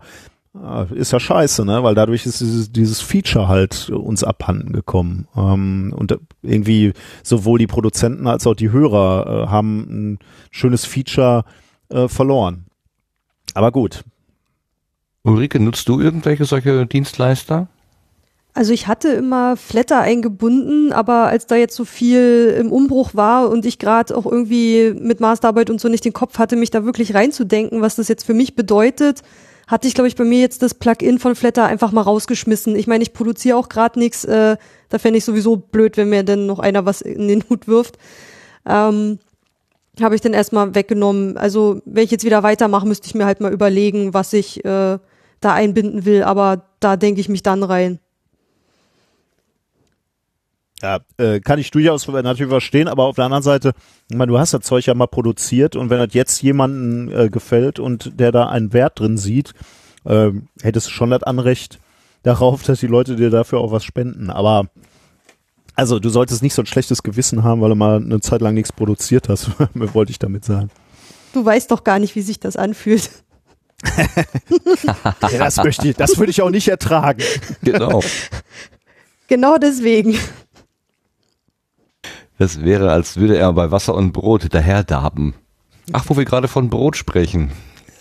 Ah, Ist ja scheiße, ne? Weil dadurch ist dieses, dieses Feature halt uns abhanden gekommen. Ähm, und irgendwie sowohl die Produzenten als auch die Hörer äh, haben ein schönes Feature äh, verloren. Aber gut. Ulrike, nutzt du irgendwelche solche Dienstleister? Also ich hatte immer Flatter eingebunden, aber als da jetzt so viel im Umbruch war und ich gerade auch irgendwie mit Masterarbeit und so nicht den Kopf hatte, mich da wirklich reinzudenken, was das jetzt für mich bedeutet, hatte ich, glaube ich, bei mir jetzt das Plugin von Flatter einfach mal rausgeschmissen. Ich meine, ich produziere auch gerade nichts, äh, da fände ich sowieso blöd, wenn mir denn noch einer was in den Hut wirft. Ähm, habe ich dann erstmal weggenommen. Also wenn ich jetzt wieder weitermache, müsste ich mir halt mal überlegen, was ich äh, da einbinden will, aber da denke ich mich dann rein. Ja, äh, kann ich durchaus natürlich verstehen, aber auf der anderen Seite, ich meine, du hast das Zeug ja mal produziert und wenn das jetzt jemandem äh, gefällt und der da einen Wert drin sieht, äh, hättest du schon das Anrecht [LAUGHS] darauf, dass die Leute dir dafür auch was spenden. Aber also du solltest nicht so ein schlechtes Gewissen haben, weil du mal eine Zeit lang nichts produziert hast, [LAUGHS] wollte ich damit sagen. Du weißt doch gar nicht, wie sich das anfühlt. [LAUGHS] Ja, das möchte ich, das würde ich auch nicht ertragen. Genau. Genau deswegen. Das wäre, als würde er bei Wasser und Brot daherdarben. Ach, wo wir gerade von Brot sprechen.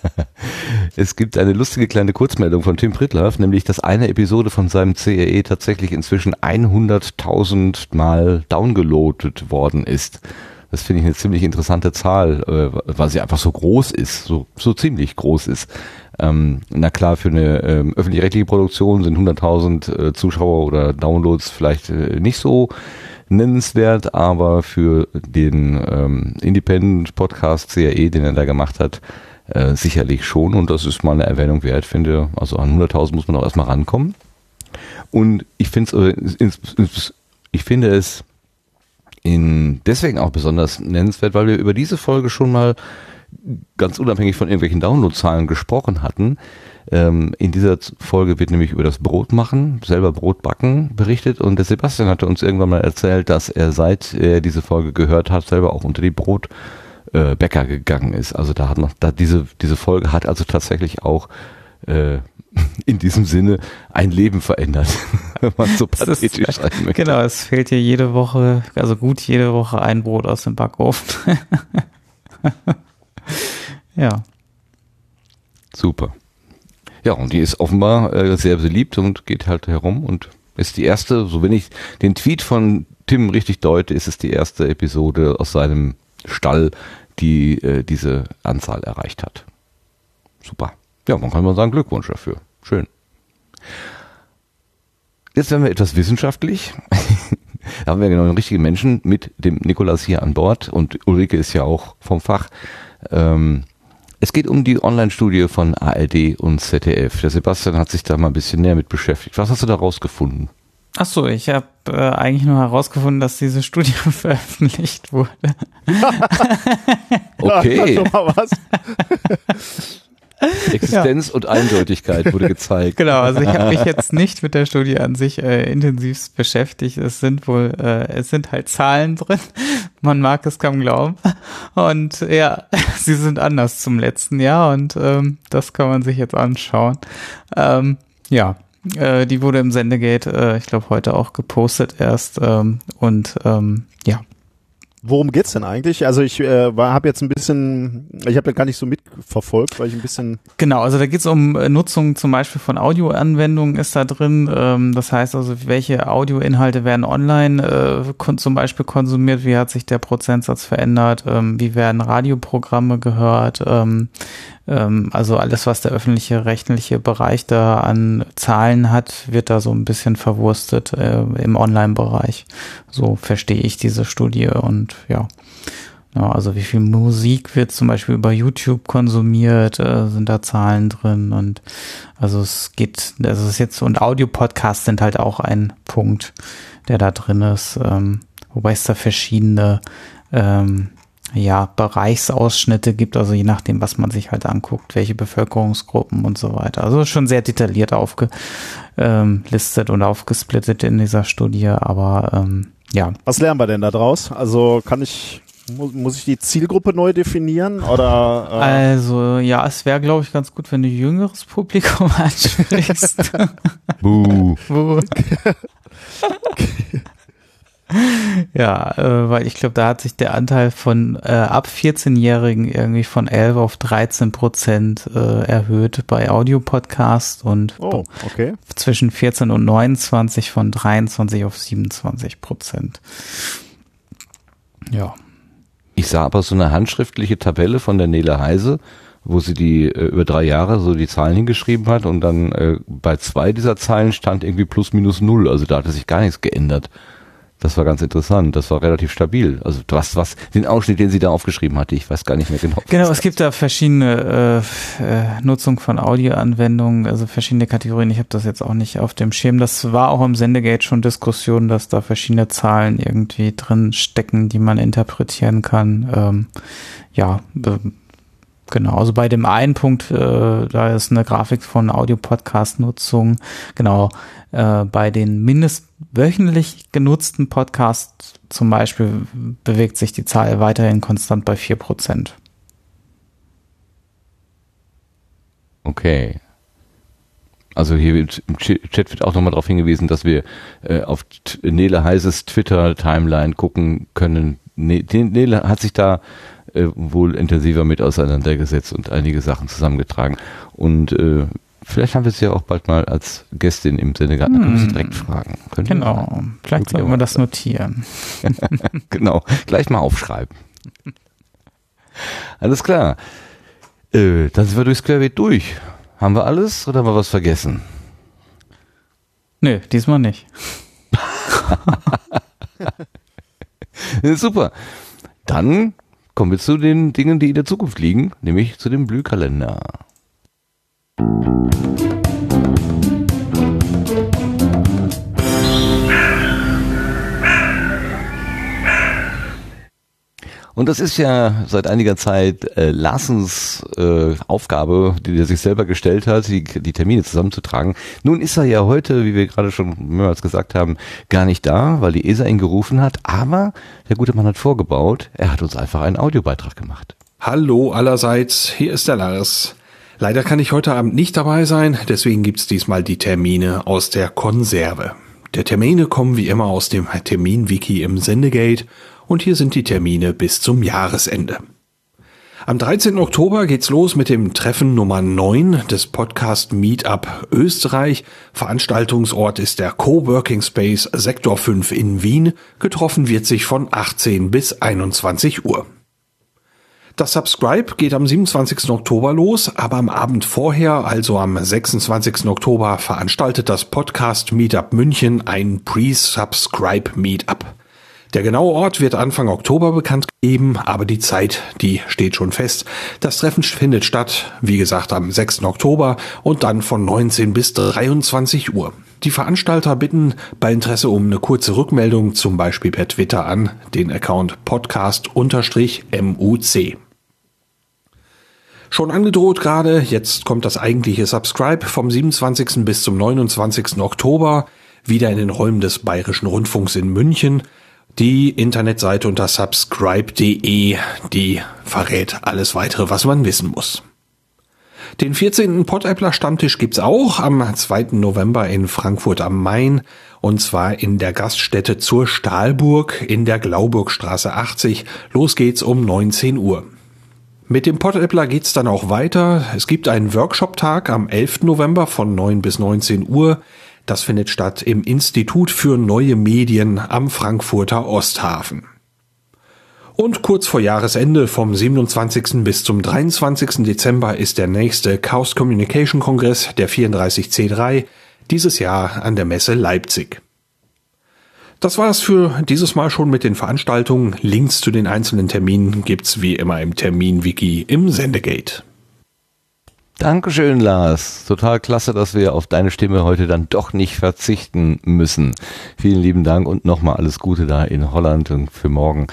[LAUGHS] Es gibt eine lustige kleine Kurzmeldung von Tim Pritloff, nämlich dass eine Episode von seinem CRE tatsächlich inzwischen 100.000 Mal downgeloadet worden ist. Das finde ich eine ziemlich interessante Zahl, äh, weil sie einfach so groß ist, so, so ziemlich groß ist. Ähm, na klar, für eine ähm, öffentlich-rechtliche Produktion sind 100.000 äh, Zuschauer oder Downloads vielleicht äh, nicht so nennenswert, aber für den ähm, Independent Podcast CRE, den er da gemacht hat, äh, sicherlich schon und das ist mal eine Erwähnung wert, finde. Also an 100.000 muss man auch erstmal rankommen. Und ich finde es, ich finde es in, deswegen auch besonders nennenswert, weil wir über diese Folge schon mal ganz unabhängig von irgendwelchen Downloadzahlen gesprochen hatten. Ähm, in dieser Folge wird nämlich über das Brot machen, selber Brot backen berichtet und der Sebastian hatte uns irgendwann mal erzählt, dass er seit er diese Folge gehört hat, selber auch unter die Brotbäcker gegangen ist. Also da hat noch, da diese, diese Folge hat also tatsächlich auch äh, [LAUGHS] in diesem Sinne ein Leben verändert, [LAUGHS] wenn man so Das ist- pathetisch sein möchte. Genau, es fehlt hier jede Woche, also gut jede Woche ein Brot aus dem Backofen. [LAUGHS] Ja. Super. Ja, und die ist offenbar äh, sehr beliebt und geht halt herum und ist die erste, so wenn ich den Tweet von Tim richtig deute, ist es die erste Episode aus seinem Stall, die äh, diese Anzahl erreicht hat. Super. Ja, man kann mal sagen Glückwunsch dafür. Schön. Jetzt werden wir etwas wissenschaftlich. [LAUGHS] da haben wir genau den richtigen Menschen mit dem Nikolas hier an Bord und Ulrike ist ja auch vom Fach. Ähm, es geht um die Online-Studie von ARD und ZDF. Der Sebastian hat sich da mal ein bisschen näher mit beschäftigt. Was hast du da rausgefunden? Ach so, ich habe äh, eigentlich nur herausgefunden, dass diese Studie [LAUGHS] veröffentlicht wurde. [LAUGHS] okay. [LAUGHS] Ja, schon mal was. [LAUGHS] Existenz und Eindeutigkeit wurde gezeigt. Genau, also ich habe mich jetzt nicht mit der Studie an sich äh, intensivst beschäftigt. Es sind wohl, äh, es sind halt Zahlen drin. [LAUGHS] Man mag es kaum glauben. Und ja, [LAUGHS] sie sind anders zum letzten Jahr und ähm, das kann man sich jetzt anschauen. Ähm, ja, äh, die wurde im Sendegate, äh, ich glaube, heute auch gepostet erst. Ähm, und ähm, ja, Worum geht's denn eigentlich? Also ich äh, habe jetzt ein bisschen, ich habe ja gar nicht so mitverfolgt, weil ich ein bisschen. Genau, also da geht's um äh, Nutzung zum Beispiel von Audioanwendungen ist da drin. Ähm, das heißt also, welche Audioinhalte werden online äh, zum Beispiel konsumiert, wie hat sich der Prozentsatz verändert, ähm, wie werden Radioprogramme gehört, ähm, also alles, was der öffentliche rechtliche Bereich da an Zahlen hat, wird da so ein bisschen verwurstet äh, im Online-Bereich. So verstehe ich diese Studie und ja. Also wie viel Musik wird zum Beispiel über YouTube konsumiert, äh, sind da Zahlen drin und also es geht, also es ist jetzt und Audio-Podcasts sind halt auch ein Punkt, der da drin ist, ähm, wobei es da verschiedene ähm, ja, Bereichsausschnitte gibt, also je nachdem, was man sich halt anguckt, welche Bevölkerungsgruppen und so weiter. Also schon sehr detailliert aufgelistet ähm, und aufgesplittet in dieser Studie, aber ähm, ja. Was lernen wir denn da draus? Also kann ich muss, muss ich die Zielgruppe neu definieren oder? Äh? Also ja, es wäre glaube ich ganz gut, wenn du jüngeres Publikum [LAUGHS] ansprichst. Buh. Buh. [LAUGHS] [LAUGHS] [LAUGHS] Ja, äh, weil ich glaube, da hat sich der Anteil von äh, ab 14-Jährigen irgendwie von 11 auf 13 Prozent äh, erhöht bei Audiopodcasts und oh, okay. zwischen 14 und 29 von 23 auf 27 Prozent. Ja. Ich sah aber so eine handschriftliche Tabelle von der Nele Heise, wo sie die äh, über drei Jahre so die Zahlen hingeschrieben hat und dann äh, bei zwei dieser Zahlen stand irgendwie plus minus null, also da hatte sich gar nichts geändert. Das war ganz interessant. Das war relativ stabil. Also was, was, den Ausschnitt, den sie da aufgeschrieben hatte, ich weiß gar nicht mehr genau. Genau, es gibt da verschiedene äh, äh, Nutzung von Audioanwendungen, also verschiedene Kategorien. Ich habe das jetzt auch nicht auf dem Schirm. Das war auch im Sendegate schon Diskussion, dass da verschiedene Zahlen irgendwie drin stecken, die man interpretieren kann. Ähm, ja, äh, Genau, also bei dem einen Punkt, äh, da ist eine Grafik von Audio-Podcast-Nutzung. Genau, äh, bei den mindestwöchentlich genutzten Podcasts zum Beispiel bewegt sich die Zahl weiterhin konstant bei vier Prozent. Okay. Also hier im Chat wird auch nochmal darauf hingewiesen, dass wir äh, auf Nele Heises Twitter-Timeline gucken können. Ne, Nele hat sich da äh, wohl intensiver mit auseinandergesetzt und einige Sachen zusammengetragen. Und äh, vielleicht haben wir sie ja auch bald mal als Gästin im Sendegarten. Hm. Können Sie direkt fragen. Können genau, wir vielleicht sollten wir das notieren. [LAUGHS] genau, gleich mal aufschreiben. Alles klar. Äh, dann sind wir durchs Querbeet durch. Haben wir alles oder haben wir was vergessen? Nö, diesmal nicht. [LAUGHS] Super. Dann kommen wir zu den Dingen, die in der Zukunft liegen, nämlich zu dem Blühkalender. Und das ist ja seit einiger Zeit äh, Larsens äh, Aufgabe, die er sich selber gestellt hat, die, die Termine zusammenzutragen. Nun ist er ja heute, wie wir gerade schon mehrmals gesagt haben, gar nicht da, weil die ESA ihn gerufen hat. Aber der gute Mann hat vorgebaut. Er hat uns einfach einen Audiobeitrag gemacht. Hallo allerseits, hier ist der Lars. Leider kann ich heute Abend nicht dabei sein, deswegen gibt's diesmal die Termine aus der Konserve. Der Termine kommen wie immer aus dem Termin-Wiki im Sendegate und hier sind die Termine bis zum Jahresende. Am 13. Oktober geht's los mit dem Treffen Nummer 9 des Podcast Meetup Österreich. Veranstaltungsort ist der Coworking Space Sektor 5 in Wien. Getroffen wird sich von 18 bis 21 Uhr. Das Subscribe geht am 27. Oktober los, aber am Abend vorher, also am 26. Oktober, veranstaltet das Podcast Meetup München ein Pre-Subscribe Meetup. Der genaue Ort wird Anfang Oktober bekannt gegeben, aber die Zeit, die steht schon fest. Das Treffen findet statt, wie gesagt, am 6. Oktober und dann von 19 bis 23 Uhr. Die Veranstalter bitten bei Interesse um eine kurze Rückmeldung, zum Beispiel per Twitter an den Account podcast-muc. Schon angedroht gerade, jetzt kommt das eigentliche Subscribe vom 27. bis zum 29. Oktober, wieder in den Räumen des Bayerischen Rundfunks in München. Die Internetseite unter subscribe.de, die verrät alles weitere, was man wissen muss. Den 14. Podappler Stammtisch gibt's auch am 2. November in Frankfurt am Main und zwar in der Gaststätte zur Stahlburg in der Glauburgstraße 80. Los geht's um 19 Uhr. Mit dem Podappler geht's dann auch weiter. Es gibt einen Workshop-Tag am 11. November von 9 bis 19 Uhr. Das findet statt im Institut für neue Medien am Frankfurter Osthafen. Und kurz vor Jahresende vom 27. bis zum 23. Dezember ist der nächste Chaos Communication Kongress, der 34C3, dieses Jahr an der Messe Leipzig. Das war es für dieses Mal schon mit den Veranstaltungen. Links zu den einzelnen Terminen gibt's wie immer im Termin-Wiki im Sendegate. Dankeschön, Lars. Total klasse, dass wir auf deine Stimme heute dann doch nicht verzichten müssen. Vielen lieben Dank und nochmal alles Gute da in Holland und für morgen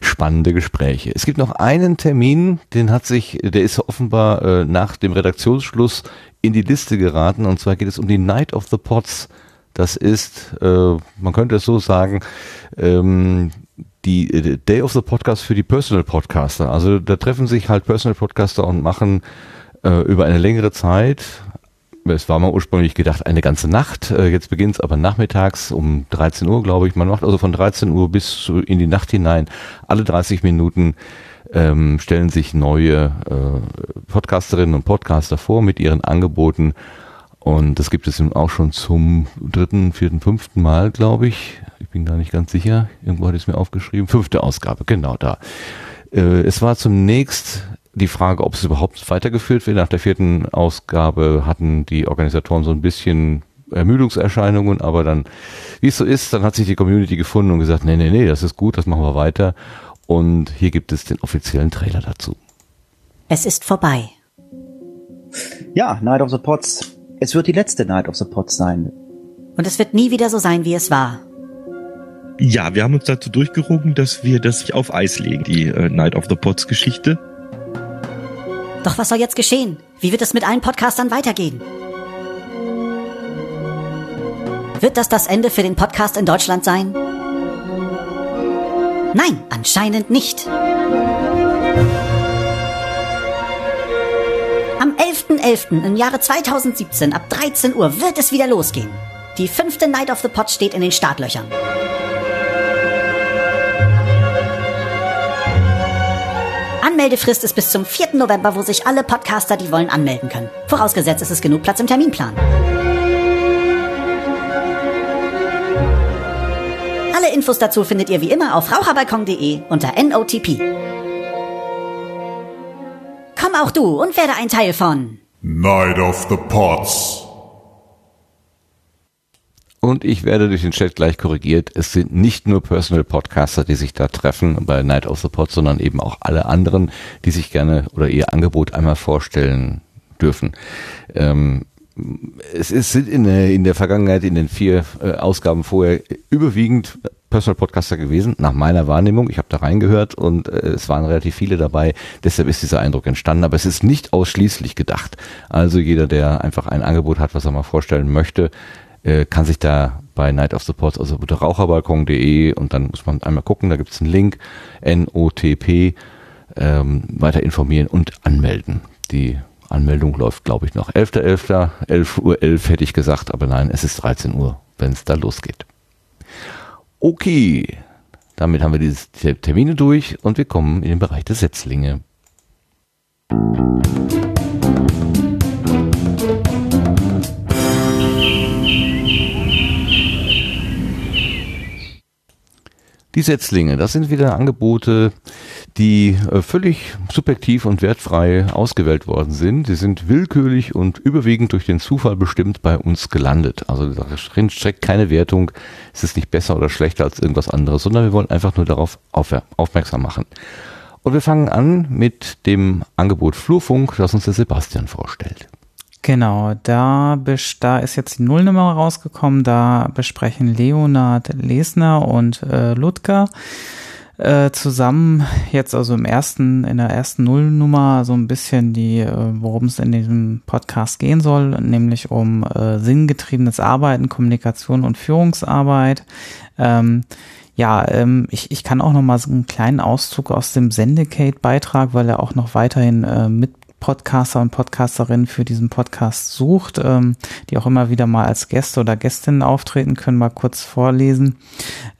spannende Gespräche. Es gibt noch einen Termin, den hat sich, der ist offenbar äh, nach dem Redaktionsschluss in die Liste geraten und zwar geht es um die Night of the Pots. Das ist, äh, man könnte es so sagen, ähm, die äh, Day of the Podcast für die Personal Podcaster. Also da treffen sich halt Personal Podcaster und machen äh, über eine längere Zeit. Es war mal ursprünglich gedacht eine ganze Nacht. Äh, jetzt beginnt es aber nachmittags um 13 Uhr, glaube ich. Man macht also von 13 Uhr bis in die Nacht hinein alle 30 Minuten ähm, stellen sich neue äh, Podcasterinnen und Podcaster vor mit ihren Angeboten. Und das gibt es auch schon zum dritten, vierten, fünften Mal, glaube ich. Ich bin gar nicht ganz sicher. Irgendwo hat es mir aufgeschrieben. Fünfte Ausgabe, genau da. Äh, es war zunächst die Frage, ob es überhaupt weitergeführt wird. Nach der vierten Ausgabe hatten die Organisatoren so ein bisschen Ermüdungserscheinungen, aber dann, wie es so ist, dann hat sich die Community gefunden und gesagt, nee, nee, nee, das ist gut, das machen wir weiter. Und hier gibt es den offiziellen Trailer dazu. Es ist vorbei. Ja, Night of the Pots. Es wird die letzte Night of the Pots sein. Und es wird nie wieder so sein, wie es war. Ja, wir haben uns dazu durchgerungen, dass wir das auf Eis legen, die äh, Night of the Pots Geschichte. Doch was soll jetzt geschehen? Wie wird es mit allen Podcastern weitergehen? Wird das das Ende für den Podcast in Deutschland sein? Nein, anscheinend nicht. Am 11.11. .11. im Jahre 2017 ab 13 Uhr wird es wieder losgehen. Die fünfte Night of the Pod steht in den Startlöchern. Anmeldefrist ist bis zum 4. November, wo sich alle Podcaster, die wollen, anmelden können. Vorausgesetzt, es ist genug Platz im Terminplan. Alle Infos dazu findet ihr wie immer auf raucherbalkon.de unter NOTP. Komm auch du und werde ein Teil von Night of the Pots. Und ich werde durch den Chat gleich korrigiert. Es sind nicht nur Personal Podcaster, die sich da treffen bei Night of the Pod, sondern eben auch alle anderen, die sich gerne oder ihr Angebot einmal vorstellen dürfen. Ähm, es ist sind in der, in der Vergangenheit, in den vier äh, Ausgaben vorher überwiegend Personal Podcaster gewesen, nach meiner Wahrnehmung. Ich habe da reingehört und äh, es waren relativ viele dabei. Deshalb ist dieser Eindruck entstanden. Aber es ist nicht ausschließlich gedacht. Also jeder, der einfach ein Angebot hat, was er mal vorstellen möchte, äh, kann sich da bei Night of the Pots, also unter raucherbalkon.de und dann muss man einmal gucken, da gibt es einen Link, NOTP, ähm, weiter informieren und anmelden. Die Anmeldung läuft, glaube ich, noch 11.11., 11 Uhr 11 hätte ich gesagt, aber nein, es ist 13 Uhr, wenn es da losgeht. Okay, damit haben wir diese Termine durch und wir kommen in den Bereich der Setzlinge. Die Setzlinge, das sind wieder Angebote, die äh, völlig subjektiv und wertfrei ausgewählt worden sind. Sie sind willkürlich und überwiegend durch den Zufall bestimmt bei uns gelandet. Also darin steckt keine Wertung, es ist nicht besser oder schlechter als irgendwas anderes, sondern wir wollen einfach nur darauf auf, aufmerksam machen. Und wir fangen an mit dem Angebot Flurfunk, das uns der Sebastian vorstellt. Genau, da, da ist jetzt die Nullnummer rausgekommen. Da besprechen Leonard Lesner und äh, Ludger äh, zusammen jetzt also im ersten, in der ersten Nullnummer so ein bisschen die, äh, worum es in diesem Podcast gehen soll, nämlich um äh, sinngetriebenes Arbeiten, Kommunikation und Führungsarbeit. Ähm, ja, ähm, ich, ich kann auch noch mal so einen kleinen Auszug aus dem Sendecate-Beitrag, weil er auch noch weiterhin äh, mit Podcaster und Podcasterinnen für diesen Podcast sucht, ähm, die auch immer wieder mal als Gäste oder Gästinnen auftreten können, mal kurz vorlesen.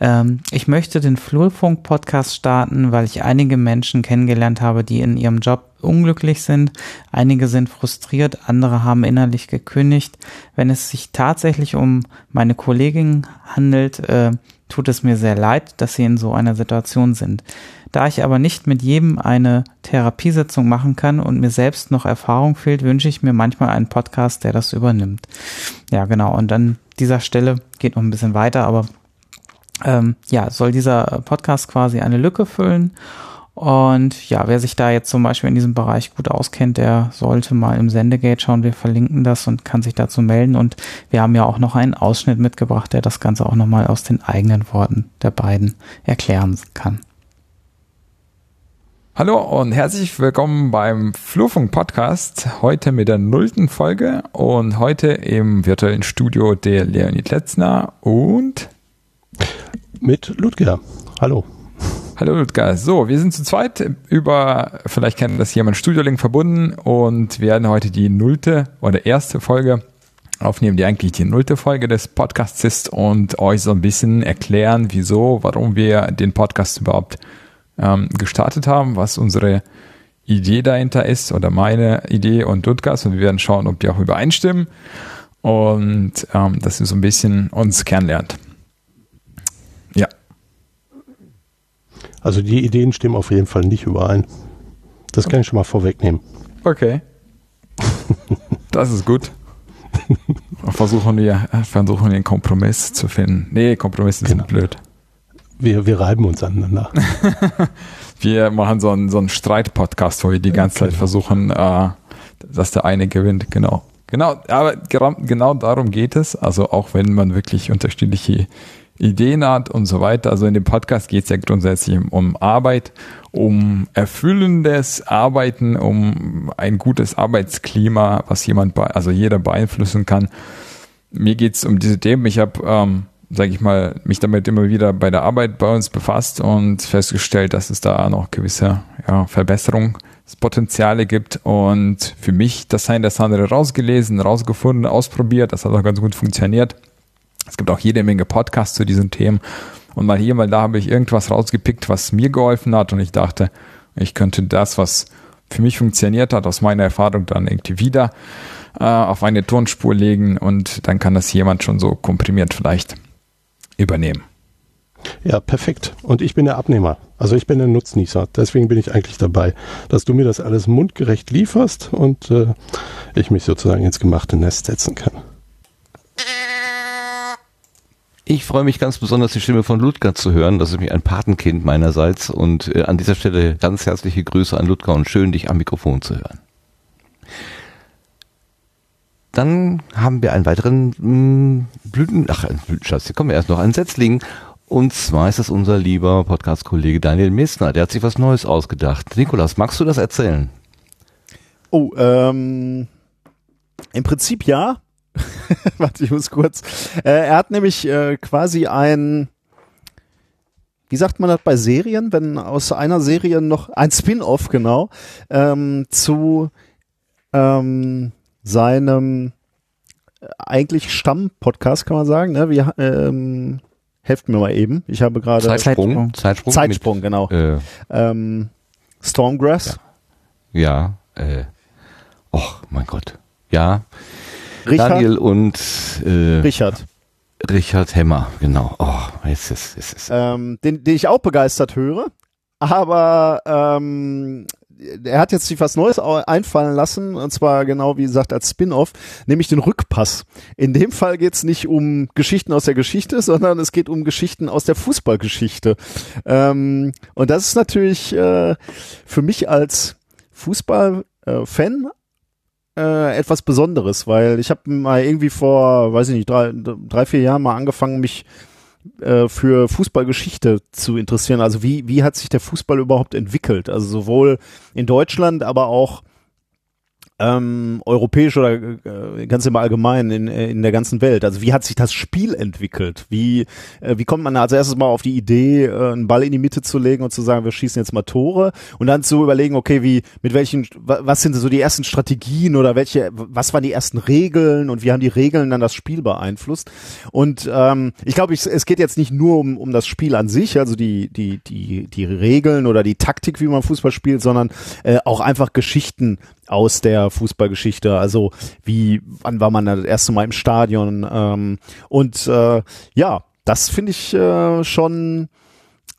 Ähm, ich möchte den Flurfunk-Podcast starten, weil ich einige Menschen kennengelernt habe, die in ihrem Job unglücklich sind. Einige sind frustriert, andere haben innerlich gekündigt. Wenn es sich tatsächlich um meine Kollegin handelt, äh, tut es mir sehr leid, dass sie in so einer Situation sind. Da ich aber nicht mit jedem eine Therapiesitzung machen kann und mir selbst noch Erfahrung fehlt, wünsche ich mir manchmal einen Podcast, der das übernimmt. Ja, genau. Und an dieser Stelle geht noch ein bisschen weiter, aber ähm, ja, soll dieser Podcast quasi eine Lücke füllen. Und ja, wer sich da jetzt zum Beispiel in diesem Bereich gut auskennt, der sollte mal im Sendegate schauen. Wir verlinken das und kann sich dazu melden. Und wir haben ja auch noch einen Ausschnitt mitgebracht, der das Ganze auch nochmal aus den eigenen Worten der beiden erklären kann. Hallo und herzlich willkommen beim Flurfunk Podcast. Heute mit der nullten Folge und heute im virtuellen Studio der Leonid Letzner und mit Ludger. Hallo. Hallo Ludger. So, wir sind zu zweit über, vielleicht kennt das jemand, Studio-Link verbunden und werden heute die nullte oder erste Folge aufnehmen, die eigentlich die nullte Folge des Podcasts ist und euch so ein bisschen erklären, wieso, warum wir den Podcast überhaupt ähm, gestartet haben, was unsere Idee dahinter ist oder meine Idee und Ludgas und wir werden schauen, ob die auch übereinstimmen und ähm, dass ihr so ein bisschen uns kennenlernt. Ja. Also die Ideen stimmen auf jeden Fall nicht überein. Das kann ich schon mal vorwegnehmen. Okay. [LAUGHS] Das ist gut. Versuchen wir, versuchen wir einen Kompromiss zu finden. Nee, Kompromisse genau. sind blöd. Wir, wir reiben uns aneinander. [LAUGHS] wir machen so einen, so einen Streit-Podcast, wo wir die ganze Zeit genau. versuchen, äh, dass der eine gewinnt. Genau. Genau, aber genau darum geht es. Also auch wenn man wirklich unterschiedliche Ideen hat und so weiter. Also in dem Podcast geht es ja grundsätzlich um Arbeit, um erfüllendes Arbeiten, um ein gutes Arbeitsklima, was jemand, also jeder beeinflussen kann. Mir geht es um diese Themen. Ich habe ähm, sage ich mal, mich damit immer wieder bei der Arbeit bei uns befasst und festgestellt, dass es da noch gewisse ja, Verbesserungspotenziale gibt und für mich das eine das andere rausgelesen, rausgefunden, ausprobiert, das hat auch ganz gut funktioniert. Es gibt auch jede Menge Podcasts zu diesen Themen und mal hier, mal da habe ich irgendwas rausgepickt, was mir geholfen hat und ich dachte, ich könnte das, was für mich funktioniert hat, aus meiner Erfahrung dann irgendwie wieder äh, auf eine Tonspur legen und dann kann das jemand schon so komprimiert vielleicht übernehmen. Ja, perfekt. Und ich bin der Abnehmer. Also ich bin der Nutznießer. Deswegen bin ich eigentlich dabei, dass du mir das alles mundgerecht lieferst und äh, ich mich sozusagen ins gemachte Nest setzen kann. Ich freue mich ganz besonders, die Stimme von Ludger zu hören. Das ist nämlich ein Patenkind meinerseits. Und äh, an dieser Stelle ganz herzliche Grüße an Ludger und schön, dich am Mikrofon zu hören. Dann haben wir einen weiteren mh, hm, Blüten, ach, ein Blütenschatz, hier kommen wir erst noch, einen Setzling. Und zwar ist das unser lieber Podcast-Kollege Daniel Messner. Der hat sich was Neues ausgedacht. Nikolas, magst du das erzählen? Oh, ähm, im Prinzip ja. [LAUGHS] Warte, ich muss kurz. Äh, er hat nämlich äh, quasi ein, wie sagt man das bei Serien, wenn aus einer Serie noch ein Spin-off genau ähm, zu ähm, seinem eigentlich Stamm-Podcast, kann man sagen. Ne? Wir, ähm, helft mir mal eben. Ich habe gerade Zeitsprung, Zeitsprung, Zeitsprung, mit, genau. Äh, ähm, Stormgrass. Ja. ja. Äh, och, mein Gott. Ja. Richard? Daniel und äh, Richard. Richard Hemmer, genau. Oh, jetzt ist es. ähm, den, den ich auch begeistert höre. Aber ähm, er hat jetzt sich was Neues einfallen lassen, und zwar genau wie gesagt als Spin-off, nämlich den Rückpass. In dem Fall geht es nicht um Geschichten aus der Geschichte, sondern es geht um Geschichten aus der Fußballgeschichte. Ähm, und das ist natürlich äh, für mich als Fußballfan äh, etwas Besonderes, weil ich habe mal irgendwie vor, weiß ich nicht, drei, drei vier Jahren mal angefangen, mich äh, für Fußballgeschichte zu interessieren. Also wie, wie hat sich der Fußball überhaupt entwickelt? Also sowohl in Deutschland, aber auch ähm, europäisch oder äh, ganz im Allgemeinen in, äh, in der ganzen Welt. Also wie hat sich das Spiel entwickelt? Wie, äh, wie kommt man als erstes mal auf die Idee, äh, einen Ball in die Mitte zu legen und zu sagen, wir schießen jetzt mal Tore und dann zu überlegen, okay, wie, mit welchen, wa- was sind so die ersten Strategien oder welche, was waren die ersten Regeln und wie haben die Regeln dann das Spiel beeinflusst? Und ähm, ich glaube, es geht jetzt nicht nur um, um das Spiel an sich, also die, die, die, die Regeln oder die Taktik, wie man Fußball spielt, sondern äh, auch einfach Geschichten aus der Fußballgeschichte. Also wie, wann war man das erste Mal im Stadion? Ähm, und äh, ja, das finde ich äh, schon.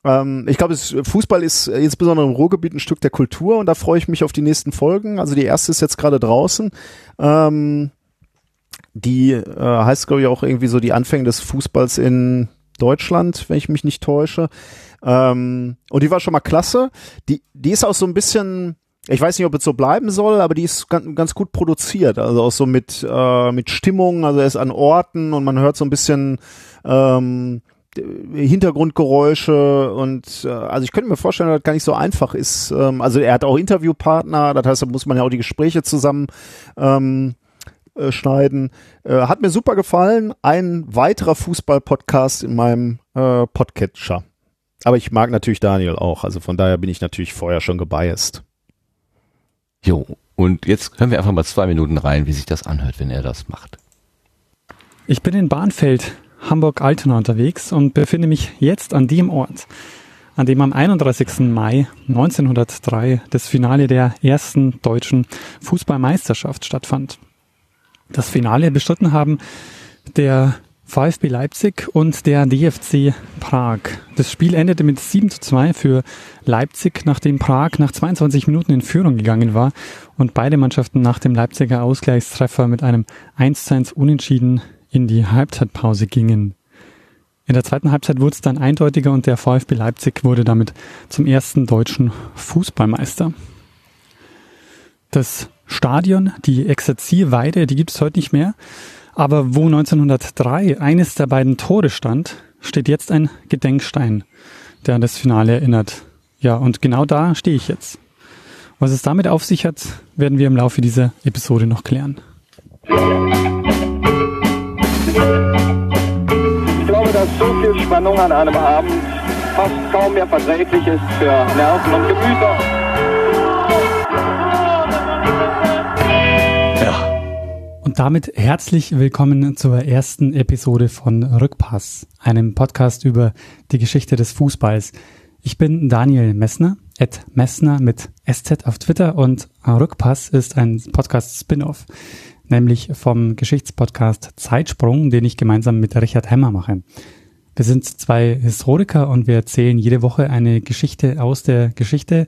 Ähm, ich glaube, Fußball ist insbesondere im Ruhrgebiet ein Stück der Kultur und da freue ich mich auf die nächsten Folgen. Also die erste ist jetzt gerade draußen. Ähm, die äh, heißt, glaube ich, auch irgendwie so die Anfänge des Fußballs in Deutschland, wenn ich mich nicht täusche. Ähm, und die war schon mal klasse. Die, die ist auch so ein bisschen, ich weiß nicht, ob es so bleiben soll, aber die ist ganz, ganz gut produziert. Also auch so mit, äh, mit Stimmung, also er ist an Orten und man hört so ein bisschen ähm, Hintergrundgeräusche und äh, also ich könnte mir vorstellen, dass das gar nicht so einfach ist. Ähm, also er hat auch Interviewpartner, das heißt, da muss man ja auch die Gespräche zusammen ähm, äh, schneiden. Äh, hat mir super gefallen. Ein weiterer Fußball-Podcast in meinem äh, Podcatcher. Aber ich mag natürlich Daniel auch, also von daher bin ich natürlich vorher schon gebiased. Jo, und jetzt hören wir einfach mal zwei Minuten rein, wie sich das anhört, wenn er das macht. Ich bin in Bahnfeld, Hamburg-Altona unterwegs und befinde mich jetzt an dem Ort, an dem am 31. Mai 1903 das Finale der ersten deutschen Fußballmeisterschaft stattfand. Das Finale bestritten haben der VfB Leipzig und der DFC Prag. Das Spiel endete mit 7 zu 2 für Leipzig, nachdem Prag nach 22 Minuten in Führung gegangen war und beide Mannschaften nach dem Leipziger Ausgleichstreffer mit einem 1 zu 1 Unentschieden in die Halbzeitpause gingen. In der zweiten Halbzeit wurde es dann eindeutiger und der VfB Leipzig wurde damit zum ersten deutschen Fußballmeister. Das Stadion, die Exerzierweide, die gibt es heute nicht mehr. Aber wo 1903 eines der beiden Tore stand, steht jetzt ein Gedenkstein, der an das Finale erinnert. Ja, und genau da stehe ich jetzt. Was es damit auf sich hat, werden wir im Laufe dieser Episode noch klären. Ich glaube, dass so viel Spannung an einem Abend fast kaum mehr verträglich ist für Nerven und Gemüter. Damit herzlich willkommen zur ersten Episode von Rückpass, einem Podcast über die Geschichte des Fußballs. Ich bin Daniel Messner, at Messner mit SZ auf Twitter und Rückpass ist ein Podcast-Spin-off, nämlich vom Geschichtspodcast Zeitsprung, den ich gemeinsam mit Richard Hemmer mache. Wir sind zwei Historiker und wir erzählen jede Woche eine Geschichte aus der Geschichte.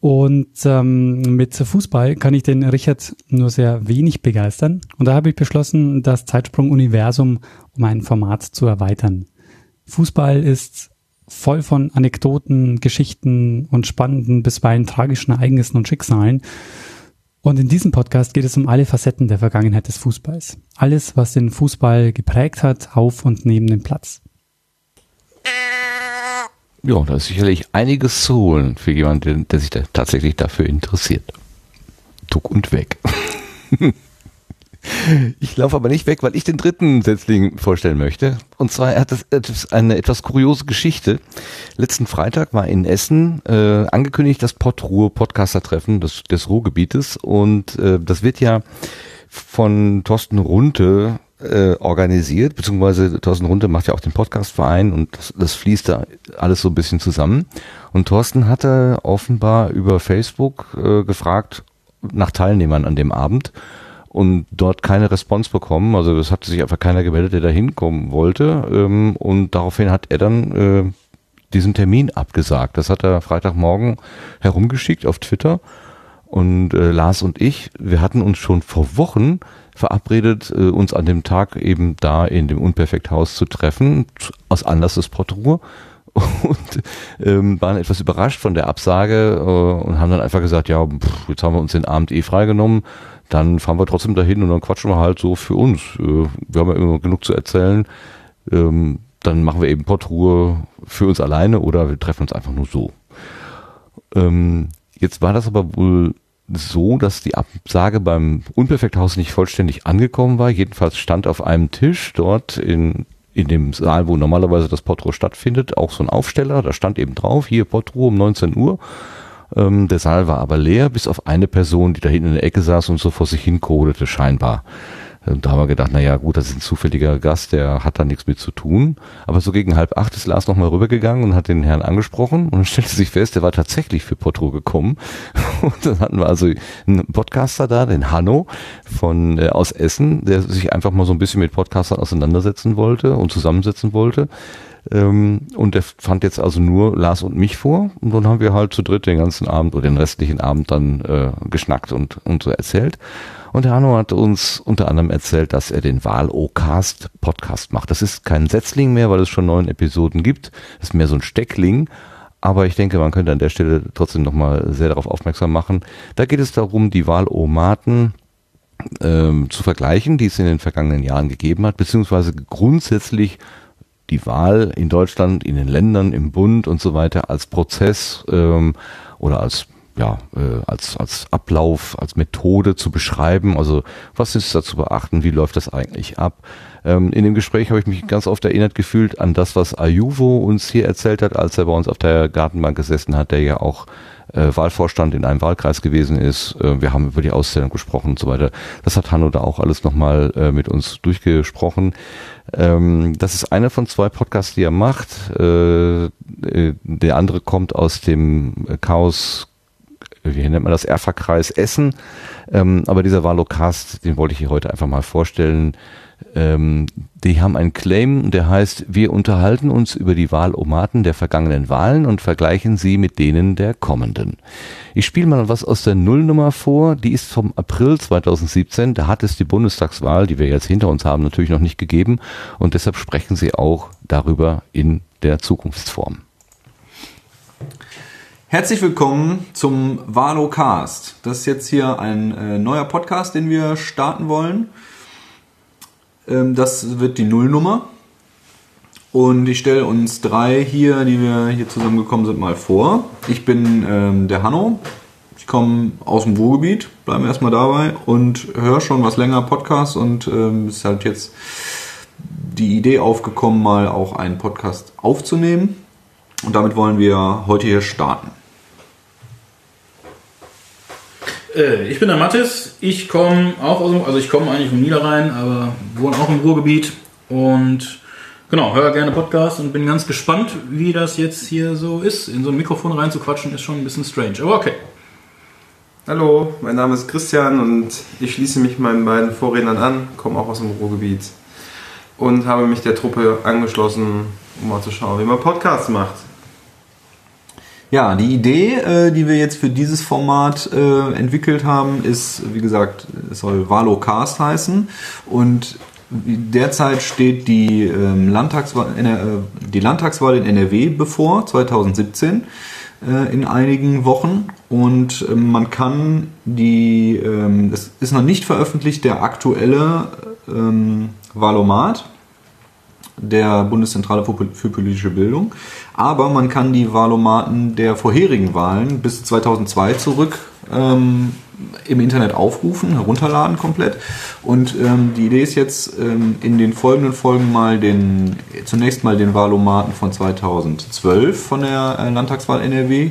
Und ähm, mit Fußball kann ich den Richard nur sehr wenig begeistern. Und da habe ich beschlossen, das Zeitsprung-Universum um ein Format zu erweitern. Fußball ist voll von Anekdoten, Geschichten und spannenden, bisweilen tragischen Ereignissen und Schicksalen. Und in diesem Podcast geht es um alle Facetten der Vergangenheit des Fußballs. Alles, was den Fußball geprägt hat, auf und neben dem Platz. Ja, da ist sicherlich einiges zu holen für jemanden, der sich da tatsächlich dafür interessiert. Tuck und weg. [LAUGHS] Ich laufe aber nicht weg, weil ich den dritten Setzling vorstellen möchte. Und zwar hat etwas- eine etwas kuriose Geschichte. Letzten Freitag war in Essen äh, angekündigt das Pottruhe Podcaster-Treffen des, des Ruhrgebietes. Und äh, das wird ja von Thorsten Runte äh, organisiert, beziehungsweise Thorsten Runte macht ja auch den Podcastverein und das, das fließt da alles so ein bisschen zusammen. Und Thorsten hatte offenbar über Facebook äh, gefragt, nach Teilnehmern an dem Abend und dort keine Response bekommen. Also es hatte sich einfach keiner gemeldet, der da hinkommen wollte. Ähm, und daraufhin hat er dann äh, diesen Termin abgesagt. Das hat er Freitagmorgen herumgeschickt auf Twitter. Und äh, Lars und ich, wir hatten uns schon vor Wochen verabredet, äh, uns an dem Tag eben da in dem Unperfekthaus zu treffen, aus Anlass des Portruhe [LAUGHS] und ähm, waren etwas überrascht von der Absage äh, und haben dann einfach gesagt, ja, pff, jetzt haben wir uns den Abend eh freigenommen, dann fahren wir trotzdem dahin und dann quatschen wir halt so für uns. Äh, wir haben ja immer genug zu erzählen. Ähm, dann machen wir eben Portruhe für uns alleine oder wir treffen uns einfach nur so. Ähm, jetzt war das aber wohl so, dass die Absage beim Unperfekthaus nicht vollständig angekommen war. Jedenfalls stand auf einem Tisch dort in, in dem Saal, wo normalerweise das Portruhe stattfindet, auch so ein Aufsteller. Da stand eben drauf, hier Portruhe um 19 Uhr. Ähm, der Saal war aber leer, bis auf eine Person, die da hinten in der Ecke saß und so vor sich hin codete, scheinbar. Und da haben wir gedacht, na ja, gut, das ist ein zufälliger Gast, der hat da nichts mit zu tun. Aber so gegen halb acht ist Lars nochmal rübergegangen und hat den Herrn angesprochen und dann [LAUGHS] stellte sich fest, der war tatsächlich für Potro gekommen. [LAUGHS] Und dann hatten wir also einen Podcaster da, den Hanno von äh, aus Essen, der sich einfach mal so ein bisschen mit Podcastern auseinandersetzen wollte und zusammensetzen wollte. Ähm, und der fand jetzt also nur Lars und mich vor. Und dann haben wir halt zu dritt den ganzen Abend oder den restlichen Abend dann äh, geschnackt und, und so erzählt. Und der Hanno hat uns unter anderem erzählt, dass er den Wahl-O-Cast Podcast macht. Das ist kein Setzling mehr, weil es schon neun Episoden gibt. Das ist mehr so ein Steckling. Aber ich denke, man könnte an der Stelle trotzdem nochmal sehr darauf aufmerksam machen. Da geht es darum, die Wahl-O-Maten ähm, zu vergleichen, die es in den vergangenen Jahren gegeben hat, beziehungsweise grundsätzlich die Wahl in Deutschland, in den Ländern, im Bund und so weiter als Prozess ähm, oder als ja, äh, als, als Ablauf, als Methode zu beschreiben. Also was ist da zu beachten? Wie läuft das eigentlich ab? Ähm, in dem Gespräch habe ich mich ganz oft erinnert gefühlt an das, was Ayuvo uns hier erzählt hat, als er bei uns auf der Gartenbank gesessen hat, der ja auch äh, Wahlvorstand in einem Wahlkreis gewesen ist. Äh, wir haben über die Ausstellung gesprochen und so weiter. Das hat Hanno da auch alles nochmal äh, mit uns durchgesprochen. Ähm, das ist einer von zwei Podcasts, die er macht. Äh, äh der andere kommt aus dem Chaos wie nennt man das, Erfa-Kreis Essen. Ähm, aber dieser Valocast, den wollte ich hier heute einfach mal vorstellen. Ähm, die haben einen Claim, der heißt, wir unterhalten uns über die Wahlomaten der vergangenen Wahlen und vergleichen sie mit denen der kommenden. Ich spiele mal was aus der Nullnummer vor, die ist vom April 2017, da hat es die Bundestagswahl, die wir jetzt hinter uns haben, natürlich noch nicht gegeben und deshalb sprechen sie auch darüber in der Zukunftsform. Herzlich willkommen zum Valocast. Das ist jetzt hier ein äh, neuer Podcast, den wir starten wollen. Ähm, das wird die Nullnummer. Und ich stelle uns drei hier, die wir hier zusammengekommen sind, mal vor. Ich bin ähm, der Hanno. Ich komme aus dem Ruhrgebiet, bleiben wir erstmal dabei und höre schon was länger Podcast und ähm, ist halt jetzt die Idee aufgekommen, mal auch einen Podcast aufzunehmen. Und damit wollen wir heute hier starten. Äh, ich bin der Mathis. Ich komme auch aus dem, also ich komme eigentlich vom Niederrhein, aber wohne auch im Ruhrgebiet und genau, höre gerne Podcasts und bin ganz gespannt, wie das jetzt hier so ist. In so ein Mikrofon reinzuquatschen ist schon ein bisschen strange, aber okay. Hallo, mein Name ist Christian und ich schließe mich meinen beiden Vorrednern an, komme auch aus dem Ruhrgebiet und habe mich der Truppe angeschlossen, um mal zu schauen, wie man Podcasts macht. Ja, die Idee, äh, die wir jetzt für dieses Format äh, entwickelt haben, ist, wie gesagt, es soll Valocast heißen. Und derzeit steht die, ähm, Landtagswahl, äh, die Landtagswahl in NRW bevor, 2017 äh, in einigen Wochen und ähm, man kann die, ähm, es ist noch nicht veröffentlicht, der aktuelle Valomat der Bundeszentrale für politische Bildung. Aber man kann die Wahlomaten der vorherigen Wahlen bis 2002 zurück ähm, im Internet aufrufen, herunterladen komplett. Und ähm, die Idee ist jetzt ähm, in den folgenden Folgen mal den, zunächst mal den Wahlomaten von 2012 von der äh, Landtagswahl NRW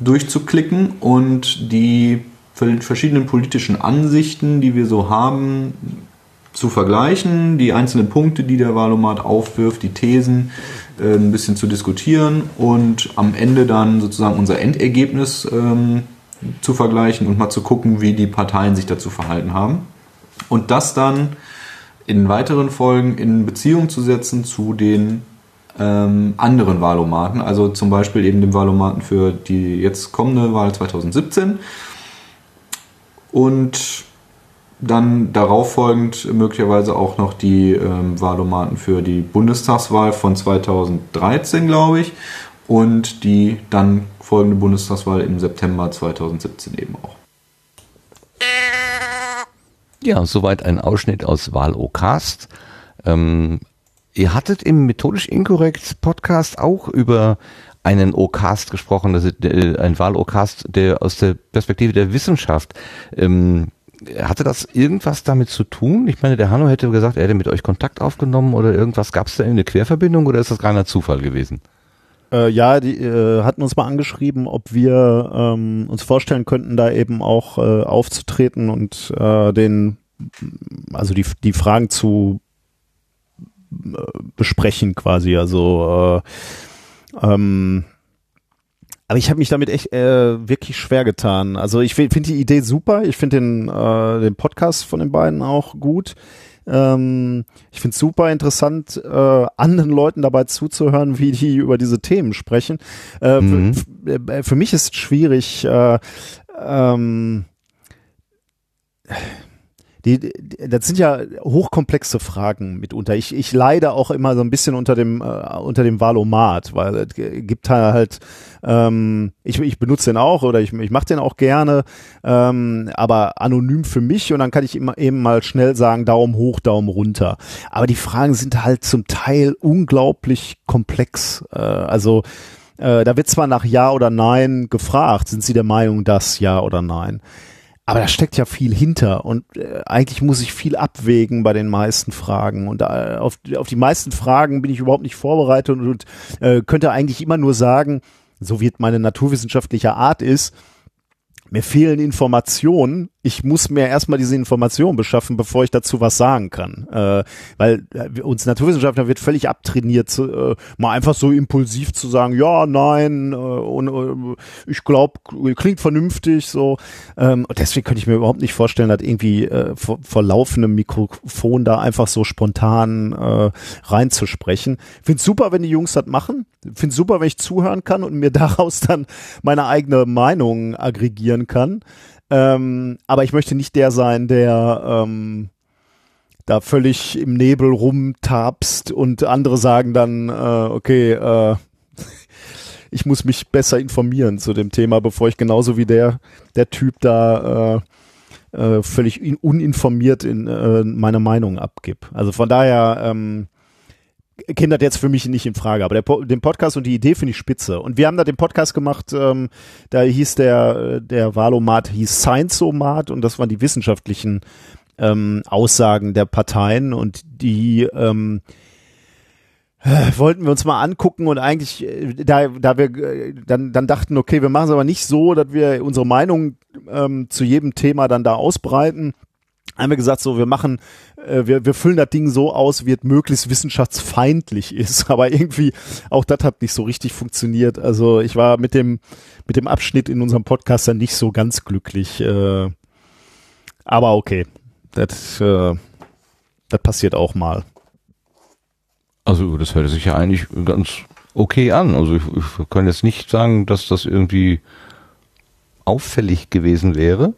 durchzuklicken und die verschiedenen politischen Ansichten, die wir so haben, zu vergleichen, die einzelnen Punkte, die der Wahlomat aufwirft, die Thesen äh, ein bisschen zu diskutieren und am Ende dann sozusagen unser Endergebnis ähm, zu vergleichen und mal zu gucken, wie die Parteien sich dazu verhalten haben. Und das dann in weiteren Folgen in Beziehung zu setzen zu den ähm, anderen Wahlomaten, also zum Beispiel eben dem Wahlomaten für die jetzt kommende Wahl 2017 und dann darauf folgend möglicherweise auch noch die ähm, Wahlomaten für die Bundestagswahl von 2013, glaube ich, und die dann folgende Bundestagswahl im September 2017 eben auch. Ja, soweit ein Ausschnitt aus Wahlocast. Ähm, ihr hattet im Methodisch Inkorrekt Podcast auch über einen Ocast gesprochen, das ist äh, ein Wahlocast, der aus der Perspektive der Wissenschaft. Ähm, hatte das irgendwas damit zu tun? Ich meine, der Hanno hätte gesagt, er hätte mit euch Kontakt aufgenommen oder irgendwas. Gab es da eine Querverbindung oder ist das reiner Zufall gewesen? Äh, ja, die äh, hatten uns mal angeschrieben, ob wir ähm, uns vorstellen könnten, da eben auch äh, aufzutreten und äh, den, also die, die Fragen zu äh, besprechen quasi. Also äh, ähm, aber ich habe mich damit echt äh, wirklich schwer getan. Also ich finde die Idee super. Ich finde den, äh, den Podcast von den beiden auch gut. Ähm, ich finde es super interessant, äh, anderen Leuten dabei zuzuhören, wie die über diese Themen sprechen. Äh, Mhm. für, für mich ist schwierig, äh, ähm, die, das sind ja hochkomplexe Fragen mitunter. Ich, ich leide auch immer so ein bisschen unter dem äh, unter dem Valomat, weil es gibt halt, ähm, ich, ich benutze den auch oder ich, ich mache den auch gerne, ähm, aber anonym für mich und dann kann ich immer eben mal schnell sagen Daumen hoch, Daumen runter. Aber die Fragen sind halt zum Teil unglaublich komplex. Äh, also äh, da wird zwar nach Ja oder Nein gefragt, sind Sie der Meinung, dass Ja oder Nein? Aber da steckt ja viel hinter und äh, eigentlich muss ich viel abwägen bei den meisten Fragen und äh, auf, auf die meisten Fragen bin ich überhaupt nicht vorbereitet und, und äh, könnte eigentlich immer nur sagen, so wie es meine naturwissenschaftliche Art ist, mir fehlen Informationen. Ich muss mir erstmal diese Informationen beschaffen, bevor ich dazu was sagen kann. Äh, weil äh, uns Naturwissenschaftler wird völlig abtrainiert, zu, äh, mal einfach so impulsiv zu sagen, ja, nein, äh, und, äh, ich glaube, klingt vernünftig so. Ähm, deswegen könnte ich mir überhaupt nicht vorstellen, dass irgendwie äh, vor, vor laufendem Mikrofon da einfach so spontan reinzusprechen. Find's super, wenn die Jungs das machen. Find's super, wenn ich zuhören kann und mir [LAUGHS] daraus dann meine eigene Meinung aggregieren kann. Ähm, aber ich möchte nicht der sein, der ähm, da völlig im Nebel rumtapst und andere sagen dann, äh, okay, äh, [LAUGHS] ich muss mich besser informieren zu dem Thema, bevor ich genauso wie der, der Typ da äh, äh, völlig in, uninformiert in äh, meine Meinung abgib. Also von daher ähm, das jetzt für mich nicht in Frage. Aber der, den Podcast und die Idee finde ich spitze. Und wir haben da den Podcast gemacht, ähm, da hieß der, der Wahlomat hieß Science-O-Mat und das waren die wissenschaftlichen ähm, Aussagen der Parteien und die ähm, äh, wollten wir uns mal angucken und eigentlich, äh, da, da wir äh, dann, dann dachten, okay, wir machen es aber nicht so, dass wir unsere Meinung ähm, zu jedem Thema dann da ausbreiten, haben wir gesagt, so, wir machen, äh, wir, wir füllen das Ding so aus, wie es möglichst wissenschaftsfeindlich [LAUGHS] ist. Aber irgendwie, auch das hat nicht so richtig funktioniert. Also ich war mit dem, mit dem Abschnitt in unserem Podcast dann nicht so ganz glücklich. Äh, aber okay, das, äh, das passiert auch mal. Also das hört sich ja eigentlich ganz okay an. Also ich, ich kann jetzt nicht sagen, dass das irgendwie auffällig gewesen wäre.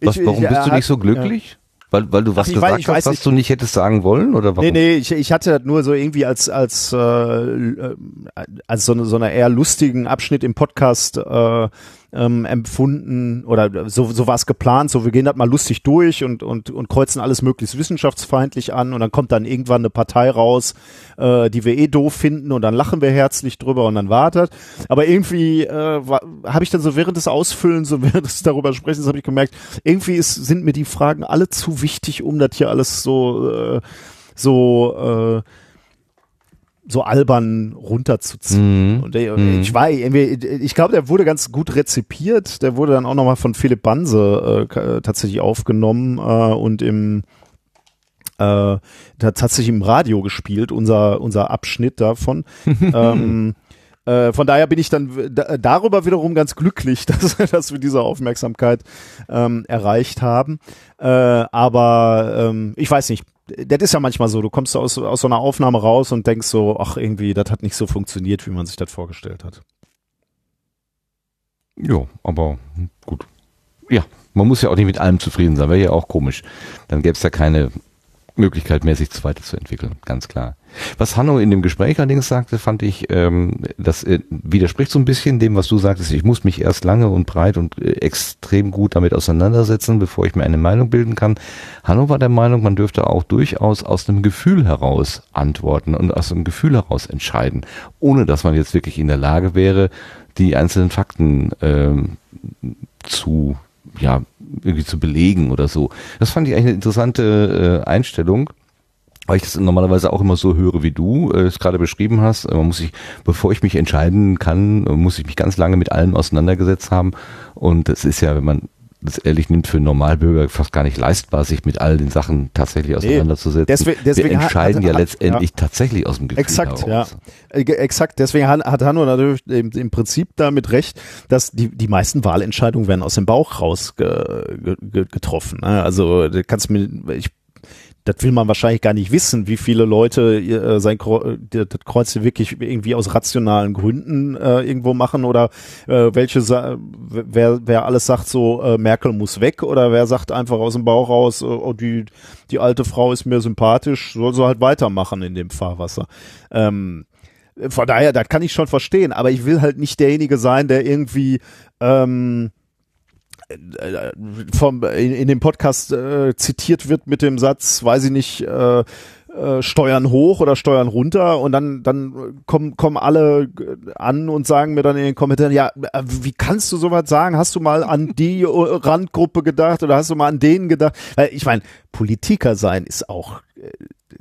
Was, warum ich, bist du nicht so glücklich? Weil, weil du was Ach, weiß- gesagt ich hast, weiß was nicht. du nicht hättest sagen wollen? Oder warum? Nee, nee, ich, ich hatte das nur so irgendwie als, als, äh, äh, als so, eine, so eine eher lustigen Abschnitt im Podcast äh, ähm, empfunden oder so, so war es geplant, so wir gehen das mal lustig durch und, und, und kreuzen alles möglichst wissenschaftsfeindlich an und dann kommt dann irgendwann eine Partei raus, äh, die wir eh doof finden und dann lachen wir herzlich drüber und dann wartet. Aber irgendwie äh, habe ich dann so während des Ausfüllens, so [LAUGHS] während des darüber Sprechens, habe ich gemerkt, irgendwie ist, sind mir die Fragen alle zu wichtig, um das hier alles so äh, so äh, so albern runterzuziehen. Mhm. Und der, Mhm. ich war, ich glaube, der wurde ganz gut rezipiert. Der wurde dann auch nochmal von Philipp Banse äh, ka- tatsächlich aufgenommen äh, und im äh, tatsächlich im Radio gespielt, unser, unser Abschnitt davon. [LAUGHS] ähm, Äh, von daher bin ich dann darüber wiederum ganz glücklich, [LAUGHS] dass, dass wir diese Aufmerksamkeit ähm, erreicht haben. Äh, aber ähm, ich weiß nicht, das ist ja manchmal so, du kommst aus, aus so einer Aufnahme raus und denkst so, ach irgendwie, das hat nicht so funktioniert, wie man sich das vorgestellt hat. Ja, aber gut. Ja, man muss ja auch nicht mit allem zufrieden sein, wäre ja auch komisch. Dann gäbe es ja keine Möglichkeit mehr, sich weiterzuentwickeln, ganz klar. Was Hanno in dem Gespräch allerdings sagte, fand ich, ähm, das äh, widerspricht so ein bisschen dem, was du sagtest. Ich muss mich erst lange und breit und äh, extrem gut damit auseinandersetzen, bevor ich mir eine Meinung bilden kann. Hanno war der Meinung, man dürfte auch durchaus aus einem Gefühl heraus antworten und aus einem Gefühl heraus entscheiden, ohne dass man jetzt wirklich in der Lage wäre, die einzelnen Fakten ähm, zu ja irgendwie zu belegen oder so. Das fand ich eigentlich eine interessante äh, Einstellung, weil ich das normalerweise auch immer so höre, wie du äh, es gerade beschrieben hast. Man muss sich, bevor ich mich entscheiden kann, muss ich mich ganz lange mit allem auseinandergesetzt haben. Und es ist ja, wenn man das ehrlich nimmt, für einen Normalbürger fast gar nicht leistbar, sich mit all den Sachen tatsächlich auseinanderzusetzen. deswe- deswegen Wir entscheiden hat- ja hat- letztendlich ja. tatsächlich aus dem Gefühl Exakt, heraus. ja. Äh, Exakt. Deswegen hat, hat Hanno natürlich im, im Prinzip damit recht, dass die, die meisten Wahlentscheidungen werden aus dem Bauch raus ge, ge, ge, getroffen. Ne? Also, du kannst mir, ich, das will man wahrscheinlich gar nicht wissen, wie viele Leute äh, sein äh, das Kreuz wirklich irgendwie aus rationalen Gründen äh, irgendwo machen oder äh, welche wer wer alles sagt so äh, Merkel muss weg oder wer sagt einfach aus dem Bauch raus äh, oh die die alte Frau ist mir sympathisch soll sie halt weitermachen in dem Fahrwasser. Ähm, von daher, das kann ich schon verstehen, aber ich will halt nicht derjenige sein, der irgendwie ähm, äh, vom, in, in dem Podcast äh, zitiert wird mit dem Satz, weiß ich nicht, äh, äh, Steuern hoch oder Steuern runter. Und dann dann kommen kommen alle an und sagen mir dann in den Kommentaren ja äh, wie kannst du sowas sagen? Hast du mal an die äh, Randgruppe gedacht oder hast du mal an denen gedacht? Weil ich meine Politiker sein ist auch äh,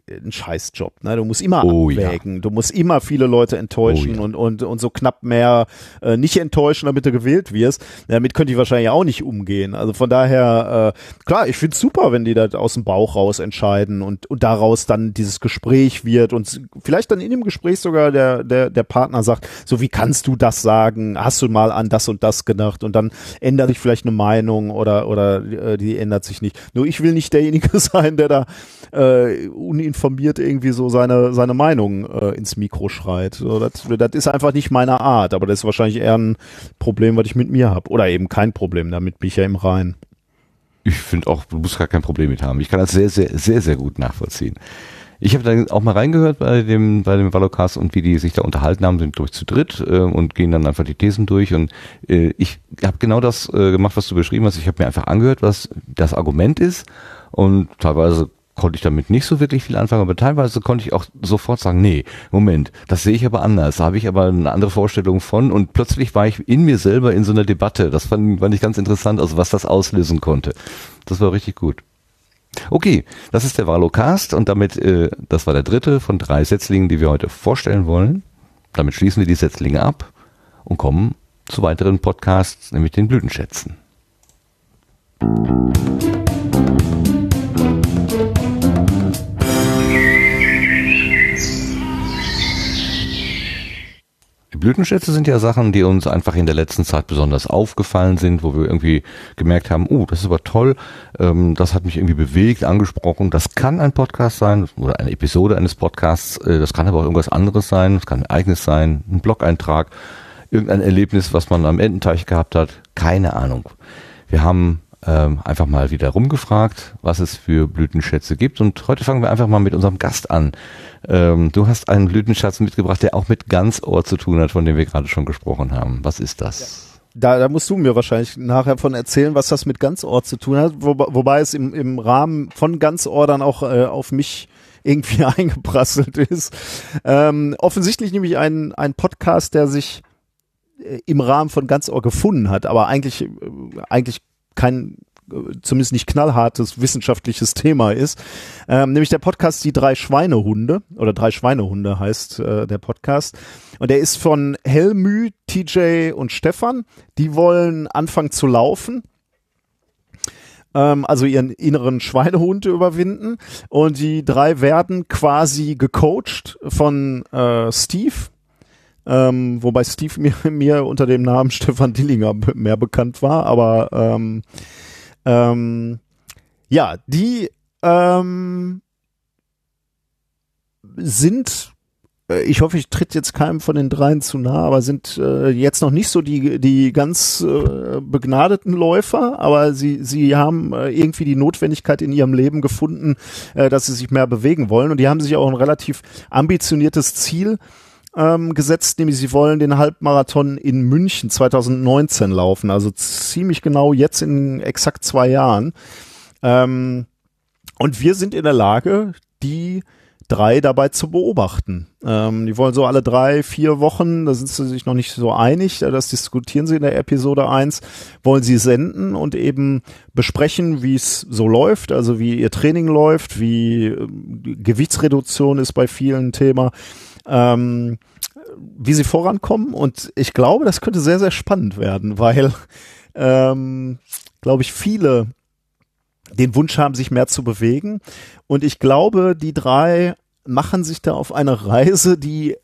ein Scheißjob. Ne? Du musst immer Oh, ja. abwägen, du musst immer viele Leute enttäuschen Oh, ja. und, und, und so knapp mehr äh, nicht enttäuschen, damit du gewählt wirst. Damit könnte ich wahrscheinlich auch nicht umgehen. Also von daher, äh, klar, ich find's super, wenn die das aus dem Bauch raus entscheiden und, und daraus dann dieses Gespräch wird und vielleicht dann in dem Gespräch sogar der, der, der Partner sagt, so wie kannst du das sagen? Hast du mal an das und das gedacht? Und dann ändert sich vielleicht eine Meinung oder, oder äh, die ändert sich nicht. Nur ich will nicht derjenige [LAUGHS] sein, der da äh, uninformiert irgendwie so seine, seine Meinung äh, ins Mikro schreit. So, das, ist einfach nicht meine Art, aber das ist wahrscheinlich eher ein Problem, was ich mit mir habe. Oder eben kein Problem, damit bin ich ja im Rein. Ich finde auch, du musst gar kein Problem mit haben. Ich kann das sehr, sehr, sehr, sehr gut nachvollziehen. Ich habe da auch mal reingehört bei dem, bei dem Valocast und wie die sich da unterhalten haben, sind durch zu dritt äh, und gehen dann einfach die Thesen durch. Und äh, ich habe genau das äh, gemacht, was du beschrieben hast. Ich habe mir einfach angehört, was das Argument ist und teilweise konnte ich damit nicht so wirklich viel anfangen, aber teilweise konnte ich auch sofort sagen, nee, Moment, das sehe ich aber anders, da habe ich aber eine andere Vorstellung von und plötzlich war ich in mir selber in so einer Debatte. Das fand, fand ich ganz interessant, also was das auslösen konnte. Das war richtig gut. Okay, das ist der Valocast und damit, äh, das war der dritte von drei Setzlingen, die wir heute vorstellen wollen. Damit schließen wir die Setzlinge ab und kommen zu weiteren Podcasts, nämlich den Blütenschätzen. Die Blütenschätze sind ja Sachen, die uns einfach in der letzten Zeit besonders aufgefallen sind, wo wir irgendwie gemerkt haben, oh, das ist aber toll, ähm, das hat mich irgendwie bewegt, angesprochen. Das kann ein Podcast sein oder eine Episode eines Podcasts, äh, das kann aber auch irgendwas anderes sein, das kann ein Ereignis sein, ein Blog-Eintrag, irgendein Erlebnis, was man am Ententeich gehabt hat, keine Ahnung. Wir haben ähm, einfach mal wieder rumgefragt, was es für Blütenschätze gibt. Und heute fangen wir einfach mal mit unserem Gast an. Ähm, du hast einen Blütenschatz mitgebracht, der auch mit Ganzohr zu tun hat, von dem wir gerade schon gesprochen haben. Was ist das? Da, da musst du mir wahrscheinlich nachher von erzählen, was das mit Ganzohr zu tun hat, wo, wobei es im, im Rahmen von Ganzohr dann auch äh, auf mich irgendwie [LAUGHS] eingeprasselt ist. Ähm, offensichtlich nämlich ein, ein Podcast, der sich äh, im Rahmen von Ganzohr gefunden hat, aber eigentlich, äh, eigentlich kein äh, zumindest nicht knallhartes wissenschaftliches Thema ist, ähm, nämlich der Podcast Die drei Schweinehunde oder drei Schweinehunde heißt äh, der Podcast und der ist von Helmü, TJ und Stefan. Die wollen anfangen zu laufen ähm, also ihren inneren Schweinehund überwinden. Und die drei werden quasi gecoacht von äh, Steve, Ähm, wobei Steve mir, [LAUGHS] mir unter dem Namen Stefan Dillinger mehr bekannt war, aber ähm, ähm, ja, die ähm, sind, äh, ich hoffe, ich tritt jetzt keinem von den dreien zu nah, aber sind äh, jetzt noch nicht so die, die ganz äh, begnadeten Läufer, aber sie, sie haben äh, irgendwie die Notwendigkeit in ihrem Leben gefunden, äh, dass sie sich mehr bewegen wollen. Und die haben sich auch ein relativ ambitioniertes Ziel ähm, gesetzt, nämlich sie wollen den Halbmarathon in München 2019 laufen, also ziemlich genau jetzt in exakt zwei Jahren. Ähm, und wir sind in der Lage, die drei dabei zu beobachten. Ähm, die wollen so alle drei, vier Wochen, da sind sie sich noch nicht so einig, äh, das diskutieren sie in der Episode 1, wollen sie senden und eben besprechen, wie es so läuft, also wie ihr Training läuft, wie äh, Gewichtsreduktion ist bei vielen Thema, ähm, wie sie vorankommen und ich glaube, das könnte sehr, sehr spannend werden, weil, ähm, glaube ich, viele den Wunsch haben, sich mehr zu bewegen. Und ich glaube, die drei machen sich da auf eine Reise, die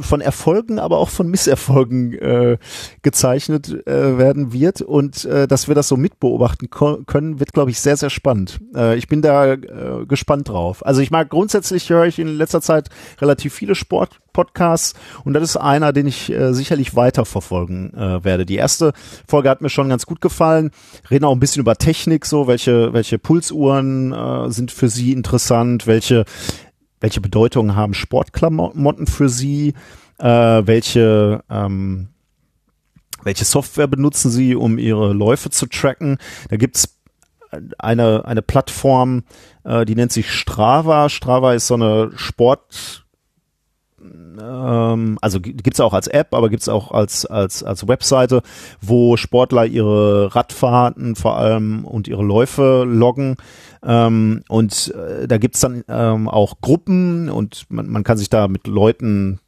von Erfolgen, aber auch von Misserfolgen äh, gezeichnet äh, werden wird und äh, dass wir das so mitbeobachten können, wird, glaube ich, sehr, sehr spannend. Äh, ich bin da äh, gespannt drauf. Also ich mag grundsätzlich höre ich in letzter Zeit relativ viele Sport-Podcasts und das ist einer, den ich äh, sicherlich weiterverfolgen äh, werde. Die erste Folge hat mir schon ganz gut gefallen. Reden auch ein bisschen über Technik, so welche welche Pulsuhren äh, sind für Sie interessant, welche welche Bedeutung haben Sportklamotten für Sie, äh, welche ähm, welche Software benutzen Sie, um Ihre Läufe zu tracken. Da gibt's eine, eine Plattform, äh, die nennt sich Strava. Strava ist so eine Sport, ähm, also gi- gibt's auch als App, aber gibt's auch als, als, als Webseite, wo Sportler ihre Radfahrten vor allem und ihre Läufe loggen. Ähm, und äh, da gibt's dann ähm, auch Gruppen und man, man kann sich da mit Leuten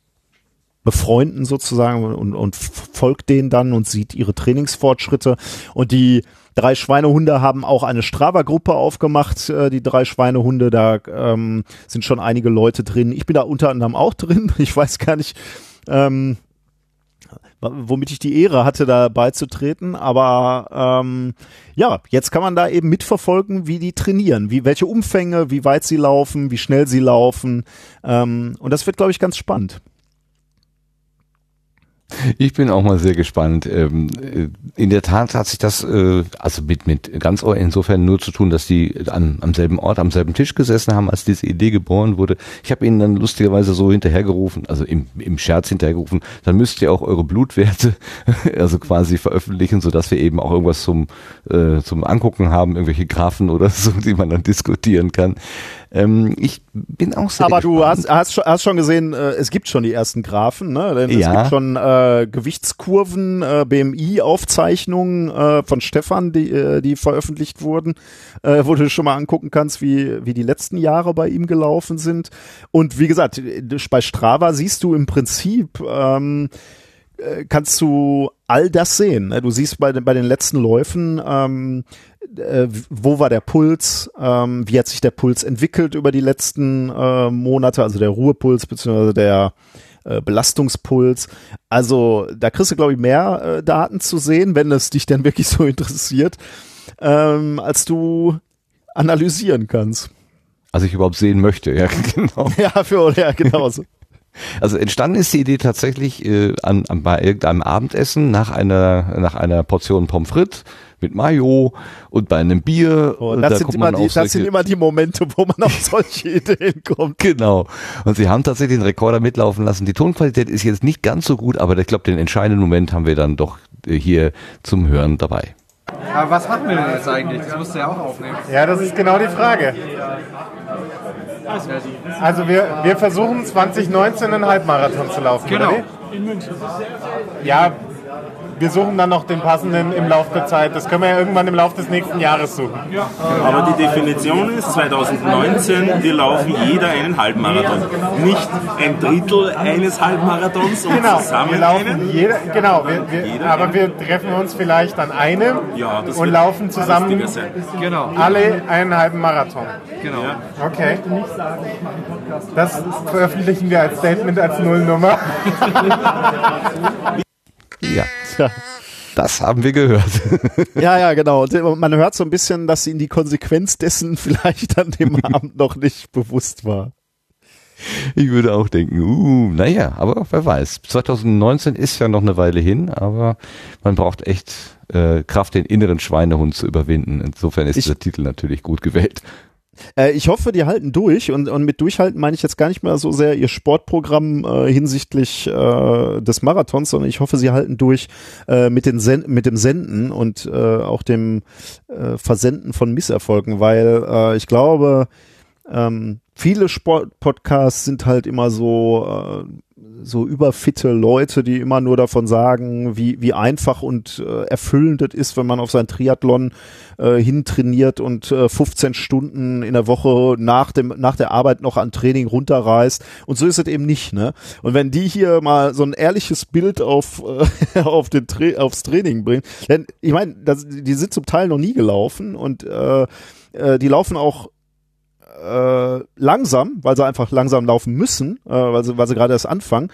befreunden sozusagen und, und folgt denen dann und sieht ihre Trainingsfortschritte. Und die drei Schweinehunde haben auch eine Strava-Gruppe aufgemacht. Äh, die drei Schweinehunde, da ähm, sind schon einige Leute drin. Ich bin da unter anderem auch drin. [LAUGHS] Ich weiß gar nicht, ähm, womit ich die Ehre hatte, da beizutreten. Aber ähm, ja, jetzt kann man da eben mitverfolgen, wie die trainieren, wie welche Umfänge, wie weit sie laufen, wie schnell sie laufen. Ähm, und das wird, glaube ich, ganz spannend. Ich bin auch mal sehr gespannt. Ähm, äh, In der Tat hat sich das äh, also mit mit ganz insofern nur zu tun, dass die an, am selben Ort, am selben Tisch gesessen haben, als diese Idee geboren wurde. Ich habe ihnen dann lustigerweise so hinterhergerufen, also im, im Scherz hinterhergerufen, dann müsst ihr auch eure Blutwerte [LAUGHS] also quasi veröffentlichen, sodass wir eben auch irgendwas zum äh, zum Angucken haben, irgendwelche Graphen oder so, die man dann diskutieren kann. Ähm, ich bin auch sehr Aber du gespannt. hast, hast, schon, hast schon gesehen, es gibt schon die ersten Graphen, ne? Denn es Ja. gibt schon äh, Gewichtskurven, äh, BMI-Aufzeichnungen äh, von Stefan, die, äh, die veröffentlicht wurden, äh, wo du schon mal angucken kannst, wie, wie die letzten Jahre bei ihm gelaufen sind. Und wie gesagt, bei Strava siehst du im Prinzip, ähm, äh, kannst du all das sehen. ne? Du siehst bei, den- bei den letzten Läufen, ähm, äh, wo war der Puls, ähm, wie hat sich der Puls entwickelt über die letzten äh, Monate, also der Ruhepuls beziehungsweise der äh, Belastungspuls. Also da kriegst du, glaube ich, mehr äh, Daten zu sehen, wenn es dich denn wirklich so [LAUGHS] interessiert, ähm, als du analysieren kannst. Also ich überhaupt sehen möchte, ja, [LAUGHS] genau. Ja, für, ja, genau so. [LAUGHS] Also entstanden ist die Idee tatsächlich äh, an, an bei irgendeinem Abendessen nach einer nach einer Portion Pommes frites mit Mayo und bei einem Bier. Und Und das, da sind immer die, das sind immer die Momente, wo man auf [LAUGHS] solche Ideen kommt. Genau. Und sie haben tatsächlich den Rekorder mitlaufen lassen. Die Tonqualität ist jetzt nicht ganz so gut, aber ich glaube, den entscheidenden Moment haben wir dann doch äh, hier zum Hören dabei. Aber was machen wir denn jetzt eigentlich? Das musst du ja auch aufnehmen. Ja, das ist genau die Frage. Also wir, wir versuchen 2019 einen Halbmarathon zu laufen, Genau. oder wie? Ja, wir suchen dann noch den passenden im Laufe der Zeit. Das können wir ja irgendwann im Laufe des nächsten Jahres suchen. Aber die Definition ist 2019, wir laufen jeder einen Halbmarathon. Nicht ein Drittel eines Halbmarathons und Genau, zusammen wir laufen einen. jeder, genau, wir, wir, aber wir treffen uns vielleicht an einem Ja, das und laufen zusammen. Genau. alle einen halben Marathon. Genau. Okay. Das veröffentlichen wir als Statement als Nullnummer. [LAUGHS] Ja. Das haben wir gehört. [LAUGHS] Ja, ja, genau. Und man hört so ein bisschen, dass ihnen die Konsequenz dessen [LAUGHS] vielleicht an dem [LAUGHS] Abend noch nicht bewusst war. Ich würde auch denken, uh, naja, aber wer weiß. 2019 ist ja noch eine Weile hin, aber man braucht echt äh, Kraft, den inneren Schweinehund zu überwinden. Insofern ist Ich- dieser Titel natürlich gut gewählt. Äh, ich hoffe, die halten durch und, und mit durchhalten meine ich jetzt gar nicht mehr so sehr ihr Sportprogramm äh, hinsichtlich äh, des Marathons, sondern ich hoffe, sie halten durch äh, mit, den Sen mit dem Senden und äh, auch dem äh, Versenden von Misserfolgen, weil ich glaube, ähm, viele Sportpodcasts sind halt immer so so überfitte Leute, die immer nur davon sagen, wie, wie einfach und äh, erfüllend es ist, wenn man auf sein Triathlon äh, hintrainiert und äh, 15 Stunden in der Woche nach dem nach der Arbeit noch an Training runterreißt. Und so ist es eben nicht, ne? Und wenn die hier mal so ein ehrliches Bild auf äh, [LAUGHS] auf den Tra aufs Training bringen, denn ich meine, die sind zum Teil noch nie gelaufen und äh, äh, die laufen auch äh, langsam, weil sie einfach langsam laufen müssen, äh, weil sie, weil sie gerade erst anfangen.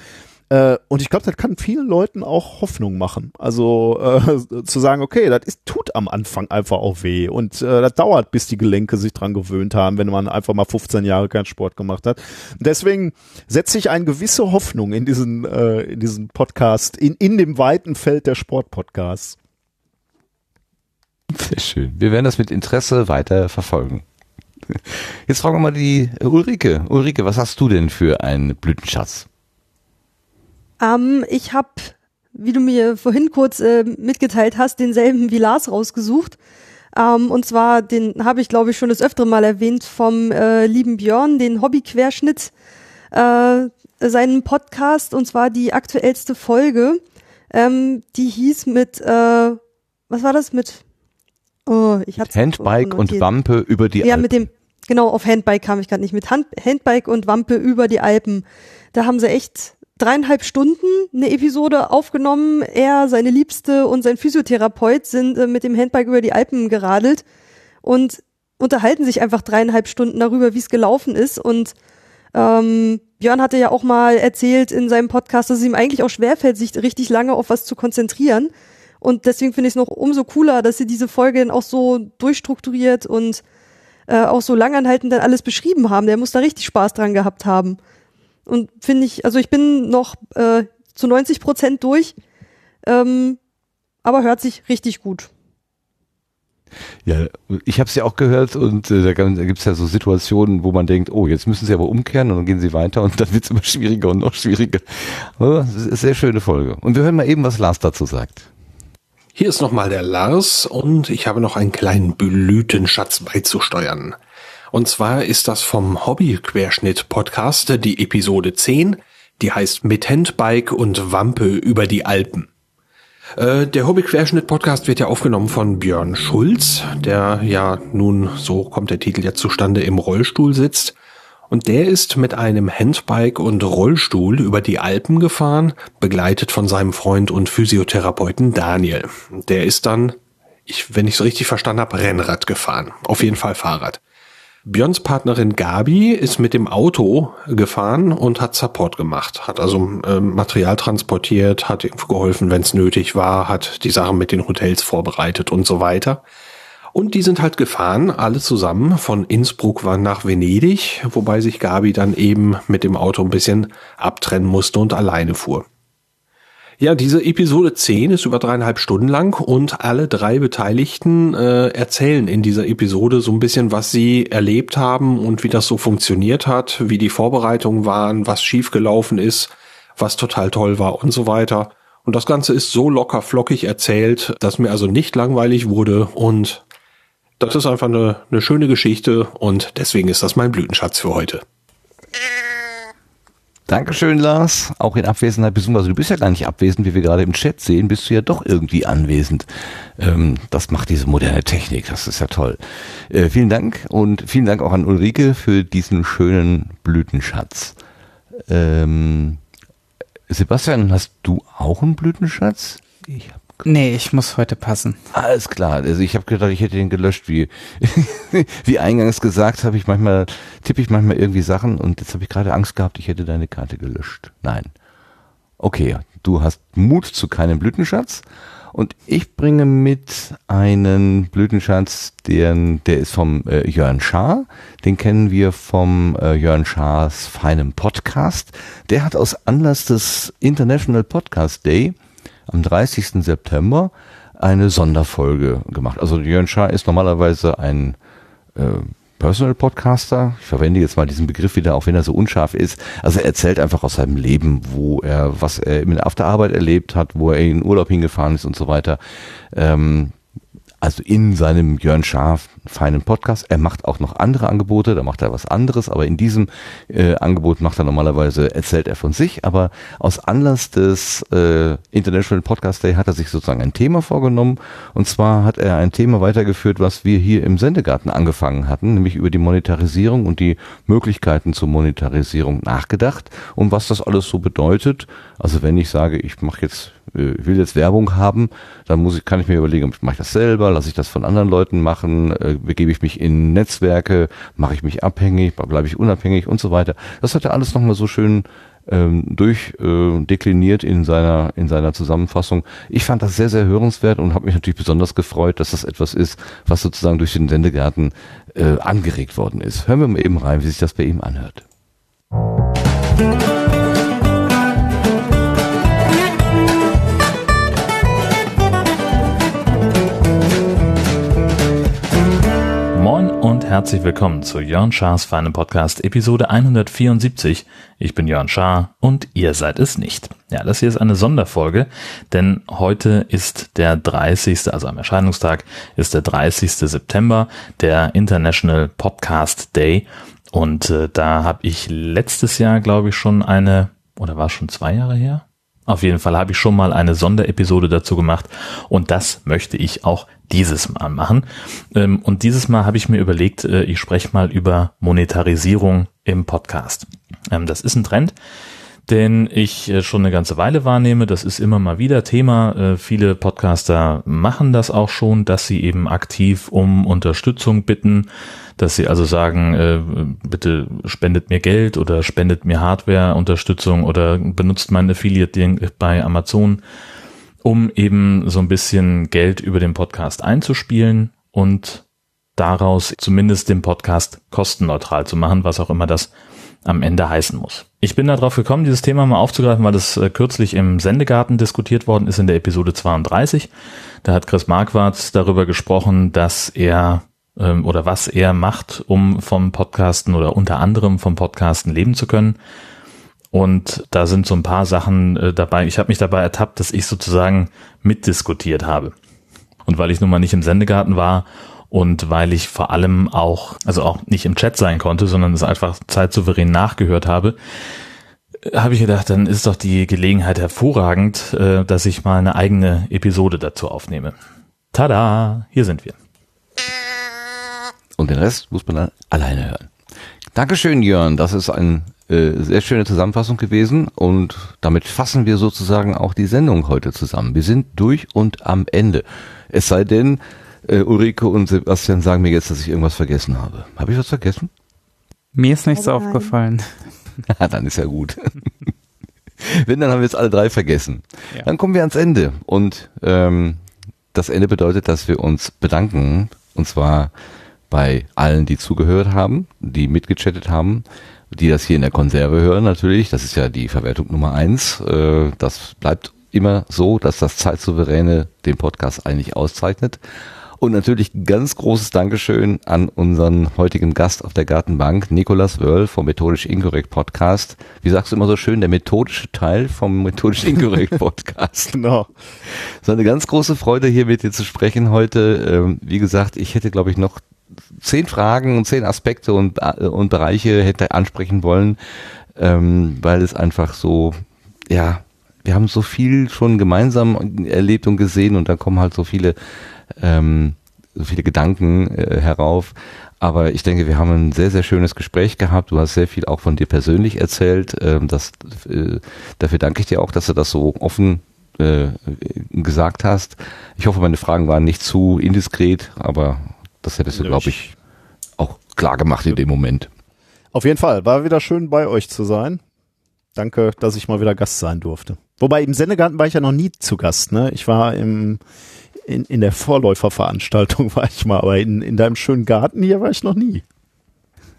Äh, und ich glaube, das kann vielen Leuten auch Hoffnung machen. Also äh, zu sagen, okay, das ist, tut am Anfang einfach auch weh und äh, das dauert, bis die Gelenke sich dran gewöhnt haben, wenn man einfach mal 15 Jahre keinen Sport gemacht hat. Deswegen setze ich eine gewisse Hoffnung in diesen, äh, in diesen Podcast, in, in dem weiten Feld der Sportpodcasts. Sehr schön. Wir werden das mit Interesse weiter verfolgen. Jetzt fragen wir mal die Ulrike. Ulrike, was hast du denn für einen Blütenschatz? Ähm, ich habe, wie du mir vorhin kurz äh, mitgeteilt hast, denselben wie Lars rausgesucht. Ähm, und zwar, den habe ich, glaube ich, schon das öftere Mal erwähnt, vom äh, lieben Björn, den Hobbyquerschnitt, äh, seinen Podcast, und zwar die aktuellste Folge. Ähm, die hieß mit, äh, was war das mit? Oh, ich hatte Handbike und Wampe über die ja, Alpen. mit dem, genau, auf Handbike kam ich gerade nicht. Mit Hand, Handbike und Wampe über die Alpen. Da haben sie echt dreieinhalb Stunden eine Episode aufgenommen. Er, seine Liebste und sein Physiotherapeut sind äh, mit dem Handbike über die Alpen geradelt und unterhalten sich einfach dreieinhalb Stunden darüber, wie es gelaufen ist. Und ähm, Björn hatte ja auch mal erzählt in seinem Podcast, dass es ihm eigentlich auch schwerfällt, sich richtig lange auf was zu konzentrieren. Und deswegen finde ich es noch umso cooler, dass sie diese Folge dann auch so durchstrukturiert und äh, auch so langanhaltend dann alles beschrieben haben. Der muss da richtig Spaß dran gehabt haben. Und finde ich, also ich bin noch äh, zu 90 Prozent durch, ähm, aber hört sich richtig gut. Ja, ich habe es ja auch gehört und äh, da, da gibt's ja so Situationen, wo man denkt, oh, jetzt müssen sie aber umkehren und dann gehen sie weiter und dann wird's immer schwieriger und noch schwieriger. Aber es ist eine sehr schöne Folge. Und wir hören mal eben, was Lars dazu sagt. Hier ist nochmal der Lars und ich habe noch einen kleinen Blütenschatz beizusteuern. Und zwar ist das vom Hobby-Querschnitt-Podcast die Episode 10, die heißt Mit Handbike und Wampe über die Alpen. Äh, Der Hobby-Querschnitt-Podcast wird ja aufgenommen von Björn Schulz, der ja nun, so kommt der Titel ja zustande, im Rollstuhl sitzt. Und der ist mit einem Handbike und Rollstuhl über die Alpen gefahren, begleitet von seinem Freund und Physiotherapeuten Daniel. Der ist dann, ich, wenn ich es richtig verstanden habe, Rennrad gefahren. Auf jeden Fall Fahrrad. Björns Partnerin Gabi ist mit dem Auto gefahren und hat Support gemacht, hat also ähm, Material transportiert, hat geholfen, wenn es nötig war, hat die Sachen mit den Hotels vorbereitet und so weiter. Und die sind halt gefahren, alle zusammen. Von Innsbruck nach Venedig, wobei sich Gabi dann eben mit dem Auto ein bisschen abtrennen musste und alleine fuhr. Ja, diese Episode 10 ist über dreieinhalb Stunden lang und alle drei Beteiligten äh, erzählen in dieser Episode so ein bisschen, was sie erlebt haben und wie das so funktioniert hat, wie die Vorbereitungen waren, was schiefgelaufen ist, was total toll war und so weiter. Und das Ganze ist so locker flockig erzählt, dass mir also nicht langweilig wurde und das ist einfach eine, eine schöne Geschichte und deswegen ist das mein Blütenschatz für heute. Dankeschön, Lars. Auch in Abwesenheit, beziehungsweise du bist ja gar nicht abwesend, wie wir gerade im Chat sehen, bist du ja doch irgendwie anwesend. Ähm, das macht diese moderne Technik, das ist ja toll. Äh, vielen Dank und vielen Dank auch an Ulrike für diesen schönen Blütenschatz. Ähm, Sebastian, hast du auch einen Blütenschatz? Ich Nee, ich muss heute passen. Alles klar. Also ich habe gedacht, ich hätte den gelöscht, wie [LAUGHS] wie eingangs gesagt, habe ich manchmal tippe ich manchmal irgendwie Sachen und jetzt habe ich gerade Angst gehabt, ich hätte deine Karte gelöscht. Nein. Okay, du hast Mut zu keinem Blütenschatz und ich bringe mit einen Blütenschatz, den, der ist vom äh, Jörn Schaar. Den kennen wir vom äh, Jörn Schaars feinem Podcast. Der hat aus Anlass des International Podcast Day am 30. September eine Sonderfolge gemacht. Also Jörn Schaar ist normalerweise ein äh, Personal Podcaster. Ich verwende jetzt mal diesen Begriff wieder, auch wenn er so unscharf ist. Also er erzählt einfach aus seinem Leben, wo er, was er auf der Arbeit erlebt hat, wo er in Urlaub hingefahren ist und so weiter. Ähm, also in seinem Jörn Schaaf feinen Podcast. Er macht auch noch andere Angebote, da macht er was anderes, aber in diesem äh, Angebot macht er normalerweise, erzählt er von sich, aber aus Anlass des äh, International Podcast Day hat er sich sozusagen ein Thema vorgenommen und zwar hat er ein Thema weitergeführt, was wir hier im Sendegarten angefangen hatten, nämlich über die Monetarisierung und die Möglichkeiten zur Monetarisierung nachgedacht und was das alles so bedeutet. Also wenn ich sage, ich mache jetzt ich will jetzt Werbung haben, dann muss ich, kann ich mir überlegen, mache ich das selber, lasse ich das von anderen Leuten machen, äh, begebe ich mich in Netzwerke, mache ich mich abhängig, bleibe ich unabhängig und so weiter. Das hat er alles nochmal so schön ähm, durchdekliniert äh, in seiner in seiner Zusammenfassung. Ich fand das sehr sehr hörenswert und habe mich natürlich besonders gefreut, dass das etwas ist, was sozusagen durch den Sendegarten äh, angeregt worden ist. Hören wir mal eben rein, wie sich das bei ihm anhört. Und herzlich willkommen zu Jörn Schars feinem Podcast Episode 174. Ich bin Jörn Schaar und ihr seid es nicht. Ja, das hier ist eine Sonderfolge, denn heute ist der 30., also am Erscheinungstag ist der 30. September, der International Podcast Day und äh, da habe ich letztes Jahr, glaube ich, schon eine, oder war es schon zwei Jahre her? Auf jeden Fall habe ich schon mal eine Sonderepisode dazu gemacht und das möchte ich auch dieses Mal machen. Ähm, und dieses Mal habe ich mir überlegt, äh, ich spreche mal über Monetarisierung im Podcast. Ähm, das ist ein Trend, den ich äh, schon eine ganze Weile wahrnehme. Das ist immer mal wieder Thema. Äh, viele Podcaster machen das auch schon, dass sie eben aktiv um Unterstützung bitten, dass sie also sagen, bitte spendet mir Geld oder spendet mir Hardware-Unterstützung oder benutzt mein Affiliate bei Amazon um eben so ein bisschen Geld über den Podcast einzuspielen und daraus zumindest den Podcast kostenneutral zu machen, was auch immer das am Ende heißen muss. Ich bin darauf gekommen, dieses Thema mal aufzugreifen, weil das äh, kürzlich im Sendegarten diskutiert worden ist in der Episode 32. Da hat Chris Marquardt darüber gesprochen, dass er ähm, oder was er macht, um vom Podcasten oder unter anderem vom Podcasten leben zu können. Und da sind so ein paar Sachen äh, dabei. Ich habe mich dabei ertappt, dass ich sozusagen mitdiskutiert habe. Und weil ich nun mal nicht im Sendegarten war und weil ich vor allem auch, also auch nicht im Chat sein konnte, sondern es einfach zeitsouverän nachgehört habe, habe ich gedacht, dann ist doch die Gelegenheit hervorragend, äh, dass ich mal eine eigene Episode dazu aufnehme. Tada, hier sind wir. Und den Rest muss man dann alleine hören. Dankeschön, Jörn. Das ist ein äh, sehr schöne Zusammenfassung gewesen und damit fassen wir sozusagen auch die Sendung heute zusammen. Wir sind durch und am Ende. Es sei denn, äh, Ulrike und Sebastian sagen mir jetzt, dass ich irgendwas vergessen habe. Habe ich was vergessen? Mir ist nichts Nein. aufgefallen. Ja, [LAUGHS] dann ist ja gut. [LAUGHS] Wenn, dann haben wir jetzt alle drei vergessen. Ja. Dann kommen wir ans Ende. Und ähm, das Ende bedeutet, dass wir uns bedanken. Und zwar bei allen, die zugehört haben, die mitgechattet haben, die das hier in der Konserve hören natürlich, das ist ja die Verwertung Nummer eins. Äh, das bleibt immer so, dass das Zeitsouveräne den Podcast eigentlich auszeichnet. Und natürlich ganz großes Dankeschön an unseren heutigen Gast auf der Gartenbank, Nikolas Wörl vom Methodisch Inkorrekt Podcast. Wie sagst du immer so schön, der methodische Teil vom Methodisch Inkorrekt Podcast. [LAUGHS] genau. Es war eine ganz große Freude, hier mit dir zu sprechen heute. Ähm, wie gesagt, ich hätte, glaube ich, noch zehn Fragen und zehn Aspekte und, äh, und Bereiche hätte ansprechen wollen. ähm, weil es einfach so, ja, wir haben so viel schon gemeinsam erlebt und gesehen und dann kommen halt so viele, ähm, so viele Gedanken äh, herauf. Aber ich denke, wir haben ein sehr, sehr schönes Gespräch gehabt. Du hast sehr viel auch von dir persönlich erzählt. Ähm, das, äh, dafür danke ich dir auch, dass du das so offen äh, gesagt hast. Ich hoffe, meine Fragen waren nicht zu indiskret, aber das hättest du, glaube ich, auch klar gemacht in dem Moment. Auf jeden Fall, war wieder schön bei euch zu sein. Danke, dass ich mal wieder Gast sein durfte. Wobei im Sendegarten war ich ja noch nie zu Gast, ne? Ich war im in, in der Vorläuferveranstaltung [LAUGHS] war ich mal, aber in, in deinem schönen Garten hier war ich noch nie.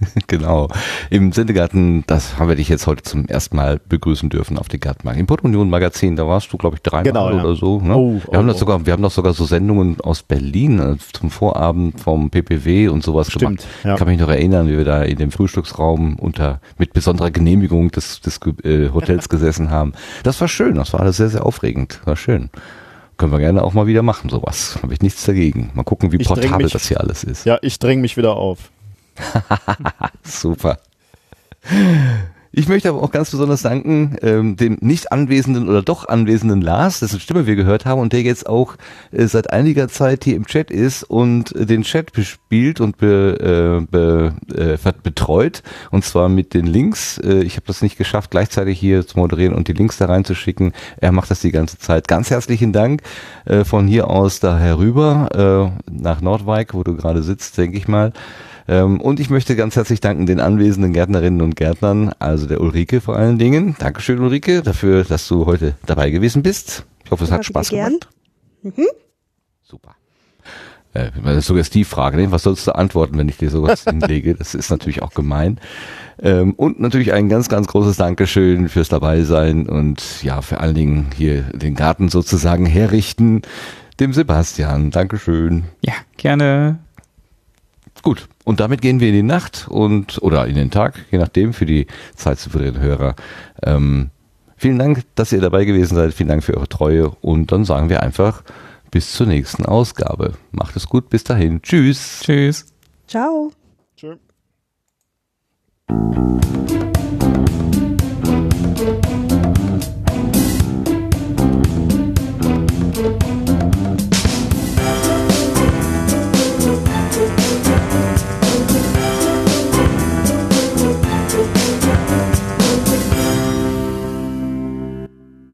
[LAUGHS] genau. Im Sendegarten, das haben wir dich jetzt heute zum ersten Mal begrüßen dürfen auf den Gartenmarkt. Im Portunion Magazin, da warst du, glaube ich, dreimal Genau, ja. oder so. Ne? Oh, wir haben oh, das sogar, wir haben doch sogar so Sendungen aus Berlin äh, zum Vorabend vom PPW und sowas Stimmt, gemacht. ja. Ich kann mich noch erinnern, wie wir da in dem Frühstücksraum unter mit besonderer Genehmigung des, des äh, Hotels [LAUGHS] gesessen haben. Das war schön, das war alles sehr, sehr aufregend. War schön. Können wir gerne auch mal wieder machen, sowas. Habe ich nichts dagegen. Mal gucken, wie Ich portabel mich- das hier alles ist. Ja, ich dränge mich wieder auf. [LAUGHS] Super. Ich möchte aber auch ganz besonders danken ähm, dem nicht anwesenden oder doch anwesenden Lars, dessen Stimme wir gehört haben und der jetzt auch äh, seit einiger Zeit hier im Chat ist und äh, den Chat bespielt und be, äh, be, äh, betreut und zwar mit den Links. Äh, ich habe das nicht geschafft, gleichzeitig hier zu moderieren und die Links da reinzuschicken. Er macht das die ganze Zeit. Ganz herzlichen Dank äh, von hier aus da herüber äh, nach Nordwijk, wo du gerade sitzt, denke ich mal. Ähm, und ich möchte ganz herzlich danken den anwesenden Gärtnerinnen und Gärtnern, also der Ulrike vor allen Dingen. Dankeschön, Ulrike, dafür, dass du heute dabei gewesen bist. Ich hoffe, es hat Spaß gern. gemacht. Mhm. Äh, eine Suggestivfrage, ne? was sollst du antworten, wenn ich dir sowas [LAUGHS] hinlege? Das ist natürlich auch gemein. Ähm, und natürlich ein ganz, ganz großes Dankeschön fürs Dabeisein und ja, vor allen Dingen hier den Garten sozusagen herrichten. Dem Sebastian. Dankeschön. Ja, gerne. Gut, und damit gehen wir in die Nacht und oder in den Tag, je nachdem, für die zeitsouveränen Hörer. Ähm, vielen Dank, dass ihr dabei gewesen seid. Vielen Dank für eure Treue. Und dann sagen wir einfach bis zur nächsten Ausgabe. Macht es gut, bis dahin. Tschüss. Tschüss. Ciao. Tschö.